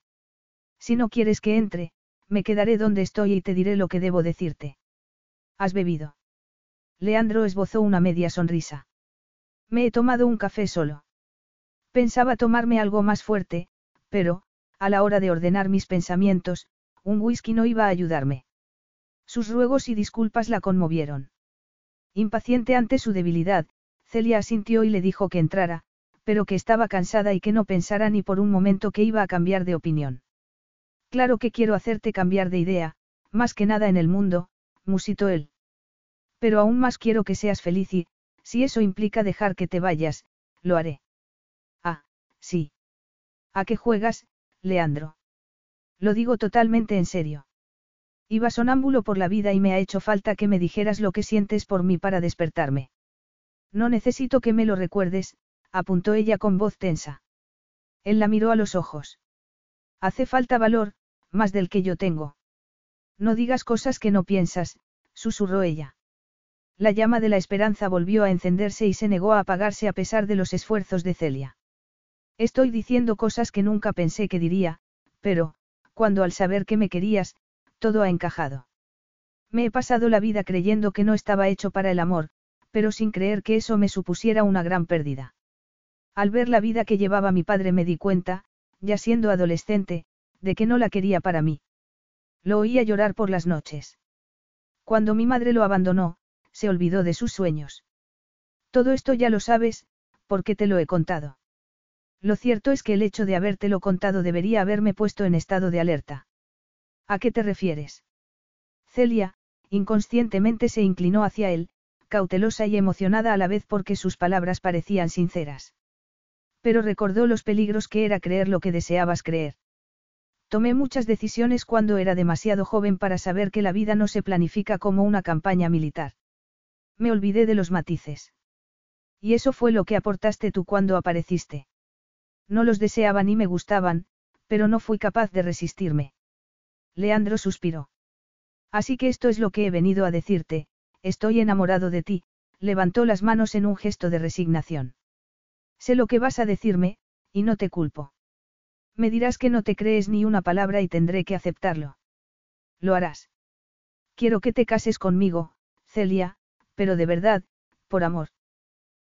Si no quieres que entre, me quedaré donde estoy y te diré lo que debo decirte. ¿Has bebido? Leandro esbozó una media sonrisa. Me he tomado un café solo. Pensaba tomarme algo más fuerte, pero, a la hora de ordenar mis pensamientos, un whisky no iba a ayudarme. Sus ruegos y disculpas la conmovieron. Impaciente ante su debilidad, Celia asintió y le dijo que entrara, pero que estaba cansada y que no pensara ni por un momento que iba a cambiar de opinión. Claro que quiero hacerte cambiar de idea, más que nada en el mundo, musitó él. Pero aún más quiero que seas feliz y, si eso implica dejar que te vayas, lo haré. Ah, sí. ¿A qué juegas, Leandro? Lo digo totalmente en serio. Iba sonámbulo por la vida y me ha hecho falta que me dijeras lo que sientes por mí para despertarme. No necesito que me lo recuerdes, apuntó ella con voz tensa. Él la miró a los ojos. Hace falta valor, más del que yo tengo. No digas cosas que no piensas, susurró ella. La llama de la esperanza volvió a encenderse y se negó a apagarse a pesar de los esfuerzos de Celia. Estoy diciendo cosas que nunca pensé que diría, pero, cuando al saber que me querías, todo ha encajado. Me he pasado la vida creyendo que no estaba hecho para el amor, pero sin creer que eso me supusiera una gran pérdida. Al ver la vida que llevaba mi padre me di cuenta, ya siendo adolescente, de que no la quería para mí. Lo oía llorar por las noches. Cuando mi madre lo abandonó, se olvidó de sus sueños. Todo esto ya lo sabes, porque te lo he contado. Lo cierto es que el hecho de habértelo contado debería haberme puesto en estado de alerta. ¿A qué te refieres? Celia, inconscientemente se inclinó hacia él, cautelosa y emocionada a la vez porque sus palabras parecían sinceras. Pero recordó los peligros que era creer lo que deseabas creer. Tomé muchas decisiones cuando era demasiado joven para saber que la vida no se planifica como una campaña militar. Me olvidé de los matices. Y eso fue lo que aportaste tú cuando apareciste. No los deseaba ni me gustaban, pero no fui capaz de resistirme. Leandro suspiró. Así que esto es lo que he venido a decirte, estoy enamorado de ti, levantó las manos en un gesto de resignación. Sé lo que vas a decirme, y no te culpo. Me dirás que no te crees ni una palabra y tendré que aceptarlo. Lo harás. Quiero que te cases conmigo, Celia, pero de verdad, por amor.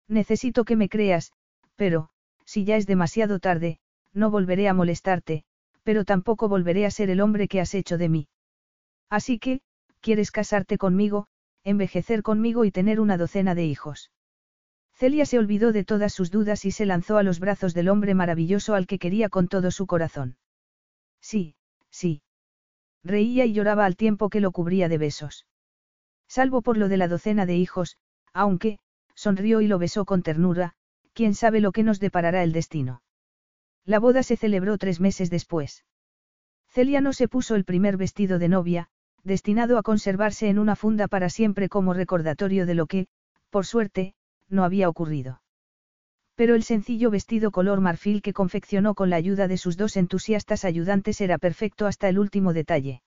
Necesito que me creas, pero, si ya es demasiado tarde, no volveré a molestarte, pero tampoco volveré a ser el hombre que has hecho de mí. Así que, ¿quieres casarte conmigo, envejecer conmigo y tener una docena de hijos? Celia se olvidó de todas sus dudas y se lanzó a los brazos del hombre maravilloso al que quería con todo su corazón. Sí, sí. Reía y lloraba al tiempo que lo cubría de besos. Salvo por lo de la docena de hijos, aunque, sonrió y lo besó con ternura, quién sabe lo que nos deparará el destino. La boda se celebró tres meses después. Celia no se puso el primer vestido de novia, destinado a conservarse en una funda para siempre como recordatorio de lo que, por suerte, no había ocurrido. Pero el sencillo vestido color marfil que confeccionó con la ayuda de sus dos entusiastas ayudantes era perfecto hasta el último detalle.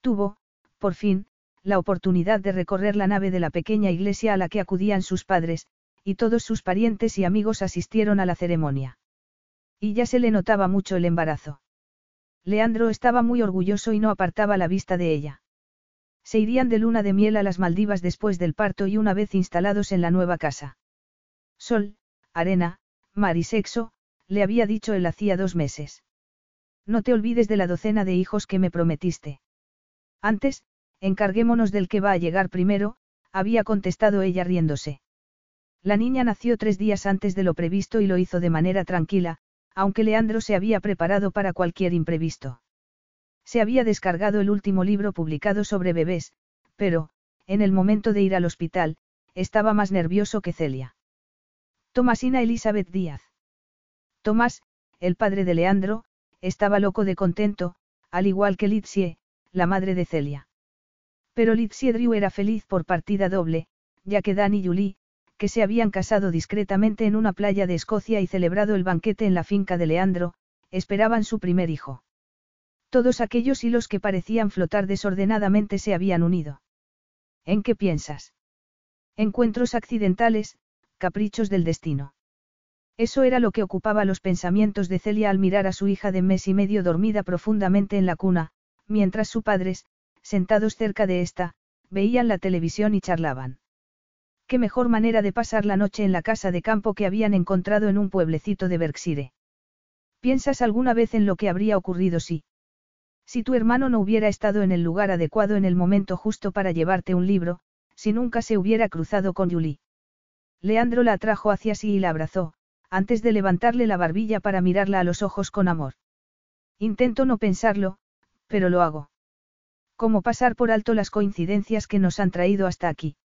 Tuvo, por fin, la oportunidad de recorrer la nave de la pequeña iglesia a la que acudían sus padres, y todos sus parientes y amigos asistieron a la ceremonia. Y ya se le notaba mucho el embarazo. Leandro estaba muy orgulloso y no apartaba la vista de ella. Se irían de luna de miel a las Maldivas después del parto y una vez instalados en la nueva casa. Sol, arena, mar y sexo, le había dicho él hacía dos meses. No te olvides de la docena de hijos que me prometiste. Antes, encarguémonos del que va a llegar primero, había contestado ella riéndose. La niña nació tres días antes de lo previsto y lo hizo de manera tranquila, aunque Leandro se había preparado para cualquier imprevisto. Se había descargado el último libro publicado sobre bebés, pero, en el momento de ir al hospital, estaba más nervioso que Celia. Tomasina Elizabeth Díaz. Tomás, el padre de Leandro, estaba loco de contento, al igual que Litsie, la madre de Celia. Pero Litsie Drew era feliz por partida doble, ya que Dan y Julie, que se habían casado discretamente en una playa de Escocia y celebrado el banquete en la finca de Leandro, esperaban su primer hijo. Todos aquellos hilos que parecían flotar desordenadamente se habían unido. ¿En qué piensas? Encuentros accidentales, caprichos del destino. Eso era lo que ocupaba los pensamientos de Celia al mirar a su hija de mes y medio dormida profundamente en la cuna, mientras sus padres, sentados cerca de esta, veían la televisión y charlaban. Qué mejor manera de pasar la noche en la casa de campo que habían encontrado en un pueblecito de Berkshire. ¿Piensas alguna vez en lo que habría ocurrido si? Si tu hermano no hubiera estado en el lugar adecuado en el momento justo para llevarte un libro, si nunca se hubiera cruzado con Julie. Leandro la atrajo hacia sí y la abrazó, antes de levantarle la barbilla para mirarla a los ojos con amor. Intento no pensarlo, pero lo hago. ¿Cómo pasar por alto las coincidencias que nos han traído hasta aquí?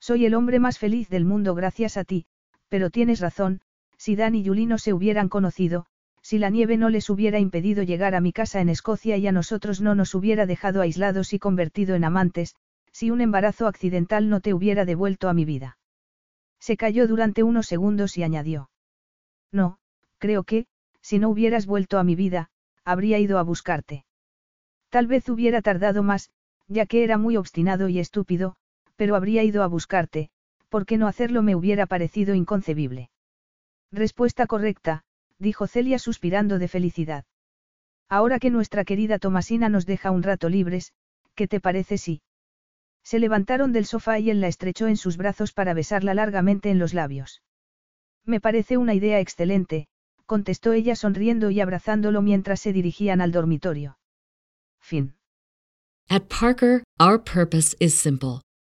Soy el hombre más feliz del mundo gracias a ti, pero tienes razón, si Dan y Julie no se hubieran conocido, si la nieve no les hubiera impedido llegar a mi casa en Escocia y a nosotros no nos hubiera dejado aislados y convertido en amantes, si un embarazo accidental no te hubiera devuelto a mi vida. Se calló durante unos segundos y añadió. No, creo que, si no hubieras vuelto a mi vida, habría ido a buscarte. Tal vez hubiera tardado más, ya que era muy obstinado y estúpido, pero habría ido a buscarte, porque no hacerlo me hubiera parecido inconcebible. Respuesta correcta, dijo Celia suspirando de felicidad. Ahora que nuestra querida Tomasina nos deja un rato libres, ¿qué te parece si? Se levantaron del sofá y él la estrechó en sus brazos para besarla largamente en los labios. Me parece una idea excelente, contestó ella sonriendo y abrazándolo mientras se dirigían al dormitorio. Fin. At Parker, our purpose is simple.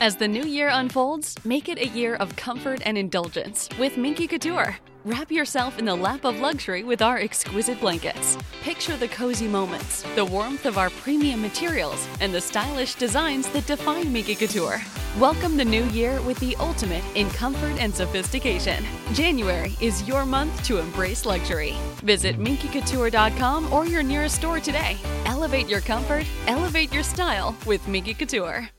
As the new year unfolds, make it a year of comfort and indulgence with Minky Couture. Wrap yourself in the lap of luxury with our exquisite blankets. Picture the cozy moments, the warmth of our premium materials, and the stylish designs that define Minky Couture. Welcome the new year with the ultimate in comfort and sophistication. January is your month to embrace luxury. Visit minkycouture.com or your nearest store today. Elevate your comfort, elevate your style with Minky Couture.